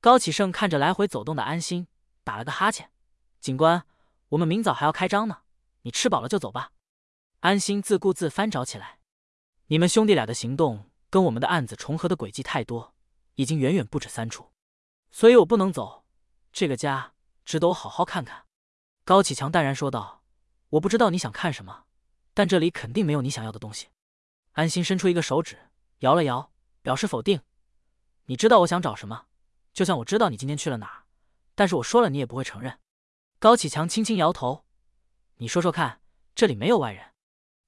[SPEAKER 1] 高启盛看着来回走动的安心，打了个哈欠。警官，我们明早还要开张呢，你吃饱了就走吧。安心自顾自翻找起来。你们兄弟俩的行动跟我们的案子重合的轨迹太多，已经远远不止三处，所以我不能走。这个家值得我好好看看。高启强淡然说道：“我不知道你想看什么，但这里肯定没有你想要的东西。”安心伸出一个手指，摇了摇，表示否定。你知道我想找什么？就像我知道你今天去了哪儿，但是我说了你也不会承认。高启强轻轻摇头，你说说看，这里没有外人。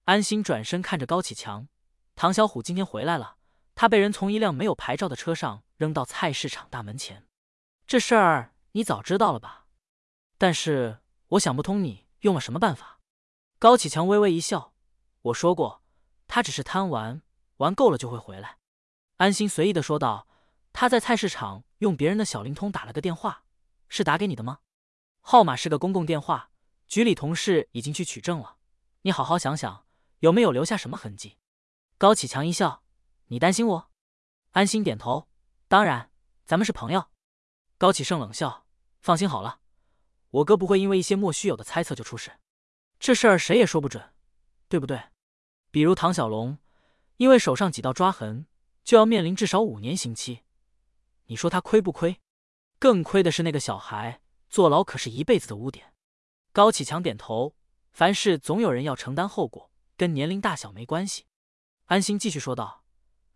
[SPEAKER 1] 安心转身看着高启强，唐小虎今天回来了，他被人从一辆没有牌照的车上扔到菜市场大门前。这事儿你早知道了吧？但是我想不通你用了什么办法。高启强微微一笑，我说过，他只是贪玩，玩够了就会回来。安心随意的说道。他在菜市场用别人的小灵通打了个电话，是打给你的吗？号码是个公共电话，局里同事已经去取证了。你好好想想，有没有留下什么痕迹？高启强一笑，你担心我？安心点头，当然，咱们是朋友。高启盛冷笑，放心好了，我哥不会因为一些莫须有的猜测就出事。这事儿谁也说不准，对不对？比如唐小龙，因为手上几道抓痕，就要面临至少五年刑期。你说他亏不亏？更亏的是那个小孩，坐牢可是一辈子的污点。高启强点头，凡事总有人要承担后果，跟年龄大小没关系。安心继续说道：“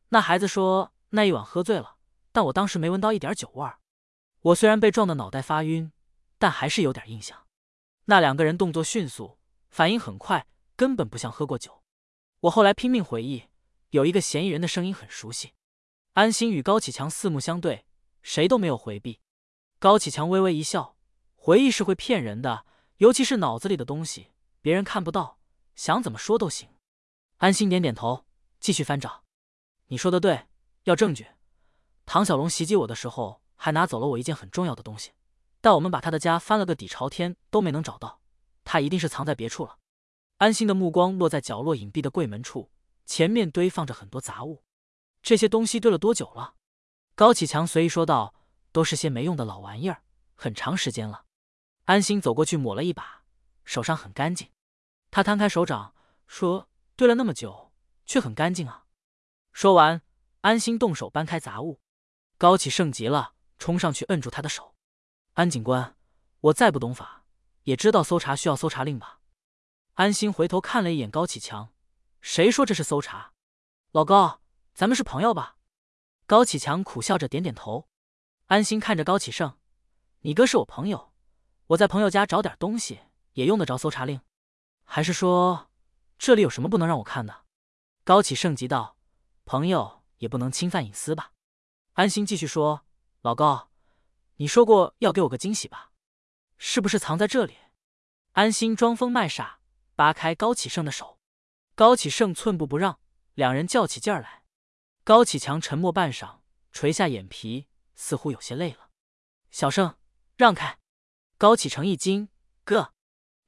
[SPEAKER 1] 那孩子说那一晚喝醉了，但我当时没闻到一点酒味儿。我虽然被撞的脑袋发晕，但还是有点印象。那两个人动作迅速，反应很快，根本不像喝过酒。我后来拼命回忆，有一个嫌疑人的声音很熟悉。”安心与高启强四目相对，谁都没有回避。高启强微微一笑，回忆是会骗人的，尤其是脑子里的东西，别人看不到，想怎么说都行。安心点点头，继续翻找。你说的对，要证据。唐小龙袭击我的时候，还拿走了我一件很重要的东西，但我们把他的家翻了个底朝天，都没能找到，他一定是藏在别处了。安心的目光落在角落隐蔽的柜门处，前面堆放着很多杂物。这些东西堆了多久了？高启强随意说道：“都是些没用的老玩意儿，很长时间了。”安心走过去抹了一把，手上很干净。他摊开手掌说：“堆了那么久，却很干净啊。”说完，安心动手搬开杂物。高启盛急了，冲上去摁住他的手：“安警官，我再不懂法，也知道搜查需要搜查令吧？”安心回头看了一眼高启强：“谁说这是搜查？老高，咱们是朋友吧？”高启强苦笑着点点头。安心看着高启盛：“你哥是我朋友，我在朋友家找点东西，也用得着搜查令？还是说这里有什么不能让我看的？”高启盛急道：“朋友也不能侵犯隐私吧？”安心继续说：“老高，你说过要给我个惊喜吧？是不是藏在这里？”安心装疯卖傻，扒开高启盛的手。高启盛寸步不让，两人较起劲儿来。高启强沉默半晌，垂下眼皮，似乎有些累了。小胜让开。高启成一惊：“哥！”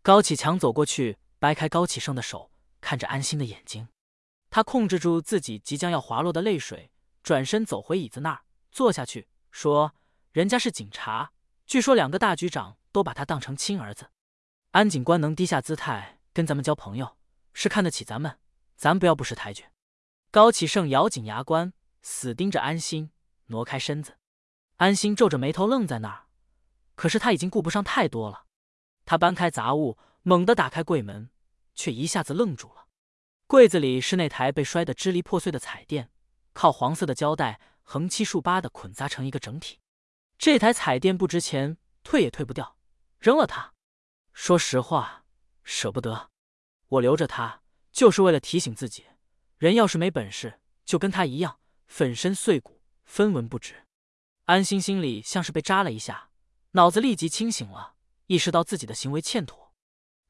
[SPEAKER 1] 高启强走过去，掰开高启盛的手，看着安心的眼睛。他控制住自己即将要滑落的泪水。转身走回椅子那儿坐下去，说：“人家是警察，据说两个大局长都把他当成亲儿子。安警官能低下姿态跟咱们交朋友，是看得起咱们，咱不要不识抬举。”高启盛咬紧牙关，死盯着安心，挪开身子。安心皱着眉头愣在那儿，可是他已经顾不上太多了。他搬开杂物，猛地打开柜门，却一下子愣住了。柜子里是那台被摔得支离破碎的彩电。靠黄色的胶带横七竖八的捆扎成一个整体。这台彩电不值钱，退也退不掉，扔了它。说实话，舍不得。我留着它，就是为了提醒自己：人要是没本事，就跟他一样，粉身碎骨，分文不值。安心心里像是被扎了一下，脑子立即清醒了，意识到自己的行为欠妥。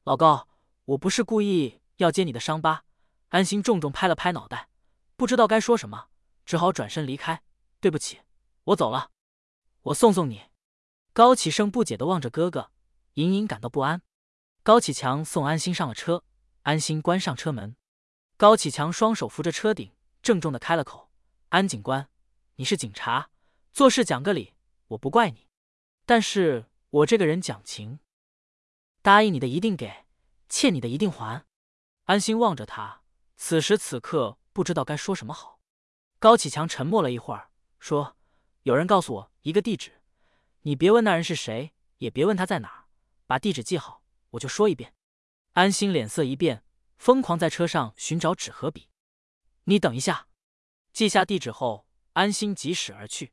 [SPEAKER 1] 老高，我不是故意要揭你的伤疤。安心重重拍了拍脑袋，不知道该说什么。只好转身离开。对不起，我走了。我送送你。高启盛不解的望着哥哥，隐隐感到不安。高启强送安心上了车，安心关上车门。高启强双手扶着车顶，郑重的开了口：“安警官，你是警察，做事讲个理，我不怪你。但是我这个人讲情，答应你的一定给，欠你的一定还。”安心望着他，此时此刻不知道该说什么好。高启强沉默了一会儿，说：“有人告诉我一个地址，你别问那人是谁，也别问他在哪儿，把地址记好，我就说一遍。”安心脸色一变，疯狂在车上寻找纸和笔。你等一下，记下地址后，安心疾驶而去。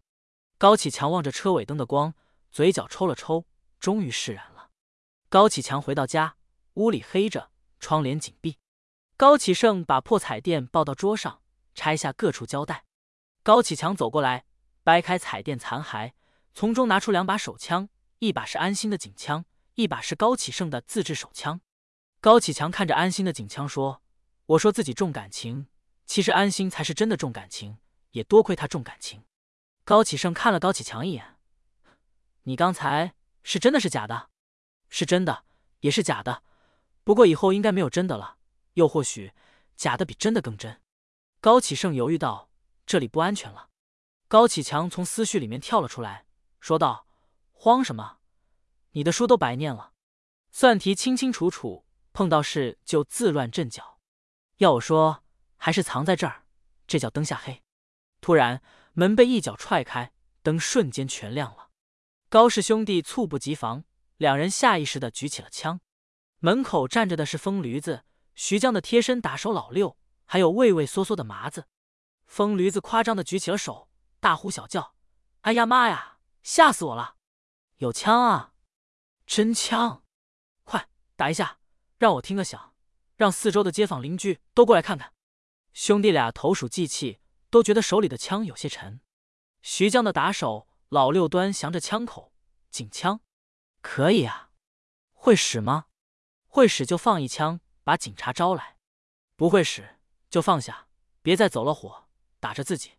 [SPEAKER 1] 高启强望着车尾灯的光，嘴角抽了抽，终于释然了。高启强回到家，屋里黑着，窗帘紧闭。高启盛把破彩电抱到桌上。拆下各处胶带，高启强走过来，掰开彩电残骸，从中拿出两把手枪，一把是安心的警枪，一把是高启盛的自制手枪。高启强看着安心的警枪说：“我说自己重感情，其实安心才是真的重感情，也多亏他重感情。”高启盛看了高启强一眼：“你刚才是真的是假的？是真的，也是假的。不过以后应该没有真的了，又或许假的比真的更真。”高启盛犹豫道：“这里不安全了。”高启强从思绪里面跳了出来，说道：“慌什么？你的书都白念了，算题清清楚楚，碰到事就自乱阵脚。要我说，还是藏在这儿，这叫灯下黑。”突然，门被一脚踹开，灯瞬间全亮了。高氏兄弟猝不及防，两人下意识的举起了枪。门口站着的是疯驴子，徐江的贴身打手老六。还有畏畏缩缩的麻子，疯驴子夸张的举起了手，大呼小叫：“哎呀妈呀，吓死我了！有枪啊，真枪！快打一下，让我听个响，让四周的街坊邻居都过来看看。”兄弟俩投鼠忌器，都觉得手里的枪有些沉。徐江的打手老六端详着枪口，警枪，可以啊，会使吗？会使就放一枪，把警察招来；不会使。就放下，别再走了火，打着自己。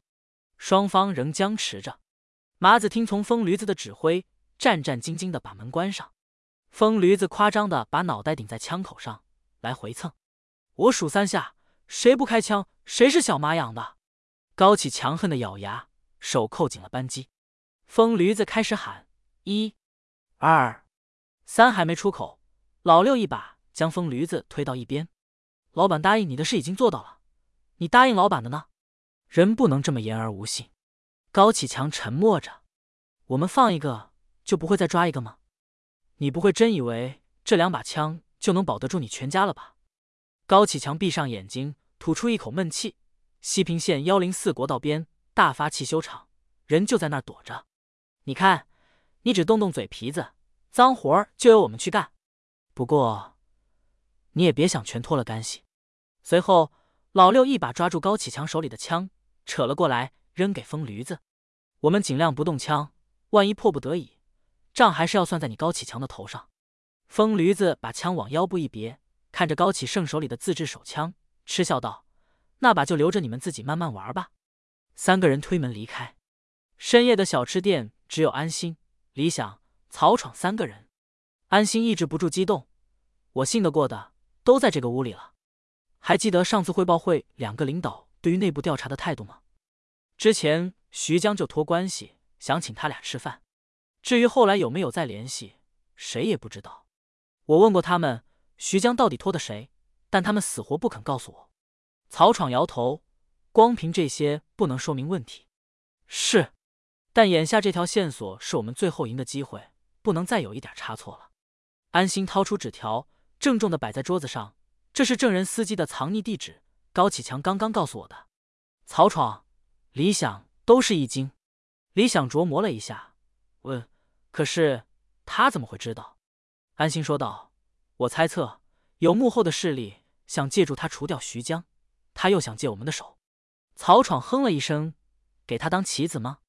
[SPEAKER 1] 双方仍僵持着。麻子听从疯驴子的指挥，战战兢兢的把门关上。疯驴子夸张的把脑袋顶在枪口上，来回蹭。我数三下，谁不开枪，谁是小马养的。高启强恨的咬牙，手扣紧了扳机。疯驴子开始喊：“一、二、三！”还没出口，老六一把将疯驴子推到一边。老板答应你的事已经做到了，你答应老板的呢？人不能这么言而无信。高启强沉默着。我们放一个就不会再抓一个吗？你不会真以为这两把枪就能保得住你全家了吧？高启强闭上眼睛，吐出一口闷气。西平县幺零四国道边大发汽修厂，人就在那儿躲着。你看，你只动动嘴皮子，脏活就由我们去干。不过，你也别想全脱了干系。随后，老六一把抓住高启强手里的枪，扯了过来，扔给疯驴子。我们尽量不动枪，万一迫不得已，账还是要算在你高启强的头上。疯驴子把枪往腰部一别，看着高启盛手里的自制手枪，嗤笑道：“那把就留着你们自己慢慢玩吧。”三个人推门离开。深夜的小吃店。只有安心、李想、曹闯三个人。安心抑制不住激动：“我信得过的都在这个屋里了。还记得上次汇报会两个领导对于内部调查的态度吗？之前徐江就托关系想请他俩吃饭，至于后来有没有再联系，谁也不知道。我问过他们，徐江到底托的谁，但他们死活不肯告诉我。”曹闯摇头：“光凭这些不能说明问题。”是。但眼下这条线索是我们最后赢的机会，不能再有一点差错了。安心掏出纸条，郑重的摆在桌子上，这是证人司机的藏匿地址，高启强刚刚告诉我的。曹闯、李想都是一惊。李想琢磨了一下，问：“可是他怎么会知道？”安心说道：“我猜测有幕后的势力想借助他除掉徐江，他又想借我们的手。”曹闯哼了一声：“给他当棋子吗？”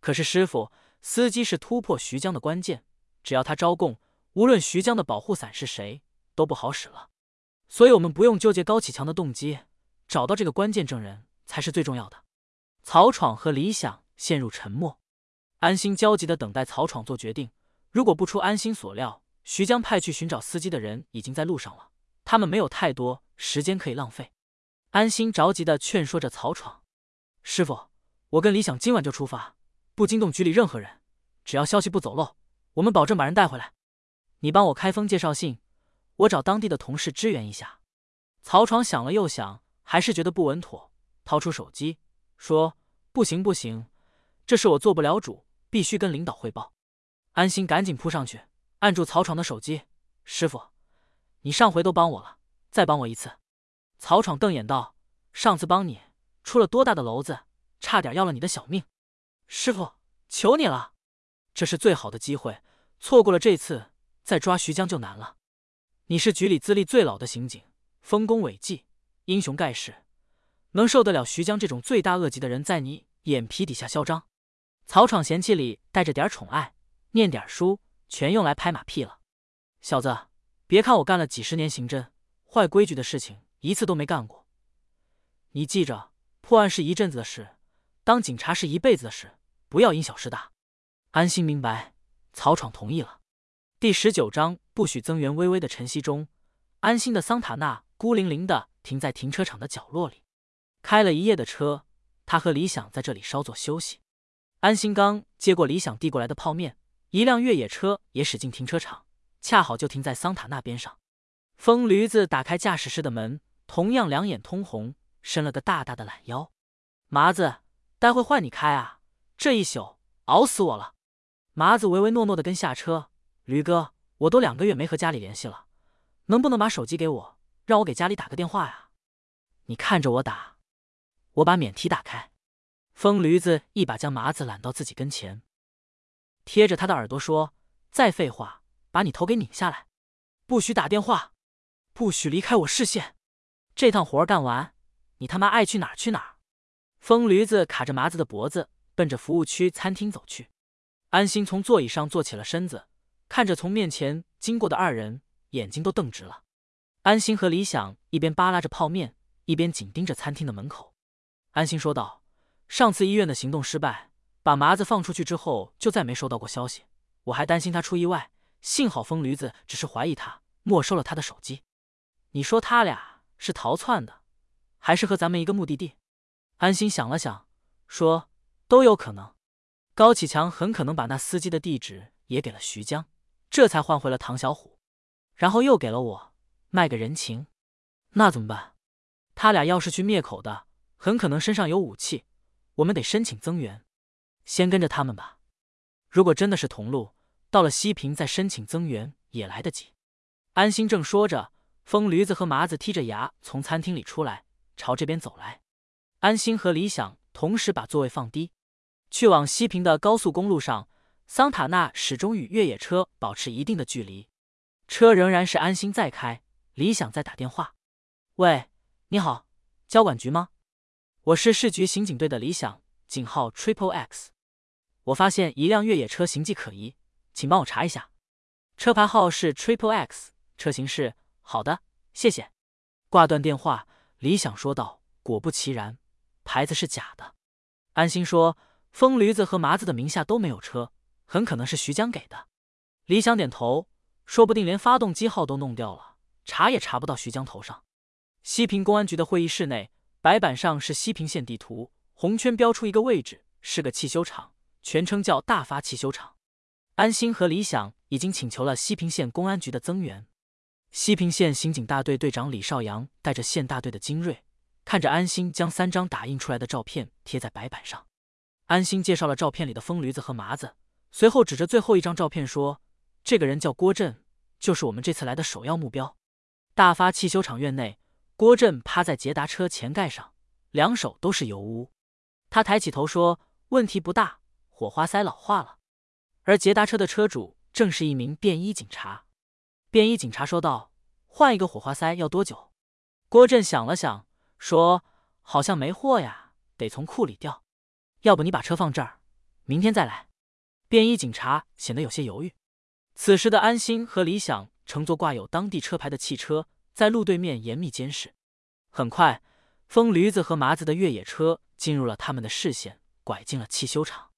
[SPEAKER 1] 可是师傅，司机是突破徐江的关键，只要他招供，无论徐江的保护伞是谁，都不好使了。所以，我们不用纠结高启强的动机，找到这个关键证人才是最重要的。曹闯和李想陷入沉默，安心焦急的等待曹闯做决定。如果不出安心所料，徐江派去寻找司机的人已经在路上了，他们没有太多时间可以浪费。安心着急的劝说着曹闯：“师傅，我跟李想今晚就出发。”不惊动局里任何人，只要消息不走漏，我们保证把人带回来。你帮我开封介绍信，我找当地的同事支援一下。曹闯想了又想，还是觉得不稳妥，掏出手机说：“不行不行，这事我做不了主，必须跟领导汇报。”安心赶紧扑上去，按住曹闯的手机：“师傅，你上回都帮我了，再帮我一次。”曹闯瞪眼道：“上次帮你出了多大的篓子，差点要了你的小命。”师傅，求你了，这是最好的机会，错过了这次，再抓徐江就难了。你是局里资历最老的刑警，丰功伟绩，英雄盖世，能受得了徐江这种罪大恶极的人在你眼皮底下嚣张？曹闯嫌弃里带着点宠爱，念点书全用来拍马屁了。小子，别看我干了几十年刑侦，坏规矩的事情一次都没干过。你记着，破案是一阵子的事。当警察是一辈子的事，不要因小失大。安心明白，曹闯同意了。第十九章不许增援。微微的晨曦中，安心的桑塔纳孤零零的停在停车场的角落里。开了一夜的车，他和李想在这里稍作休息。安心刚接过李想递过来的泡面，一辆越野车也驶进停车场，恰好就停在桑塔纳边上。疯驴子打开驾驶室的门，同样两眼通红，伸了个大大的懒腰。麻子。待会换你开啊！这一宿熬死我了。麻子唯唯诺诺的跟下车。驴哥，我都两个月没和家里联系了，能不能把手机给我，让我给家里打个电话呀？你看着我打。我把免提打开。疯驴子一把将麻子揽到自己跟前，贴着他的耳朵说：“再废话，把你头给拧下来，不许打电话，不许离开我视线。这趟活干完，你他妈爱去哪儿去哪儿。”疯驴子卡着麻子的脖子，奔着服务区餐厅走去。安心从座椅上坐起了身子，看着从面前经过的二人，眼睛都瞪直了。安心和李想一边扒拉着泡面，一边紧盯着餐厅的门口。安心说道：“上次医院的行动失败，把麻子放出去之后，就再没收到过消息。我还担心他出意外，幸好疯驴子只是怀疑他，没收了他的手机。你说他俩是逃窜的，还是和咱们一个目的地？”安心想了想，说：“都有可能。高启强很可能把那司机的地址也给了徐江，这才换回了唐小虎，然后又给了我卖个人情。那怎么办？他俩要是去灭口的，很可能身上有武器，我们得申请增援。先跟着他们吧。如果真的是同路，到了西平再申请增援也来得及。安心正说着，疯驴子和麻子剔着牙从餐厅里出来，朝这边走来。安心和李想同时把座位放低。去往西平的高速公路上，桑塔纳始终与越野车保持一定的距离，车仍然是安心在开，理想在打电话。喂，你好，交管局吗？我是市局刑警队的李想，警号 Triple X。我发现一辆越野车形迹可疑，请帮我查一下。车牌号是 Triple X，车型是……好的，谢谢。挂断电话，李想说道：“果不其然，牌子是假的。”安心说：“疯驴子和麻子的名下都没有车，很可能是徐江给的。”李想点头，说不定连发动机号都弄掉了，查也查不到徐江头上。西平公安局的会议室内，白板上是西平县地图，红圈标出一个位置，是个汽修厂。全称叫大发汽修厂。安心和李想已经请求了西平县公安局的增援。西平县刑警大队队长李少阳带着县大队的精锐，看着安心将三张打印出来的照片贴在白板上。安心介绍了照片里的疯驴子和麻子，随后指着最后一张照片说：“这个人叫郭振，就是我们这次来的首要目标。”大发汽修厂院内，郭振趴在捷达车前盖上，两手都是油污。他抬起头说：“问题不大。”火花塞老化了，而捷达车的车主正是一名便衣警察。便衣警察说道：“换一个火花塞要多久？”郭震想了想，说：“好像没货呀，得从库里调。要不你把车放这儿，明天再来。”便衣警察显得有些犹豫。此时的安心和李想乘坐挂有当地车牌的汽车，在路对面严密监视。很快，疯驴子和麻子的越野车进入了他们的视线，拐进了汽修厂。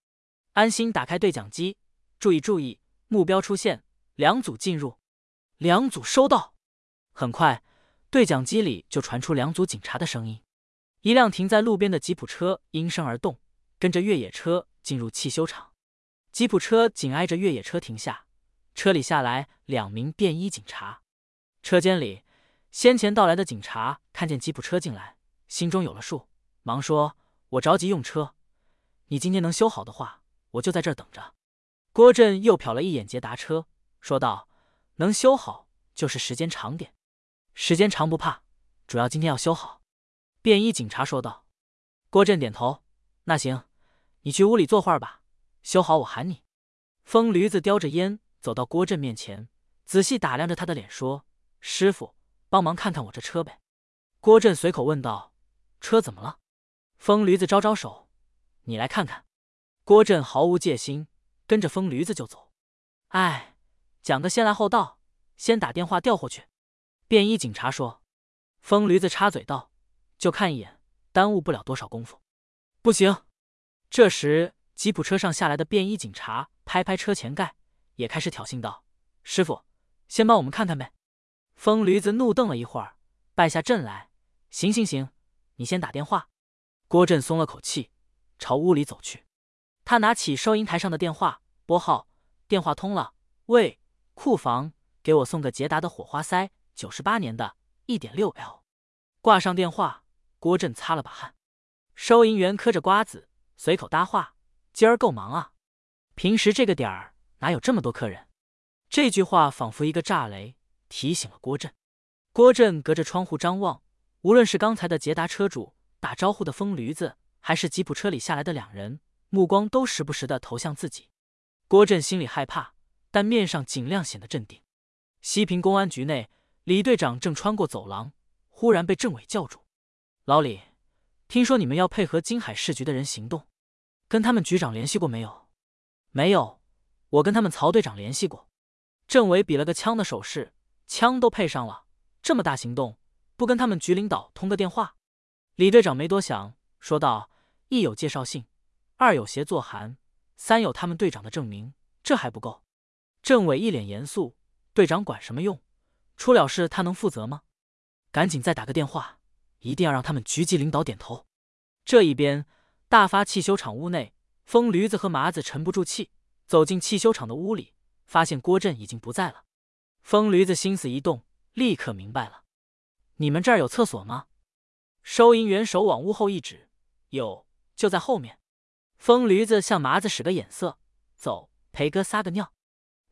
[SPEAKER 1] 安心打开对讲机，注意注意，目标出现，两组进入，两组收到。很快，对讲机里就传出两组警察的声音。一辆停在路边的吉普车应声而动，跟着越野车进入汽修厂。吉普车紧挨着越野车停下，车里下来两名便衣警察。车间里，先前到来的警察看见吉普车进来，心中有了数，忙说：“我着急用车，你今天能修好的话。”我就在这儿等着。郭振又瞟了一眼捷达车，说道：“能修好就是时间长点，时间长不怕，主要今天要修好。”便衣警察说道。郭振点头：“那行，你去屋里坐会儿吧，修好我喊你。”疯驴子叼着烟走到郭震面前，仔细打量着他的脸，说：“师傅，帮忙看看我这车呗。”郭震随口问道：“车怎么了？”疯驴子招招手：“你来看看。”郭震毫无戒心，跟着疯驴子就走。哎，讲个先来后到，先打电话调货去。便衣警察说。疯驴子插嘴道：“就看一眼，耽误不了多少功夫。”不行。这时，吉普车上下来的便衣警察拍拍车前盖，也开始挑衅道：“师傅，先帮我们看看呗。”疯驴子怒瞪了一会儿，败下阵来：“行行行，你先打电话。”郭振松了口气，朝屋里走去。他拿起收银台上的电话，拨号，电话通了。喂，库房，给我送个捷达的火花塞，九十八年的，一点六 L。挂上电话，郭振擦了把汗。收银员嗑着瓜子，随口搭话：“今儿够忙啊，平时这个点儿哪有这么多客人？”这句话仿佛一个炸雷，提醒了郭振。郭振隔着窗户张望，无论是刚才的捷达车主打招呼的疯驴子，还是吉普车里下来的两人。目光都时不时的投向自己，郭振心里害怕，但面上尽量显得镇定。西平公安局内，李队长正穿过走廊，忽然被政委叫住：“老李，听说你们要配合金海市局的人行动，跟他们局长联系过没有？”“没有，我跟他们曹队长联系过。”政委比了个枪的手势，枪都配上了，这么大行动，不跟他们局领导通个电话？李队长没多想，说道：“一有介绍信。”二有协作函，三有他们队长的证明，这还不够。政委一脸严肃：“队长管什么用？出了事他能负责吗？赶紧再打个电话，一定要让他们局级领导点头。”这一边，大发汽修厂屋内，疯驴子和麻子沉不住气，走进汽修厂的屋里，发现郭振已经不在了。疯驴子心思一动，立刻明白了：“你们这儿有厕所吗？”收银员手往屋后一指：“有，就在后面。”疯驴子向麻子使个眼色：“走，陪哥撒个尿。”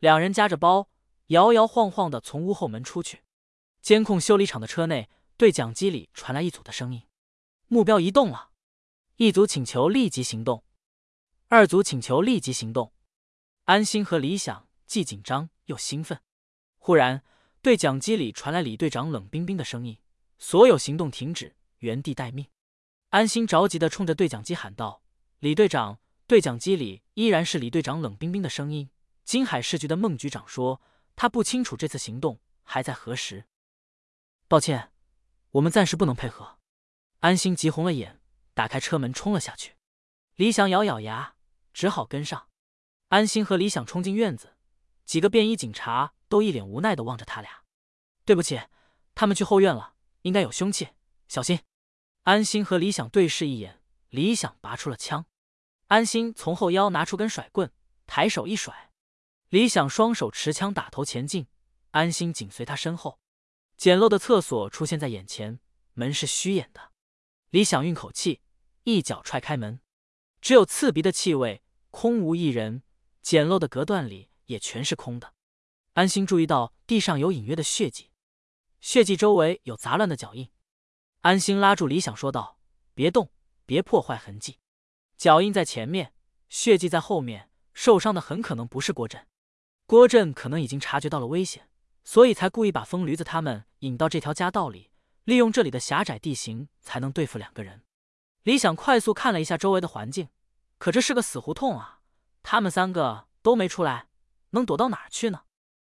[SPEAKER 1] 两人夹着包，摇摇晃晃的从屋后门出去。监控修理厂的车内，对讲机里传来一组的声音：“目标移动了，一组请求立即行动。”二组请求立即行动。安心和李想既紧张又兴奋。忽然，对讲机里传来李队长冷冰冰的声音：“所有行动停止，原地待命。”安心着急的冲着对讲机喊道：“李队长！”对讲机里依然是李队长冷冰冰的声音。金海市局的孟局长说：“他不清楚这次行动还在何时。”抱歉，我们暂时不能配合。安心急红了眼，打开车门冲了下去。李想咬咬牙。只好跟上。安心和李想冲进院子，几个便衣警察都一脸无奈的望着他俩。对不起，他们去后院了，应该有凶器，小心。安心和李想对视一眼，李想拔出了枪。安心从后腰拿出根甩棍，抬手一甩。李想双手持枪打头前进，安心紧随他身后。简陋的厕所出现在眼前，门是虚掩的。李想运口气，一脚踹开门，只有刺鼻的气味。空无一人，简陋的隔断里也全是空的。安心注意到地上有隐约的血迹，血迹周围有杂乱的脚印。安心拉住李想说道：“别动，别破坏痕迹。脚印在前面，血迹在后面，受伤的很可能不是郭振。郭振可能已经察觉到了危险，所以才故意把疯驴子他们引到这条夹道里，利用这里的狭窄地形才能对付两个人。”李想快速看了一下周围的环境。可这是个死胡同啊！他们三个都没出来，能躲到哪儿去呢？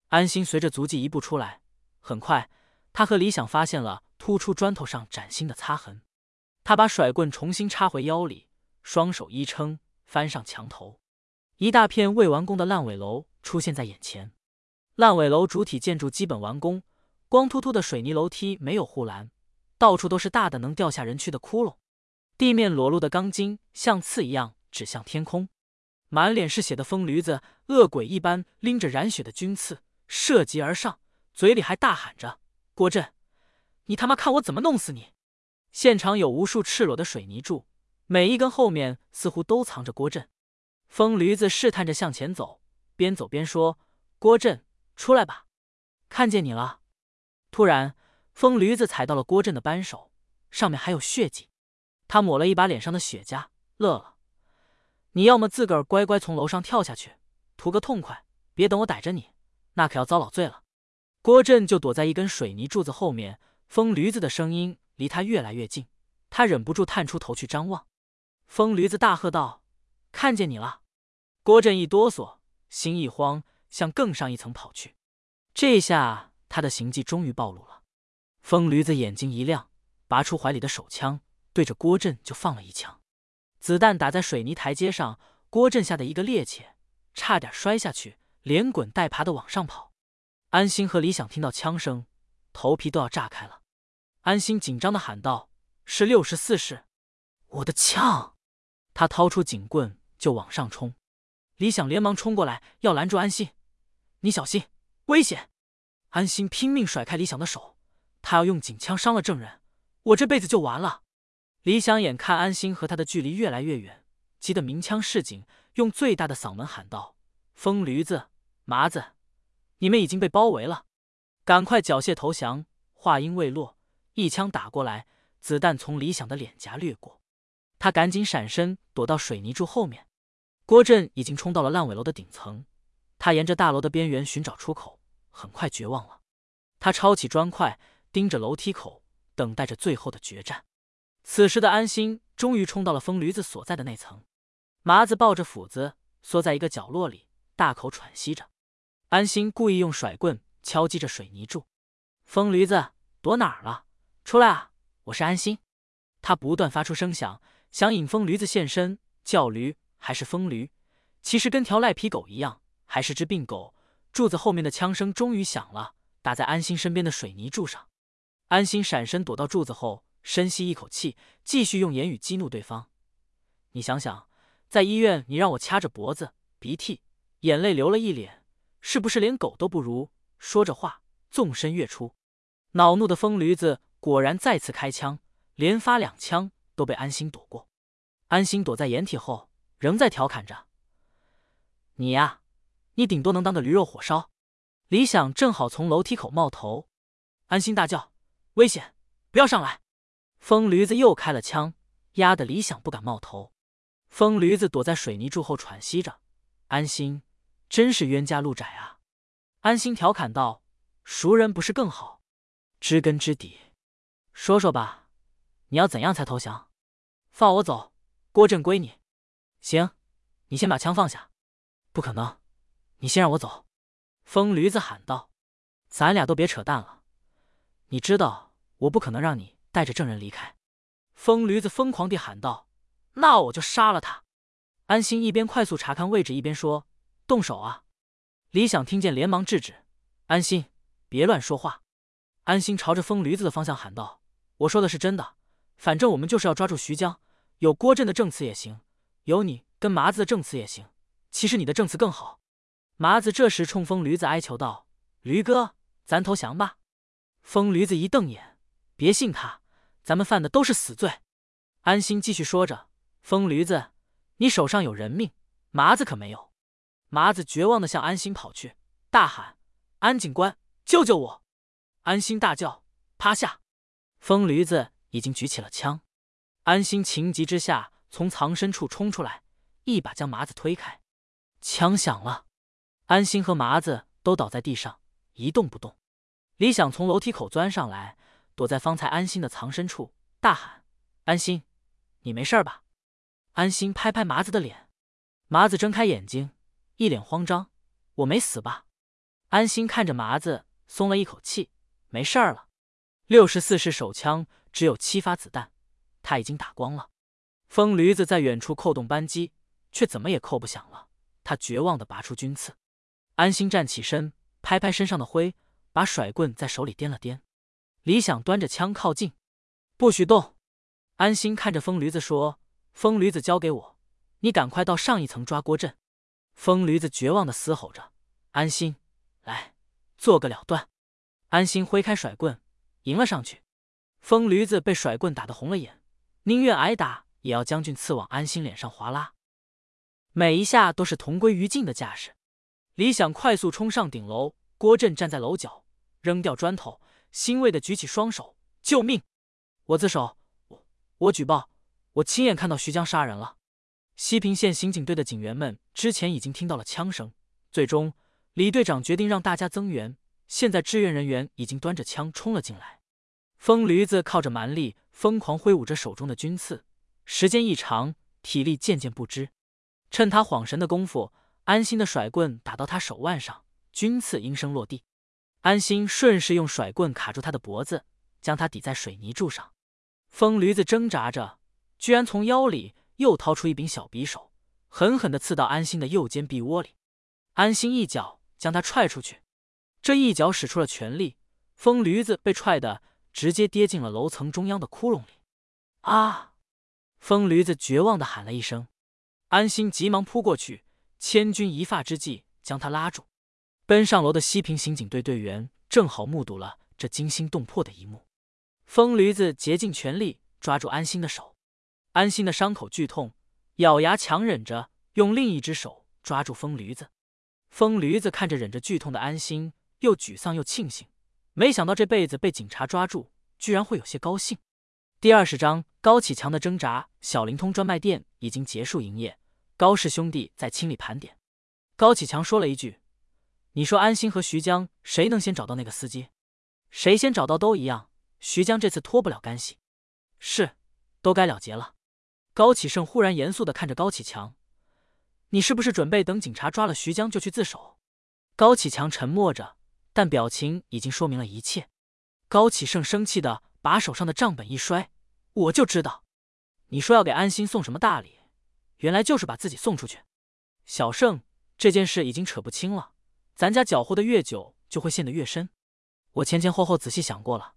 [SPEAKER 1] 安心随着足迹一步出来，很快，他和李想发现了突出砖头上崭新的擦痕。他把甩棍重新插回腰里，双手一撑，翻上墙头，一大片未完工的烂尾楼出现在眼前。烂尾楼主体建筑基本完工，光秃秃的水泥楼梯没有护栏，到处都是大的能掉下人去的窟窿，地面裸露的钢筋像刺一样。指向天空，满脸是血的疯驴子恶鬼一般拎着染血的军刺射击而上，嘴里还大喊着：“郭振，你他妈看我怎么弄死你！”现场有无数赤裸的水泥柱，每一根后面似乎都藏着郭振。疯驴子试探着向前走，边走边说：“郭振，出来吧，看见你了。”突然，疯驴子踩到了郭振的扳手，上面还有血迹。他抹了一把脸上的雪茄，乐了。你要么自个儿乖乖从楼上跳下去，图个痛快，别等我逮着你，那可要遭老罪了。郭振就躲在一根水泥柱子后面，疯驴子的声音离他越来越近，他忍不住探出头去张望。疯驴子大喝道：“看见你了！”郭振一哆嗦，心一慌，向更上一层跑去。这下他的行迹终于暴露了。疯驴子眼睛一亮，拔出怀里的手枪，对着郭振就放了一枪。子弹打在水泥台阶上，郭振吓得一个趔趄，差点摔下去，连滚带爬的往上跑。安心和李想听到枪声，头皮都要炸开了。安心紧张的喊道：“是六十四式，我的枪！”他掏出警棍就往上冲。李想连忙冲过来要拦住安心：“你小心，危险！”安心拼命甩开李想的手，他要用警枪伤了证人，我这辈子就完了。李想眼看安心和他的距离越来越远，急得鸣枪示警，用最大的嗓门喊道：“疯驴子，麻子，你们已经被包围了，赶快缴械投降！”话音未落，一枪打过来，子弹从李想的脸颊掠过，他赶紧闪身躲到水泥柱后面。郭振已经冲到了烂尾楼的顶层，他沿着大楼的边缘寻找出口，很快绝望了。他抄起砖块，盯着楼梯口，等待着最后的决战。此时的安心终于冲到了疯驴子所在的那层，麻子抱着斧子缩在一个角落里，大口喘息着。安心故意用甩棍敲击着水泥柱。疯驴子躲哪儿了？出来啊！我是安心。他不断发出声响，想引疯驴子现身。叫驴还是疯驴？其实跟条赖皮狗一样，还是只病狗。柱子后面的枪声终于响了，打在安心身边的水泥柱上。安心闪身躲到柱子后。深吸一口气，继续用言语激怒对方。你想想，在医院你让我掐着脖子，鼻涕、眼泪流了一脸，是不是连狗都不如？说着话，纵身跃出。恼怒的疯驴子果然再次开枪，连发两枪都被安心躲过。安心躲在掩体后，仍在调侃着：“你呀，你顶多能当个驴肉火烧。”李想正好从楼梯口冒头，安心大叫：“危险！不要上来！”疯驴子又开了枪，压得李想不敢冒头。疯驴子躲在水泥柱后喘息着。安心真是冤家路窄啊！安心调侃道：“熟人不是更好？知根知底，说说吧，你要怎样才投降？放我走。”郭振归你，行，你先把枪放下。不可能，你先让我走。疯驴子喊道：“咱俩都别扯淡了，你知道我不可能让你带着证人离开。”疯驴子疯狂地喊道：“那我就杀了他！”安心一边快速查看位置，一边说：“动手啊！”李想听见，连忙制止：“安心，别乱说话。”安心朝着疯驴子的方向喊道：“我说的是真的，反正我们就是要抓住徐江。”有郭振的证词也行，有你跟麻子的证词也行。其实你的证词更好。麻子这时冲疯驴子哀求道：“驴哥，咱投降吧。”疯驴子一瞪眼：“别信他，咱们犯的都是死罪。”安心继续说着：“疯驴子，你手上有人命，麻子可没有。”麻子绝望的向安心跑去，大喊：“安警官，救救我！”安心大叫：“趴下！”疯驴子已经举起了枪。安心情急之下从藏身处冲出来，一把将麻子推开。枪响了，安心和麻子都倒在地上一动不动。李想从楼梯口钻上来，躲在方才安心的藏身处，大喊：“安心，你没事吧？”安心拍拍麻子的脸，麻子睁开眼睛，一脸慌张：“我没死吧？”安心看着麻子，松了一口气：“没事儿了。”六十四式手枪只有七发子弹。他已经打光了，疯驴子在远处扣动扳机，却怎么也扣不响了。他绝望的拔出军刺，安心站起身，拍拍身上的灰，把甩棍在手里掂了掂。李想端着枪靠近，不许动。安心看着疯驴子说：“疯驴子交给我，你赶快到上一层抓郭振。”疯驴子绝望的嘶吼着：“安心，来，做个了断。”安心挥开甩棍，迎了上去。疯驴子被甩棍打得红了眼。宁愿挨打，也要将军刺往安心脸上划拉，每一下都是同归于尽的架势。李想快速冲上顶楼，郭振站在楼角，扔掉砖头，欣慰的举起双手：“救命！我自首，我我举报，我亲眼看到徐江杀人了。”西平县刑警队的警员们之前已经听到了枪声，最终李队长决定让大家增援，现在支援人员已经端着枪冲了进来。疯驴子靠着蛮力。疯狂挥舞着手中的军刺，时间一长，体力渐渐不支。趁他恍神的功夫，安心的甩棍打到他手腕上，军刺应声落地。安心顺势用甩棍卡住他的脖子，将他抵在水泥柱上。疯驴子挣扎着，居然从腰里又掏出一柄小匕首，狠狠地刺到安心的右肩臂窝里。安心一脚将他踹出去，这一脚使出了全力，疯驴子被踹的。直接跌进了楼层中央的窟窿里！啊！疯驴子绝望的喊了一声。安心急忙扑过去，千钧一发之际将他拉住。奔上楼的西平刑警队队员正好目睹了这惊心动魄的一幕。疯驴子竭尽全力抓住安心的手，安心的伤口剧痛，咬牙强忍着，用另一只手抓住疯驴子。疯驴子看着忍着剧痛的安心，又沮丧又庆幸。没想到这辈子被警察抓住，居然会有些高兴。第二十章高启强的挣扎。小灵通专卖店已经结束营业，高氏兄弟在清理盘点。高启强说了一句：“你说安心和徐江谁能先找到那个司机？谁先找到都一样。徐江这次脱不了干系。是，都该了结了。”高启盛忽然严肃的看着高启强：“你是不是准备等警察抓了徐江就去自首？”高启强沉默着。但表情已经说明了一切。高启盛生气的把手上的账本一摔：“我就知道，你说要给安心送什么大礼，原来就是把自己送出去。小盛，这件事已经扯不清了。咱家搅和的越久，就会陷得越深。我前前后后仔细想过了，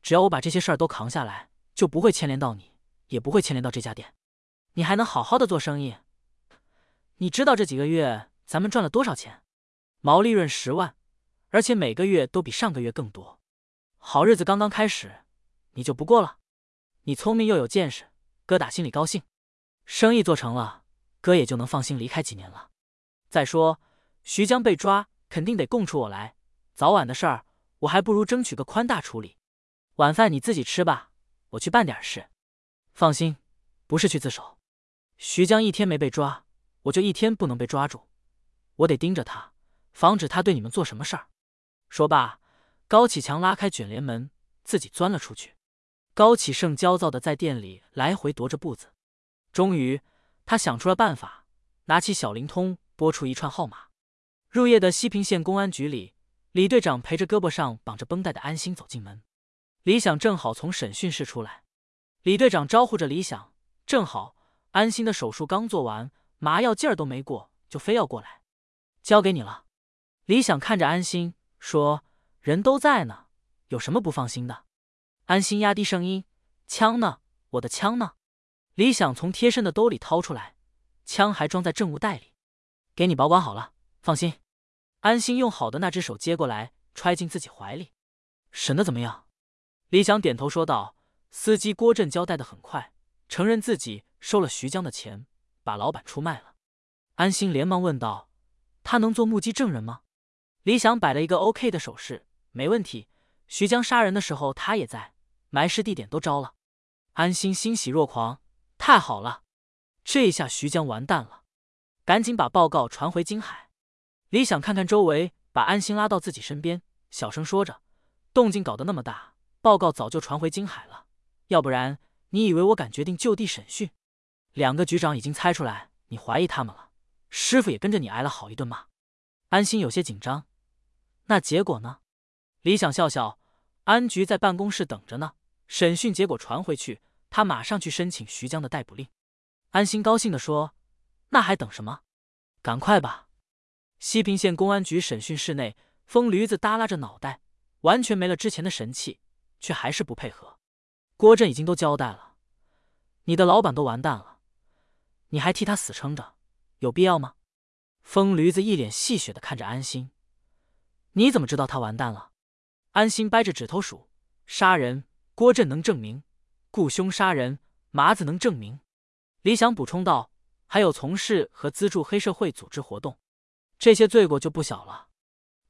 [SPEAKER 1] 只要我把这些事儿都扛下来，就不会牵连到你，也不会牵连到这家店。你还能好好的做生意，你知道这几个月咱们赚了多少钱？毛利润十万，而且每个月都比上个月更多。好日子刚刚开始，你就不过了？你聪明又有见识，哥打心里高兴。生意做成了，哥也就能放心离开几年了。再说徐江被抓，肯定得供出我来，早晚的事儿，我还不如争取个宽大处理。晚饭你自己吃吧，我去办点事。放心，不是去自首。徐江一天没被抓，我就一天不能被抓住。我得盯着他，防止他对你们做什么事儿。说罢，高启强拉开卷帘门，自己钻了出去。高启盛焦躁的在店里来回踱着步子，终于他想出了办法，拿起小灵通。拨出一串号码。入夜的西平县公安局里，李队长陪着胳膊上绑着绷带的安心走进门。李想正好从审讯室出来，李队长招呼着李想，正好安心的手术刚做完，麻药劲儿都没过，就非要过来。交给你了。李想看着安心说：“人都在呢，有什么不放心的？”安心压低声音：“枪呢？我的枪呢？”李想从贴身的兜里掏出来，枪还装在证物袋里。给你保管好了，放心。安心用好的那只手接过来，揣进自己怀里。审的怎么样？李想点头说道：“司机郭振交代的很快，承认自己收了徐江的钱，把老板出卖了。”安心连忙问道：“他能做目击证人吗？”李想摆了一个 OK 的手势：“没问题。徐江杀人的时候他也在，埋尸地点都招了。”安心欣喜若狂：“太好了，这下徐江完蛋了。”赶紧把报告传回金海。李想看看周围，把安心拉到自己身边，小声说着：“动静搞得那么大，报告早就传回金海了。要不然，你以为我敢决定就地审讯？两个局长已经猜出来你怀疑他们了，师傅也跟着你挨了好一顿骂。”安心有些紧张。那结果呢？李想笑笑：“安局在办公室等着呢，审讯结果传回去，他马上去申请徐江的逮捕令。”安心高兴地说。那还等什么？赶快吧！西平县公安局审讯室内，疯驴子耷拉着脑袋，完全没了之前的神气，却还是不配合。郭振已经都交代了，你的老板都完蛋了，你还替他死撑着，有必要吗？疯驴子一脸戏谑的看着安心，你怎么知道他完蛋了？安心掰着指头数，杀人郭振能证明，雇凶杀人麻子能证明。李想补充道。还有从事和资助黑社会组织活动，这些罪过就不小了。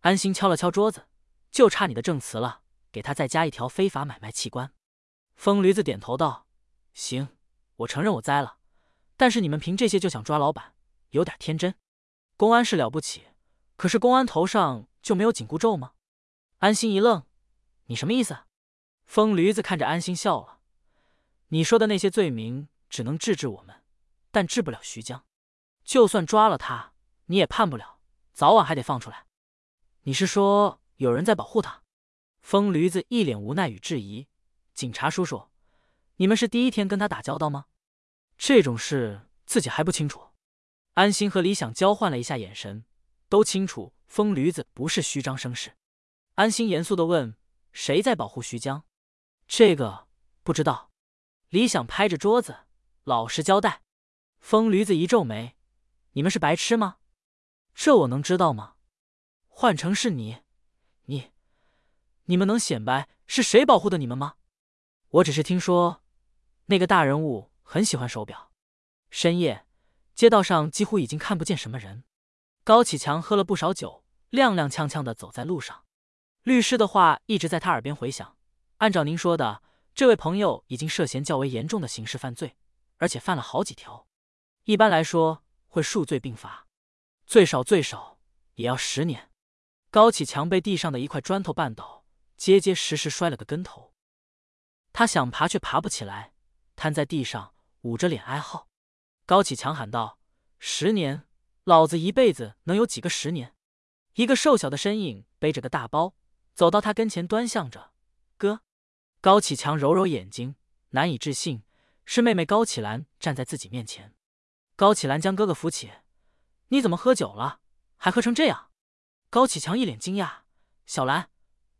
[SPEAKER 1] 安心敲了敲桌子，就差你的证词了，给他再加一条非法买卖器官。疯驴子点头道：“行，我承认我栽了，但是你们凭这些就想抓老板，有点天真。公安是了不起，可是公安头上就没有紧箍咒吗？”安心一愣：“你什么意思？”疯驴子看着安心笑了：“你说的那些罪名，只能治治我们。”但治不了徐江，就算抓了他，你也判不了，早晚还得放出来。你是说有人在保护他？疯驴子一脸无奈与质疑。警察叔叔，你们是第一天跟他打交道吗？这种事自己还不清楚？安心和李想交换了一下眼神，都清楚疯驴子不是虚张声势。安心严肃的问：“谁在保护徐江？”这个不知道。李想拍着桌子，老实交代。疯驴子一皱眉：“你们是白痴吗？这我能知道吗？换成是你，你，你们能显摆是谁保护的你们吗？我只是听说，那个大人物很喜欢手表。深夜，街道上几乎已经看不见什么人。高启强喝了不少酒，踉踉跄跄的走在路上。律师的话一直在他耳边回响。按照您说的，这位朋友已经涉嫌较为严重的刑事犯罪，而且犯了好几条。”一般来说会数罪并罚，最少最少也要十年。高启强被地上的一块砖头绊倒，结结实实摔了个跟头。他想爬却爬不起来，瘫在地上，捂着脸哀嚎。高启强喊道：“十年，老子一辈子能有几个十年？”一个瘦小的身影背着个大包走到他跟前，端详着：“哥。”高启强揉揉眼睛，难以置信，是妹妹高启兰站在自己面前。高启兰将哥哥扶起，你怎么喝酒了？还喝成这样？高启强一脸惊讶。小兰，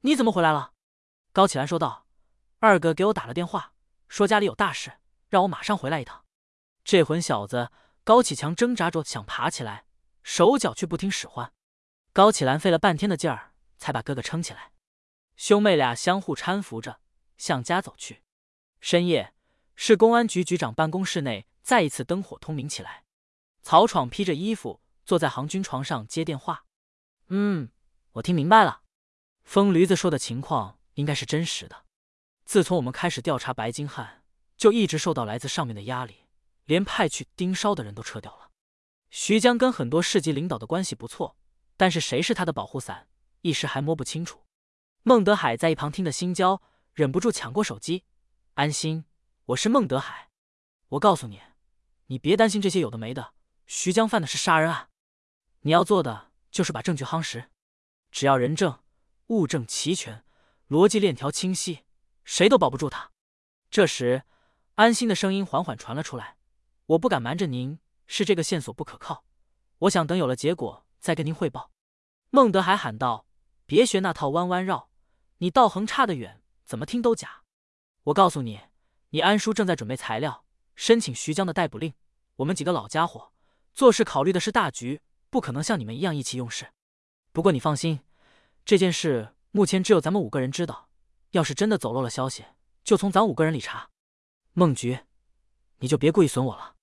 [SPEAKER 1] 你怎么回来了？高启兰说道：“二哥给我打了电话，说家里有大事，让我马上回来一趟。”这混小子高启强挣扎着想爬起来，手脚却不听使唤。高启兰费了半天的劲儿，才把哥哥撑起来。兄妹俩相互搀扶着向家走去。深夜，市公安局局长办公室内再一次灯火通明起来。曹闯披着衣服坐在行军床上接电话。嗯，我听明白了，疯驴子说的情况应该是真实的。自从我们开始调查白金汉，就一直受到来自上面的压力，连派去盯梢的人都撤掉了。徐江跟很多市级领导的关系不错，但是谁是他的保护伞，一时还摸不清楚。孟德海在一旁听得心焦，忍不住抢过手机：“安心，我是孟德海。我告诉你，你别担心这些有的没的。徐江犯的是杀人案，你要做的就是把证据夯实。只要人证物证齐全，逻辑链条清晰。”谁都保不住他。这时，安心的声音缓缓传了出来：“我不敢瞒着您，是这个线索不可靠。我想等有了结果再跟您汇报。”孟德海喊道：“别学那套弯弯绕，你道行差得远，怎么听都假。我告诉你，你安叔正在准备材料，申请徐江的逮捕令。我们几个老家伙做事考虑的是大局，不可能像你们一样意气用事。不过你放心，这件事目前只有咱们五个人知道。”要是真的走漏了消息，就从咱五个人里查。孟局，你就别故意损我了。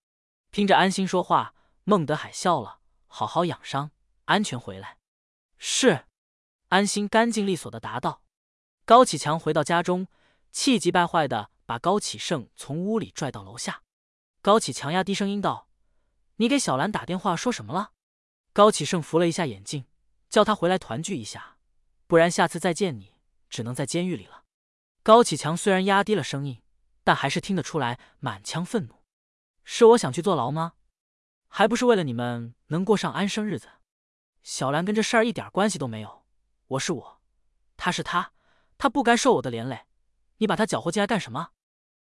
[SPEAKER 1] 听着安心说话，孟德海笑了。好好养伤，安全回来。是。安心干净利索的答道。高启强回到家中，气急败坏的把高启盛从屋里拽到楼下。高启强压低声音道：“你给小兰打电话说什么了？”高启盛扶了一下眼镜，叫他回来团聚一下，不然下次再见你。只能在监狱里了。高启强虽然压低了声音，但还是听得出来满腔愤怒。是我想去坐牢吗？还不是为了你们能过上安生日子。小兰跟这事儿一点关系都没有。我是我，他是他，他不该受我的连累。你把他搅和进来干什么？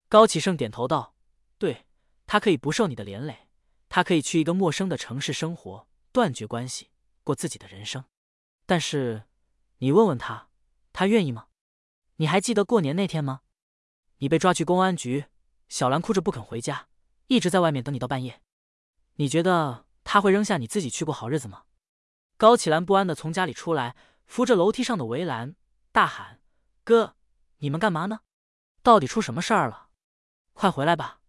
[SPEAKER 1] 高启盛点头道：“对，他可以不受你的连累，他可以去一个陌生的城市生活，断绝关系，过自己的人生。但是，你问问他。”他愿意吗？你还记得过年那天吗？你被抓去公安局，小兰哭着不肯回家，一直在外面等你到半夜。你觉得他会扔下你自己去过好日子吗？高启兰不安的从家里出来，扶着楼梯上的围栏，大喊：“哥，你们干嘛呢？到底出什么事儿了？快回来吧！”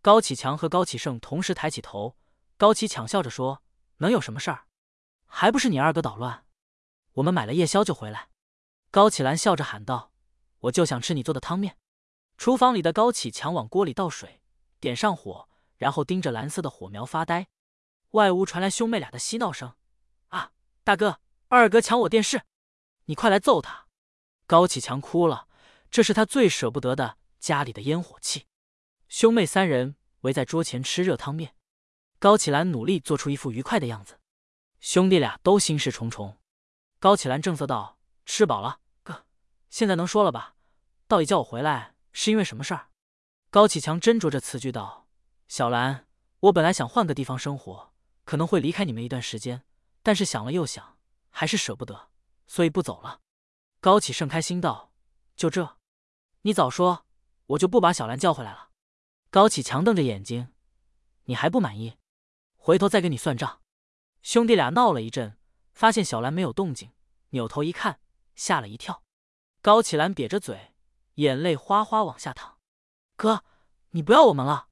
[SPEAKER 1] 高启强和高启盛同时抬起头，高启强笑着说：“能有什么事儿？还不是你二哥捣乱。我们买了夜宵就回来。”高启兰笑着喊道：“我就想吃你做的汤面。”厨房里的高启强往锅里倒水，点上火，然后盯着蓝色的火苗发呆。外屋传来兄妹俩的嬉闹声：“啊，大哥，二哥抢我电视，你快来揍他！”高启强哭了，这是他最舍不得的家里的烟火气。兄妹三人围在桌前吃热汤面，高启兰努力做出一副愉快的样子。兄弟俩都心事重重。高启兰正色道。吃饱了，哥，现在能说了吧？到底叫我回来是因为什么事儿？高启强斟酌着词句道：“小兰，我本来想换个地方生活，可能会离开你们一段时间，但是想了又想，还是舍不得，所以不走了。”高启盛开心道：“就这？你早说，我就不把小兰叫回来了。”高启强瞪着眼睛：“你还不满意？回头再跟你算账。”兄弟俩闹了一阵，发现小兰没有动静，扭头一看。吓了一跳，高启兰瘪着嘴，眼泪哗哗往下淌。哥，你不要我们了？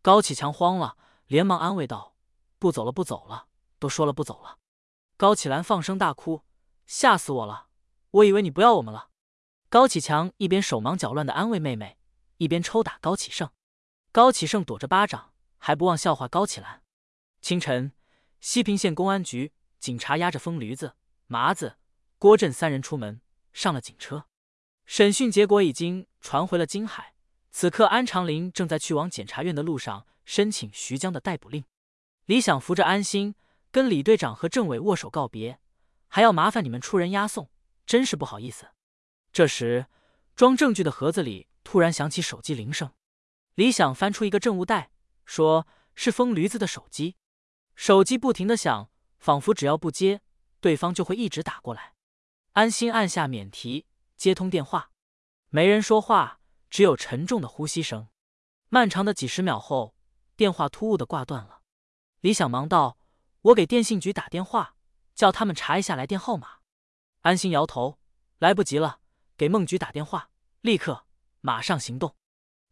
[SPEAKER 1] 高启强慌了，连忙安慰道：“不走了，不走了，都说了不走了。”高启兰放声大哭：“吓死我了！我以为你不要我们了。”高启强一边手忙脚乱的安慰妹妹，一边抽打高启盛。高启盛躲着巴掌，还不忘笑话高启兰。清晨，西平县公安局警察押着疯驴子麻子。郭振三人出门，上了警车。审讯结果已经传回了金海。此刻，安长林正在去往检察院的路上，申请徐江的逮捕令。李想扶着安心，跟李队长和政委握手告别，还要麻烦你们出人押送，真是不好意思。这时，装证据的盒子里突然响起手机铃声。李想翻出一个证物袋，说是疯驴子的手机。手机不停的响，仿佛只要不接，对方就会一直打过来。安心按下免提，接通电话，没人说话，只有沉重的呼吸声。漫长的几十秒后，电话突兀的挂断了。李想忙道：“我给电信局打电话，叫他们查一下来电号码。”安心摇头：“来不及了，给孟局打电话，立刻，马上行动。”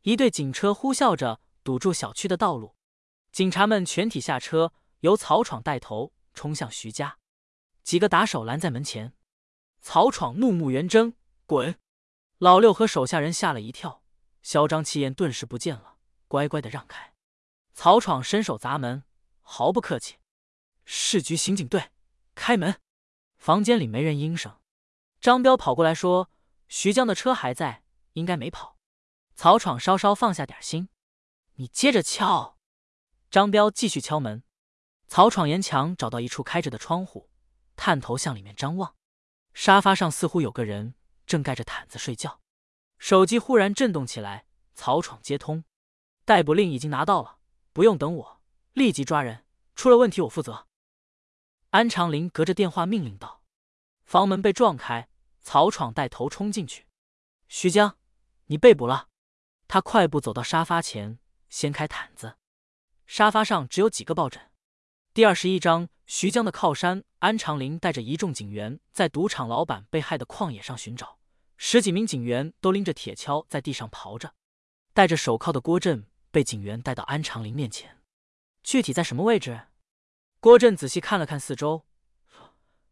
[SPEAKER 1] 一队警车呼啸着堵住小区的道路，警察们全体下车，由曹闯带头冲向徐家。几个打手拦在门前，曹闯怒目圆睁：“滚！”老六和手下人吓了一跳，嚣张气焰顿时不见了，乖乖的让开。曹闯伸手砸门。毫不客气，市局刑警队开门。房间里没人应声。张彪跑过来说：“徐江的车还在，应该没跑。”曹闯稍稍放下点心：“你接着敲。”张彪继续敲门。曹闯沿墙找到一处开着的窗户，探头向里面张望。沙发上似乎有个人正盖着毯子睡觉。手机忽然震动起来，曹闯接通：“逮捕令已经拿到了，不用等我。”立即抓人，出了问题我负责。安长林隔着电话命令道。房门被撞开，曹闯带头冲进去。徐江，你被捕了。他快步走到沙发前，掀开毯子，沙发上只有几个抱枕。第二十一章，徐江的靠山。安长林带着一众警员在赌场老板被害的旷野上寻找，十几名警员都拎着铁锹在地上刨着。戴着手铐的郭振被警员带到安长林面前。具体在什么位置？郭振仔细看了看四周，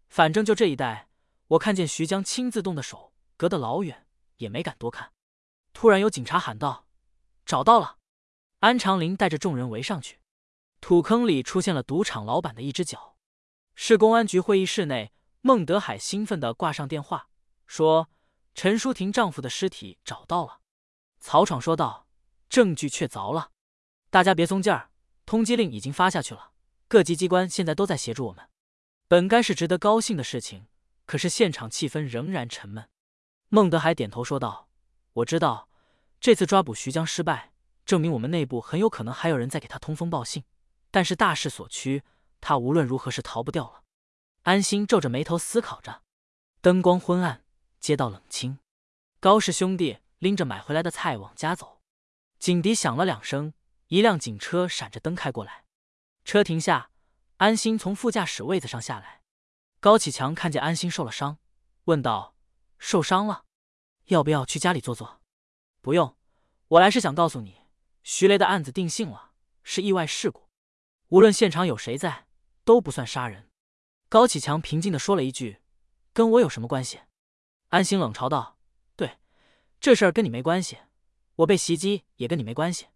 [SPEAKER 1] 反正就这一带。我看见徐江亲自动的手，隔得老远，也没敢多看。突然有警察喊道：“找到了！”安长林带着众人围上去，土坑里出现了赌场老板的一只脚。市公安局会议室内，孟德海兴奋地挂上电话，说：“陈淑婷丈夫的尸体找到了。”曹闯说道：“证据确凿了，大家别松劲儿。”通缉令已经发下去了，各级机关现在都在协助我们。本该是值得高兴的事情，可是现场气氛仍然沉闷。孟德海点头说道：“我知道，这次抓捕徐江失败，证明我们内部很有可能还有人在给他通风报信。但是大势所趋，他无论如何是逃不掉了。”安心皱着眉头思考着。灯光昏暗，街道冷清。高氏兄弟拎着买回来的菜往家走，警笛响了两声。一辆警车闪着灯开过来，车停下，安心从副驾驶位子上下来。高启强看见安心受了伤，问道：“受伤了，要不要去家里坐坐？”“不用，我来是想告诉你，徐雷的案子定性了，是意外事故，无论现场有谁在，都不算杀人。”高启强平静的说了一句：“跟我有什么关系？”安心冷嘲道：“对，这事儿跟你没关系，我被袭击也跟你没关系。”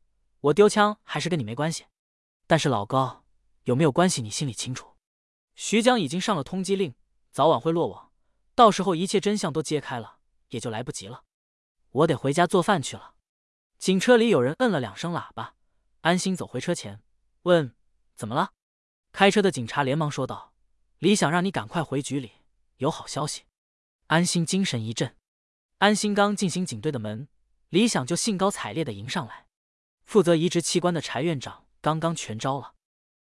[SPEAKER 1] 我丢枪还是跟你没关系，但是老高有没有关系你心里清楚。徐江已经上了通缉令，早晚会落网，到时候一切真相都揭开了，也就来不及了。我得回家做饭去了。警车里有人摁了两声喇叭，安心走回车前，问怎么了？开车的警察连忙说道：“李想让你赶快回局里，有好消息。”安心精神一振。安心刚进行警队的门，李想就兴高采烈的迎上来。负责移植器官的柴院长刚刚全招了。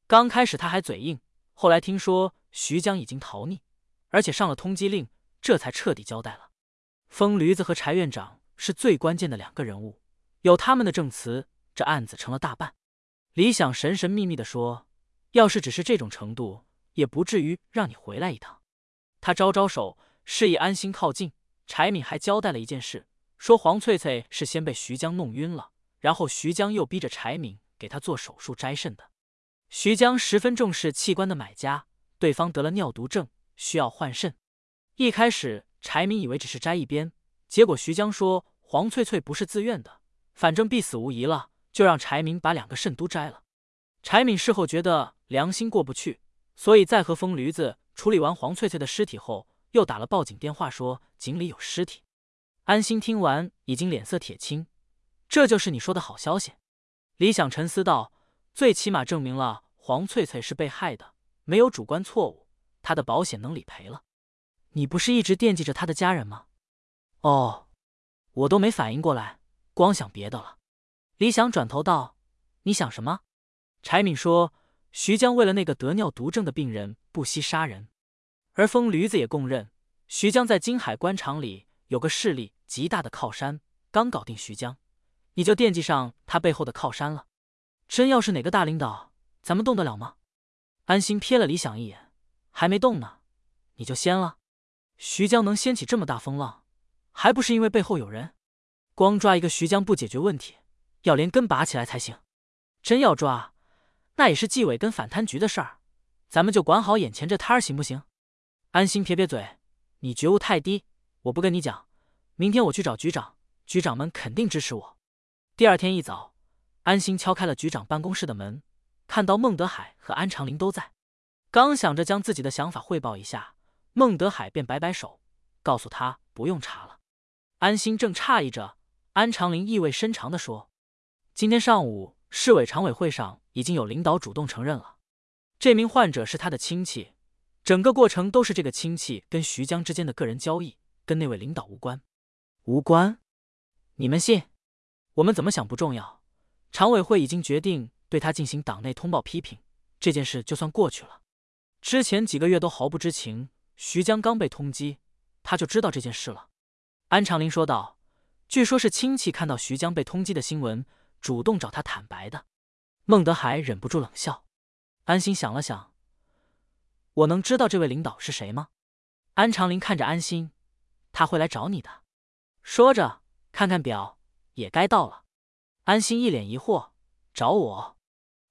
[SPEAKER 1] 刚开始他还嘴硬，后来听说徐江已经逃匿，而且上了通缉令，这才彻底交代了。疯驴子和柴院长是最关键的两个人物，有他们的证词，这案子成了大半。李想神神秘秘的说：“要是只是这种程度，也不至于让你回来一趟。”他招招手，示意安心靠近。柴敏还交代了一件事，说黄翠翠是先被徐江弄晕了。然后徐江又逼着柴敏给他做手术摘肾的。徐江十分重视器官的买家，对方得了尿毒症，需要换肾。一开始柴明以为只是摘一边，结果徐江说黄翠翠不是自愿的，反正必死无疑了，就让柴明把两个肾都摘了。柴敏事后觉得良心过不去，所以在和疯驴子处理完黄翠翠的尸体后，又打了报警电话说井里有尸体。安心听完已经脸色铁青。这就是你说的好消息，李想沉思道：“最起码证明了黄翠翠是被害的，没有主观错误，他的保险能理赔了。你不是一直惦记着他的家人吗？”哦，我都没反应过来，光想别的了。李想转头道：“你想什么？”柴敏说：“徐江为了那个得尿毒症的病人不惜杀人，而疯驴子也供认，徐江在金海官场里有个势力极大的靠山，刚搞定徐江。”你就惦记上他背后的靠山了？真要是哪个大领导，咱们动得了吗？安心瞥了李想一眼，还没动呢，你就掀了？徐江能掀起这么大风浪，还不是因为背后有人？光抓一个徐江不解决问题，要连根拔起来才行。真要抓，那也是纪委跟反贪局的事儿，咱们就管好眼前这摊儿，行不行？安心撇撇嘴，你觉悟太低，我不跟你讲。明天我去找局长，局长们肯定支持我。第二天一早，安心敲开了局长办公室的门，看到孟德海和安长林都在，刚想着将自己的想法汇报一下，孟德海便摆摆手，告诉他不用查了。安心正诧异着，安长林意味深长地说：“今天上午市委常委会上已经有领导主动承认了，这名患者是他的亲戚，整个过程都是这个亲戚跟徐江之间的个人交易，跟那位领导无关。无关？你们信？”我们怎么想不重要，常委会已经决定对他进行党内通报批评，这件事就算过去了。之前几个月都毫不知情，徐江刚被通缉，他就知道这件事了。安长林说道：“据说是亲戚看到徐江被通缉的新闻，主动找他坦白的。”孟德海忍不住冷笑。安心想了想：“我能知道这位领导是谁吗？”安长林看着安心：“他会来找你的。”说着，看看表。也该到了，安心一脸疑惑，找我。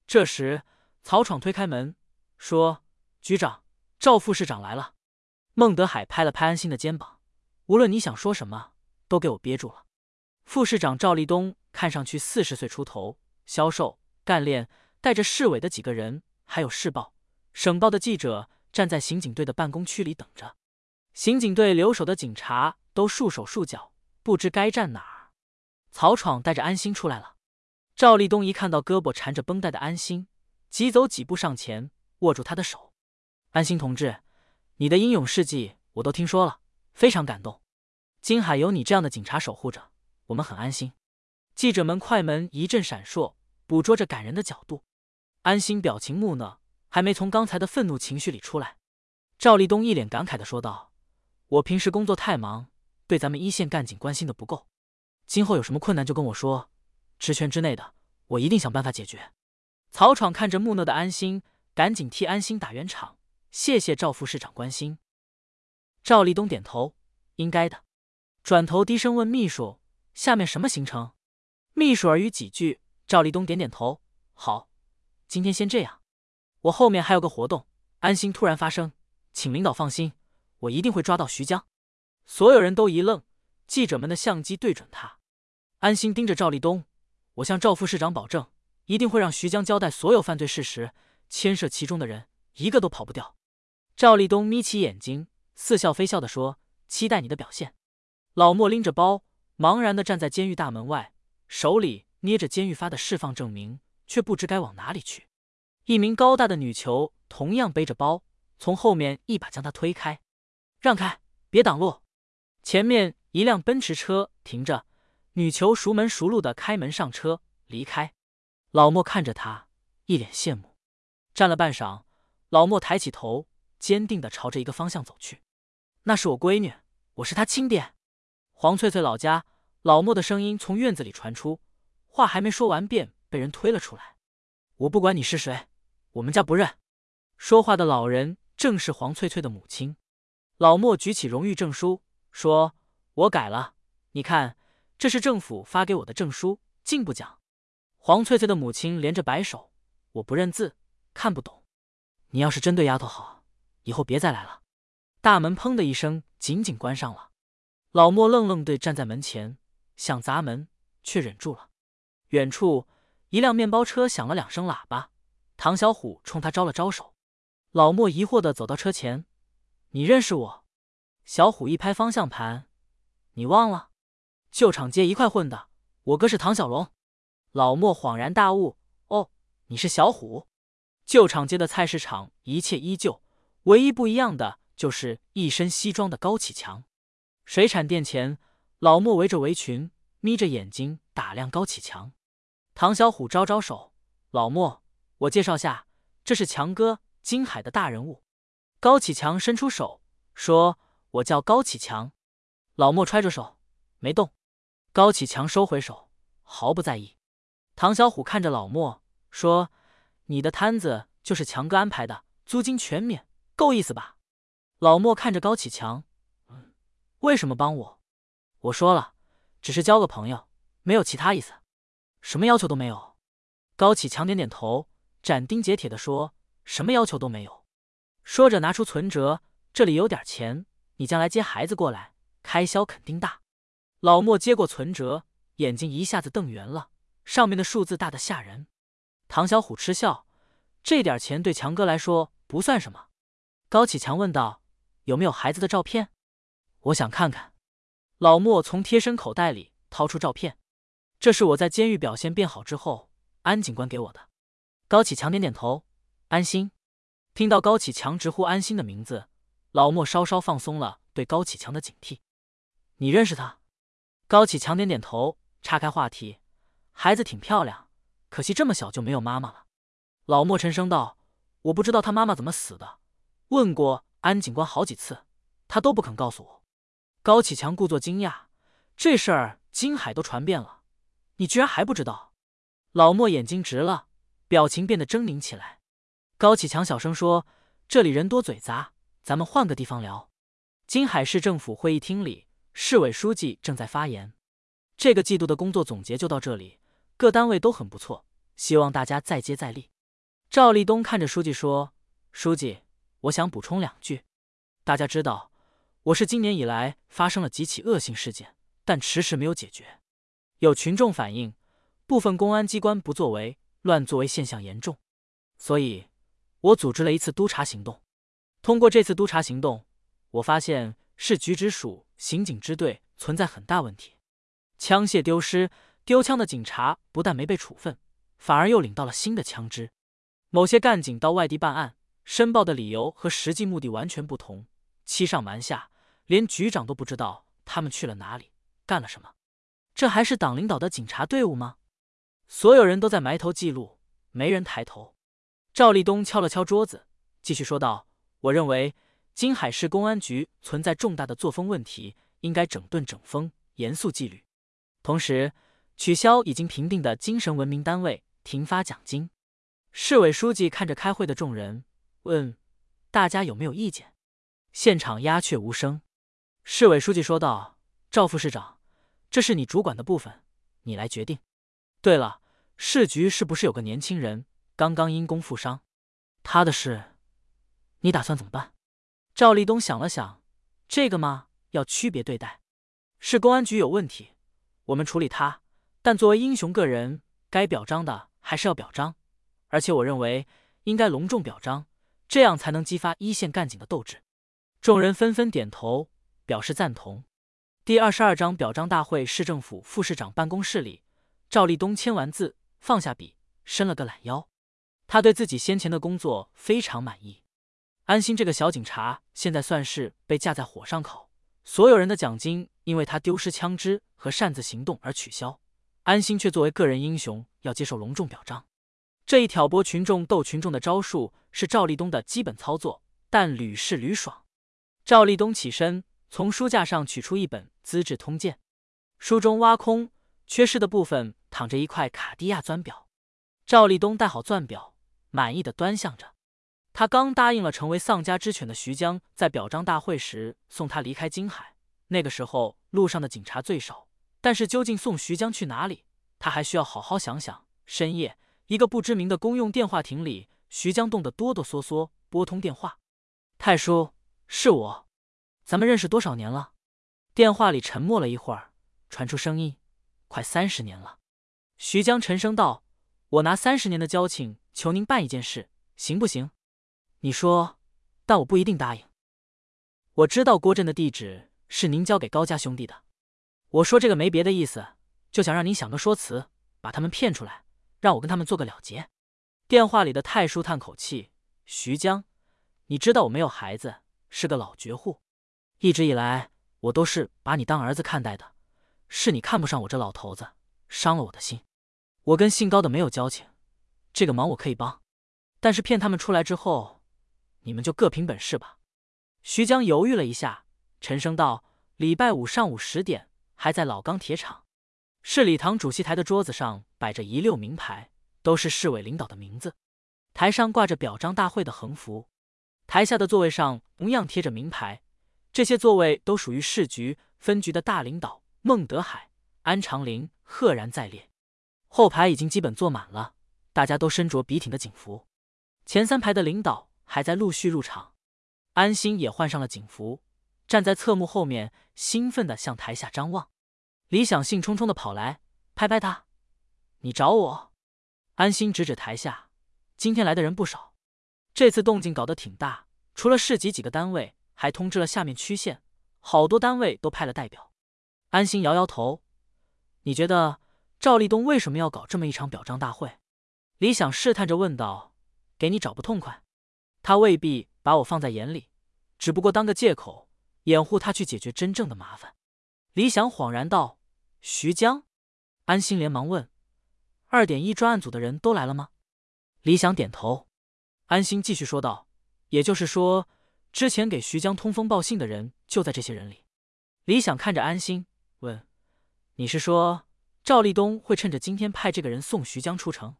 [SPEAKER 1] 这时，曹闯推开门说：“局长，赵副市长来了。”孟德海拍了拍安心的肩膀：“无论你想说什么，都给我憋住了。”副市长赵立东看上去四十岁出头，消瘦干练，带着市委的几个人，还有市报、省报的记者站在刑警队的办公区里等着。刑警队留守的警察都束手束脚，不知该站哪儿。曹闯带着安心出来了。赵立东一看到胳膊缠着绷带的安心，急走几步上前握住他的手：“安心同志，你的英勇事迹我都听说了，非常感动。金海有你这样的警察守护着，我们很安心。”记者们快门一阵闪烁，捕捉着感人的角度。安心表情木讷，还没从刚才的愤怒情绪里出来。赵立东一脸感慨的说道：“我平时工作太忙，对咱们一线干警关心的不够。”今后有什么困难就跟我说，职权之内的我一定想办法解决。曹闯看着木讷的安心，赶紧替安心打圆场，谢谢赵副市长关心。赵立东点头，应该的。转头低声问秘书：“下面什么行程？”秘书耳语几句，赵立东点点头：“好，今天先这样，我后面还有个活动。”安心突然发声：“请领导放心，我一定会抓到徐江。”所有人都一愣。记者们的相机对准他，安心盯着赵立东。我向赵副市长保证，一定会让徐江交代所有犯罪事实，牵涉其中的人一个都跑不掉。赵立东眯起眼睛，似笑非笑的说：“期待你的表现。”老莫拎着包，茫然的站在监狱大门外，手里捏着监狱发的释放证明，却不知该往哪里去。一名高大的女囚同样背着包，从后面一把将他推开：“让开，别挡路！”前面。一辆奔驰车停着，女囚熟门熟路的开门上车离开。老莫看着他，一脸羡慕。站了半晌，老莫抬起头，坚定的朝着一个方向走去。那是我闺女，我是她亲爹。黄翠翠老家。老莫的声音从院子里传出，话还没说完，便被人推了出来。我不管你是谁，我们家不认。说话的老人正是黄翠翠的母亲。老莫举起荣誉证书，说。我改了，你看，这是政府发给我的证书，进步奖。黄翠翠的母亲连着摆手，我不认字，看不懂。你要是真对丫头好，以后别再来了。大门砰的一声紧紧关上了。老莫愣愣地站在门前，想砸门，却忍住了。远处一辆面包车响了两声喇叭，唐小虎冲他招了招手。老莫疑惑地走到车前，你认识我？小虎一拍方向盘。你忘了，旧厂街一块混的，我哥是唐小龙。老莫恍然大悟，哦，你是小虎。旧厂街的菜市场一切依旧，唯一不一样的就是一身西装的高启强。水产店前，老莫围着围裙，眯着眼睛打量高启强。唐小虎招招手，老莫，我介绍下，这是强哥，金海的大人物。高启强伸出手说：“我叫高启强。”老莫揣着手没动，高启强收回手，毫不在意。唐小虎看着老莫说：“你的摊子就是强哥安排的，租金全免，够意思吧？老莫看着高启强，为什么帮我？我说了，只是交个朋友，没有其他意思，什么要求都没有。高启强点点头，斩钉截铁的说：“什么要求都没有。”说着拿出存折，这里有点钱，你将来接孩子过来，开销肯定大。老莫接过存折，眼睛一下子瞪圆了，上面的数字大的吓人。唐小虎嗤笑：“这点钱对强哥来说不算什么。”高启强问道：“有没有孩子的照片？我想看看。”老莫从贴身口袋里掏出照片：“这是我在监狱表现变好之后，安警官给我的。”高启强点点头：“安心。”听到高启强直呼安心的名字，老莫稍稍放松了对高启强的警惕。“你认识他？”高启强点点头，岔开话题：“孩子挺漂亮，可惜这么小就没有妈妈了。”老莫沉声道：“我不知道他妈妈怎么死的，问过安警官好几次，他都不肯告诉我。”高启强故作惊讶：“这事儿金海都传遍了，你居然还不知道？”老莫眼睛直了，表情变得狰狞起来。高启强小声说：“这里人多嘴杂，咱们换个地方聊。”金海市政府会议厅里。市委书记正在发言。这个季度的工作总结就到这里，各单位都很不错，希望大家再接再厉。赵立东看着书记说：“书记，我想补充两句。大家知道，我市今年以来发生了几起恶性事件，但迟迟没有解决。有群众反映，部分公安机关不作为、乱作为现象严重，所以，我组织了一次督查行动。通过这次督查行动，我发现市局直属。”刑警支队存在很大问题，枪械丢失，丢枪的警察不但没被处分，反而又领到了新的枪支。某些干警到外地办案，申报的理由和实际目的完全不同，欺上瞒下，连局长都不知道他们去了哪里，干了什么。这还是党领导的警察队伍吗？所有人都在埋头记录，没人抬头。赵立东敲了敲桌子，继续说道：“我认为。”金海市公安局存在重大的作风问题，应该整顿整风，严肃纪律。同时，取消已经评定的精神文明单位停发奖金。市委书记看着开会的众人，问：“大家有没有意见？”现场鸦雀无声。市委书记说道：“赵副市长，这是你主管的部分，你来决定。对了，市局是不是有个年轻人刚刚因公负伤？他的事，你打算怎么办？”赵立东想了想，这个嘛，要区别对待。是公安局有问题，我们处理他。但作为英雄个人，该表彰的还是要表彰，而且我认为应该隆重表彰，这样才能激发一线干警的斗志。众人纷纷点头表示赞同。第二十二章表彰大会，市政府副市长办公室里，赵立东签完字，放下笔，伸了个懒腰。他对自己先前的工作非常满意。安心这个小警察现在算是被架在火上烤，所有人的奖金因为他丢失枪支和擅自行动而取消，安心却作为个人英雄要接受隆重表彰。这一挑拨群众、斗群众的招数是赵立东的基本操作，但屡试屡爽。赵立东起身，从书架上取出一本《资治通鉴》，书中挖空，缺失的部分躺着一块卡地亚钻表。赵立东戴好钻表，满意的端详着。他刚答应了成为丧家之犬的徐江，在表彰大会时送他离开金海。那个时候路上的警察最少，但是究竟送徐江去哪里，他还需要好好想想。深夜，一个不知名的公用电话亭里，徐江冻得哆哆嗦嗦，拨通电话：“太叔，是我，咱们认识多少年了？”电话里沉默了一会儿，传出声音：“快三十年了。”徐江沉声道：“我拿三十年的交情求您办一件事，行不行？”你说，但我不一定答应。我知道郭振的地址是您交给高家兄弟的。我说这个没别的意思，就想让您想个说辞，把他们骗出来，让我跟他们做个了结。电话里的太叔叹口气：“徐江，你知道我没有孩子，是个老绝户，一直以来我都是把你当儿子看待的，是你看不上我这老头子，伤了我的心。我跟姓高的没有交情，这个忙我可以帮，但是骗他们出来之后。”你们就各凭本事吧。徐江犹豫了一下，沉声道：“礼拜五上午十点，还在老钢铁厂。市礼堂主席台的桌子上摆着一溜名牌，都是市委领导的名字。台上挂着表彰大会的横幅，台下的座位上同样贴着名牌。这些座位都属于市局分局的大领导孟德海、安长林，赫然在列。后排已经基本坐满了，大家都身着笔挺的警服。前三排的领导还在陆续入场。安心也换上了警服，站在侧幕后面，兴奋地向台下张望。李想兴冲冲的跑来，拍拍他：“你找我？”安心指指台下：“今天来的人不少，这次动静搞得挺大，除了市级几个单位。”还通知了下面区县，好多单位都派了代表。安心摇摇头：“你觉得赵立东为什么要搞这么一场表彰大会？”李想试探着问道：“给你找不痛快？他未必把我放在眼里，只不过当个借口，掩护他去解决真正的麻烦。”李想恍然道：“徐江。”安心连忙问：“二点一专案组的人都来了吗？”李想点头。安心继续说道：“也就是说。”之前给徐江通风报信的人就在这些人里。李想看着安心问：“你是说赵立东会趁着今天派这个人送徐江出城？”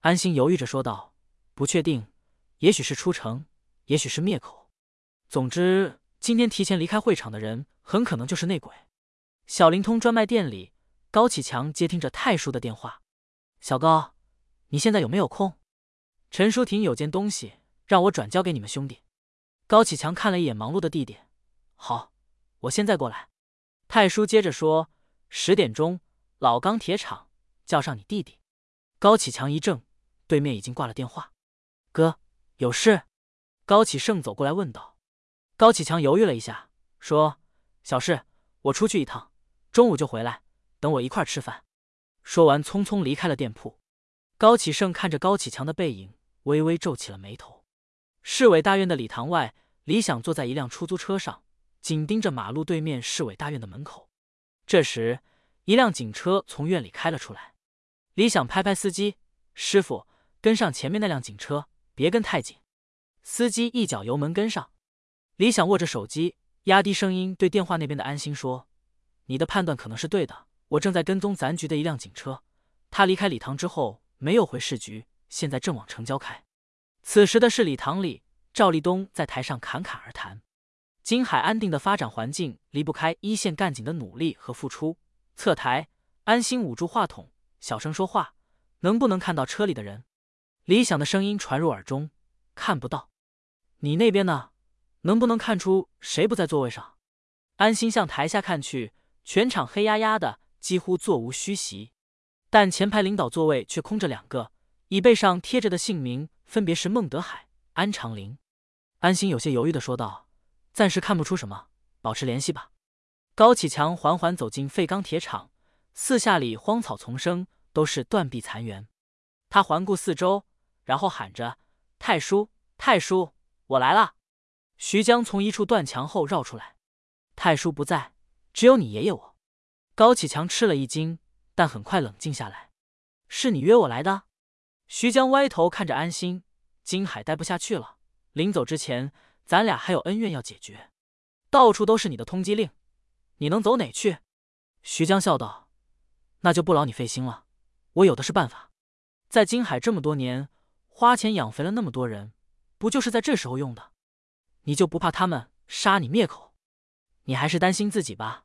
[SPEAKER 1] 安心犹豫着说道：“不确定，也许是出城，也许是灭口。总之，今天提前离开会场的人很可能就是内鬼。”小灵通专卖店里，高启强接听着太叔的电话：“小高，你现在有没有空？陈淑婷有件东西让我转交给你们兄弟。”高启强看了一眼忙碌的弟弟，好，我现在过来。太叔接着说：“十点钟，老钢铁厂叫上你弟弟。”高启强一怔，对面已经挂了电话。哥，有事？高启盛走过来问道。高启强犹豫了一下，说：“小事，我出去一趟，中午就回来，等我一块吃饭。”说完，匆匆离开了店铺。高启盛看着高启强的背影，微微皱起了眉头。市委大院的礼堂外，李想坐在一辆出租车上，紧盯着马路对面市委大院的门口。这时，一辆警车从院里开了出来。李想拍拍司机：“师傅，跟上前面那辆警车，别跟太紧。”司机一脚油门跟上。李想握着手机，压低声音对电话那边的安心说：“你的判断可能是对的，我正在跟踪咱局的一辆警车，他离开礼堂之后没有回市局，现在正往城郊开。”此时的市礼堂里，赵立东在台上侃侃而谈。金海安定的发展环境离不开一线干警的努力和付出。侧台，安心捂住话筒，小声说话：“能不能看到车里的人？”李想的声音传入耳中：“看不到。”你那边呢？能不能看出谁不在座位上？安心向台下看去，全场黑压压的，几乎座无虚席。但前排领导座位却空着两个，椅背上贴着的姓名。分别是孟德海、安长林。安心有些犹豫的说道：“暂时看不出什么，保持联系吧。”高启强缓缓走进废钢铁厂，四下里荒草丛生，都是断壁残垣。他环顾四周，然后喊着：“太叔，太叔，我来了！”徐江从一处断墙后绕出来：“太叔不在，只有你爷爷我。”高启强吃了一惊，但很快冷静下来：“是你约我来的？”徐江歪头看着安心，金海待不下去了。临走之前，咱俩还有恩怨要解决。到处都是你的通缉令，你能走哪去？徐江笑道：“那就不劳你费心了，我有的是办法。在金海这么多年，花钱养肥了那么多人，不就是在这时候用的？你就不怕他们杀你灭口？你还是担心自己吧。”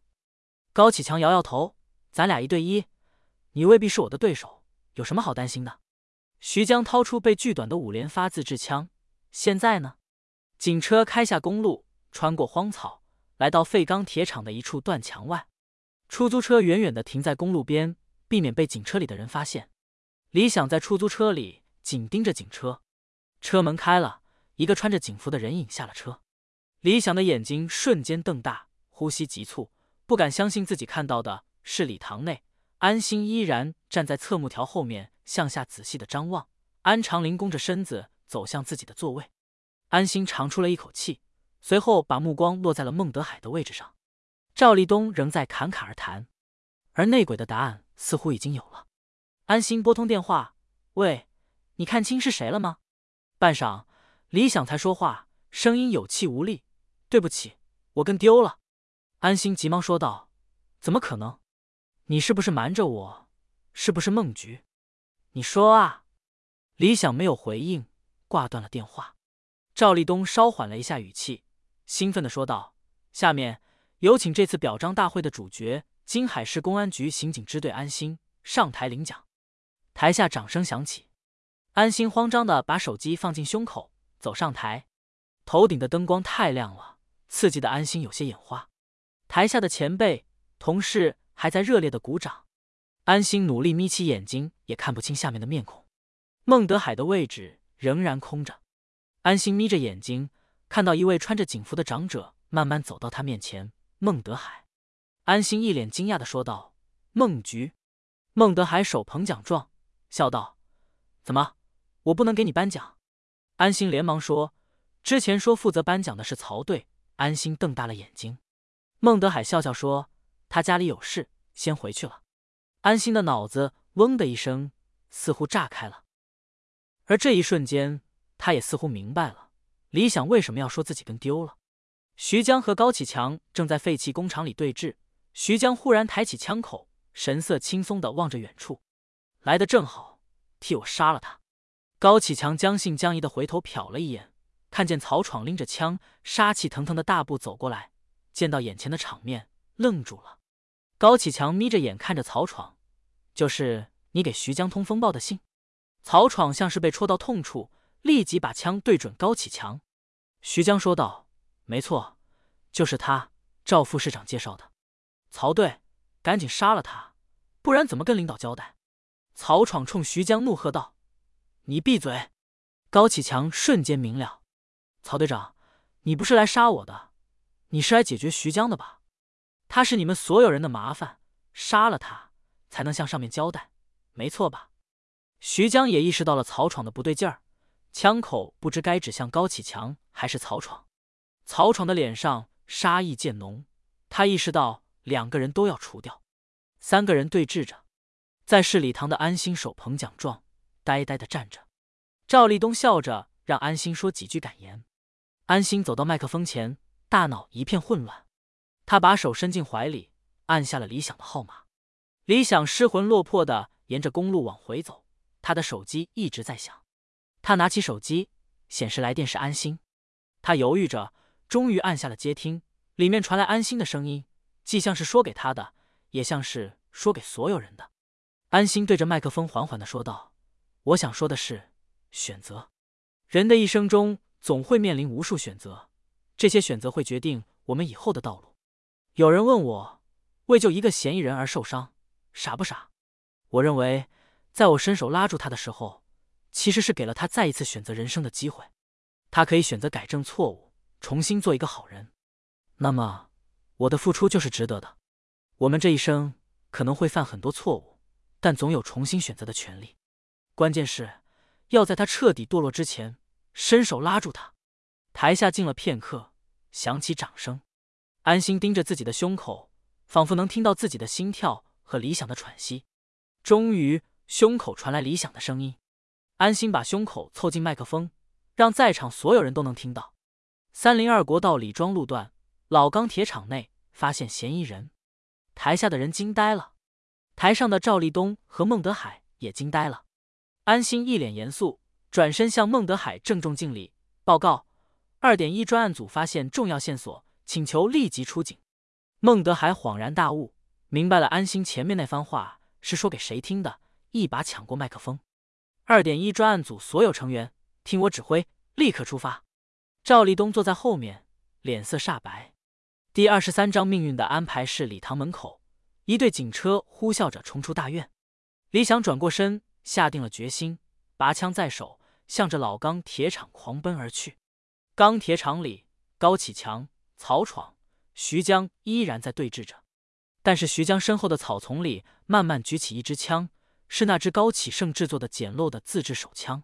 [SPEAKER 1] 高启强摇摇头：“咱俩一对一，你未必是我的对手，有什么好担心的？”徐江掏出被锯短的五连发自制枪。现在呢？警车开下公路，穿过荒草，来到废钢铁厂的一处断墙外。出租车远远的停在公路边，避免被警车里的人发现。李想在出租车里紧盯着警车。车门开了，一个穿着警服的人影下了车。李想的眼睛瞬间瞪大，呼吸急促，不敢相信自己看到的是礼堂内。安心依然站在侧幕条后面。向下仔细的张望，安长林弓着身子走向自己的座位。安心长出了一口气，随后把目光落在了孟德海的位置上。赵立东仍在侃侃而谈，而内鬼的答案似乎已经有了。安心拨通电话：“喂，你看清是谁了吗？”半晌，李想才说话，声音有气无力：“对不起，我跟丢了。”安心急忙说道：“怎么可能？你是不是瞒着我？是不是梦局？”你说啊，李想没有回应，挂断了电话。赵立东稍缓了一下语气，兴奋的说道：“下面有请这次表彰大会的主角——金海市公安局刑警支队安心上台领奖。”台下掌声响起。安心慌张的把手机放进胸口，走上台。头顶的灯光太亮了，刺激的安心有些眼花。台下的前辈、同事还在热烈的鼓掌。安心努力眯起眼睛，也看不清下面的面孔。孟德海的位置仍然空着。安心眯着眼睛，看到一位穿着警服的长者慢慢走到他面前。孟德海，安心一脸惊讶的说道：“孟局。”孟德海手捧奖状，笑道：“怎么，我不能给你颁奖？”安心连忙说：“之前说负责颁奖的是曹队。”安心瞪大了眼睛。孟德海笑笑说：“他家里有事，先回去了。”安心的脑子嗡的一声，似乎炸开了。而这一瞬间，他也似乎明白了李想为什么要说自己跟丢了。徐江和高启强正在废弃工厂里对峙，徐江忽然抬起枪口，神色轻松的望着远处，来的正好，替我杀了他。高启强将信将疑的回头瞟了一眼，看见曹闯拎着枪，杀气腾腾的大步走过来，见到眼前的场面，愣住了。高启强眯着眼看着曹闯，就是你给徐江通风报的信。曹闯像是被戳到痛处，立即把枪对准高启强。徐江说道：“没错，就是他，赵副市长介绍的。曹队，赶紧杀了他，不然怎么跟领导交代？”曹闯冲徐江怒喝道：“你闭嘴！”高启强瞬间明了：“曹队长，你不是来杀我的，你是来解决徐江的吧？他是你们所有人的麻烦，杀了他才能向上面交代，没错吧？”徐江也意识到了曹闯的不对劲儿，枪口不知该指向高启强还是曹闯。曹闯的脸上杀意渐浓，他意识到两个人都要除掉。三个人对峙着，在市礼堂的安心手捧奖状，呆呆的站着。赵立东笑着让安心说几句感言。安心走到麦克风前，大脑一片混乱。他把手伸进怀里，按下了李想的号码。李想失魂落魄的沿着公路往回走。他的手机一直在响，他拿起手机，显示来电是安心。他犹豫着，终于按下了接听。里面传来安心的声音，既像是说给他的，也像是说给所有人的。安心对着麦克风缓缓的说道：“我想说的是，选择。人的一生中总会面临无数选择，这些选择会决定我们以后的道路。有人问我，为救一个嫌疑人而受伤，傻不傻？我认为。”在我伸手拉住他的时候，其实是给了他再一次选择人生的机会。他可以选择改正错误，重新做一个好人。那么，我的付出就是值得的。我们这一生可能会犯很多错误，但总有重新选择的权利。关键是要在他彻底堕落之前，伸手拉住他。台下静了片刻，响起掌声。安心盯着自己的胸口，仿佛能听到自己的心跳和理想的喘息。终于。胸口传来理想的声音，安心把胸口凑近麦克风，让在场所有人都能听到。三零二国道李庄路段老钢铁厂内发现嫌疑人，台下的人惊呆了，台上的赵立东和孟德海也惊呆了。安心一脸严肃，转身向孟德海郑重敬礼，报告：二点一专案组发现重要线索，请求立即出警。孟德海恍然大悟，明白了安心前面那番话是说给谁听的。一把抢过麦克风，二点一专案组所有成员听我指挥，立刻出发。赵立东坐在后面，脸色煞白。第二十三章命运的安排是礼堂门口，一队警车呼啸着冲出大院。李想转过身，下定了决心，拔枪在手，向着老钢铁厂狂奔而去。钢铁厂里，高启强、曹闯、徐江依然在对峙着，但是徐江身后的草丛里慢慢举起一支枪。是那支高启盛制作的简陋的自制手枪，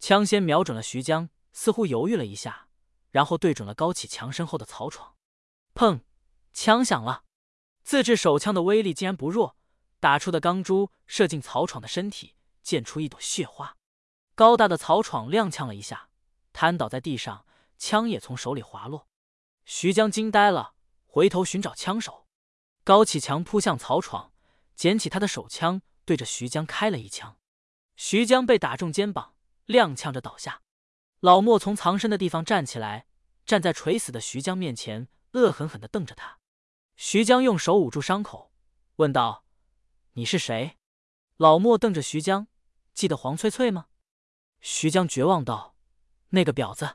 [SPEAKER 1] 枪先瞄准了徐江，似乎犹豫了一下，然后对准了高启强身后的曹闯。砰！枪响了，自制手枪的威力竟然不弱，打出的钢珠射进曹闯的身体，溅出一朵血花。高大的曹闯踉跄了一下，瘫倒在地上，枪也从手里滑落。徐江惊呆了，回头寻找枪手。高启强扑向曹闯，捡起他的手枪。对着徐江开了一枪，徐江被打中肩膀，踉跄着倒下。老莫从藏身的地方站起来，站在垂死的徐江面前，恶狠狠地瞪着他。徐江用手捂住伤口，问道：“你是谁？”老莫瞪着徐江：“记得黄翠翠吗？”徐江绝望道：“那个婊子，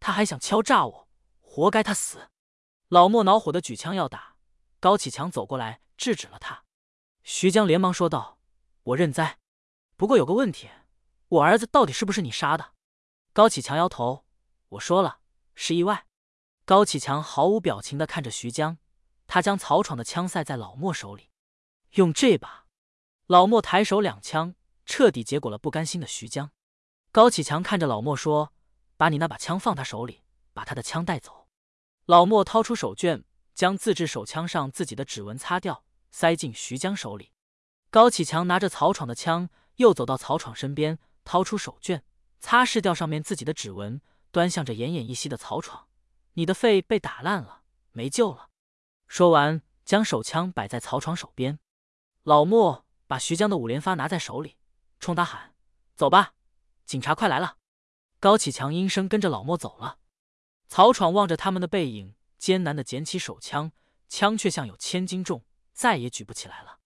[SPEAKER 1] 他还想敲诈我，活该他死！”老莫恼火的举枪要打，高启强走过来制止了他。徐江连忙说道：“我认栽，不过有个问题，我儿子到底是不是你杀的？”高启强摇头：“我说了，是意外。”高启强毫无表情的看着徐江，他将曹闯的枪塞在老莫手里，用这把。老莫抬手两枪，彻底结果了不甘心的徐江。高启强看着老莫说：“把你那把枪放他手里，把他的枪带走。”老莫掏出手绢，将自制手枪上自己的指纹擦掉，塞进徐江手里。高启强拿着曹闯的枪，又走到曹闯身边，掏出手绢，擦拭掉上面自己的指纹，端向着奄奄一息的曹闯：“你的肺被打烂了，没救了。”说完，将手枪摆在曹闯手边。老莫。把徐江的五连发拿在手里，冲他喊：“走吧，警察快来了！”高启强应声跟着老莫走了。曹闯望着他们的背影，艰难的捡起手枪，枪却像有千斤重，再也举不起来了。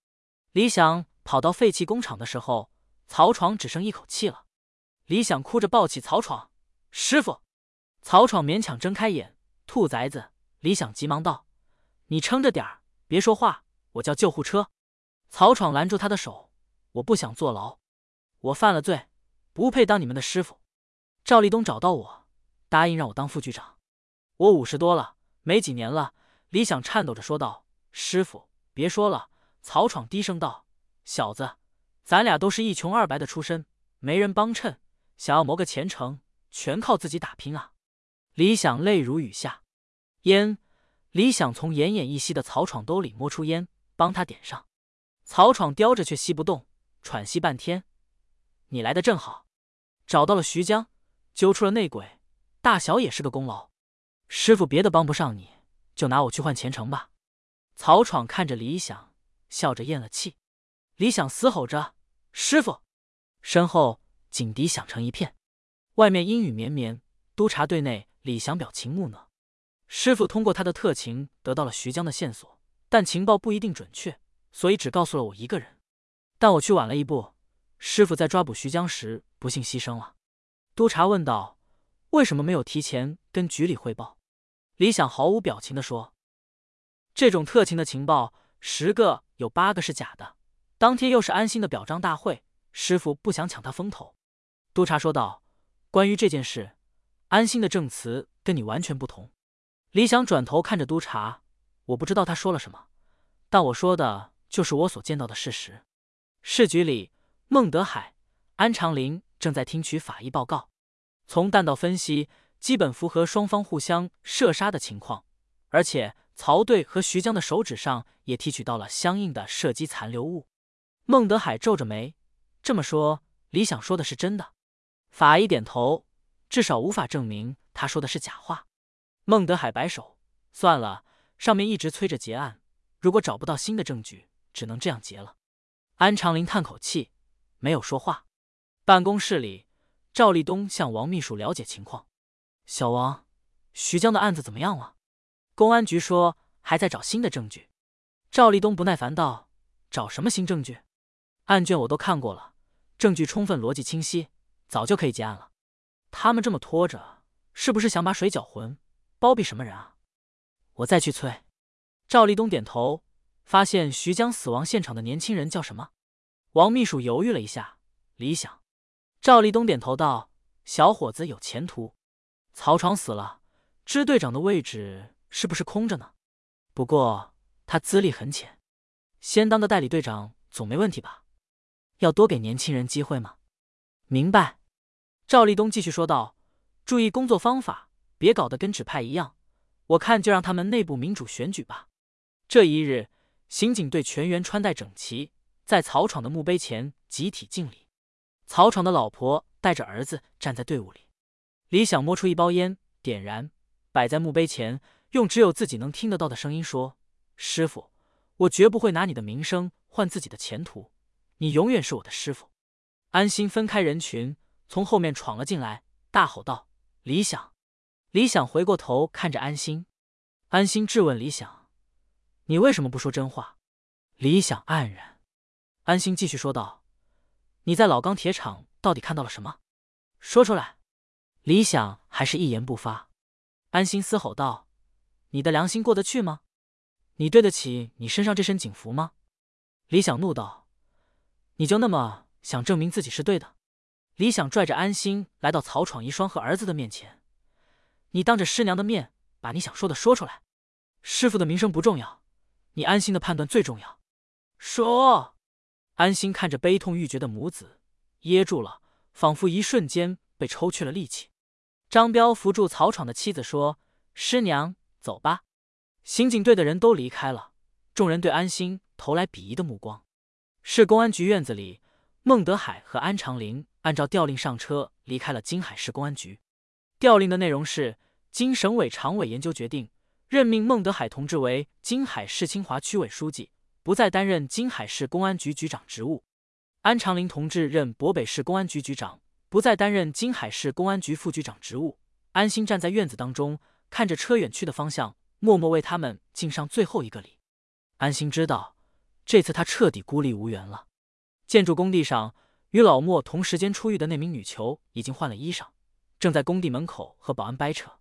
[SPEAKER 1] 李想跑到废弃工厂的时候，曹闯只剩一口气了。李想哭着抱起曹闯：“师傅！”曹闯勉强睁开眼：“兔崽子！”李想急忙道：“你撑着点儿，别说话，我叫救护车。”曹闯拦住他的手：“我不想坐牢，我犯了罪，不配当你们的师傅。”赵立东找到我，答应让我当副局长。我五十多了，没几年了。李想颤抖着说道：“师傅，别说了。”曹闯低声道：“小子，咱俩都是一穷二白的出身，没人帮衬，想要谋个前程，全靠自己打拼啊！”李想泪如雨下。烟，李想从奄奄一息的曹闯兜里摸出烟，帮他点上。曹闯叼着却吸不动，喘息半天。你来的正好，找到了徐江，揪出了内鬼，大小也是个功劳。师傅别的帮不上你，就拿我去换前程吧。曹闯看着李想，笑着咽了气。李想嘶吼着：“师傅！”身后警笛响成一片，外面阴雨绵绵。督察队内，李想表情木讷。师傅通过他的特勤得到了徐江的线索，但情报不一定准确。所以只告诉了我一个人，但我去晚了一步。师傅在抓捕徐江时不幸牺牲了。督察问道：“为什么没有提前跟局里汇报？”李想毫无表情的说：“这种特勤的情报，十个有八个是假的。当天又是安心的表彰大会，师傅不想抢他风头。”督察说道：“关于这件事，安心的证词跟你完全不同。”李想转头看着督察：“我不知道他说了什么，但我说的。”就是我所见到的事实。市局里，孟德海、安长林正在听取法医报告。从弹道分析，基本符合双方互相射杀的情况，而且曹队和徐江的手指上也提取到了相应的射击残留物。孟德海皱着眉，这么说，李想说的是真的？法医点头，至少无法证明他说的是假话。孟德海摆手，算了，上面一直催着结案，如果找不到新的证据。只能这样结了。安长林叹口气，没有说话。办公室里，赵立东向王秘书了解情况。小王，徐江的案子怎么样了？公安局说还在找新的证据。赵立东不耐烦道：“找什么新证据？案卷我都看过了，证据充分，逻辑清晰，早就可以结案了。他们这么拖着，是不是想把水搅浑，包庇什么人啊？”我再去催。赵立东点头。发现徐江死亡现场的年轻人叫什么？王秘书犹豫了一下，李想。赵立东点头道：“小伙子有前途。”曹闯死了，支队长的位置是不是空着呢？不过他资历很浅，先当个代理队长总没问题吧？要多给年轻人机会吗？明白。赵立东继续说道：“注意工作方法，别搞得跟指派一样。我看就让他们内部民主选举吧。”这一日。刑警队全员穿戴整齐，在曹闯的墓碑前集体敬礼。曹闯的老婆带着儿子站在队伍里。李想摸出一包烟，点燃，摆在墓碑前，用只有自己能听得到的声音说：“师傅，我绝不会拿你的名声换自己的前途，你永远是我的师傅。”安心分开人群，从后面闯了进来，大吼道：“李想。李想回过头看着安心，安心质问李想：“你为什么不说真话？”李想黯然。安心继续说道：“你在老钢铁厂到底看到了什么？说出来。”李想还是一言不发。安心嘶吼道：“你的良心过得去吗？你对得起你身上这身警服吗？”李想怒道：“你就那么想证明自己是对的？”李想拽着安心来到曹闯遗孀和儿子的面前。你当着师娘的面把你想说的说出来，师傅的名声不重要，你安心的判断最重要。说，安心看着悲痛欲绝的母子，噎住了，仿佛一瞬间被抽去了力气。张彪扶住曹闯的妻子说：“师娘，走吧。”刑警队的人都离开了，众人对安心投来鄙夷的目光。市公安局院子里，孟德海和安长林按照调令上车，离开了金海市公安局。调令的内容是。经省委常委研究决定，任命孟德海同志为金海市清华区委书记，不再担任金海市公安局局长职务。安长林同志任博北市公安局局长，不再担任金海市公安局副局长职务。安心站在院子当中，看着车远去的方向，默默为他们敬上最后一个礼。安心知道，这次他彻底孤立无援了。建筑工地上，与老莫同时间出狱的那名女囚已经换了衣裳，正在工地门口和保安掰扯。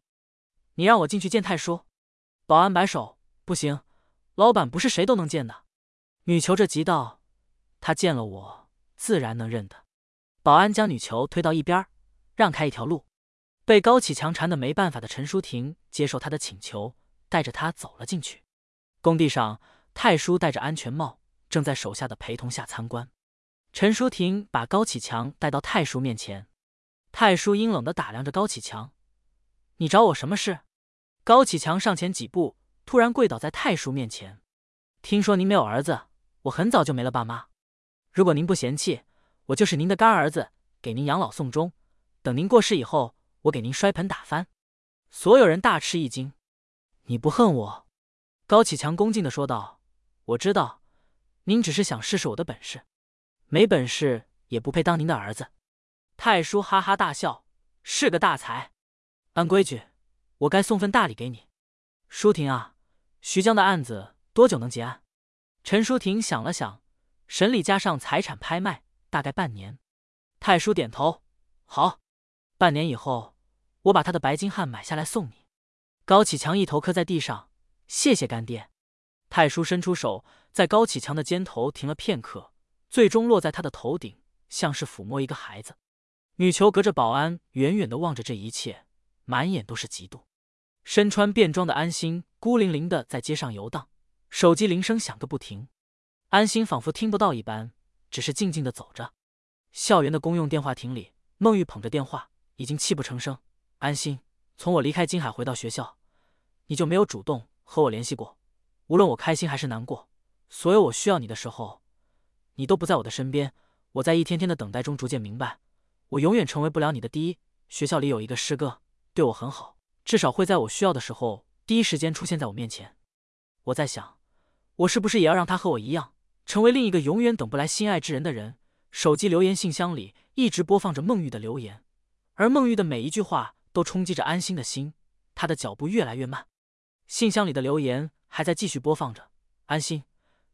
[SPEAKER 1] 你让我进去见太叔，保安摆手，不行，老板不是谁都能见的。女囚着急道：“他见了我，自然能认得。”保安将女囚推到一边，让开一条路。被高启强缠的没办法的陈淑婷接受他的请求，带着他走了进去。工地上，太叔戴着安全帽，正在手下的陪同下参观。陈淑婷把高启强带到太叔面前，太叔阴冷的打量着高启强。你找我什么事？高启强上前几步，突然跪倒在太叔面前。听说您没有儿子，我很早就没了爸妈。如果您不嫌弃，我就是您的干儿子，给您养老送终。等您过世以后，我给您摔盆打翻。所有人大吃一惊。你不恨我？高启强恭敬的说道：“我知道，您只是想试试我的本事，没本事也不配当您的儿子。”太叔哈哈大笑：“是个大才。”按规矩，我该送份大礼给你，舒婷啊。徐江的案子多久能结案？陈淑婷想了想，审理加上财产拍卖，大概半年。太叔点头，好，半年以后，我把他的白金汉买下来送你。高启强一头磕在地上，谢谢干爹。太叔伸出手，在高启强的肩头停了片刻，最终落在他的头顶，像是抚摸一个孩子。女囚隔着保安，远远的望着这一切。满眼都是嫉妒。身穿便装的安心孤零零的在街上游荡，手机铃声响个不停。安心仿佛听不到一般，只是静静的走着。校园的公用电话亭里，孟玉捧着电话，已经泣不成声。安心，从我离开金海回到学校，你就没有主动和我联系过。无论我开心还是难过，所有我需要你的时候，你都不在我的身边。我在一天天的等待中逐渐明白，我永远成为不了你的第一。学校里有一个师哥。对我很好，至少会在我需要的时候第一时间出现在我面前。我在想，我是不是也要让他和我一样，成为另一个永远等不来心爱之人的人？手机留言信箱里一直播放着孟玉的留言，而孟玉的每一句话都冲击着安心的心。他的脚步越来越慢，信箱里的留言还在继续播放着。安心，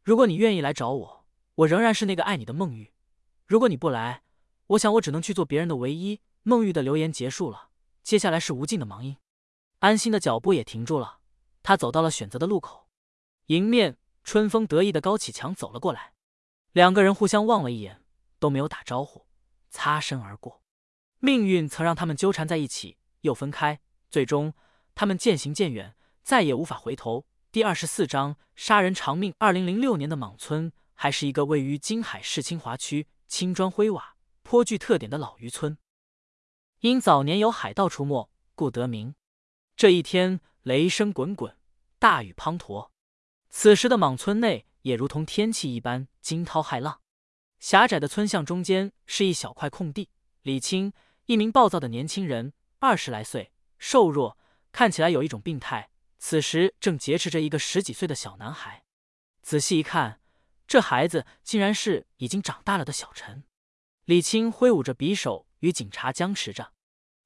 [SPEAKER 1] 如果你愿意来找我，我仍然是那个爱你的孟玉。如果你不来，我想我只能去做别人的唯一。孟玉的留言结束了。接下来是无尽的忙音，安心的脚步也停住了。他走到了选择的路口，迎面春风得意的高启强走了过来，两个人互相望了一眼，都没有打招呼，擦身而过。命运曾让他们纠缠在一起，又分开，最终他们渐行渐远，再也无法回头。第二十四章杀人偿命。二零零六年的莽村还是一个位于金海市清华区、青砖灰瓦、颇具特点的老渔村。因早年有海盗出没，故得名。这一天，雷声滚滚，大雨滂沱。此时的莽村内也如同天气一般惊涛骇浪。狭窄的村巷中间是一小块空地。李青，一名暴躁的年轻人，二十来岁，瘦弱，看起来有一种病态。此时正劫持着一个十几岁的小男孩。仔细一看，这孩子竟然是已经长大了的小陈。李青挥舞着匕首。与警察僵持着，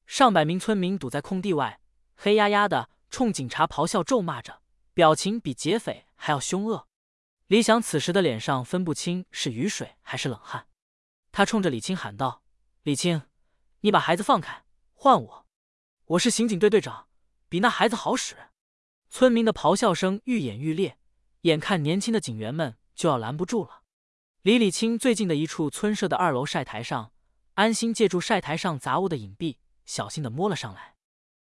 [SPEAKER 1] 上百名村民堵在空地外，黑压压的冲警察咆哮咒骂着，表情比劫匪还要凶恶。李想此时的脸上分不清是雨水还是冷汗，他冲着李青喊道：“李青，你把孩子放开，换我，我是刑警队队长，比那孩子好使。”村民的咆哮声愈演愈烈，眼看年轻的警员们就要拦不住了。李李青最近的一处村舍的二楼晒台上，安心借助晒台上杂物的隐蔽，小心的摸了上来。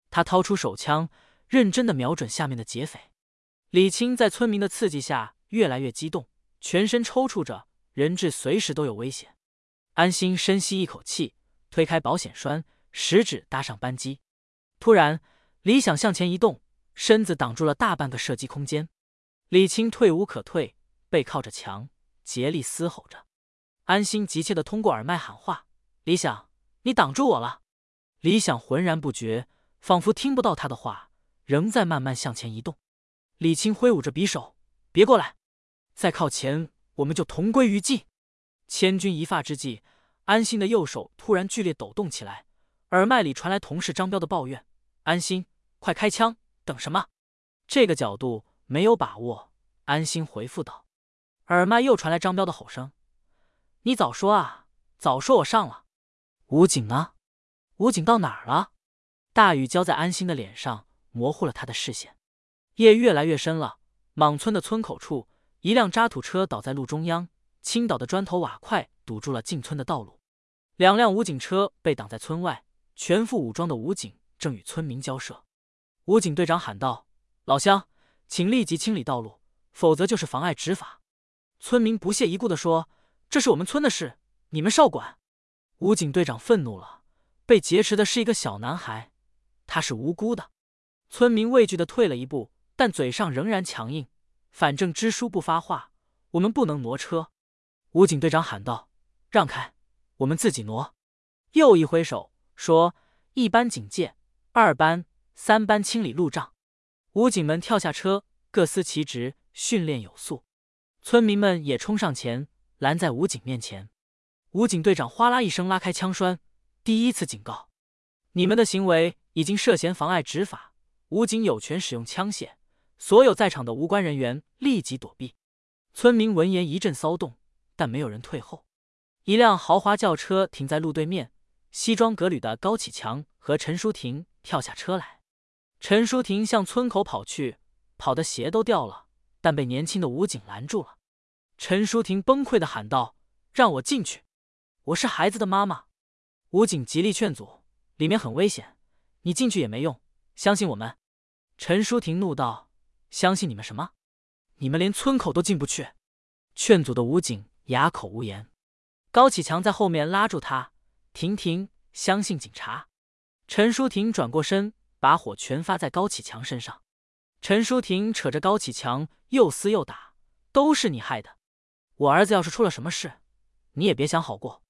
[SPEAKER 1] 他掏出手枪，认真的瞄准下面的劫匪。李青在村民的刺激下。越来越激动，全身抽搐着，人质随时都有危险。安心深吸一口气，推开保险栓，食指搭上扳机。突然，李想向前一动，身子挡住了大半个射击空间。李青退无可退，背靠着墙，竭力嘶吼着。安心急切的通过耳麦喊话：“李想，你挡住我了！”李想浑然不觉，仿佛听不到他的话，仍在慢慢向前移动。李青挥舞着匕首：“别过来！”再靠前，我们就同归于尽。千钧一发之际，安心的右手突然剧烈抖动起来，耳麦里传来同事张彪的抱怨：“安心，快开枪！等什么？”这个角度没有把握。安心回复道：“耳麦又传来张彪的吼声：‘你早说啊！早说我上了！’武警呢？武警到哪儿了？”大雨浇在安心的脸上，模糊了他的视线。夜越来越深了，莽村的村口处。一辆渣土车倒在路中央，倾倒的砖头瓦块堵住了进村的道路。两辆武警车被挡在村外，全副武装的武警正与村民交涉。武警队长喊道：“老乡，请立即清理道路，否则就是妨碍执法。”村民不屑一顾地说：“这是我们村的事，你们少管。”武警队长愤怒了，被劫持的是一个小男孩，他是无辜的。村民畏惧的退了一步，但嘴上仍然强硬。反正支书不发话，我们不能挪车。武警队长喊道：“让开，我们自己挪。”又一挥手说：“一班警戒，二班、三班清理路障。”武警们跳下车，各司其职，训练有素。村民们也冲上前，拦在武警面前。武警队长哗啦一声拉开枪栓，第一次警告：“你们的行为已经涉嫌妨碍执法，武警有权使用枪械。”所有在场的无关人员立即躲避。村民闻言一阵骚动，但没有人退后。一辆豪华轿车停在路对面，西装革履的高启强和陈淑婷跳下车来。陈淑婷向村口跑去，跑的鞋都掉了，但被年轻的武警拦住了。陈淑婷崩溃的喊道：“让我进去，我是孩子的妈妈。”武警极力劝阻：“里面很危险，你进去也没用，相信我们。”陈淑婷怒道。相信你们什么？你们连村口都进不去！劝阻的武警哑口无言。高启强在后面拉住他：“婷婷，相信警察。”陈淑婷转过身，把火全发在高启强身上。陈淑婷扯着高启强又撕又打：“都是你害的！我儿子要是出了什么事，你也别想好过。”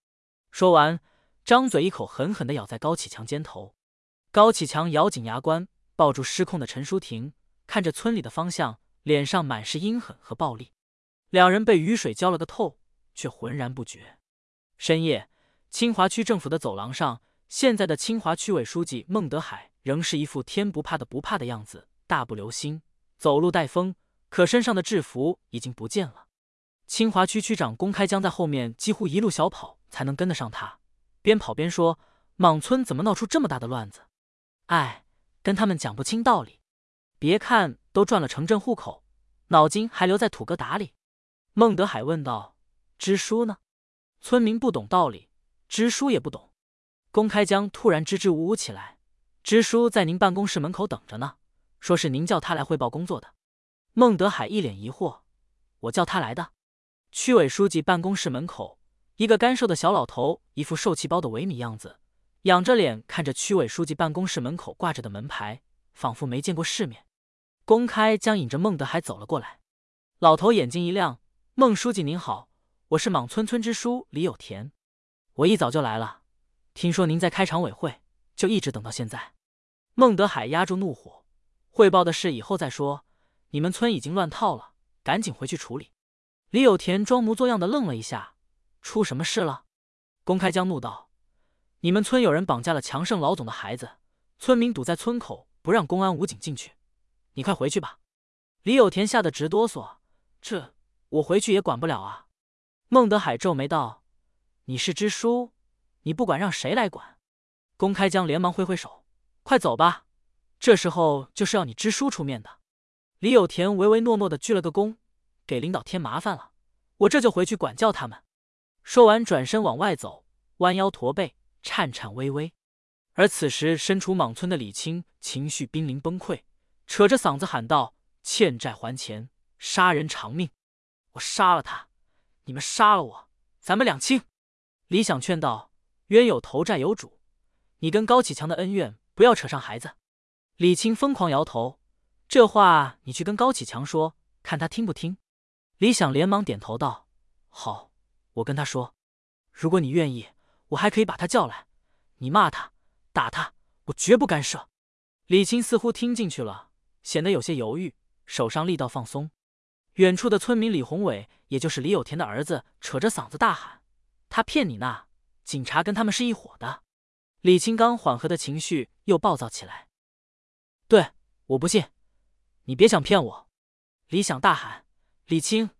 [SPEAKER 1] 说完，张嘴一口狠狠的咬在高启强肩头。高启强咬紧牙关，抱住失控的陈淑婷。看着村里的方向，脸上满是阴狠和暴力。两人被雨水浇了个透，却浑然不觉。深夜，清华区政府的走廊上，现在的清华区委书记孟德海仍是一副天不怕的不怕的样子，大步流星，走路带风，可身上的制服已经不见了。清华区区长龚开将在后面几乎一路小跑才能跟得上他，边跑边说：“莽村怎么闹出这么大的乱子？哎，跟他们讲不清道理。”别看都转了城镇户口，脑筋还留在土疙瘩里。孟德海问道：“支书呢？”村民不懂道理，支书也不懂。龚开江突然支支吾吾起来：“支书在您办公室门口等着呢，说是您叫他来汇报工作的。”孟德海一脸疑惑：“我叫他来的？”区委书记办公室门口，一个干瘦的小老头，一副受气包的萎靡样子，仰着脸看着区委书记办公室门口挂着的门牌，仿佛没见过世面。公开将引着孟德海走了过来，老头眼睛一亮：“孟书记您好，我是莽村村支书李有田，我一早就来了，听说您在开常委会，就一直等到现在。”孟德海压住怒火：“汇报的事以后再说，你们村已经乱套了，赶紧回去处理。”李有田装模作样的愣了一下：“出什么事了？”公开将怒道：“你们村有人绑架了强盛老总的孩子，村民堵在村口，不让公安武警进去。你快回去吧。李有田吓得直哆嗦。这我回去也管不了啊。孟德海皱眉道：“你是支书，你不管让谁来管？”公开江连忙挥挥手：“快走吧，这时候就是要你支书出面的。”李有田唯唯诺诺的鞠了个躬：“给领导添麻烦了，我这就回去管教他们。”说完转身往外走，弯腰驼背，颤颤巍巍。而此时身处莽村的李青情绪濒临崩溃，扯着嗓子喊道：“欠债还钱，杀人偿命！我杀了他，你们杀了我，咱们两清。”李想劝道：“冤有头，债有主。”你跟高启强的恩怨不要扯上孩子。李青疯狂摇头，这话你去跟高启强说，看他听不听。李想连忙点头道：“好，我跟他说。如果你愿意，我还可以把他叫来，你骂他，打他，我绝不干涉。”李青似乎听进去了，显得有些犹豫，手上力道放松。远处的村民李宏伟，也就是李有田的儿子，扯着嗓子大喊：“他骗你呢！警察跟他们是一伙的。”李青刚缓和的情绪又暴躁起来。对，我不信，你别想骗我！李想大喊：“李青，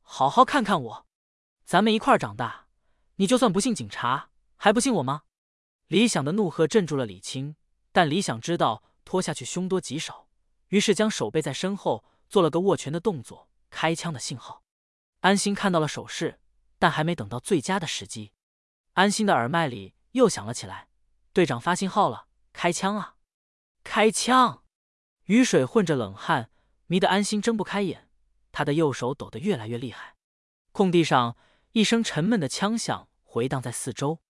[SPEAKER 1] 好好看看我，咱们一块长大，你就算不信警察，还不信我吗？”李想的怒喝镇住了李青，但李想知道拖下去凶多吉少，于是将手背在身后做了个握拳的动作，开枪的信号。安心看到了手势，但还没等到最佳的时机，安心的耳麦里又响了起来。队长发信号了，开枪啊！开枪！雨水混着冷汗，迷得安心睁不开眼。他的右手抖得越来越厉害。空地上，一声沉闷的枪响回荡在四周。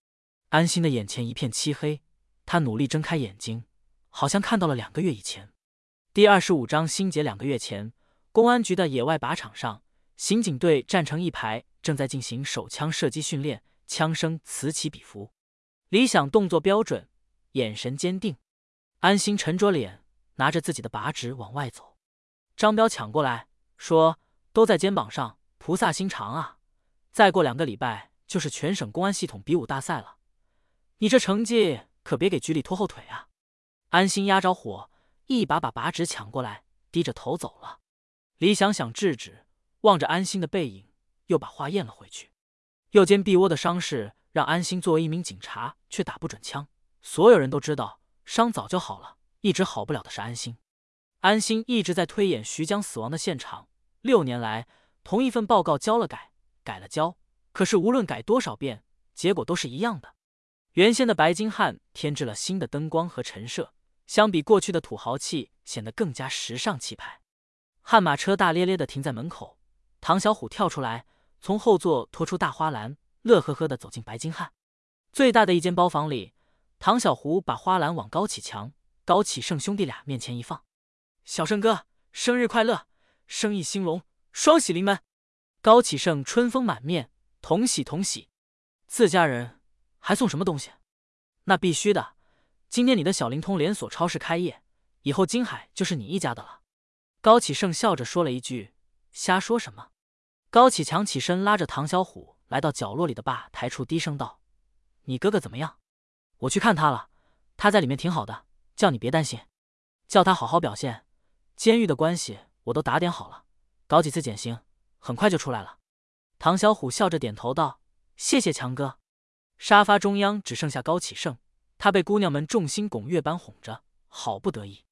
[SPEAKER 1] 安心的眼前一片漆黑，他努力睁开眼睛，好像看到了两个月以前。第二十五章新节。两个月前，公安局的野外靶场上，刑警队站成一排，正在进行手枪射击训练，枪声此起彼伏。李想动作标准，眼神坚定。安心沉着脸，拿着自己的靶纸往外走。张彪抢过来，说：“都在肩膀上，菩萨心肠啊！再过两个礼拜就是全省公安系统比武大赛了，你这成绩可别给局里拖后腿啊！”安心压着火，一把把靶纸抢过来，低着头走了。李想想制止，望着安心的背影，又把话咽了回去。右肩臂窝的伤势。让安心作为一名警察却打不准枪，所有人都知道伤早就好了，一直好不了的是安心。安心一直在推演徐江死亡的现场，六年来同一份报告交了改，改了交，可是无论改多少遍，结果都是一样的。原先的白金汉添置了新的灯光和陈设，相比过去的土豪气显得更加时尚气派。悍马车大咧咧的停在门口，唐小虎跳出来，从后座拖出大花篮。乐呵呵的走进白金汉最大的一间包房里，唐小胡把花篮往高启强、高启盛兄弟俩面前一放：“小盛哥，生日快乐，生意兴隆，双喜临门。”高启盛春风满面：“同喜同喜，自家人还送什么东西？那必须的。今天你的小灵通连锁超市开业，以后金海就是你一家的了。”高启盛笑着说了一句：“瞎说什么？”高启强起身拉着唐小虎。来到角落里的吧台处，低声道：“你哥哥怎么样？我去看他了，他在里面挺好的，叫你别担心，叫他好好表现。监狱的关系我都打点好了，搞几次减刑，很快就出来了。”唐小虎笑着点头道：“谢谢强哥。”沙发中央只剩下高启盛，他被姑娘们众星拱月般哄着，好不得意。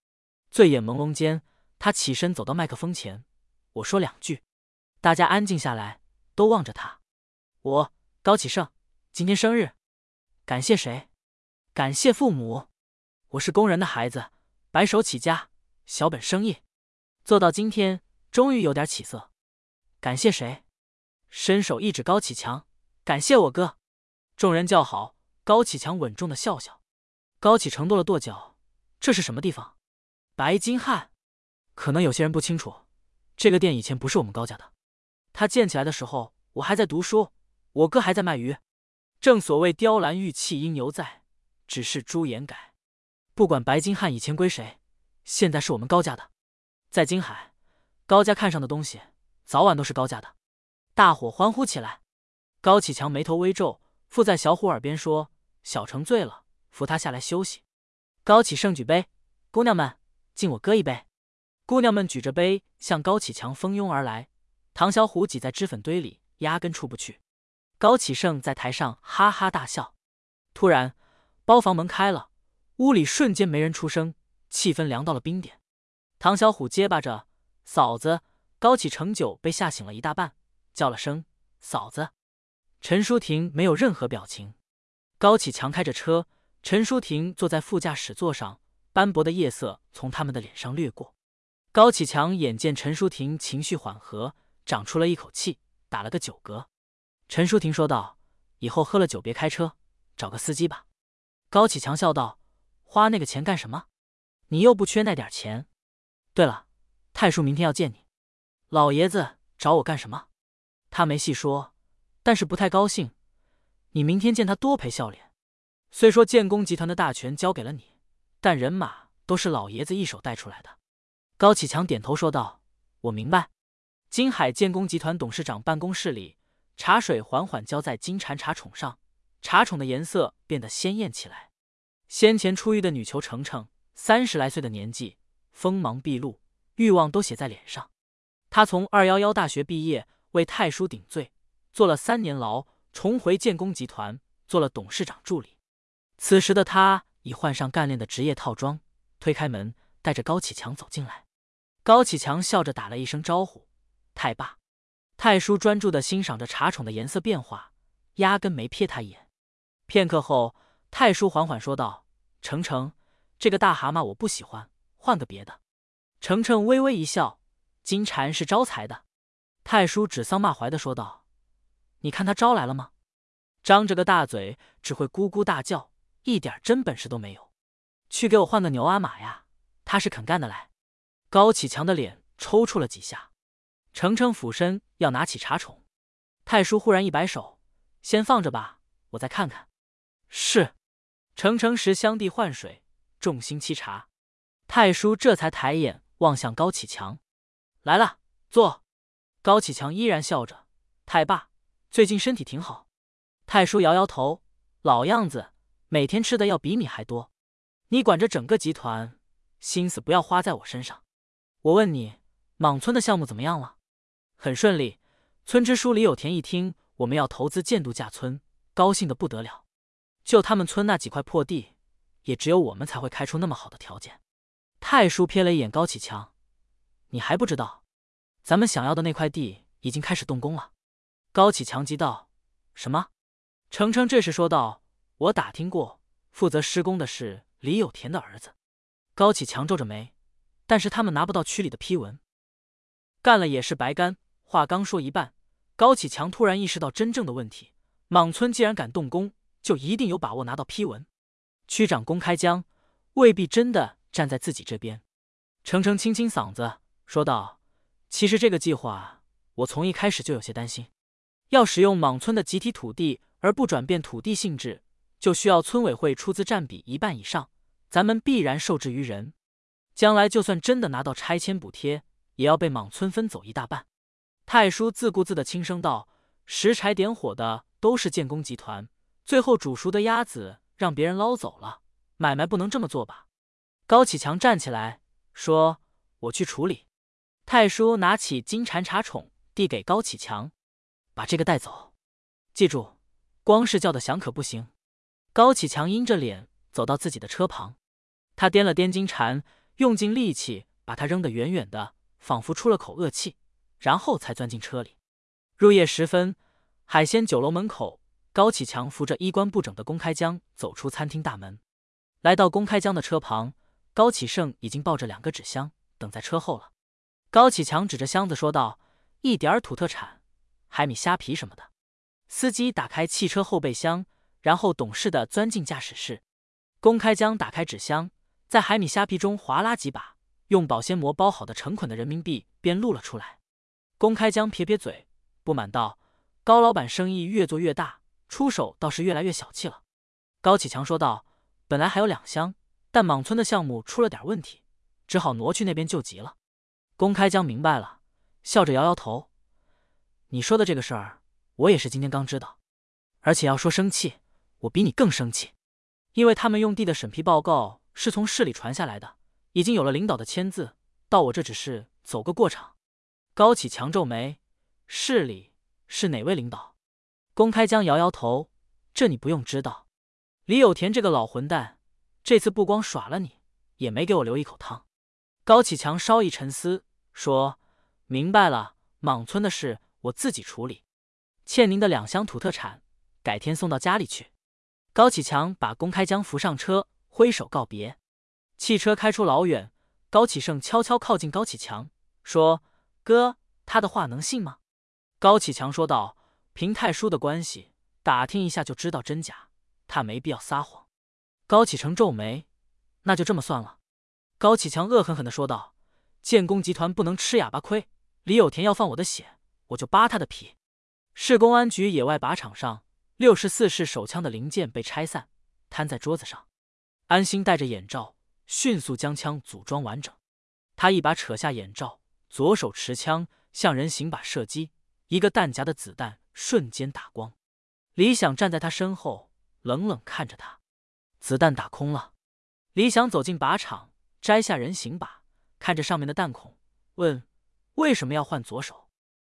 [SPEAKER 1] 醉眼朦胧间，他起身走到麦克风前：“我说两句。”大家安静下来，都望着他。我高启盛今天生日，感谢谁？感谢父母。我是工人的孩子，白手起家，小本生意，做到今天，终于有点起色。感谢谁？伸手一指高启强，感谢我哥。众人叫好。高启强稳重的笑笑。高启成跺了跺脚，这是什么地方？白金汉。可能有些人不清楚，这个店以前不是我们高家的。他建起来的时候，我还在读书。我哥还在卖鱼，正所谓雕栏玉砌应犹在，只是朱颜改。不管白金汉以前归谁，现在是我们高家的。在金海，高家看上的东西，早晚都是高家的。大伙欢呼起来。高启强眉头微皱，附在小虎耳边说：“小程醉了，扶他下来休息。高启盛举杯，姑娘们，敬我哥一杯。姑娘们举着杯向高启强蜂拥而来。唐小虎挤在脂粉堆里，压根出不去。高启盛在台上哈哈大笑。突然，包房门开了，屋里瞬间没人出声，气氛凉到了冰点。唐小虎结巴着：“嫂子。”高启成酒被吓醒了一大半，叫了声“嫂子”。陈淑婷没有任何表情。高启强开着车，陈淑婷坐在副驾驶座上，斑驳的夜色从他们的脸上掠过。高启强眼见陈淑婷情绪缓和，长出了一口气，打了个酒嗝。陈淑婷说道：“以后喝了酒别开车，找个司机吧。”高启强笑道：“花那个钱干什么？你又不缺那点钱。对了，太叔明天要见你。”老爷子找我干什么？他没细说，但是不太高兴。你明天见他多赔笑脸。虽说建工集团的大权交给了你，但人马都是老爷子一手带出来的。高启强点头说道：“我明白。”金海建工集团董事长办公室里，茶水缓缓浇在金蝉茶宠上，茶宠的颜色变得鲜艳起来。先前出狱的女囚程程，三十来岁的年纪，锋芒毕露，欲望都写在脸上。她从二幺幺大学毕业，为太叔顶罪，坐了三年牢，重回建工集团，做了董事长助理。此时的他已换上干练的职业套装，推开门，带着高启强走进来。高启强笑着打了一声招呼：“太爸。”太叔专注的欣赏着茶宠的颜色变化，压根没瞥他一眼。片刻后，太叔缓缓说道：“程程，这个大蛤蟆我不喜欢，换个别的。”程程微微一笑。金蝉是招财的，太叔指桑骂槐的说道：“你看他招来了吗？张着个大嘴，只会咕咕大叫，一点真本事都没有。去给我换个牛啊马呀，他是肯干的来。”高启强的脸抽搐了几下。程程俯身要拿起茶宠，太叔忽然一摆手：“先放着吧，我再看看。”是。程程拾香地换水，重心沏茶。太叔这才抬眼望向高启强。来了，坐。高启强依然笑着。太爸，最近身体挺好。太叔摇摇头，老样子，每天吃的要比你还多。你管着整个集团，心思不要花在我身上。我问你，莽村的项目怎么样了？很顺利。村支书李有田一听我们要投资建度假村，高兴的不得了。就他们村那几块破地，也只有我们才会开出那么好的条件。太叔瞥了一眼高启强。你还不知道，咱们想要的那块地已经开始动工了。高启强急道：“什么？”程程这时说道：“我打听过，负责施工的是李有田的儿子。”高启强皱着眉，但是他们拿不到区里的批文，干了也是白干。话刚说一半，高启强突然意识到真正的问题：莽村既然敢动工，就一定有把握拿到批文。区长公开江未必真的站在自己这边。程程清清嗓子。说道：“其实这个计划，我从一开始就有些担心。要使用莽村的集体土地而不转变土地性质，就需要村委会出资占比一半以上，咱们必然受制于人。将来就算真的拿到拆迁补贴，也要被莽村分走一大半。”太叔自顾自的轻声道：“拾柴点火的都是建工集团，最后煮熟的鸭子让别人捞走了，买卖不能这么做吧？”高启强站起来说：“我去处理。”太叔拿起金蝉茶宠，递给高启强：“把这个带走，记住，光是叫的响可不行。”高启强阴着脸走到自己的车旁，他掂了掂金蝉，用尽力气把它扔得远远的，仿佛出了口恶气，然后才钻进车里。入夜时分，海鲜酒楼门口，高启强扶着衣冠不整的公开江走出餐厅大门，来到公开江的车旁，高启盛已经抱着两个纸箱等在车后了。高启强指着箱子说道：“一点土特产，海米、虾皮什么的。”司机打开汽车后备箱，然后懂事的钻进驾驶室。公开江打开纸箱，在海米、虾皮中划拉几把，用保鲜膜包好的成捆的人民币便露了出来。公开江撇撇嘴，不满道：“高老板生意越做越大，出手倒是越来越小气了。”高启强说道：“本来还有两箱，但莽村的项目出了点问题，只好挪去那边救急了。”公开江明白了，笑着摇摇头：“你说的这个事儿，我也是今天刚知道。而且要说生气，我比你更生气，因为他们用地的审批报告是从市里传下来的，已经有了领导的签字，到我这只是走个过场。高启强皱眉：“市里是哪位领导？”公开江摇摇头：“这你不用知道。李有田这个老混蛋，这次不光耍了你，也没给我留一口汤。”高启强稍一沉思，说：“明白了，莽村的事我自己处理，欠您的两箱土特产，改天送到家里去。”高启强把公开江扶上车，挥手告别。汽车开出老远，高启盛悄悄靠近高启强，说：“哥，他的话能信吗？”高启强说道：“凭太叔的关系，打听一下就知道真假，他没必要撒谎。”高启成皱眉：“那就这么算了。”高启强恶狠狠地说道：“建工集团不能吃哑巴亏，李有田要放我的血，我就扒他的皮。”市公安局野外靶场上。六十四式手枪的零件被拆散，摊在桌子上。安心戴着眼罩，迅速将枪组装完整。他一把扯下眼罩，左手持枪向人形靶射击，一个弹夹的子弹瞬间打光。李想站在他身后，冷冷看着他。子弹打空了。李想走进靶场，摘下人形靶，看着上面的弹孔，问：“为什么要换左手？”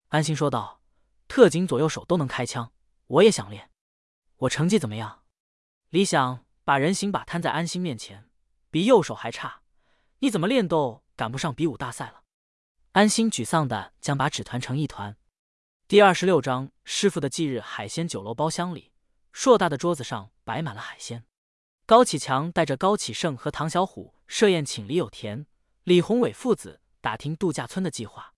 [SPEAKER 1] 安心说道：“特警左右手都能开枪，我也想练。”我成绩怎么样？李想把人形靶摊在安心面前，比右手还差。你怎么练都赶不上比武大赛了。安心沮丧的将把纸团成一团。第二十六章师傅的忌日海鲜酒楼包厢里，硕大的桌子上摆满了海鲜。高启强带着高启盛和唐小虎设宴请李有田、李宏伟父子打听度假村的计划。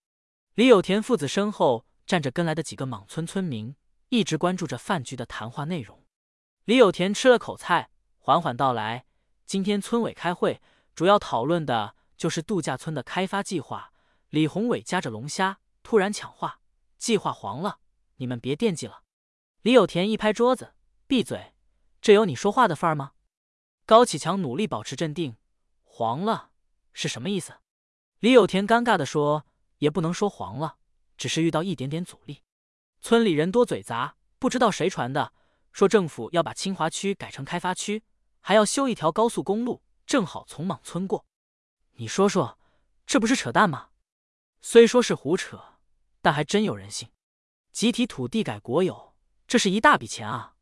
[SPEAKER 1] 李有田父子身后站着跟来的几个莽村村民。一直关注着饭局的谈话内容。李有田吃了口菜，缓缓道来：“今天村委开会，主要讨论的就是度假村的开发计划。”李宏伟夹着龙虾，突然抢话：“计划黄了，你们别惦记了。”李有田一拍桌子：“闭嘴！这有你说话的份儿吗？”高启强努力保持镇定：“黄了是什么意思？”李有田尴尬的说：“也不能说黄了，只是遇到一点点阻力。”村里人多嘴杂，不知道谁传的，说政府要把清华区改成开发区，还要修一条高速公路，正好从莽村过。你说说，这不是扯淡吗？虽说是胡扯，但还真有人信。集体土地改国有，这是一大笔钱啊！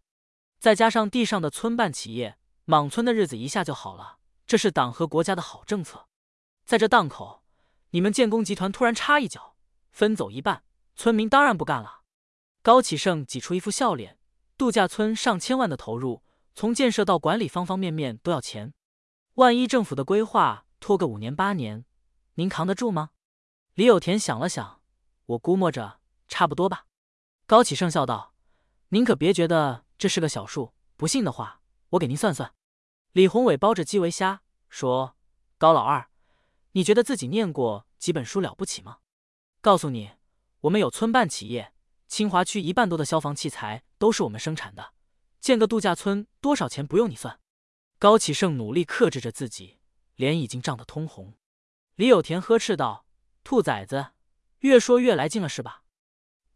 [SPEAKER 1] 再加上地上的村办企业，莽村的日子一下就好了。这是党和国家的好政策。在这档口，你们建工集团突然插一脚，分走一半，村民当然不干了。高启盛挤出一副笑脸：“度假村上千万的投入，从建设到管理，方方面面都要钱。万一政府的规划拖个五年八年，您扛得住吗？”李有田想了想：“我估摸着差不多吧。”高启盛笑道：“您可别觉得这是个小数，不信的话，我给您算算。”李宏伟包着基围虾说：“高老二，你觉得自己念过几本书了不起吗？告诉你，我们有村办企业。”清华区一半多的消防器材都是我们生产的，建个度假村多少钱不用你算。高启盛努力克制着自己，脸已经涨得通红。李有田呵斥道：“兔崽子，越说越来劲了是吧？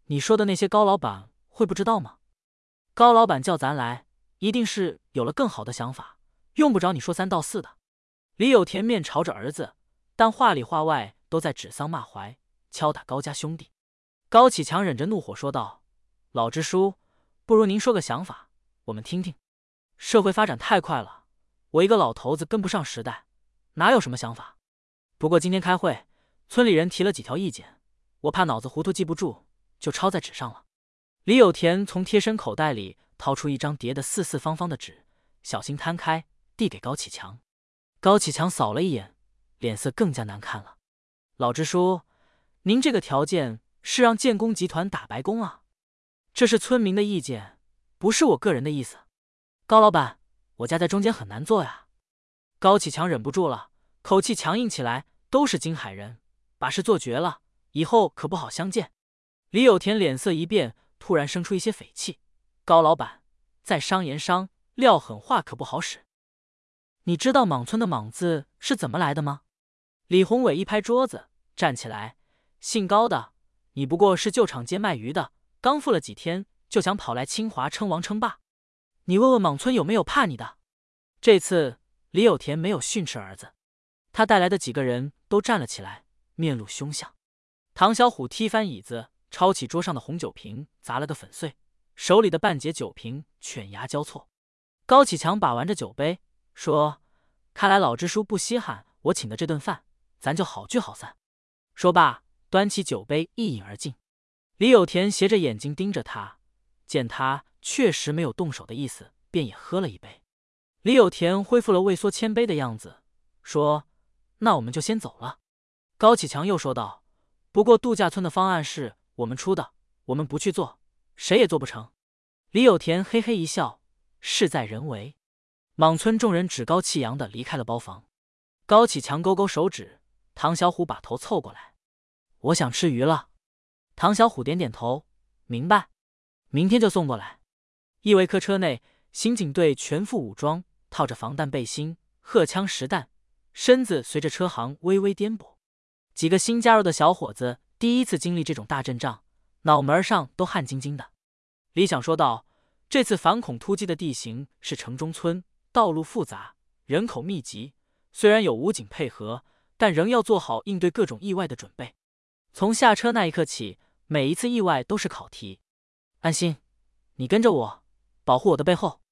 [SPEAKER 1] 你说的那些高老板会不知道吗？高老板叫咱来，一定是有了更好的想法，用不着你说三道四的。”李有田面朝着儿子，但话里话外都在指桑骂槐，敲打高家兄弟。高启强忍着怒火说道：“老支书，不如您说个想法，我们听听。社会发展太快了，我一个老头子跟不上时代，哪有什么想法？不过今天开会，村里人提了几条意见，我怕脑子糊涂记不住，就抄在纸上了。”李有田从贴身口袋里掏出一张叠得四四方方的纸，小心摊开，递给高启强。高启强扫了一眼，脸色更加难看了。老支书，您这个条件。是让建工集团打白工啊！这是村民的意见，不是我个人的意思。高老板，我夹在中间很难做呀。高启强忍不住了，口气强硬起来。都是金海人，把事做绝了，以后可不好相见。李有田脸色一变，突然生出一些匪气。高老板，再商言商，撂狠话可不好使。你知道莽村的莽字是怎么来的吗？李宏伟一拍桌子，站起来，姓高的。你不过是旧厂街卖鱼的，刚富了几天，就想跑来清华称王称霸。你问问莽村有没有怕你的？”这次李有田没有训斥儿子，他带来的几个人都站了起来，面露凶相。唐小虎踢翻椅子，抄起桌上的红酒瓶，砸了个粉碎，手里的半截酒瓶犬牙交错。高启强把玩着酒杯，说：“看来老支书不稀罕我请的这顿饭，咱就好聚好散。”说罢，端起酒杯一饮而尽。李有田斜着眼睛盯着他，见他确实没有动手的意思，便也喝了一杯。李有田恢复了畏缩谦卑的样子，说：“那我们就先走了。”高启强又说道：“不过度假村的方案是我们出的，我们不去做，谁也做不成。”李有田嘿嘿一笑。事在人为，莽村众人趾高气扬的离开了包房。高启强勾勾手指，唐小虎把头凑过来：“我想吃鱼了。”唐小虎点点头，明白，明天就送过来。依维柯车内，刑警队全副武装，套着防弹背心，荷枪实弹，身子随着车行微微颠簸。几个新加入的小伙子第一次经历这种大阵仗，脑门上都汗津津的。李想说道。这次反恐突击的地形是城中村，道路复杂，人口密集。虽然有武警配合，但仍要做好应对各种意外的准备。从下车那一刻起，每一次意外都是考题。安心，你跟着我，保护我的背后。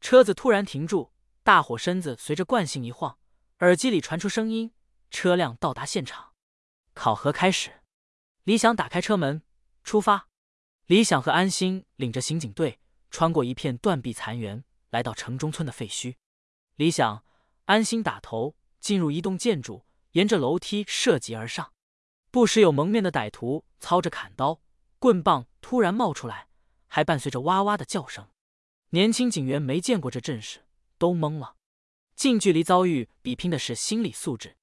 [SPEAKER 1] 车子突然停住，大伙身子随着惯性一晃，耳机里传出声音：车辆到达现场，考核开始。李想打开车门，出发。李想和安心领着刑警队。穿过一片断壁残垣，来到城中村的废墟。李想、安心打头进入一栋建筑，沿着楼梯涉级而上。不时有蒙面的歹徒操着砍刀、棍棒突然冒出来，还伴随着哇哇的叫声。年轻警员没见过这阵势，都懵了。近距离遭遇，比拼的是心理素质。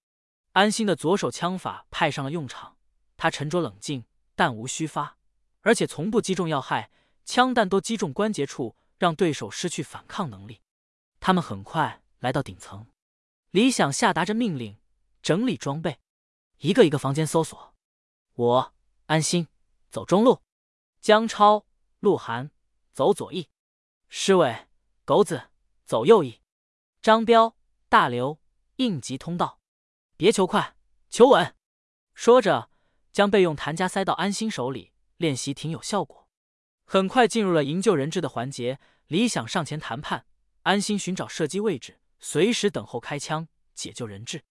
[SPEAKER 1] 安心的左手枪法派上了用场，他沉着冷静，弹无虚发，而且从不击中要害。枪弹都击中关节处，让对手失去反抗能力。他们很快来到顶层，李想下达着命令：整理装备，一个一个房间搜索。我安心走中路，江超、鹿晗走左翼，施伟、狗子走右翼，张彪、大刘应急通道，别求快，求稳。说着，将备用弹夹塞到安心手里，练习挺有效果。很快进入了营救人质的环节，李想上前谈判，安心寻找射击位置，随时等候开枪解救人质。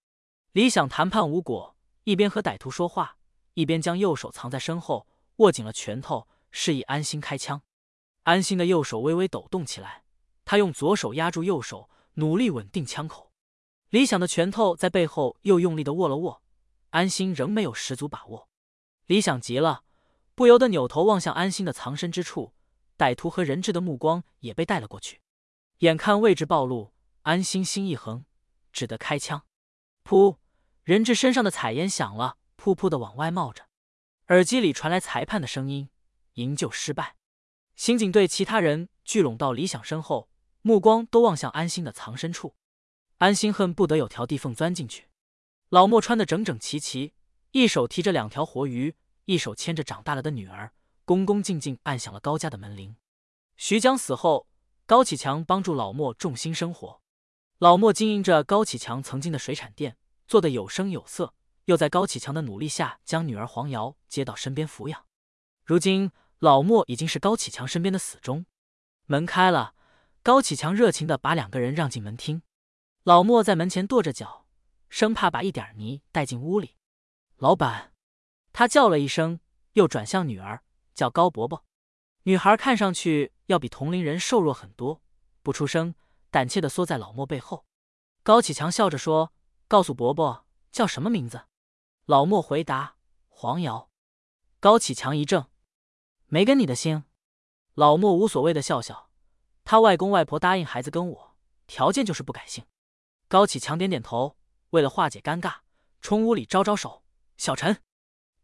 [SPEAKER 1] 李想谈判无果，一边和歹徒说话，一边将右手藏在身后，握紧了拳头，示意安心开枪。安心的右手微微抖动起来，他用左手压住右手，努力稳定枪口。李想的拳头在背后又用力的握了握，安心仍没有十足把握。李想急了。不由得扭头望向安心的藏身之处，歹徒和人质的目光也被带了过去。眼看位置暴露，安心心一横，只得开枪。噗！人质身上的彩烟响了，噗噗的往外冒着。耳机里传来裁判的声音：“营救失败。”刑警队其他人聚拢到李想身后，目光都望向安心的藏身处。安心恨不得有条地缝钻进去。老莫穿得整整齐齐，一手提着两条活鱼。一手牵着长大了的女儿，恭恭敬敬按响了高家的门铃。徐江死后，高启强帮助老莫重新生活。老莫经营着高启强曾经的水产店，做得有声有色，又在高启强的努力下将女儿黄瑶接到身边抚养。如今，老莫已经是高启强身边的死忠。门开了，高启强热情的把两个人让进门厅。老莫在门前跺着脚，生怕把一点泥带进屋里。老板。他叫了一声，又转向女儿，叫高伯伯。女孩看上去要比同龄人瘦弱很多，不出声，胆怯的缩在老莫背后。高启强笑着说：“告诉伯伯叫什么名字。”老莫回答：“黄瑶。”高启强一怔：“没跟你的姓。”老莫无所谓的笑笑：“他外公外婆答应孩子跟我，条件就是不改姓。”高启强点点头，为了化解尴尬，冲屋里招招手：“小陈。”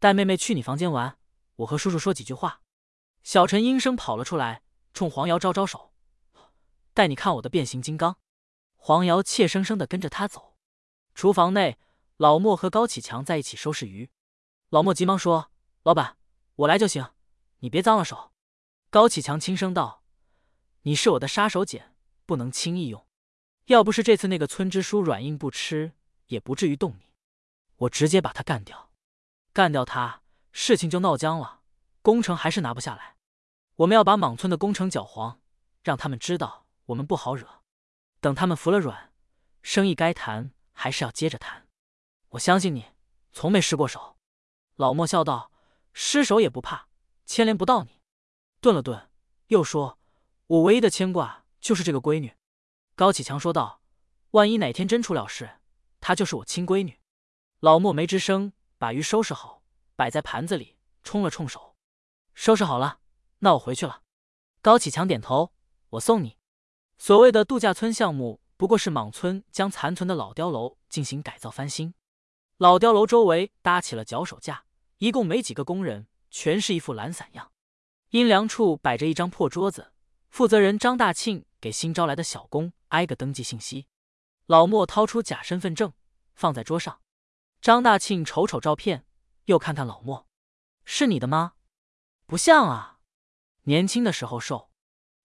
[SPEAKER 1] 带妹妹去你房间玩，我和叔叔说几句话。小陈应声跑了出来，冲黄瑶招招手：“带你看我的变形金刚。”黄瑶怯生生的跟着他走。厨房内，老莫和高启强在一起收拾鱼。老莫急忙说：“老板，我来就行，你别脏了手。”高启强轻声道：“你是我的杀手锏，不能轻易用。要不是这次那个村支书软硬不吃，也不至于动你。我直接把他干掉，干掉他，事情就闹僵了，工程还是拿不下来。我们要把莽村的工程搅黄，让他们知道我们不好惹。等他们服了软，生意该谈还是要接着谈。我相信你，从没失过手。老莫笑道：“失手也不怕，牵连不到你。”顿了顿，又说：“我唯一的牵挂就是这个闺女。”高启强说道：“万一哪天真出了事，她就是我亲闺女。”老莫没吱声，把鱼收拾好，摆在盘子里，冲了冲手：“收拾好了，那我回去了。”高启强点头：“我送你。”所谓的度假村项目，不过是莽村将残存的老碉楼进行改造翻新。老碉楼周围搭起了脚手架。一共没几个工人，全是一副懒散样。阴凉处摆着一张破桌子，负责人张大庆给新招来的小工挨个登记信息。老莫掏出假身份证放在桌上，张大庆瞅瞅照片，又看看老莫：“是你的吗？不像啊，年轻的时候瘦。”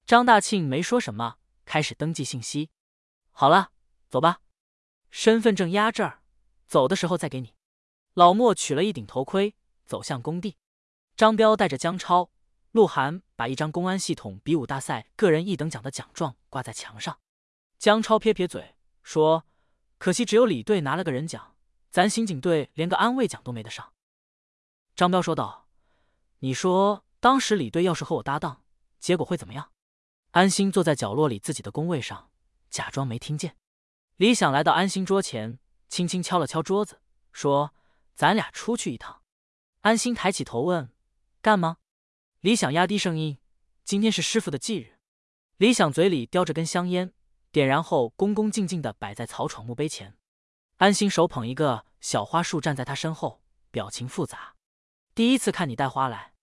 [SPEAKER 1] 张大庆没说什么，开始登记信息。好了，走吧，身份证压这儿，走的时候再给你。老莫取了一顶头盔。走向工地，张彪带着姜超、鹿晗把一张公安系统比武大赛个人一等奖的奖状挂在墙上。姜超撇撇嘴说：“可惜只有李队拿了个人奖，咱刑警队连个安慰奖都没得上。”张彪说道：“你说当时李队要是和我搭档，结果会怎么样？”安心坐在角落里自己的工位上，假装没听见。李想来到安心桌前，轻轻敲了敲桌子，说：“咱俩出去一趟。”安心抬起头问：“干吗？”李想压低声音：“今天是师傅的忌日。”李想嘴里叼着根香烟，点燃后恭恭敬敬的摆在曹闯墓碑前。安心手捧一个小花束站在他身后，表情复杂。第一次看你带花来。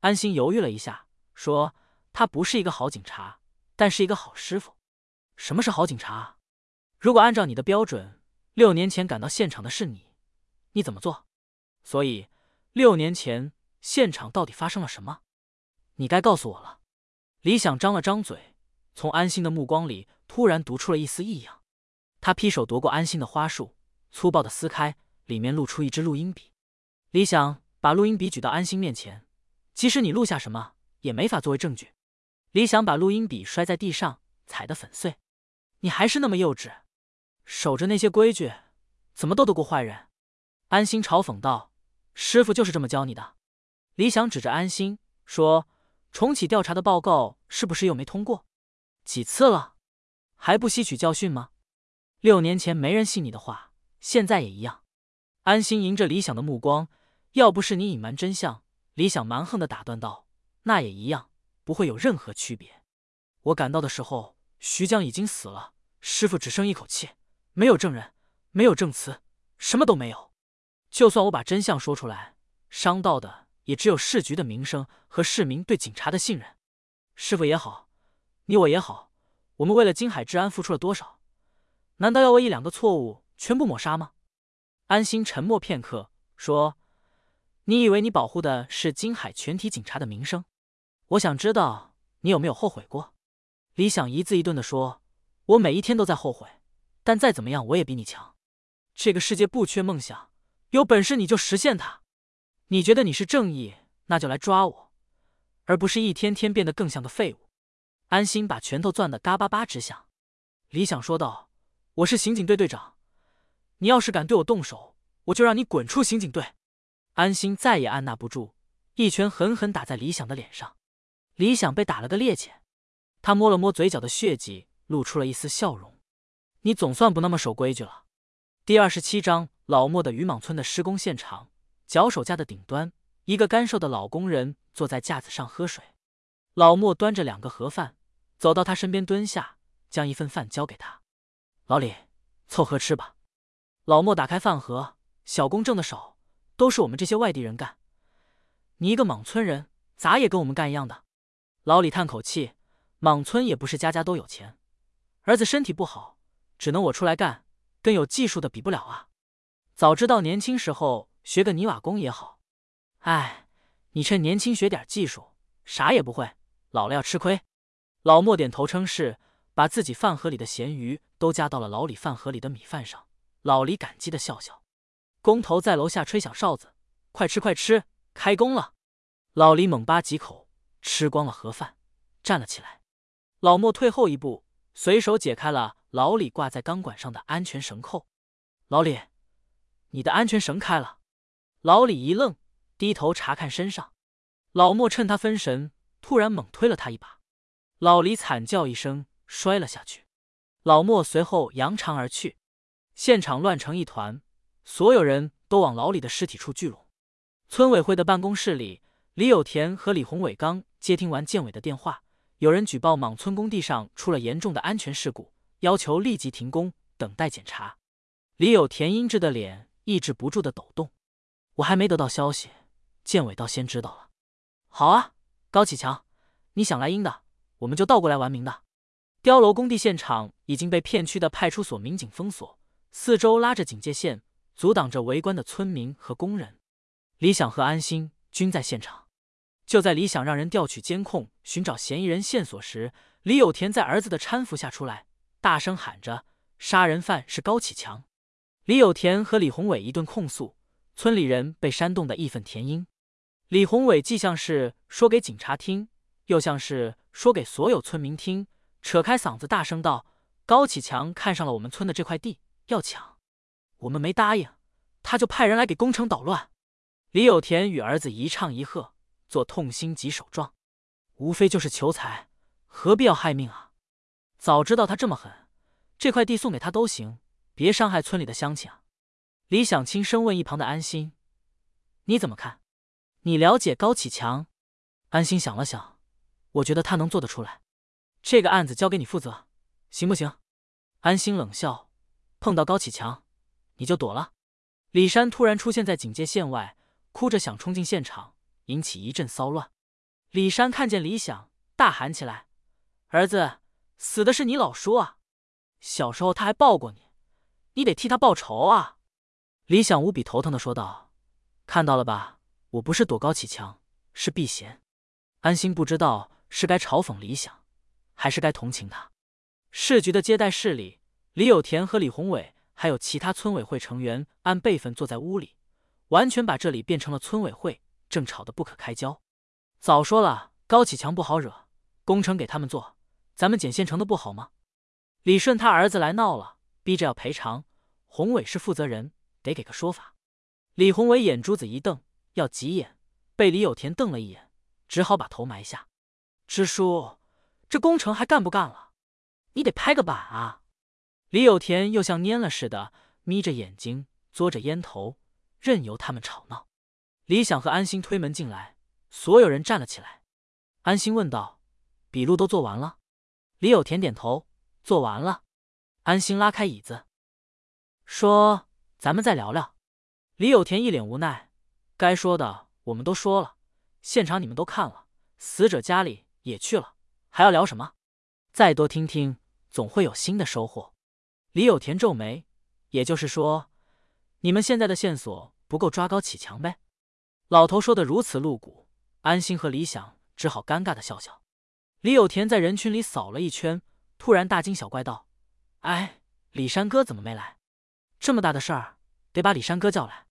[SPEAKER 1] 安心犹豫了一下，说：“他不是一个好警察，但是一个好师傅。”什么是好警察？如果按照你的标准，六年前赶到现场的是你，你怎么做？所以。六年前现场到底发生了什么？你该告诉我了。李想张了张嘴，从安心的目光里突然读出了一丝异样。他劈手夺过安心的花束，粗暴的撕开，里面露出一支录音笔。李想把录音笔举到安心面前，即使你录下什么，也没法作为证据。李想把录音笔摔在地上，踩得粉碎。你还是那么幼稚，守着那些规矩，怎么斗得过坏人？安心嘲讽道。师傅就是这么教你的。李想指着安心说：“重启调查的报告是不是又没通过？几次了，还不吸取教训吗？六年前没人信你的话，现在也一样。”安心迎着李想的目光，要不是你隐瞒真相，李想蛮横的打断道：“那也一样，不会有任何区别。我赶到的时候，徐江已经死了，师傅只剩一口气，没有证人，没有证词，什么都没有。”就算我把真相说出来，伤到的也只有市局的名声和市民对警察的信任。师傅也好，你我也好，我们为了金海治安付出了多少？难道要为一两个错误全部抹杀吗？安心沉默片刻，说：“你以为你保护的是金海全体警察的名声？我想知道你有没有后悔过？”李想一字一顿的说：“我每一天都在后悔，但再怎么样，我也比你强。这个世界不缺梦想。”有本事你就实现它！你觉得你是正义，那就来抓我，而不是一天天变得更像个废物。安心把拳头攥得嘎巴巴直响。李想说道：“我是刑警队队长，你要是敢对我动手，我就让你滚出刑警队。”安心再也按捺不住，一拳狠狠打在李想的脸上。李想被打了个趔趄，他摸了摸嘴角的血迹，露出了一丝笑容：“你总算不那么守规矩了。”第二十七章。老莫的渔莽村的施工现场，脚手架的顶端，一个干瘦的老工人坐在架子上喝水。老莫端着两个盒饭，走到他身边蹲下，将一份饭交给他。老李，凑合吃吧。老莫打开饭盒，小工挣的少，都是我们这些外地人干。你一个莽村人，咋也跟我们干一样的？老李叹口气，莽村也不是家家都有钱，儿子身体不好，只能我出来干，跟有技术的比不了啊。早知道年轻时候学个泥瓦工也好，哎，你趁年轻学点技术，啥也不会，老了要吃亏。老莫点头称是，把自己饭盒里的咸鱼都加到了老李饭盒里的米饭上。老李感激的笑笑。工头在楼下吹响哨子：“快吃快吃，开工了！”老李猛扒几口，吃光了盒饭，站了起来。老莫退后一步，随手解开了老李挂在钢管上的安全绳扣。老李，你的安全绳开了。老李一愣，低头查看身上。老莫趁他分神，突然猛推了他一把。老李惨叫一声，摔了下去。老莫随后扬长而去。现场乱成一团，所有人都往老李的尸体处聚拢。村委会的办公室里，李有田和李宏伟刚接听完建委的电话，有人举报莽村工地上出了严重的安全事故，要求立即停工，等待检查。李有田阴鸷的脸抑制不住的抖动。我还没得到消息，建委倒先知道了。好啊，高启强，你想来阴的，我们就倒过来玩明的。碉楼工地现场已经被片区的派出所民警封锁，四周拉着警戒线，阻挡着围观的村民和工人。李想和安心均在现场。就在李想让人调取监控，寻找嫌疑人线索时，李有田在儿子的搀扶下出来，大声喊着：“杀人犯是高启强！”李有田和李宏伟一顿控诉。村里人被煽动的义愤填膺，李宏伟既像是说给警察听，又像是说给所有村民听，扯开嗓子大声道：“高启强看上了我们村的这块地，要抢，我们没答应，他就派人来给工程捣乱。”李有田与儿子一唱一和，做痛心疾首状，无非就是求财，何必要害命啊？早知道他这么狠，这块地送给他都行，别伤害村里的乡亲啊！李想轻声问一旁的安心：“你怎么看？你了解高启强？”安心想了想，我觉得他能做得出来。这个案子交给你负责，行不行？安心冷笑：“碰到高启强，你就躲了。”李山突然出现在警戒线外，哭着想冲进现场，引起一阵骚乱。李山看见李想，大喊起来：“儿子，死的是你老叔啊！小时候他还抱过你，你得替他报仇啊！”李想无比头疼的说道：“看到了吧，我不是躲高启强，是避嫌。”安心不知道是该嘲讽李想，还是该同情他。市局的接待室里，李有田和李宏伟还有其他村委会成员按辈分坐在屋里，完全把这里变成了村委会，正吵得不可开交。早说了，高启强不好惹，工程给他们做，咱们捡现成的不好吗？李顺他儿子来闹了，逼着要赔偿，宏伟是负责人。得给个说法。李宏伟眼珠子一瞪，要急眼，被李有田瞪了一眼，只好把头埋下。支书，这工程还干不干了？你得拍个板啊！李有田又像蔫了似的，眯着眼睛，嘬着烟头，任由他们吵闹。李想和安心推门进来，所有人站了起来。安心问道：“笔录都做完了？”李有田点头：“做完了。”安心拉开椅子，说。咱们再聊聊。李有田一脸无奈，该说的我们都说了，现场你们都看了，死者家里也去了，还要聊什么？再多听听，总会有新的收获。李有田皱眉，也就是说，你们现在的线索不够抓高启强呗？老头说的如此露骨，安心和李想只好尴尬的笑笑。李有田在人群里扫了一圈，突然大惊小怪道：“哎，李山哥怎么没来？”这么大的事儿，得把李山哥叫来。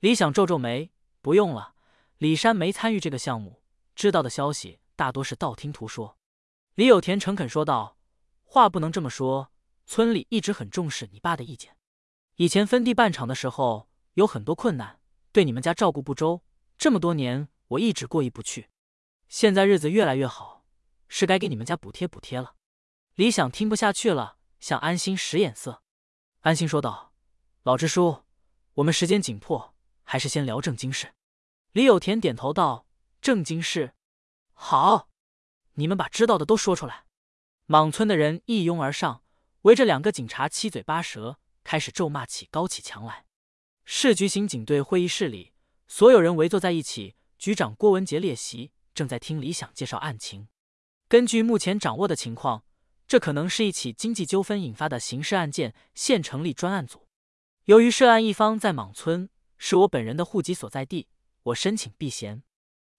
[SPEAKER 1] 李想皱皱眉，不用了，李山没参与这个项目，知道的消息大多是道听途说。李有田诚恳说道：“话不能这么说，村里一直很重视你爸的意见。以前分地办厂的时候有很多困难，对你们家照顾不周，这么多年我一直过意不去。现在日子越来越好，是该给你们家补贴补贴了。”李想听不下去了，向安心使眼色。安心说道。老支书，我们时间紧迫，还是先聊正经事。李有田点头道：“正经事，好，你们把知道的都说出来。”莽村的人一拥而上，围着两个警察七嘴八舌，开始咒骂起高启强来。市局刑警队会议室里，所有人围坐在一起，局长郭文杰列席，正在听李想介绍案情。根据目前掌握的情况，这可能是一起经济纠纷引发的刑事案件，现成立专案组。由于涉案一方在莽村，是我本人的户籍所在地，我申请避嫌。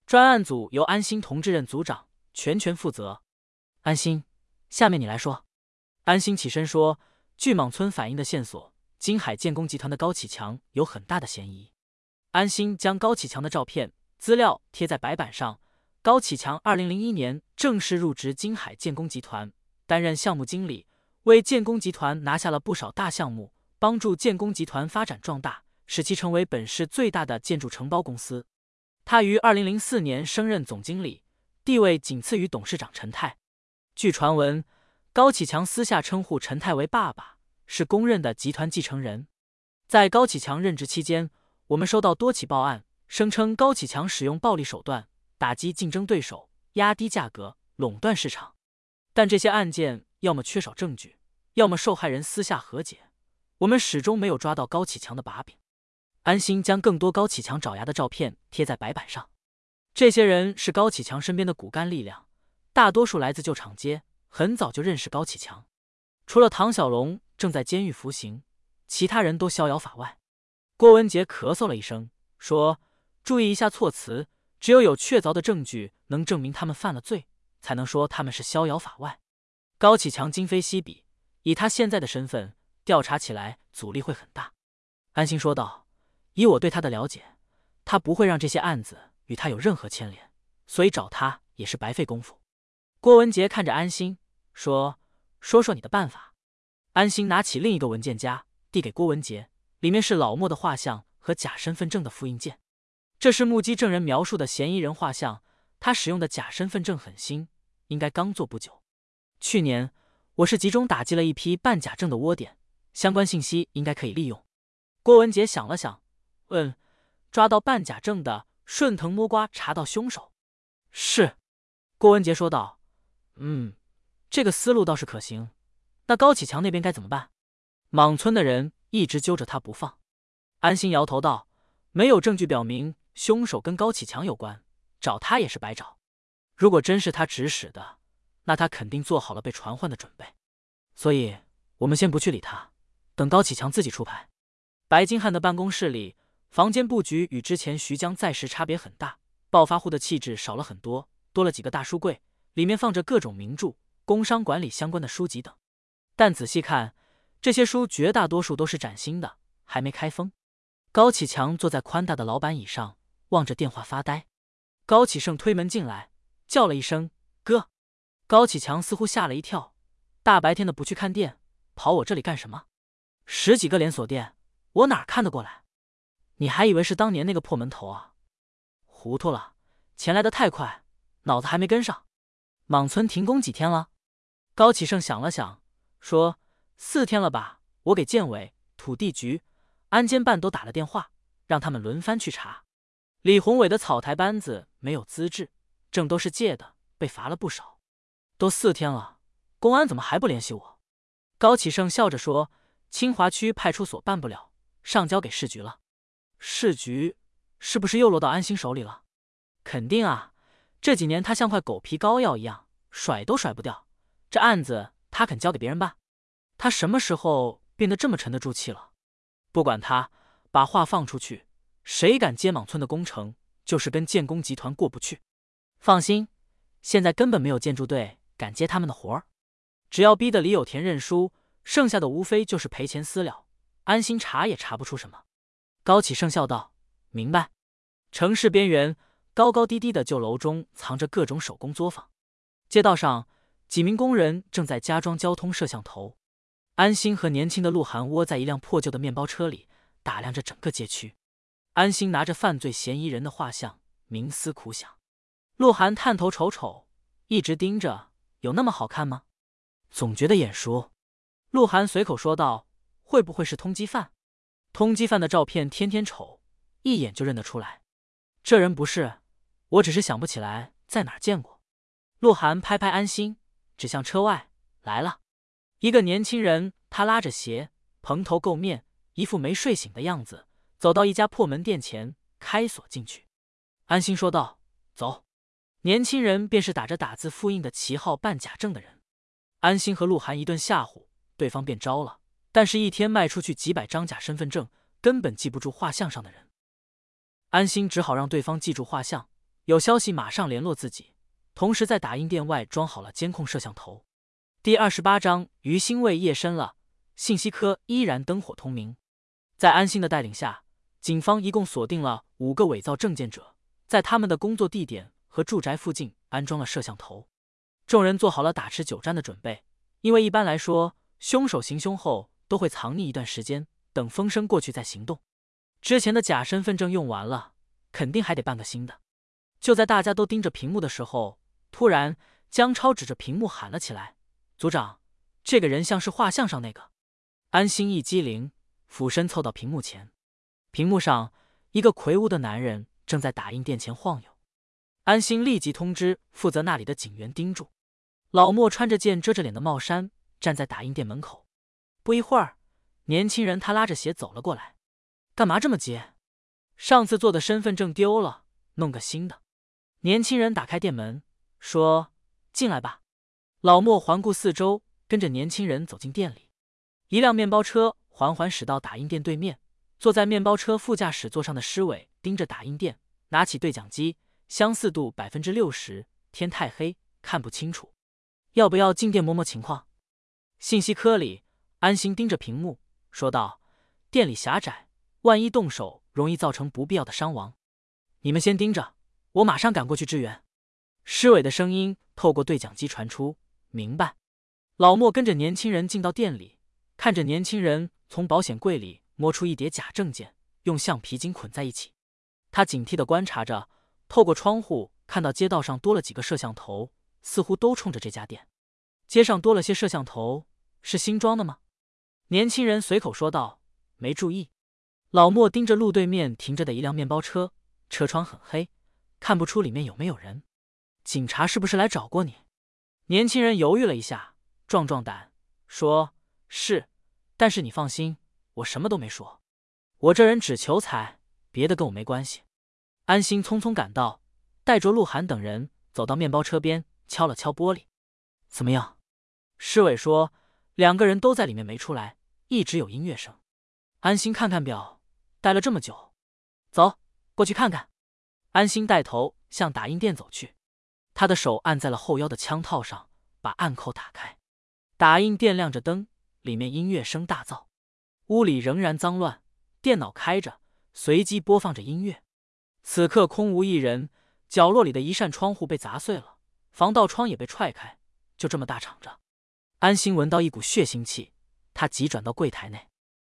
[SPEAKER 1] 专案组由安心同志任组长，全权负责。安心，下面你来说。安心起身说：“据莽村反映的线索，金海建工集团的高启强有很大的嫌疑。”安心将高启强的照片资料贴在白板上。高启强二零零一年正式入职金海建工集团，担任项目经理，为建工集团拿下了不少大项目，帮助建工集团发展壮大，使其成为本市最大的建筑承包公司。他于二零零四年升任总经理，地位仅次于董事长陈泰。据传闻，高启强私下称呼陈泰为“爸爸”，是公认的集团继承人。在高启强任职期间，我们收到多起报案，声称高启强使用暴力手段打击竞争对手，压低价格，垄断市场。但这些案件要么缺少证据，要么受害人私下和解，我们始终没有抓到高启强的把柄。安心将更多高启强爪牙的照片贴在白板上，这些人是高启强身边的骨干力量。大多数来自旧厂街，很早就认识高启强。除了唐小龙正在监狱服刑，其他人都逍遥法外。郭文杰咳嗽了一声，说：“注意一下措辞，只有有确凿的证据能证明他们犯了罪，才能说他们是逍遥法外。”高启强今非昔比，以他现在的身份，调查起来阻力会很大。安心说道：“以我对他的了解，他不会让这些案子与他有任何牵连，所以找他也是白费功夫。”郭文杰看着安心说：“说说你的办法。”安心拿起另一个文件夹，递给郭文杰，里面是老莫的画像和假身份证的复印件。这是目击证人描述的嫌疑人画像，他使用的假身份证很新，应该刚做不久。去年我是集中打击了一批办假证的窝点，相关信息应该可以利用。郭文杰想了想，问：“抓到办假证的，顺藤摸瓜查到凶手？”是。郭文杰说道。嗯，这个思路倒是可行。那高启强那边该怎么办？莽村的人一直揪着他不放。安心摇头道：“没有证据表明凶手跟高启强有关，找他也是白找。如果真是他指使的，那他肯定做好了被传唤的准备。所以，我们先不去理他，等高启强自己出牌。”白金汉的办公室里，房间布局与之前徐江在时差别很大，暴发户的气质少了很多，多了几个大书柜。里面放着各种名著、工商管理相关的书籍等，但仔细看，这些书绝大多数都是崭新的，还没开封。高启强坐在宽大的老板椅上，望着电话发呆。高启盛推门进来，叫了一声“哥”。高启强似乎吓了一跳，大白天的不去看店，跑我这里干什么？十几个连锁店，我哪看得过来？你还以为是当年那个破门头啊？糊涂了，钱来的太快，脑子还没跟上。莽村停工几天了？高启盛想了想，说：“四天了吧。我给建委、土地局、安监办都打了电话，让他们轮番去查。李宏伟的草台班子没有资质，证都是借的，被罚了不少。都四天了，公安怎么还不联系我？”高启盛笑着说：“清华区派出所办不了，上交给市局了。市局是不是又落到安心手里了？肯定啊。”这几年他像块狗皮膏药一样，甩都甩不掉。这案子他肯交给别人办？他什么时候变得这么沉得住气了？不管他，把话放出去，谁敢接莽村的工程，就是跟建工集团过不去。放心，现在根本没有建筑队敢接他们的活儿。只要逼得李有田认输，剩下的无非就是赔钱私了。安心查也查不出什么。高启盛笑道：“明白。”城市边缘。高高低低的旧楼中藏着各种手工作坊，街道上几名工人正在加装交通摄像头。安心和年轻的鹿晗窝在一辆破旧的面包车里，打量着整个街区。安心拿着犯罪嫌疑人的画像，冥思苦想。鹿晗探头瞅瞅，一直盯着，有那么好看吗？总觉得眼熟。鹿晗随口说道：“会不会是通缉犯？通缉犯的照片天天瞅，一眼就认得出来。这人不是。”我只是想不起来在哪儿见过。鹿晗拍拍安心，指向车外来了一个年轻人，他拉着鞋，蓬头垢面，一副没睡醒的样子，走到一家破门店前，开锁进去。安心说道：“走。”年轻人便是打着打字复印的旗号办假证的人。安心和鹿晗一顿吓唬，对方便招了。但是，一天卖出去几百张假身份证，根本记不住画像上的人。安心只好让对方记住画像。有消息马上联络自己。同时在打印店外装好了监控摄像头。第二十八章于心卫夜深了，信息科依然灯火通明。在安心的带领下，警方一共锁定了五个伪造证件者，在他们的工作地点和住宅附近安装了摄像头。众人做好了打持久战的准备，因为一般来说，凶手行凶后都会藏匿一段时间，等风声过去再行动。之前的假身份证用完了，肯定还得办个新的。就在大家都盯着屏幕的时候，突然江超指着屏幕喊了起来：“组长，这个人像是画像上那个。”安心一激灵。俯身凑到屏幕前，屏幕上一个魁梧的男人正在打印店前晃悠。安心立即通知负责那里的警员盯住。老莫穿着件遮着脸的帽衫站在打印店门口。不一会儿，年轻人他拉着鞋走了过来。干嘛这么急？上次做的身份证丢了，弄个新的。年轻人打开店门说：“进来吧。”老莫环顾四周，跟着年轻人走进店里。一辆面包车。缓缓驶到打印店对面，坐在面包车副驾驶座上的施伟盯着打印店，拿起对讲机，相似度百分之六十，天太黑看不清楚，要不要进店摸摸情况？信息科里，安心盯着屏幕说道：“店里狭窄，万一动手，容易造成不必要的伤亡。你们先盯着，我马上赶过去支援。”施伟的声音透过对讲机传出：“明白。”老莫跟着年轻人进到店里，看着年轻人。从保险柜里摸出一叠假证件，用橡皮筋捆在一起。他警惕的观察着，透过窗户看到街道上多了几个摄像头，似乎都冲着这家店。街上多了些摄像头，是新装的吗？年轻人随口说道：“没注意。”老莫盯着路对面停着的一辆面包车，车窗很黑，看不出里面有没有人。警察是不是来找过你？年轻人犹豫了一下，壮壮胆说：“是。”但是你放心，我什么都没说。我这人只求财，别的跟我没关系。安心匆匆赶到，带着鹿晗等人走到面包车边，敲了敲玻璃。怎么样？施伟说，两个人都在里面没出来，一直有音乐声。安心看看表，待了这么久，走过去看看。安心带头向打印店走去，他的手按在了后腰的枪套上，把暗扣打开。打印店亮着灯。里面音乐声大噪，屋里仍然脏乱，电脑开着，随机播放着音乐。此刻空无一人，角落里的一扇窗户被砸碎了，防盗窗也被踹开，就这么大敞着。安心闻到一股血腥气，他急转到柜台内，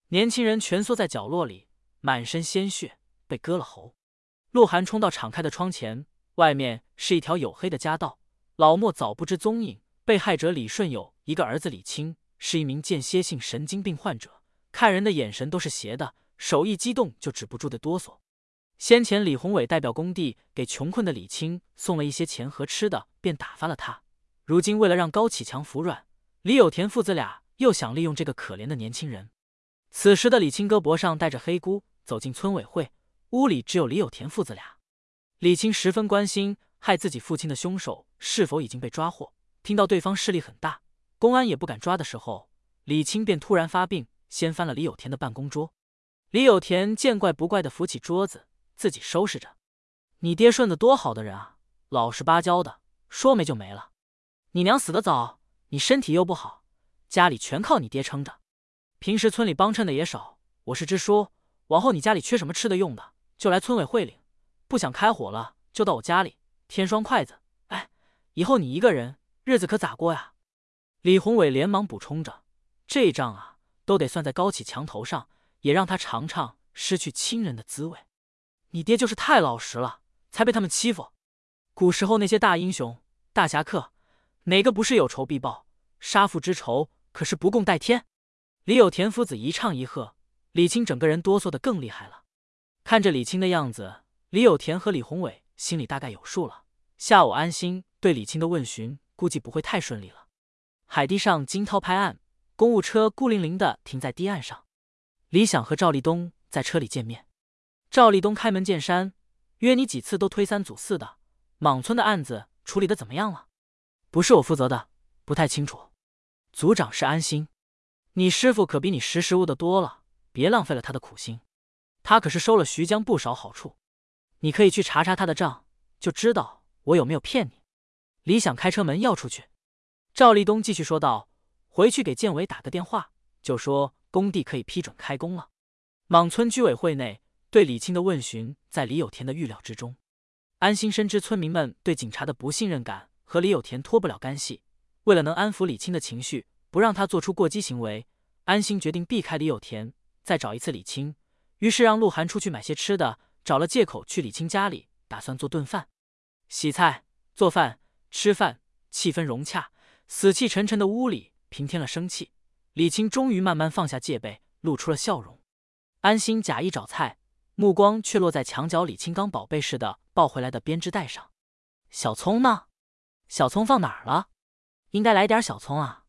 [SPEAKER 1] 年轻人蜷缩在角落里，满身鲜血，被割了喉。鹿晗冲到敞开的窗前，外面是一条黝黑的夹道。老莫早不知踪影，被害者李顺友一个儿子李清。是一名间歇性神经病患者，看人的眼神都是斜的，手一激动就止不住的哆嗦。先前李宏伟代表工地给穷困的李青送了一些钱和吃的，便打发了他。如今为了让高启强服软，李有田父子俩又想利用这个可怜的年轻人。此时的李青胳膊上戴着黑箍，走进村委会，屋里只有李有田父子俩。李青十分关心害自己父亲的凶手是否已经被抓获，听到对方势力很大。公安也不敢抓的时候，李青便突然发病，掀翻了李有田的办公桌。李有田见怪不怪的扶起桌子，自己收拾着。你爹顺子多好的人啊，老实巴交的，说没就没了。你娘死得早，你身体又不好，家里全靠你爹撑着。平时村里帮衬的也少。我是支书，往后你家里缺什么吃的用的，就来村委会领。不想开火了，就到我家里添双筷子。哎，以后你一个人，日子可咋过呀？李宏伟连忙补充着：“这账啊，都得算在高启强头上，也让他尝尝失去亲人的滋味。你爹就是太老实了，才被他们欺负。古时候那些大英雄、大侠客，哪个不是有仇必报？杀父之仇可是不共戴天。”李有田父子一唱一和，李青整个人哆嗦的更厉害了。看着李青的样子，李有田和李宏伟心里大概有数了。下午安心对李青的问询，估计不会太顺利了。海堤上惊涛拍岸，公务车孤零零的停在堤岸上。李想和赵立东在车里见面。赵立东开门见山：“约你几次都推三阻四的，莽村的案子处理的怎么样了？”“不是我负责的，不太清楚。”“组长是安心，你师傅可比你识时务的多了，别浪费了他的苦心。他可是收了徐江不少好处，你可以去查查他的账，就知道我有没有骗你。”李想开车门要出去。赵立东继续说道：“回去给建委打个电话，就说工地可以批准开工了。”莽村居委会内对李青的问询，在李有田的预料之中。安心深知村民们对警察的不信任感和李有田脱不了干系，为了能安抚李青的情绪，不让他做出过激行为，安心决定避开李有田，再找一次李青。于是让鹿晗出去买些吃的，找了借口去李青家里，打算做顿饭、洗菜、做饭、吃饭，气氛融洽。死气沉沉的屋里平添了生气。李青终于慢慢放下戒备，露出了笑容。安心假意找菜，目光却落在墙角李青刚宝贝似的抱回来的编织袋上。小葱呢？小葱放哪儿了？应该来点小葱啊！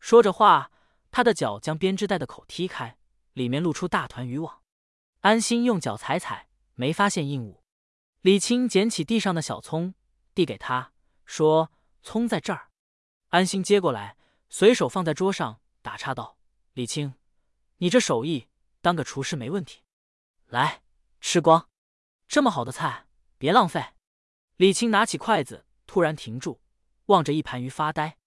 [SPEAKER 1] 说着话，他的脚将编织袋的口踢开，里面露出大团渔网。安心用脚踩踩，没发现硬物。李青捡起地上的小葱，递给他，说：“葱在这儿。”安心接过来，随手放在桌上，打岔道：“李青，你这手艺，当个厨师没问题。来，吃光，这么好的菜，别浪费。”李青拿起筷子，突然停住，望着一盘鱼发呆。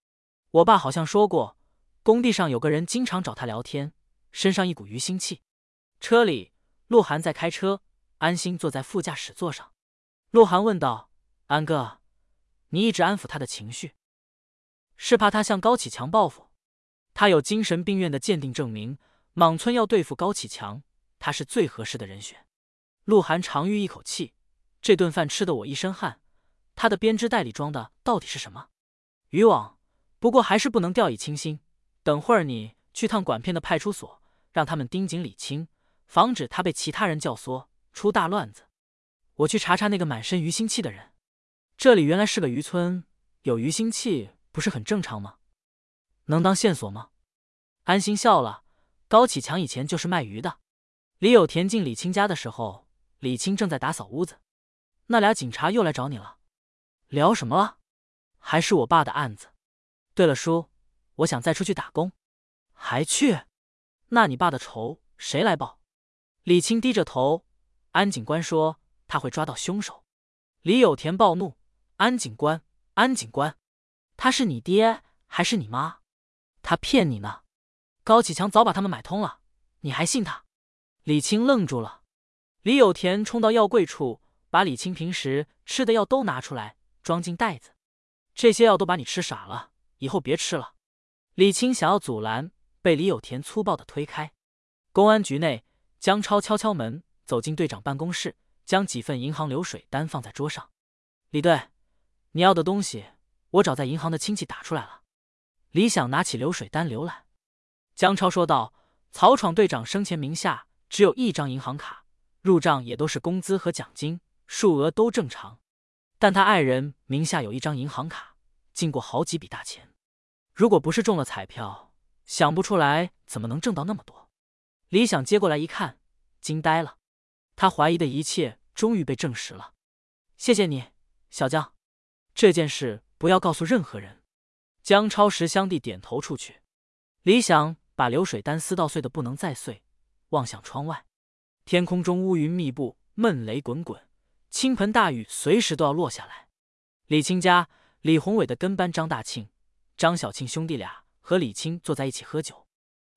[SPEAKER 1] 我爸好像说过，工地上有个人经常找他聊天，身上一股鱼腥气。车里，鹿晗在开车，安心坐在副驾驶座上。鹿晗问道：“安哥，你一直安抚他的情绪？”是怕他向高启强报复，他有精神病院的鉴定证明，莽村要对付高启强，他是最合适的人选。鹿晗长吁一口气，这顿饭吃的我一身汗。他的编织袋里装的到底是什么？渔网。不过还是不能掉以轻心。等会儿你去趟管片的派出所，让他们盯紧李青，防止他被其他人教唆出大乱子。我去查查那个满身鱼腥气的人。这里原来是个渔村，有鱼腥气。不是很正常吗？能当线索吗？安心笑了。高启强以前就是卖鱼的。李有田进李青家的时候，李青正在打扫屋子，那俩警察又来找你了，聊什么了？还是我爸的案子。对了，叔，我想再出去打工，还去？那你爸的仇谁来报？李青低着头。安警官说他会抓到凶手。李有田暴怒：安警官，安警官！他是你爹还是你妈？他骗你呢！高启强早把他们买通了，你还信他？李青愣住了。李有田冲到药柜处，把李青平时吃的药都拿出来，装进袋子。这些药都把你吃傻了，以后别吃了。李青想要阻拦，被李有田粗暴的推开。公安局内，江超敲敲门，走进队长办公室，将几份银行流水单放在桌上。李队，你要的东西。我找在银行的亲戚打出来了。李想拿起流水单浏览，江超说道：“曹闯队长生前名下只有一张银行卡，入账也都是工资和奖金，数额都正常。但他爱人名下有一张银行卡，进过好几笔大钱。如果不是中了彩票，想不出来怎么能挣到那么多。”李想接过来一看，惊呆了。他怀疑的一切终于被证实了。谢谢你，小江。这件事。不要告诉任何人。江超识相地点头出去。李想把流水单撕到碎的不能再碎，望向窗外，天空中乌云密布，闷雷滚滚，倾盆大雨随时都要落下来。李青家，李宏伟的跟班张大庆、张小庆兄弟俩和李青坐在一起喝酒，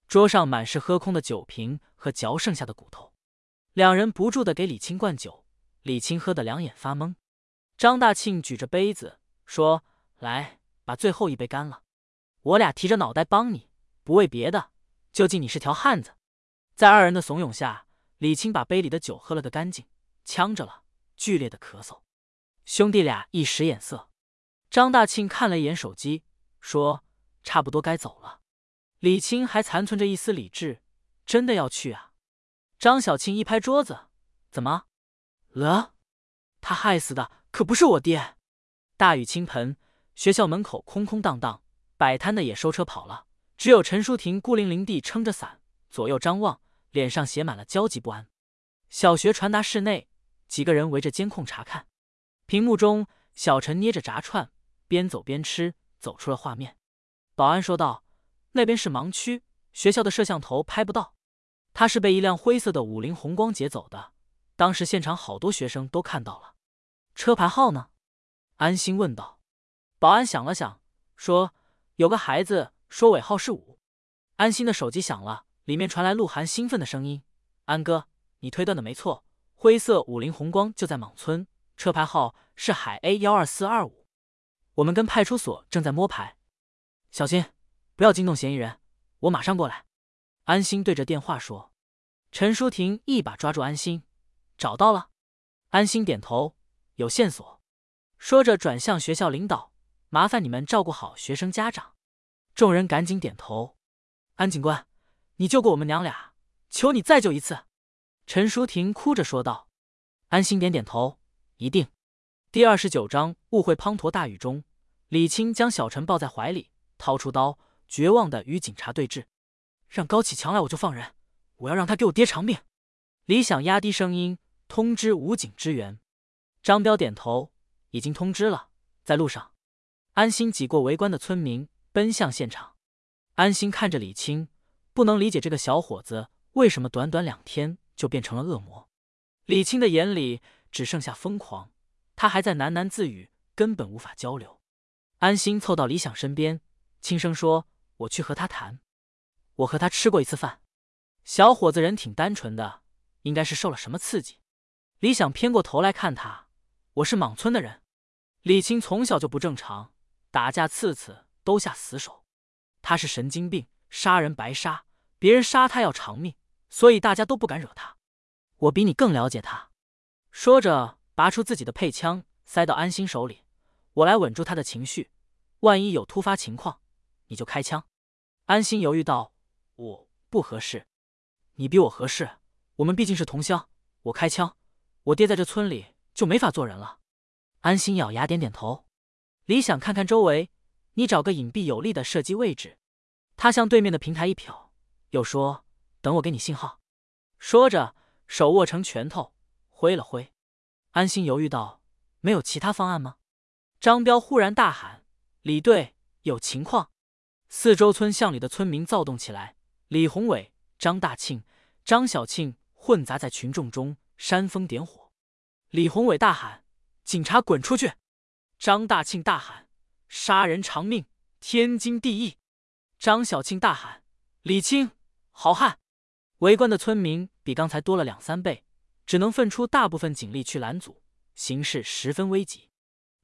[SPEAKER 1] 桌上满是喝空的酒瓶和嚼剩下的骨头。两人不住的给李青灌酒，李青喝得两眼发懵。张大庆举着杯子说。来，把最后一杯干了。我俩提着脑袋帮你，不为别的，就敬你是条汉子。在二人的怂恿下，李青把杯里的酒喝了个干净，呛着了，剧烈的咳嗽。兄弟俩一使眼色。张大庆看了一眼手机，说：“差不多该走了。”李青还残存着一丝理智，真的要去啊？张小庆一拍桌子：“怎么了？他害死的可不是我爹！”大雨倾盆。学校门口空空荡荡，摆摊的也收车跑了，只有陈淑婷孤零零地撑着伞，左右张望，脸上写满了焦急不安。小学传达室内，几个人围着监控查看，屏幕中小陈捏着炸串，边走边吃，走出了画面。保安说道：“那边是盲区，学校的摄像头拍不到。他是被一辆灰色的五菱宏光劫走的，当时现场好多学生都看到了。车牌号呢？”安心问道。保安想了想，说：“有个孩子说尾号是五。”安心的手机响了，里面传来鹿晗兴奋的声音：“安哥，你推断的没错，灰色五菱宏光就在莽村，车牌号是海 A 幺二四二五。我们跟派出所正在摸排，小心不要惊动嫌疑人，我马上过来。”安心对着电话说。陈淑婷一把抓住安心：“找到了。”安心点头：“有线索。”说着转向学校领导：“麻烦你们照顾好学生家长。”众人赶紧点头。安警官，你救过我们娘俩，求你再救一次。”陈淑婷哭着说道。安心点点头：“一定。”第二十九章误会滂沱大雨中，李青将小陈抱在怀里，掏出刀，绝望的与警察对峙：“让高启强来，我就放人。我要让他给我爹偿命。”李想压低声音通知武警支援。张彪点头：“已经通知了，在路上。”安心挤过围观的村民，奔向现场。安心看着李青，不能理解这个小伙子为什么短短两天就变成了恶魔。李青的眼里只剩下疯狂，他还在喃喃自语，根本无法交流。安心凑到李想身边，轻声说：“我去和他谈。我和他吃过一次饭，小伙子人挺单纯的，应该是受了什么刺激。”李想偏过头来看他：“我是莽村的人。李青从小就不正常，打架次次都下死手。”他是神经病，杀人白杀，别人杀他要偿命，所以大家都不敢惹他。我比你更了解他。说着，拔出自己的配枪，塞到安心手里。我来稳住他的情绪，万一有突发情况，你就开枪。安心犹豫道：“我不合适，你比我合适。我们毕竟是同乡。我开枪，我爹在这村里就没法做人了。”安心咬牙点点头。李想看看周围。你找个隐蔽有利的射击位置。他向对面的平台一瞟，又说：“等我给你信号。”说着，手握成拳头，挥了挥。安心犹豫道：“没有其他方案吗？”张彪忽然大喊：“李队，有情况！”四周村巷里的村民躁动起来。李宏伟、张大庆、张小庆混杂在群众中，煽风点火。李宏伟大喊：“警察滚出去！”张大庆大喊。杀人偿命，天经地义。张小庆大喊：“李青，好汉！”围观的村民比刚才多了两三倍，只能分出大部分警力去拦阻，形势十分危急。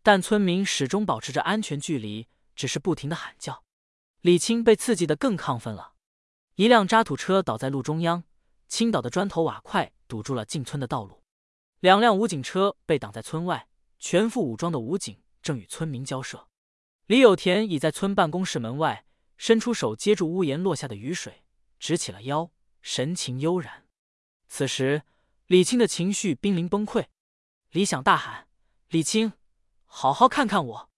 [SPEAKER 1] 但村民始终保持着安全距离，只是不停的喊叫。李青被刺激的更亢奋了。一辆渣土车倒在路中央，倾倒的砖头瓦块堵住了进村的道路。两辆武警车被挡在村外，全副武装的武警正与村民交涉。李有田倚在村办公室门外，伸出手接住屋檐落下的雨水，直起了腰，神情悠然。此时，李青的情绪濒临崩溃。李想大喊：“李青，好好看看我，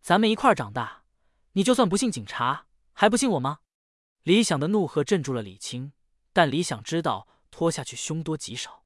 [SPEAKER 1] 咱们一块长大，你就算不信警察，还不信我吗？”李想的怒喝镇住了李青，但李想知道拖下去凶多吉少。